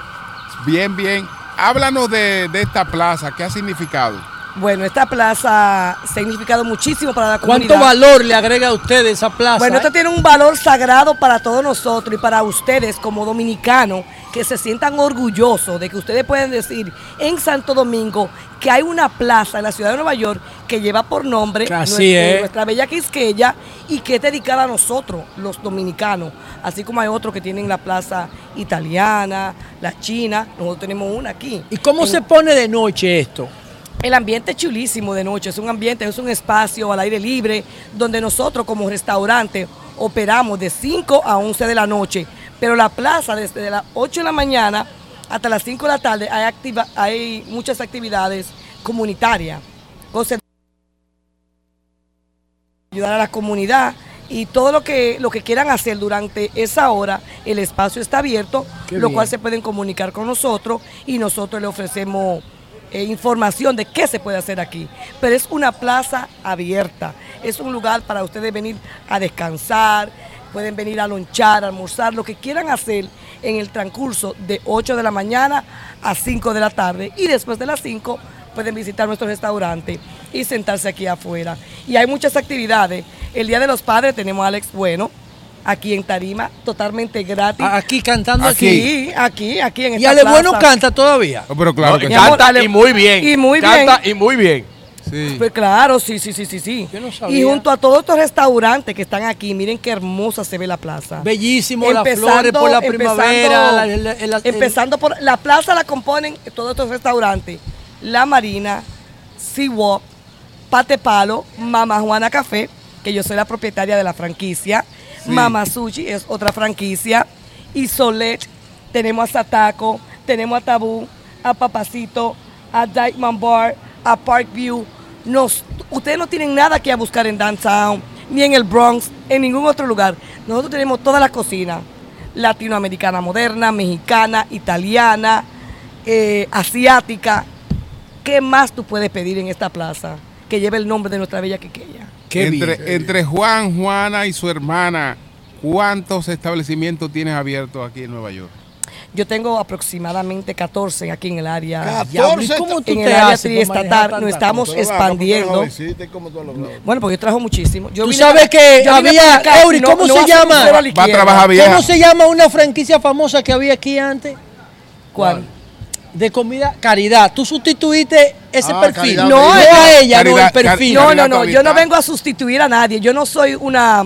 Bien, bien. Háblanos de, de esta plaza, ¿qué ha significado? Bueno, esta plaza ha significado muchísimo para la comunidad. ¿Cuánto valor le agrega a usted esa plaza? Bueno, esto eh? tiene un valor sagrado para todos nosotros y para ustedes como dominicanos que se sientan orgullosos de que ustedes pueden decir en Santo Domingo que hay una plaza en la ciudad de Nueva York que lleva por nombre nuestra, es. nuestra bella Quisqueya y que es dedicada a nosotros, los dominicanos. Así como hay otros que tienen la plaza italiana, la china, nosotros tenemos una aquí. ¿Y cómo En- se pone de noche esto? El ambiente es chulísimo de noche, es un ambiente, es un espacio al aire libre donde nosotros como restaurante operamos de 5 a 11 de la noche, pero la plaza desde las 8 de la mañana hasta las 5 de la tarde hay, activa- hay muchas actividades comunitarias, cosas ayudar a la comunidad y todo lo que lo que quieran hacer durante esa hora, el espacio está abierto, Qué lo bien. cual se pueden comunicar con nosotros y nosotros le ofrecemos eh, información de qué se puede hacer aquí. Pero es una plaza abierta, es un lugar para ustedes venir a descansar, pueden venir a lonchar, almorzar, lo que quieran hacer en el transcurso de 8 de la mañana a 5 de la tarde y después de las 5 pueden visitar nuestro restaurante y sentarse aquí afuera. Y hay muchas actividades. El Día de los Padres tenemos a Alex Bueno aquí en Tarima, totalmente gratis. Aquí cantando aquí. Sí, aquí, aquí en ¿Y esta Ale plaza. Bueno canta todavía? Oh, pero claro No, que Mi amor, canta y muy bien. Y muy Canta bien. y muy bien. Sí. Pues claro, sí, sí, sí, sí, sí. sabía. Y junto a todos estos restaurantes que están aquí, miren qué hermosa se ve la plaza. Bellísimo, las flores por la primavera. la- la- la- el- empezando por la plaza la componen todos estos restaurantes. La Marina, Seawalk, Pate Palo, Mama Juana Café, que yo soy la propietaria de la franquicia. Mama Sushi es otra franquicia. Y Solet, tenemos a Sataco, tenemos a Tabú, a Papacito, a Dykeman Bar, a Parkview. Nos, ustedes no tienen nada que buscar en Downtown, ni en el Bronx, en ningún otro lugar. Nosotros tenemos toda la cocina latinoamericana moderna, mexicana, italiana, eh, asiática. ¿Qué más tú puedes pedir en esta plaza que lleve el nombre de nuestra bella Quiqueya? Entre, entre Juan, Juana y su hermana, ¿cuántos establecimientos tienes abiertos aquí en Nueva York? Yo tengo aproximadamente 14 aquí en el área. 14, ¿cómo tú en te el área triestatal. Nos estamos va, expandiendo. Bueno, porque yo trabajo muchísimo. Yo Tú sabes que había, para acá, Eury, no- ¿cómo no se llama? cero a trabajar bien. ¿Cómo se llama una franquicia famosa que había aquí antes? ¿Cuál? De comida Caridad. Tú sustituiste ese Ah, perfil. Caridad No, Medina. es a ella, no el perfil. No, no, no. Yo no vengo a sustituir a nadie. Yo no soy una,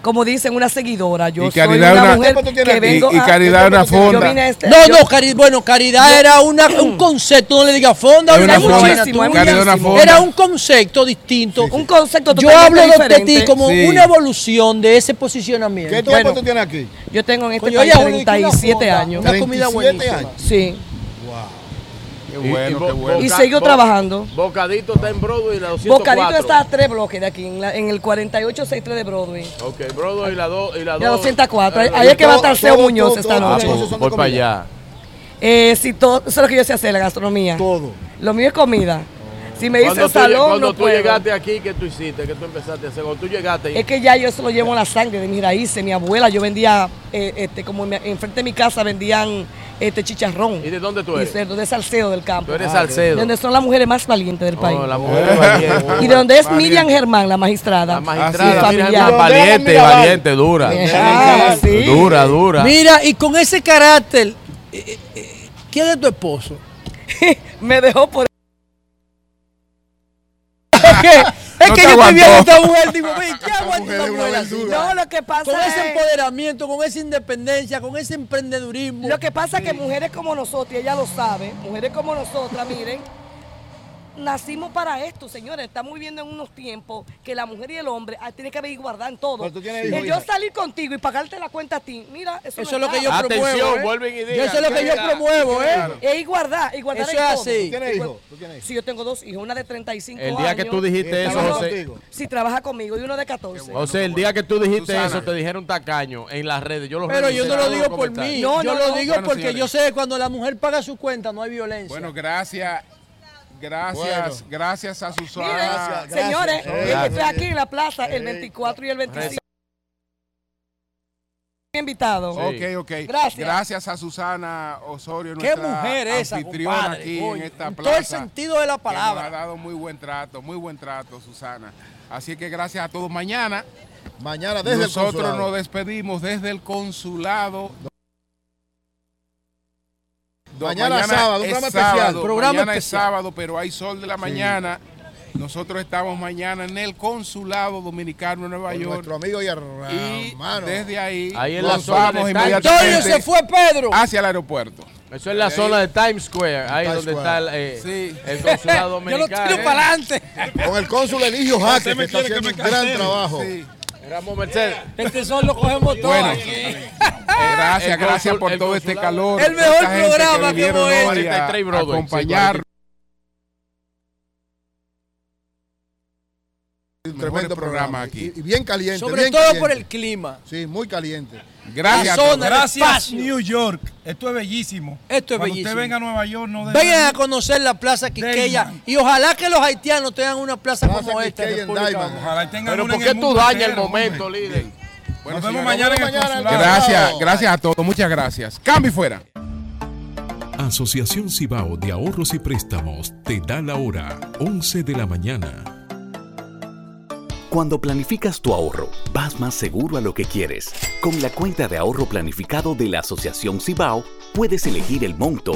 como dicen, una seguidora. Yo Y soy Caridad una una- mujer ¿Qué tiempo tú que vengo Y- y a- Caridad una Yo fonda. vine a este- No, yo- no, Cari- bueno, Caridad era una, un concepto, no le diga fonda, Es una una fonda. una fonda. Era un concepto distinto. Un concepto Yo hablo de, ti como Sí. una evolución de ese posicionamiento. ¿Qué tiempo Bueno. tú tienes aquí? Yo tengo en este Coño, país oye, una 37 fonda, años. Una comida 37 buenísima. años. Sí. Qué bueno, qué bueno. Y sigo trabajando. Bocadito está en Broadway y la 204. Bocadito está a tres bloques de aquí, en, la- en el 4863 de Broadway. Ok, Broadway y la 2 y la Y la 2. 204. Ahí, Eh, ahí es que va a estar Seo Muñoz todo- esta todo- noche. todo- son de Voy para allá. Eh, si todo, eso es lo que yo sé hacer, la gastronomía. Todo. Lo mío es comida. Si me tú, salón, cuando no tú puedo. llegaste aquí, ¿qué tú hiciste? ¿Qué tú empezaste a hacer? Cuando tú llegaste ahí, Es que ya yo eso lo llevo en la sangre de mis raíces. Mi abuela, yo vendía, eh, este, como enfrente de mi casa vendían este chicharrón. ¿Y de dónde tú Y eres? cerdo, de Salcedo del campo. Tú eres Ah, Salcedo. De donde son las mujeres más valientes del país. Oh, la mujer es valiente. Y de donde es Valiente. Miriam Germán, la magistrada. La magistrada, familiar. valiente, valiente, dura. Ah, sí. Dura, dura. Mira, y con ese carácter, eh, eh, ¿quién es tu esposo? Me dejó por Es que, Es No que te yo estoy aguantó. viendo esta mujer, digo, "Ven, ¿qué aguanta. No, lo que pasa Con ese es- empoderamiento, con esa independencia, con ese emprendedurismo. Lo que pasa es que mujeres como nosotros, y ella lo sabe, mujeres como nosotras, miren, nacimos para esto, señores. Estamos viviendo en unos tiempos que la mujer y el hombre ah, tienen que haber igualdad en todo. Pero tú tienes El hijos, yo hija. salir contigo y pagarte la cuenta a ti, mira, eso, Eso no es lo que yo promuevo. Atención, ¿eh? vuelven y Yo digan. Eso es lo que yo promuevo, ¿eh? claro. Es igualdad, igualdad Eso en es todo. así. ¿Tú tienes hijos? ¿Tú tienes hijos? Sí, yo tengo dos hijos, una de 35 El años. día que tú dijiste eso, José. Sí, trabaja conmigo, y uno de 14. José, el día que tú dijiste Susana. eso, te dijeron tacaño en las redes. Yo lo Pero yo no lo digo por mí. yo no, lo no. digo Bueno, porque señores. yo sé que cuando la mujer paga su cuenta no hay violencia. Bueno, gracias. Gracias, Bueno. gracias a Susana. Miren, Gracias, señores, gracias. estoy aquí en la plaza el 24 y el 25. Invitado. Ok, ok. Gracias. Gracias a Susana Osorio, Qué mujer esa, anfitriona compadre, aquí en esta en plaza. todo el sentido de la que nos palabra. ha dado muy buen trato, muy buen trato, Susana. Así que gracias a todos. Mañana, Mañana desde nosotros el consulado. nos despedimos desde el consulado. Do- Mañana sábado, un programa especial. sábado, Programa mañana es sábado, pero hay sol de la mañana. Nosotros estamos mañana en el consulado dominicano de Nueva Con York. nuestro amigo y Y hermano. desde ahí, Ahí en nos la zona vamos inmediatamente Antonio se fue, Pedro. hacia el aeropuerto. Eso es la zona de Times Square, ahí Times donde Square. está el, eh, Sí. el consulado Yo lo dominicano. tiro para adelante. Con el cónsul Eligio Jaque, que está haciendo me un gran trabajo. Sí. Éramos Mercedes. Este sol lo cogemos todo Bueno, aquí. eh, gracias, El gracias consul- por todo este calor. El mejor programa que hemos hecho. hoy a- 43 Broadway, a acompañar. Un tremendo programa aquí. Y, y bien caliente. Sobre bien todo caliente. por el clima. Sí, muy caliente. Gracias. La zona, Gracias. New York. Esto es bellísimo. Esto es Cuando bellísimo. usted venga a Nueva York, no Vengan a conocer la Plaza Quiqueya y ojalá que los haitianos tengan una plaza, Plaza como esta en. Ojalá tengan Pero una ¿por en qué el tú dañas el momento, hombre. líder? Bueno, Nos vemos mañana en el mañana. Gracias, gracias a todos. Muchas gracias. Cambio y fuera. Asociación Cibao de Ahorros y Préstamos te da la hora 11 de la mañana. Cuando planificas tu ahorro, vas más seguro a lo que quieres. Con la cuenta de ahorro planificado de la Asociación Cibao, puedes elegir el monto